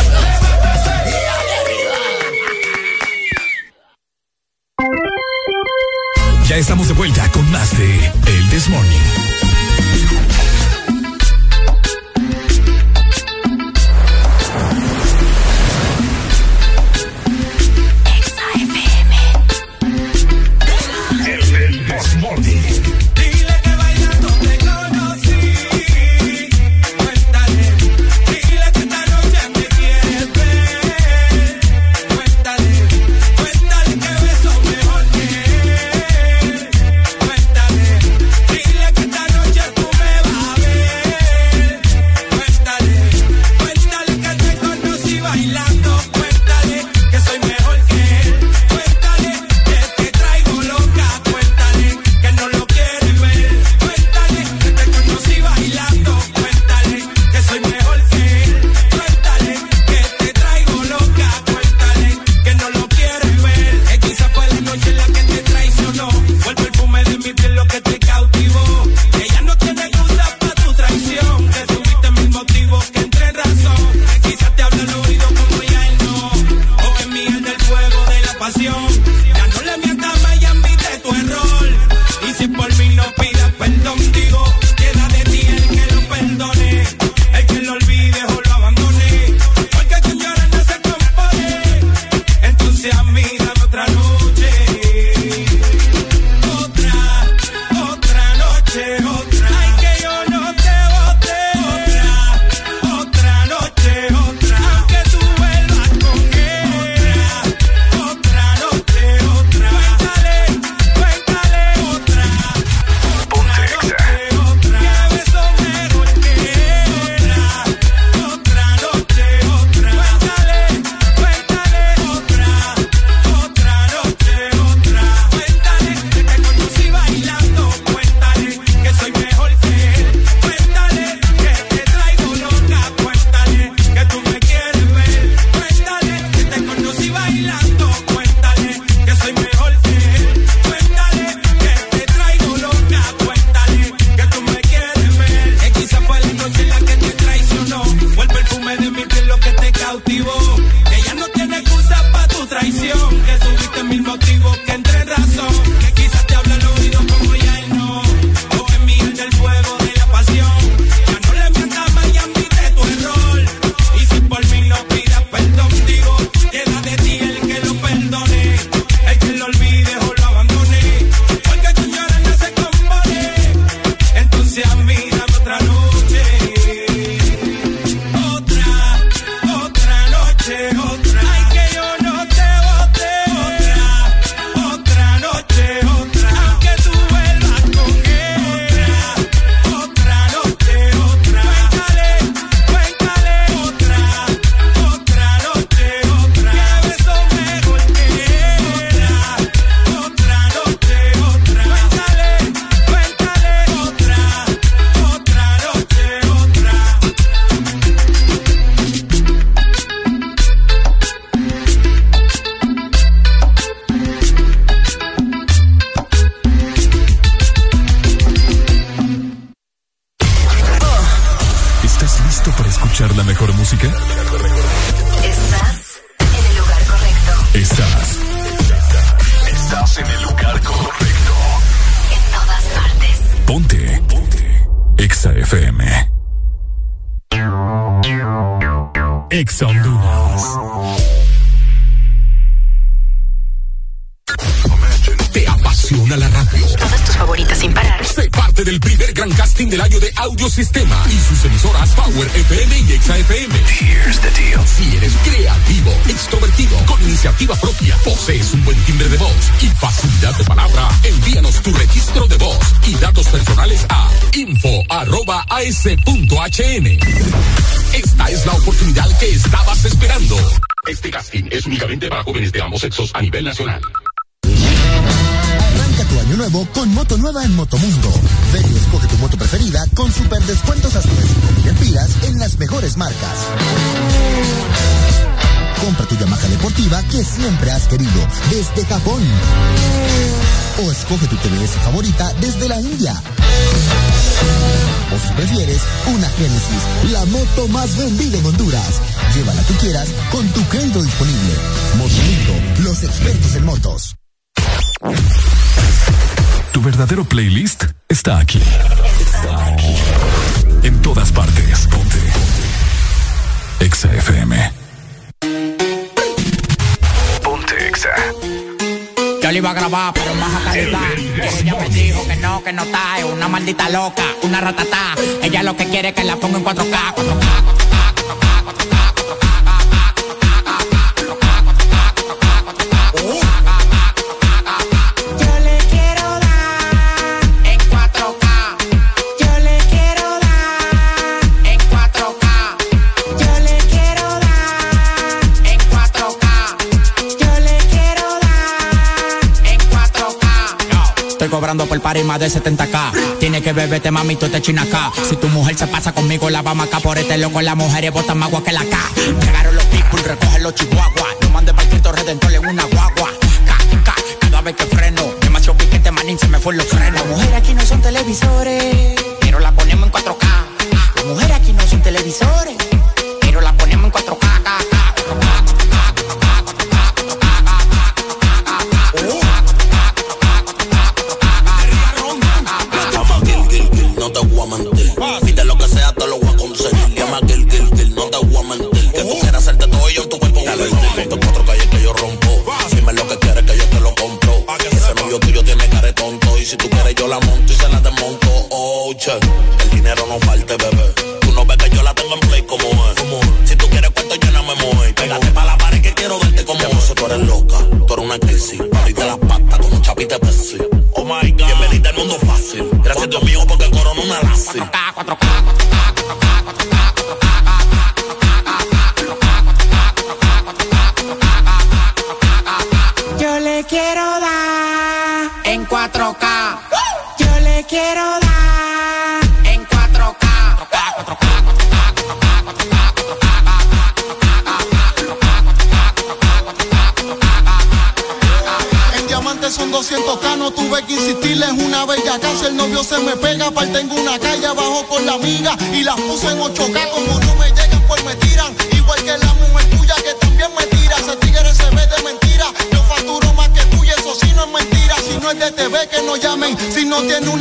Speaker 60: Estamos de vuelta con más de El This. nacional.
Speaker 65: Arranca tu año nuevo con moto nueva en Motomundo. Ven y escoge tu moto preferida con super descuentos hasta de en pilas en las mejores marcas. Compra tu Yamaha deportiva que siempre has querido desde Japón. O escoge tu TBS favorita desde la India. O si prefieres, una Genesis, la moto más vendida en Honduras. Llévala tú quieras con tu crédito disponible los expertos en motos.
Speaker 60: Tu verdadero playlist está aquí. Está aquí. En todas partes. Ponte. Exa FM. Ponte Exa.
Speaker 66: Yo le iba a grabar, pero más a calidad. Ella me dijo que no, que no está. Es una maldita loca, una ratatá. Ella lo que quiere es que la ponga en 4K, 4K.
Speaker 67: 4K.
Speaker 66: cobrando por parir más de 70k. Tiene que beberte, mami, tú te chinas acá. Si tu mujer se pasa conmigo, la vamos acá por este loco. Las mujeres botan más agua que la K. Llegaron los people, recogen los chihuahuas. No mande para Cristo Redentor en una guagua. K, K, cada vez que freno. Demasiado piquete, manín, se me fue los frenos.
Speaker 67: Las mujeres aquí no son televisores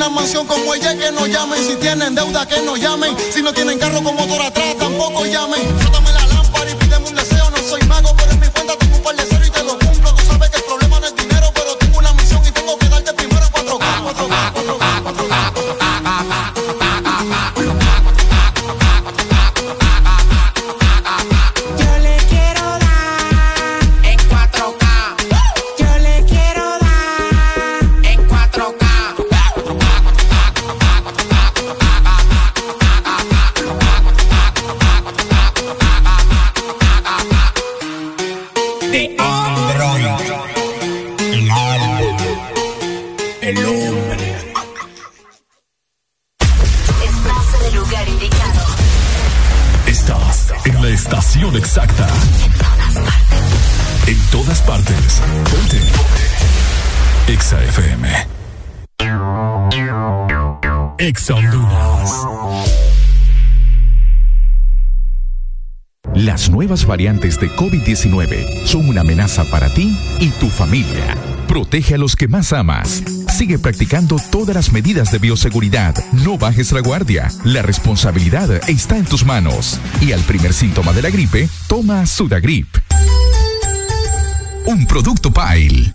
Speaker 57: mansión como ella que no llamen. Si tienen deuda que no llamen. Si no tienen
Speaker 60: variantes de COVID-19 son una amenaza para ti y tu familia. Protege a los que más amas. Sigue practicando todas las medidas de bioseguridad. No bajes la guardia. La responsabilidad está en tus manos. Y al primer síntoma de la gripe, toma Sudagrip. Un producto Pile.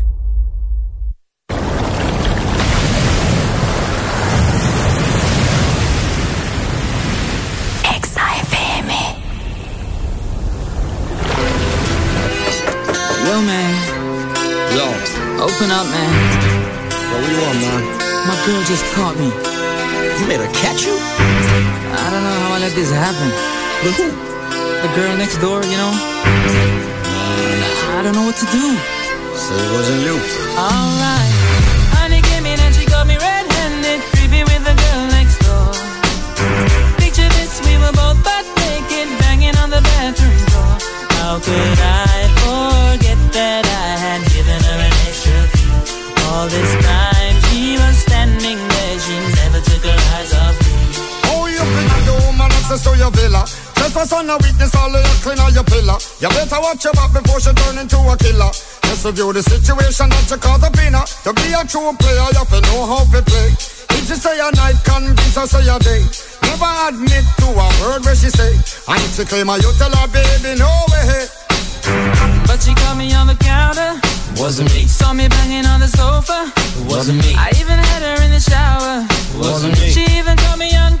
Speaker 68: Let this happen.
Speaker 69: With who?
Speaker 68: The girl next door, you know? Mm. I don't know what to do.
Speaker 69: So it wasn't you.
Speaker 68: Alright.
Speaker 57: Just for son a witness all of your clean on your pillar. You better watch your back before she turn into a killer. Just review the situation that you call the winner. To be a true player, you have to know how to play. If she say a night, convince her say a day. Never admit to a word where she say. And if she claim her, you tell her, baby, no way.
Speaker 68: But she caught me on the counter.
Speaker 69: Wasn't me.
Speaker 68: Saw me banging on the sofa.
Speaker 69: Wasn't me.
Speaker 68: I even had her in the shower.
Speaker 69: Wasn't me.
Speaker 68: She even caught me on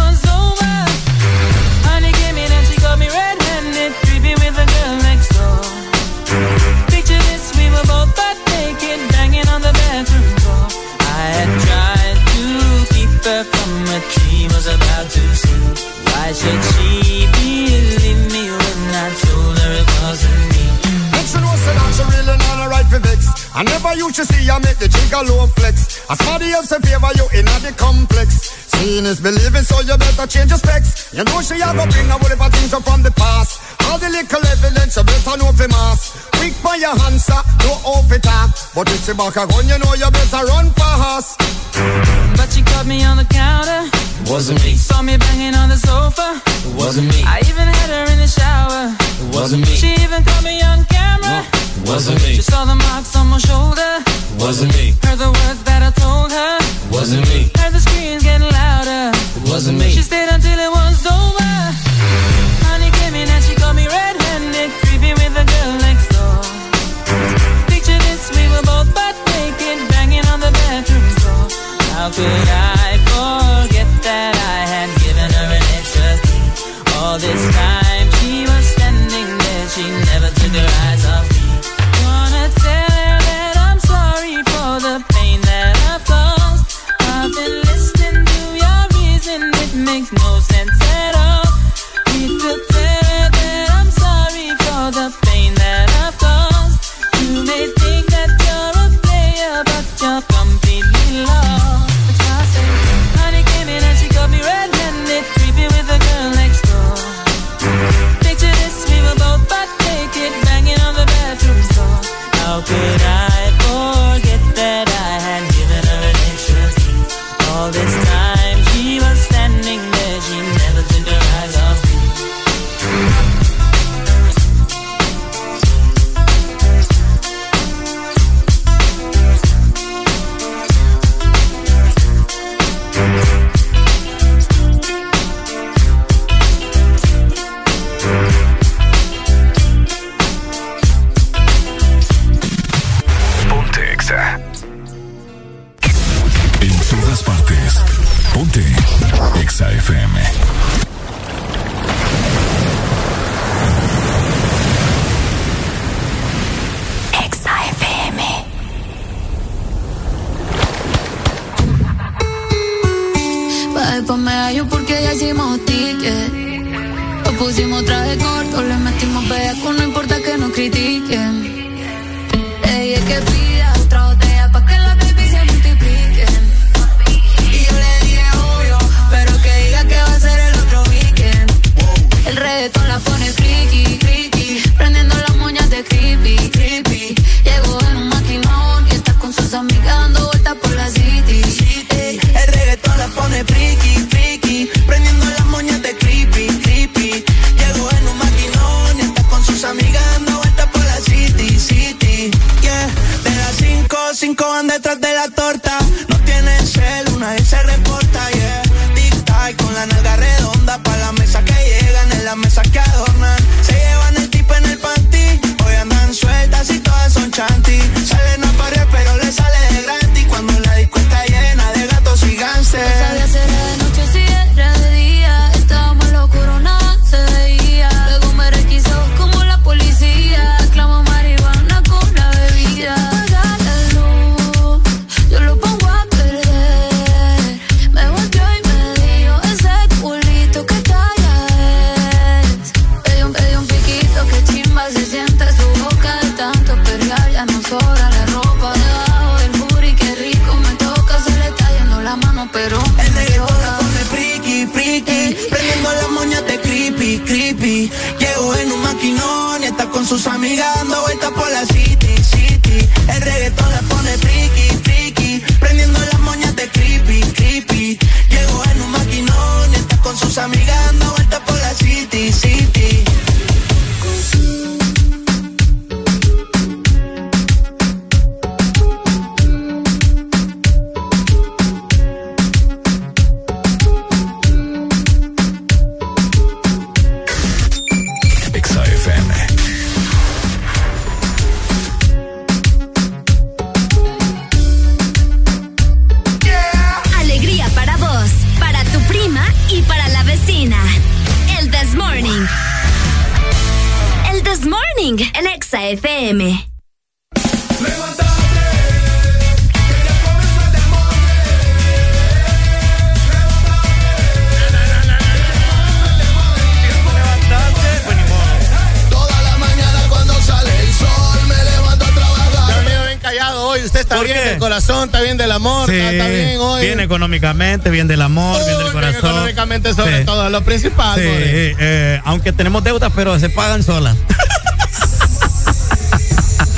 Speaker 68: I
Speaker 57: never used to see you make the jigger low flex. As somebody else in favor you in the complex. Seeing is believing, so you better change your specs. You know she a go bring a whole heap of things up from the past. All the little evidence you better know for mass. Quick for your answer, no off it talk. But if she back a gun, you know you better run fast.
Speaker 68: But she caught me on the counter.
Speaker 69: Wasn't me.
Speaker 68: Saw me banging on the sofa.
Speaker 69: Wasn't me.
Speaker 68: I even had her in the shower.
Speaker 69: It wasn't me.
Speaker 68: She even caught me on
Speaker 69: Wasn't me.
Speaker 68: She saw the marks on my shoulder.
Speaker 69: Wasn't me.
Speaker 68: Heard the words that I told her.
Speaker 69: Wasn't me.
Speaker 68: Heard the screams getting louder.
Speaker 69: Wasn't me.
Speaker 68: She stayed until it was over. Honey came in and she me red-handed, creepy with the girl next door. Picture this, we were both butt naked, banging on the bathroom door. How could I
Speaker 4: económicamente, bien del amor, bien del corazón.
Speaker 5: económicamente sobre
Speaker 4: Sí.
Speaker 5: todo, lo principal.
Speaker 4: Sí, eh, aunque tenemos deudas, pero se pagan solas.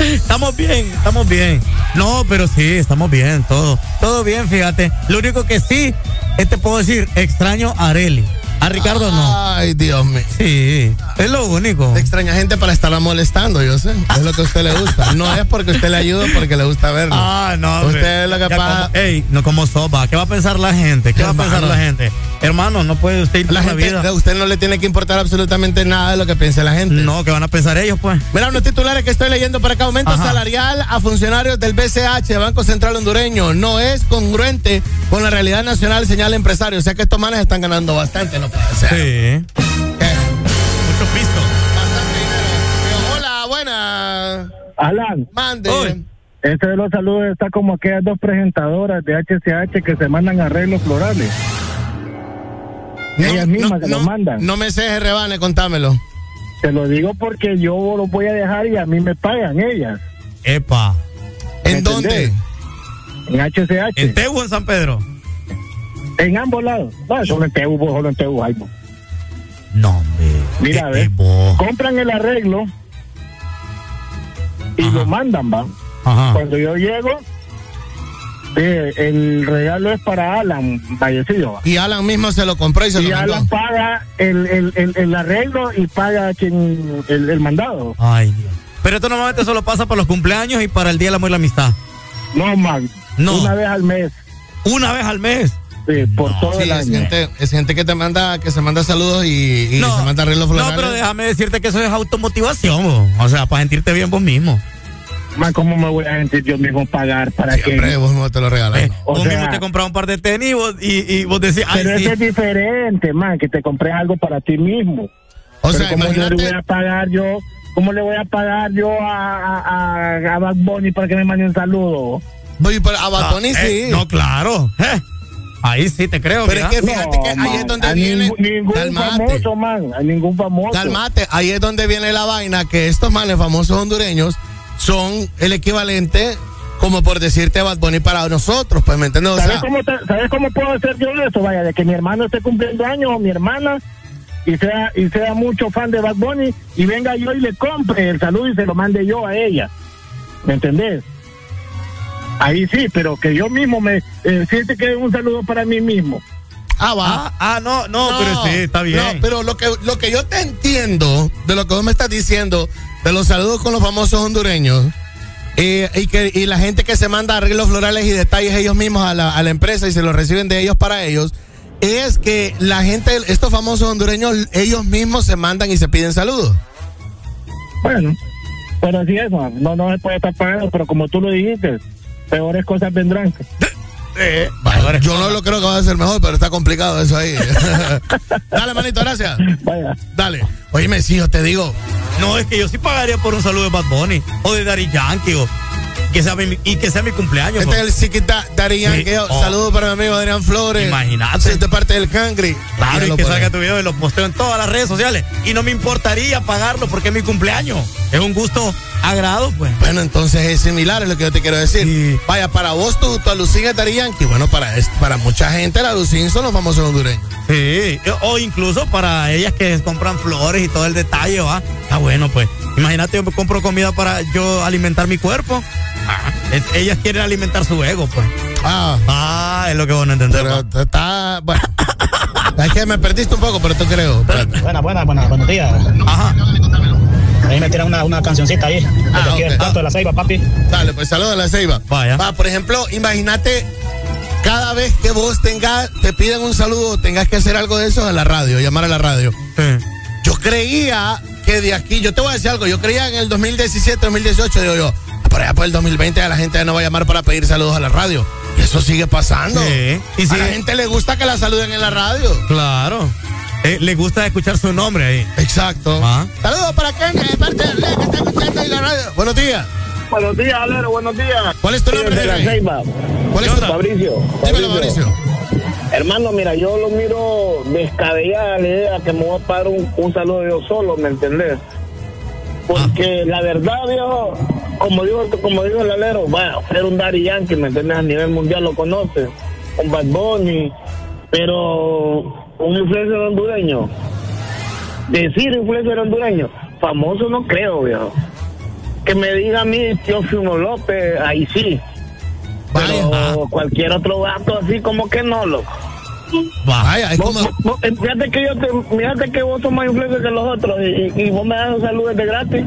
Speaker 4: estamos bien, estamos bien. No, pero sí, estamos bien, todo, todo bien, fíjate. Lo único que sí, eh, te puedo decir, extraño a Areli. A Ricardo no.
Speaker 5: Ay, Dios mío.
Speaker 4: Sí, es lo único.
Speaker 5: Extraña gente para estarla molestando, yo sé. Es lo que a usted le gusta. No es porque usted le ayuda, porque le gusta verlo.
Speaker 4: Ah, no. hombre.
Speaker 5: Usted es lo que pasa.
Speaker 4: ey, no como sopa. ¿Qué va a pensar la gente? ¿Qué va a pensar la gente? Hermano, no puede usted ir
Speaker 5: La
Speaker 4: por la
Speaker 5: gente,
Speaker 4: vida.
Speaker 5: a usted no le tiene que importar absolutamente nada de lo que piense la gente.
Speaker 4: No, ¿qué van a pensar ellos, pues?
Speaker 5: Mira, unos titulares que estoy leyendo por acá. Aumento
Speaker 4: Ajá.
Speaker 5: salarial a funcionarios del BCH, Banco Central Hondureño, no es congruente con la realidad nacional, señala empresario. O sea que estos manes están ganando bastante, no puede ser.
Speaker 4: Sí.
Speaker 32: Alan,
Speaker 5: Mande.
Speaker 4: Uy.
Speaker 32: este de los saludos está como aquellas dos presentadoras de HCH que se mandan arreglos florales. Ellas mismas se
Speaker 5: no,
Speaker 32: los mandan.
Speaker 5: No me sé rebane, contámelo.
Speaker 32: Te lo digo porque yo los voy a dejar y a mí me pagan ellas.
Speaker 4: Epa.
Speaker 5: ¿En
Speaker 32: ¿Me
Speaker 5: dónde?
Speaker 32: En HCH.
Speaker 4: ¿En Tegu o en San Pedro?
Speaker 32: En ambos lados. No, solo en Tegu, vos, solo en Tegu.
Speaker 4: No, hombre.
Speaker 32: Mira, ve.
Speaker 4: eh, vos.
Speaker 32: Compran el arreglo y lo mandan, va.
Speaker 4: Ajá.
Speaker 32: Cuando yo llego, eh, el regalo es para Alan, fallecido.
Speaker 5: Y Alan mismo se lo compró y se
Speaker 32: Y
Speaker 5: lo mandó.
Speaker 32: Alan paga el, el, el, el arreglo y paga quien el, el mandado.
Speaker 4: Ay, Dios. Pero esto normalmente solo pasa para los cumpleaños y para el Día del Amor y la Amistad.
Speaker 32: No, man.
Speaker 4: No.
Speaker 32: Una vez al mes.
Speaker 4: Una vez al mes.
Speaker 32: Sí, por todo
Speaker 5: Sí,
Speaker 32: el
Speaker 5: es
Speaker 32: año.
Speaker 5: gente, es gente que te manda, que se manda saludos y, y
Speaker 4: No,
Speaker 5: se manda arreglos
Speaker 4: No, pero déjame decirte que eso es automotivación, bo. o sea, para sentirte bien vos mismo.
Speaker 32: man, ¿cómo me voy a sentir yo mismo pagar para que...
Speaker 5: Hombre, vos mismo te lo regalas.
Speaker 4: Eh,
Speaker 32: O
Speaker 4: vos
Speaker 32: sea-
Speaker 4: mismo te compras un par de tenis y vos, y, y vos decís, ay,
Speaker 32: Pero
Speaker 4: sí.
Speaker 32: eso es diferente, man, que te compres algo para ti mismo.
Speaker 5: O
Speaker 32: Pero
Speaker 5: sea,
Speaker 32: ¿cómo yo
Speaker 5: imagínate-
Speaker 32: le voy a pagar yo? ¿Cómo le voy a pagar yo a, a, a, a Bad Bunny para que me mande un saludo?
Speaker 5: Voy para a Bad Bunny,
Speaker 4: Ah, eh,
Speaker 5: sí.
Speaker 4: no, claro. Eh, ahí sí te creo.
Speaker 5: Pero es que fíjate que ahí es donde viene.
Speaker 32: ningún,
Speaker 5: Calmate.
Speaker 32: famoso, man, a ningún famoso.
Speaker 5: Calmate, ahí es donde viene la vaina que estos manes famosos hondureños son el equivalente, como por decirte, Bad Bunny para nosotros, pues, ¿me entiendes? O
Speaker 32: ¿Sabes,
Speaker 5: sea,
Speaker 32: cómo te- ¿Sabes cómo puedo hacer yo eso? Vaya, de que mi hermano esté cumpliendo años o mi hermana y sea y sea mucho fan de Bad Bunny y venga yo y le compre el saludo y se lo mande yo a ella. ¿Me entendés? Ahí sí, pero que yo mismo me eh, siente que es un saludo para mí mismo.
Speaker 5: ah, va.
Speaker 4: Ah, ah, no, no, pero sí, está bien.
Speaker 5: No, pero lo que, lo que yo te entiendo de lo que vos me estás diciendo, de los saludos con los famosos hondureños, eh, y, que, y la gente que se manda arreglos florales y detalles ellos mismos a la, a la empresa y se los reciben de ellos para ellos, es que la gente, estos famosos hondureños, ellos mismos se mandan y se piden saludos.
Speaker 32: Bueno, pero así es, no no se puede estar pagando, pero como tú lo dijiste, peores cosas vendrán.
Speaker 4: Eh,
Speaker 5: yo no lo creo que va a ser mejor, pero está complicado eso ahí. Dale, manito, gracias.
Speaker 32: Vaya.
Speaker 5: Dale. Oíme, sí, yo te digo.
Speaker 4: No, es que yo sí pagaría por un saludo de Bad Bunny o de Daddy Yankee o que sea mi, y que sea mi cumpleaños.
Speaker 5: Este es el Chiquita Dari Yankee.
Speaker 4: Sí. Oh.
Speaker 5: Saludos para mi amigo Adrián Flores.
Speaker 4: Imagínate.
Speaker 5: Es de parte del Cangri.
Speaker 4: Claro, y que salga tu video y lo posteo en todas las redes sociales. Y no me importaría pagarlo porque es mi cumpleaños. Es un gusto agrado, pues.
Speaker 5: Bueno, entonces es similar, es lo que yo te quiero decir. Vaya, para vos tu, tu alucín es Yankee. Bueno, para, para mucha gente la alucín son los famosos hondureños.
Speaker 4: Sí, o incluso para ellas que compran flores y todo el detalle, va. Está bueno, pues. Imagínate, yo me compro comida para yo alimentar mi cuerpo. Ah, es- ellas quieren alimentar su ego, pues.
Speaker 5: Ah,
Speaker 4: Ah, es lo que vos no entendés.
Speaker 5: pero
Speaker 4: va.
Speaker 5: está. Bueno. es que me perdiste un poco, pero tú creo. Espérate.
Speaker 70: Buenas, buenas, buenas, buenos días.
Speaker 4: Ajá.
Speaker 70: Ahí me tiran una, una cancioncita ahí.
Speaker 5: Ah,
Speaker 70: aquí
Speaker 5: ok.
Speaker 70: del canto de la ceiba, papi.
Speaker 5: Dale, pues saludos a la Ceiba.
Speaker 4: Vaya.
Speaker 5: Va, por ejemplo, imagínate cada vez que vos tengas, te piden un saludo, tengas que hacer algo de eso a la radio, llamar a la radio.
Speaker 4: Sí.
Speaker 5: Yo creía que de aquí, yo te voy a decir algo, yo creía en el 2017, 2018, digo yo, por allá por el 2020 a la gente ya no va a llamar para pedir saludos a la radio. Y eso sigue pasando.
Speaker 4: Sí. Y
Speaker 5: a
Speaker 4: sigue-
Speaker 5: la gente le gusta que la saluden en la radio.
Speaker 4: Claro. Eh, le gusta escuchar su nombre ahí.
Speaker 5: Exacto.
Speaker 4: Ah.
Speaker 5: Saludos para Ken, de parte de Lea, que está escuchando ahí la radio. Buenos días.
Speaker 32: Buenos días, Alero, buenos días.
Speaker 5: ¿Cuál es tu nombre, Rey? ¿Cuál es tu
Speaker 32: Fabricio.
Speaker 5: Dímelo, Mauricio.
Speaker 32: Hermano, mira, yo lo miro descabellada la idea que me voy a pagar un, un saludo yo solo, ¿me entendés? Porque la verdad, viejo, como dijo, como dijo el alero, va a ser un Daddy Yankee, ¿me entiendes? A nivel mundial lo conoce, un Bad Bunny, pero un influencer hondureño, decir influencer hondureño, famoso no creo, viejo. Que me diga a mí Teófimo López, ahí sí. Pero cualquier otro gato así como que no, loco.
Speaker 5: Vaya, es como.
Speaker 32: fíjate que yo te, fíjate que vos sos más influencer que los otros y, y- y vos me das saludos de gratis.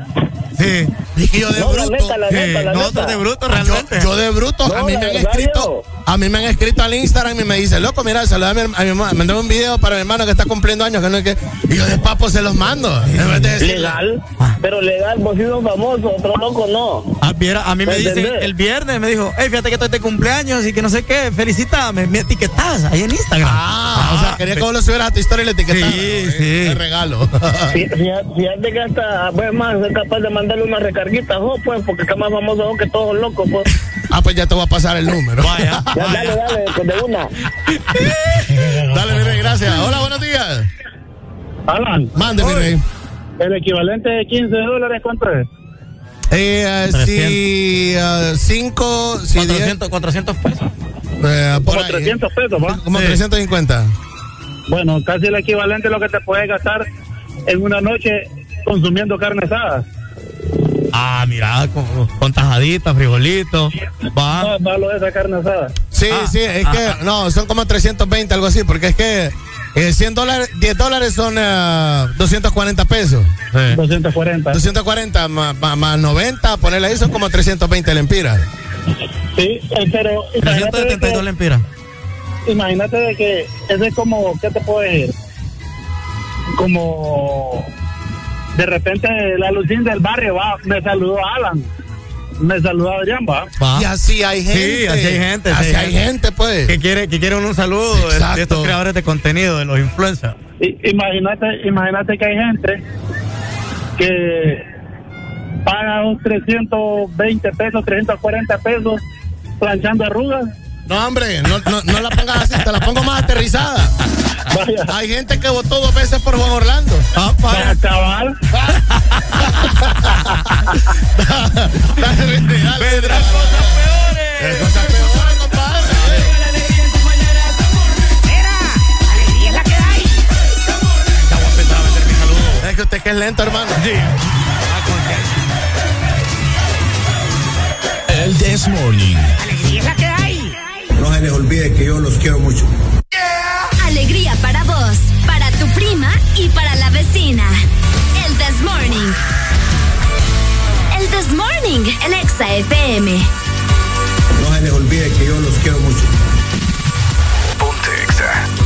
Speaker 4: Sí.
Speaker 5: Que yo de
Speaker 32: No, la
Speaker 5: bruto.
Speaker 32: neta, la neta, la
Speaker 4: Nosotros
Speaker 32: neta.
Speaker 4: de bruto
Speaker 5: Yo,
Speaker 4: realmente.
Speaker 5: yo de bruto,
Speaker 32: No,
Speaker 5: a mí me han escrito, a mí me han escrito al Instagram y me dice, loco, mira, saludame a mi, mamá, mandame un video para mi hermano que está cumpliendo años, que no es que, y yo de papo se los mando. De
Speaker 32: Legal, pero legal, vos sos famoso, otro loco no.
Speaker 4: Ah, viera, a mí me
Speaker 32: ¿Me
Speaker 4: dicen
Speaker 32: entendés?
Speaker 4: el viernes, me dijo, hey, fíjate que estoy de cumpleaños y que no sé qué, felicítame, me etiquetas ahí en Instagram.
Speaker 5: ah, o sea, quería que vos lo subieras a tu historia y le etiquetaras.
Speaker 4: Sí, sí.
Speaker 5: Te regalo.
Speaker 32: Fí- Fíjate, fíjate que hasta, pues más, soy capaz de mandarle una recarguita, oh, pues, porque está más famoso que todos locos, pues.
Speaker 5: ah, pues ya te voy a pasar el número.
Speaker 4: Vaya,
Speaker 32: Ya, dale,
Speaker 4: vaya.
Speaker 32: dale, pues de una.
Speaker 5: Dale, mi rey, gracias. Hola, buenos días.
Speaker 32: Alan,
Speaker 5: Mande, mi rey.
Speaker 32: el equivalente de 15 dólares, ¿cuánto es?
Speaker 5: Eh, eh, si eh, cinco, si diez,
Speaker 4: 400, 400 pesos.
Speaker 5: eh, por
Speaker 32: Como
Speaker 5: ahí,
Speaker 32: 300 pesos, ¿va?
Speaker 5: Como
Speaker 4: Sí.
Speaker 5: 350.
Speaker 32: Bueno, casi el equivalente a lo que te puedes gastar en una noche consumiendo carne asada.
Speaker 4: Ah, mira, con, con tajaditas, frijolitos. Va.
Speaker 32: No, malo esa carne asada.
Speaker 5: Sí,
Speaker 4: Ah,
Speaker 5: sí, es
Speaker 4: ah,
Speaker 5: que,
Speaker 4: ah.
Speaker 5: no, son como 320, algo así, porque es que eh, 100 dólares, 10 dólares son eh, 240 pesos.
Speaker 32: 240.
Speaker 5: 240 más, más- más 90, ponerle ahí son como 320 lempiras.
Speaker 32: Sí, eh, pero imagínate de,
Speaker 4: 372
Speaker 32: que,
Speaker 4: lempiras.
Speaker 32: imagínate de que ese es como, ¿qué te puedo decir? Como de repente la Lucín del barrio va, me saludó Alan.
Speaker 71: me saluda Adrián, va.
Speaker 5: Y así hay gente.
Speaker 4: Sí, así hay gente.
Speaker 5: Así hay gente, pues.
Speaker 4: Que quiere, que quiere un saludo de- estos creadores de contenido, de los influencers.
Speaker 71: Imagínate, imagínate que hay gente que paga un 320 pesos, 340 pesos planchando arrugas.
Speaker 5: No, hombre, no, no, no la pongas así, te la pongo más aterrizada. Hay gente que votó dos veces por Juan Orlando.
Speaker 4: Ah,
Speaker 71: Para cabal.
Speaker 5: Vendrán cosas peores. Cosas peores, compadre.
Speaker 72: alegría es la que hay.
Speaker 5: Es que usted que es lento, hermano. Sí.
Speaker 55: El This Morning.
Speaker 72: Alegría es la que hay.
Speaker 73: No se les olvide que yo los quiero mucho.
Speaker 74: Alegría para vos, para tu prima y para la vecina. El This Morning. El This Morning, el Exa FM.
Speaker 73: No se les olvide que yo los quiero mucho.
Speaker 72: One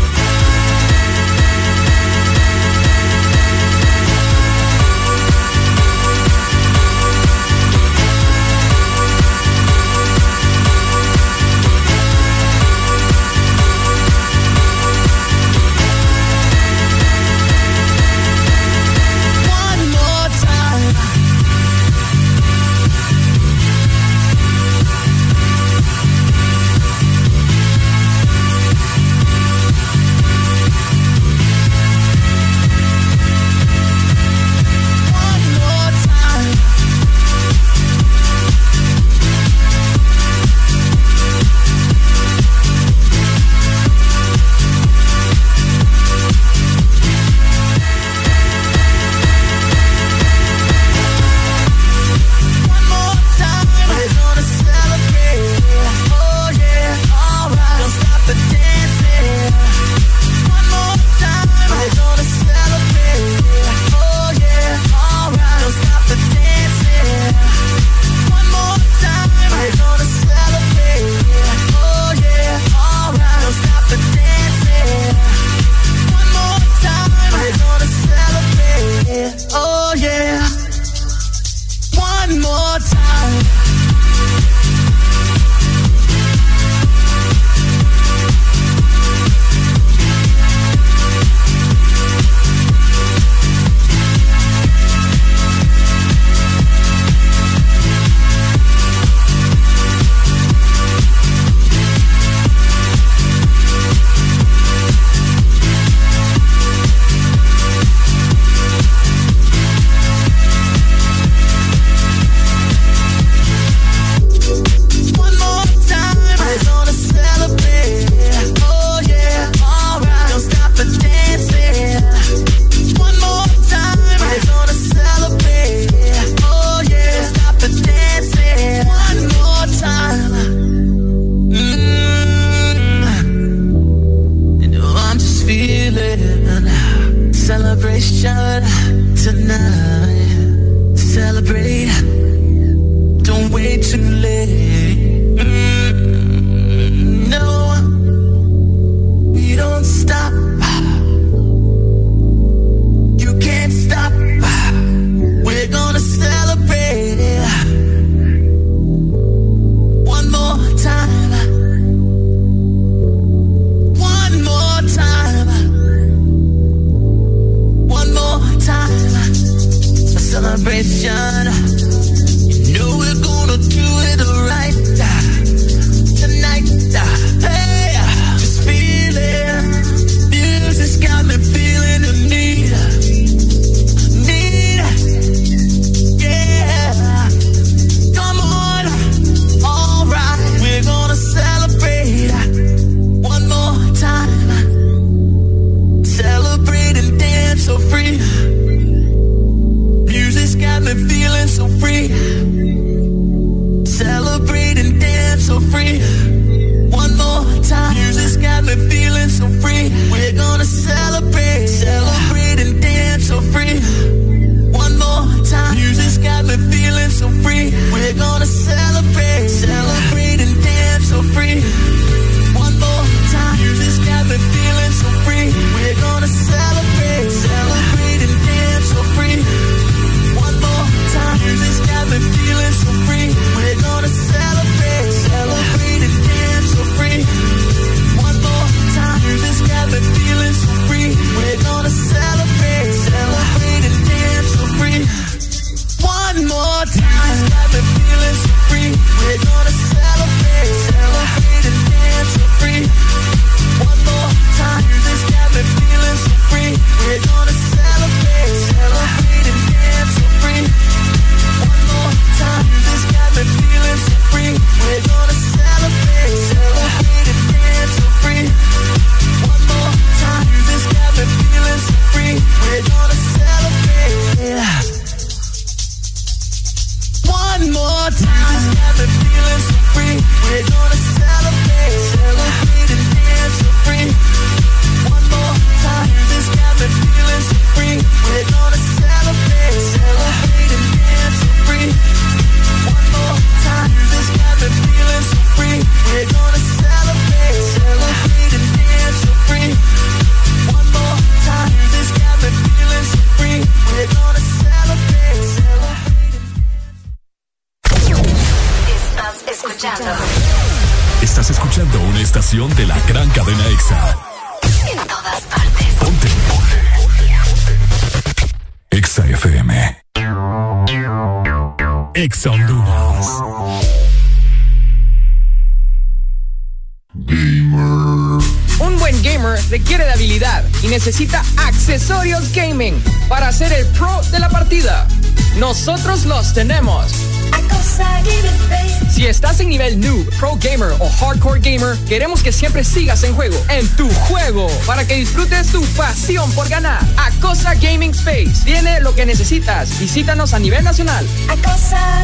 Speaker 74: Queremos que siempre sigas en juego, en tu juego, para que disfrutes tu pasión por ganar. Acosa Gaming Space tiene lo que necesitas. Visítanos a nivel nacional.
Speaker 11: Acosa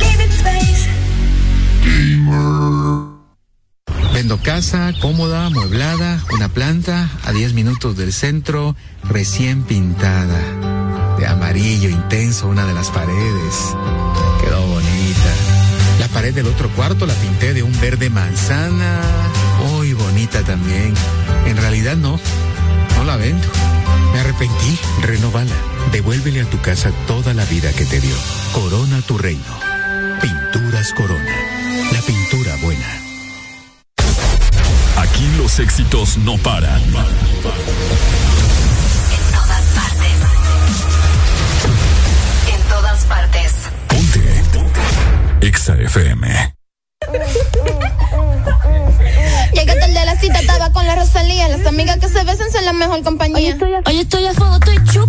Speaker 11: Gaming Space.
Speaker 12: Vendo casa, cómoda, amueblada, una planta a 10 minutos del centro, recién pintada. De amarillo intenso una de las paredes pared del otro cuarto la pinté de un verde manzana. Hoy oh, bonita también. En realidad no, no la vendo. Me arrepentí. Renovala. Devuélvele a tu casa toda la vida que te dio. Corona tu reino. Pinturas Corona. La pintura buena.
Speaker 1: Aquí los éxitos no paran Exa FM.
Speaker 75: Llegué tarde a la cita, estaba con la Rosalía. Las amigas que se besan son la mejor compañía.
Speaker 76: Hoy estoy a, Hoy estoy a fuego, estoy
Speaker 77: chula.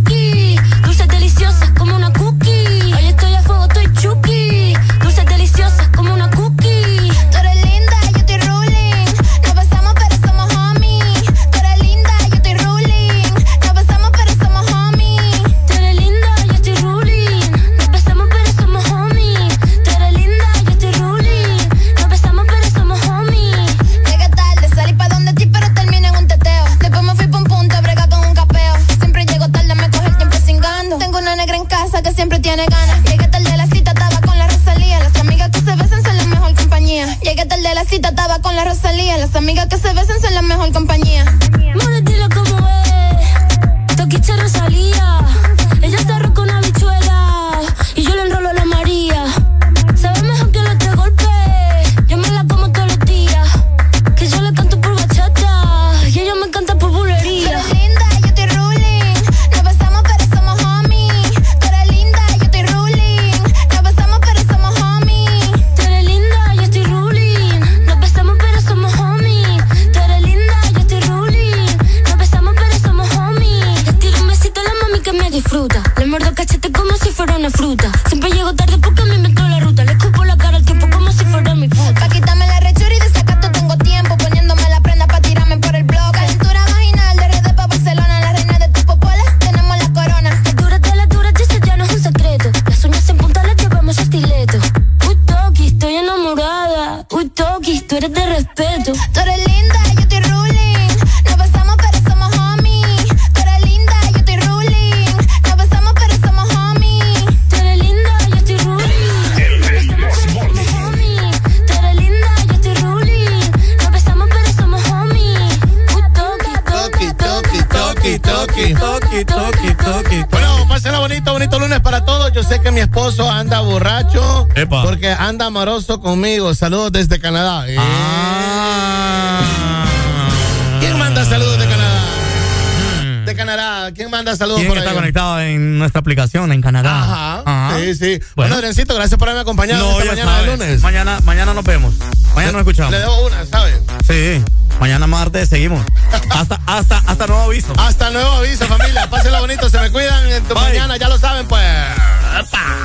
Speaker 77: anda amoroso conmigo. Saludos desde Canadá. Eh. Ah. ¿Quién manda saludos de Canadá? Hmm. De Canadá. ¿Quién manda saludos
Speaker 4: ¿Quién
Speaker 77: por
Speaker 4: está conectado en nuestra aplicación en Canadá.
Speaker 77: Ajá.
Speaker 4: Ah.
Speaker 77: Sí, sí. Bueno, Adrencito, gracias por haberme acompañado
Speaker 4: no,
Speaker 77: esta mañana
Speaker 4: sabes.
Speaker 77: lunes.
Speaker 4: Mañana, mañana nos vemos. Mañana nos escuchamos.
Speaker 77: Le debo una, ¿sabes?
Speaker 4: Sí. Mañana martes seguimos. Hasta, hasta, hasta nuevo aviso.
Speaker 77: Hasta nuevo aviso, familia. Pásenlo bonito, se me cuidan. En tu mañana, ya lo saben, pues. ¡Epa!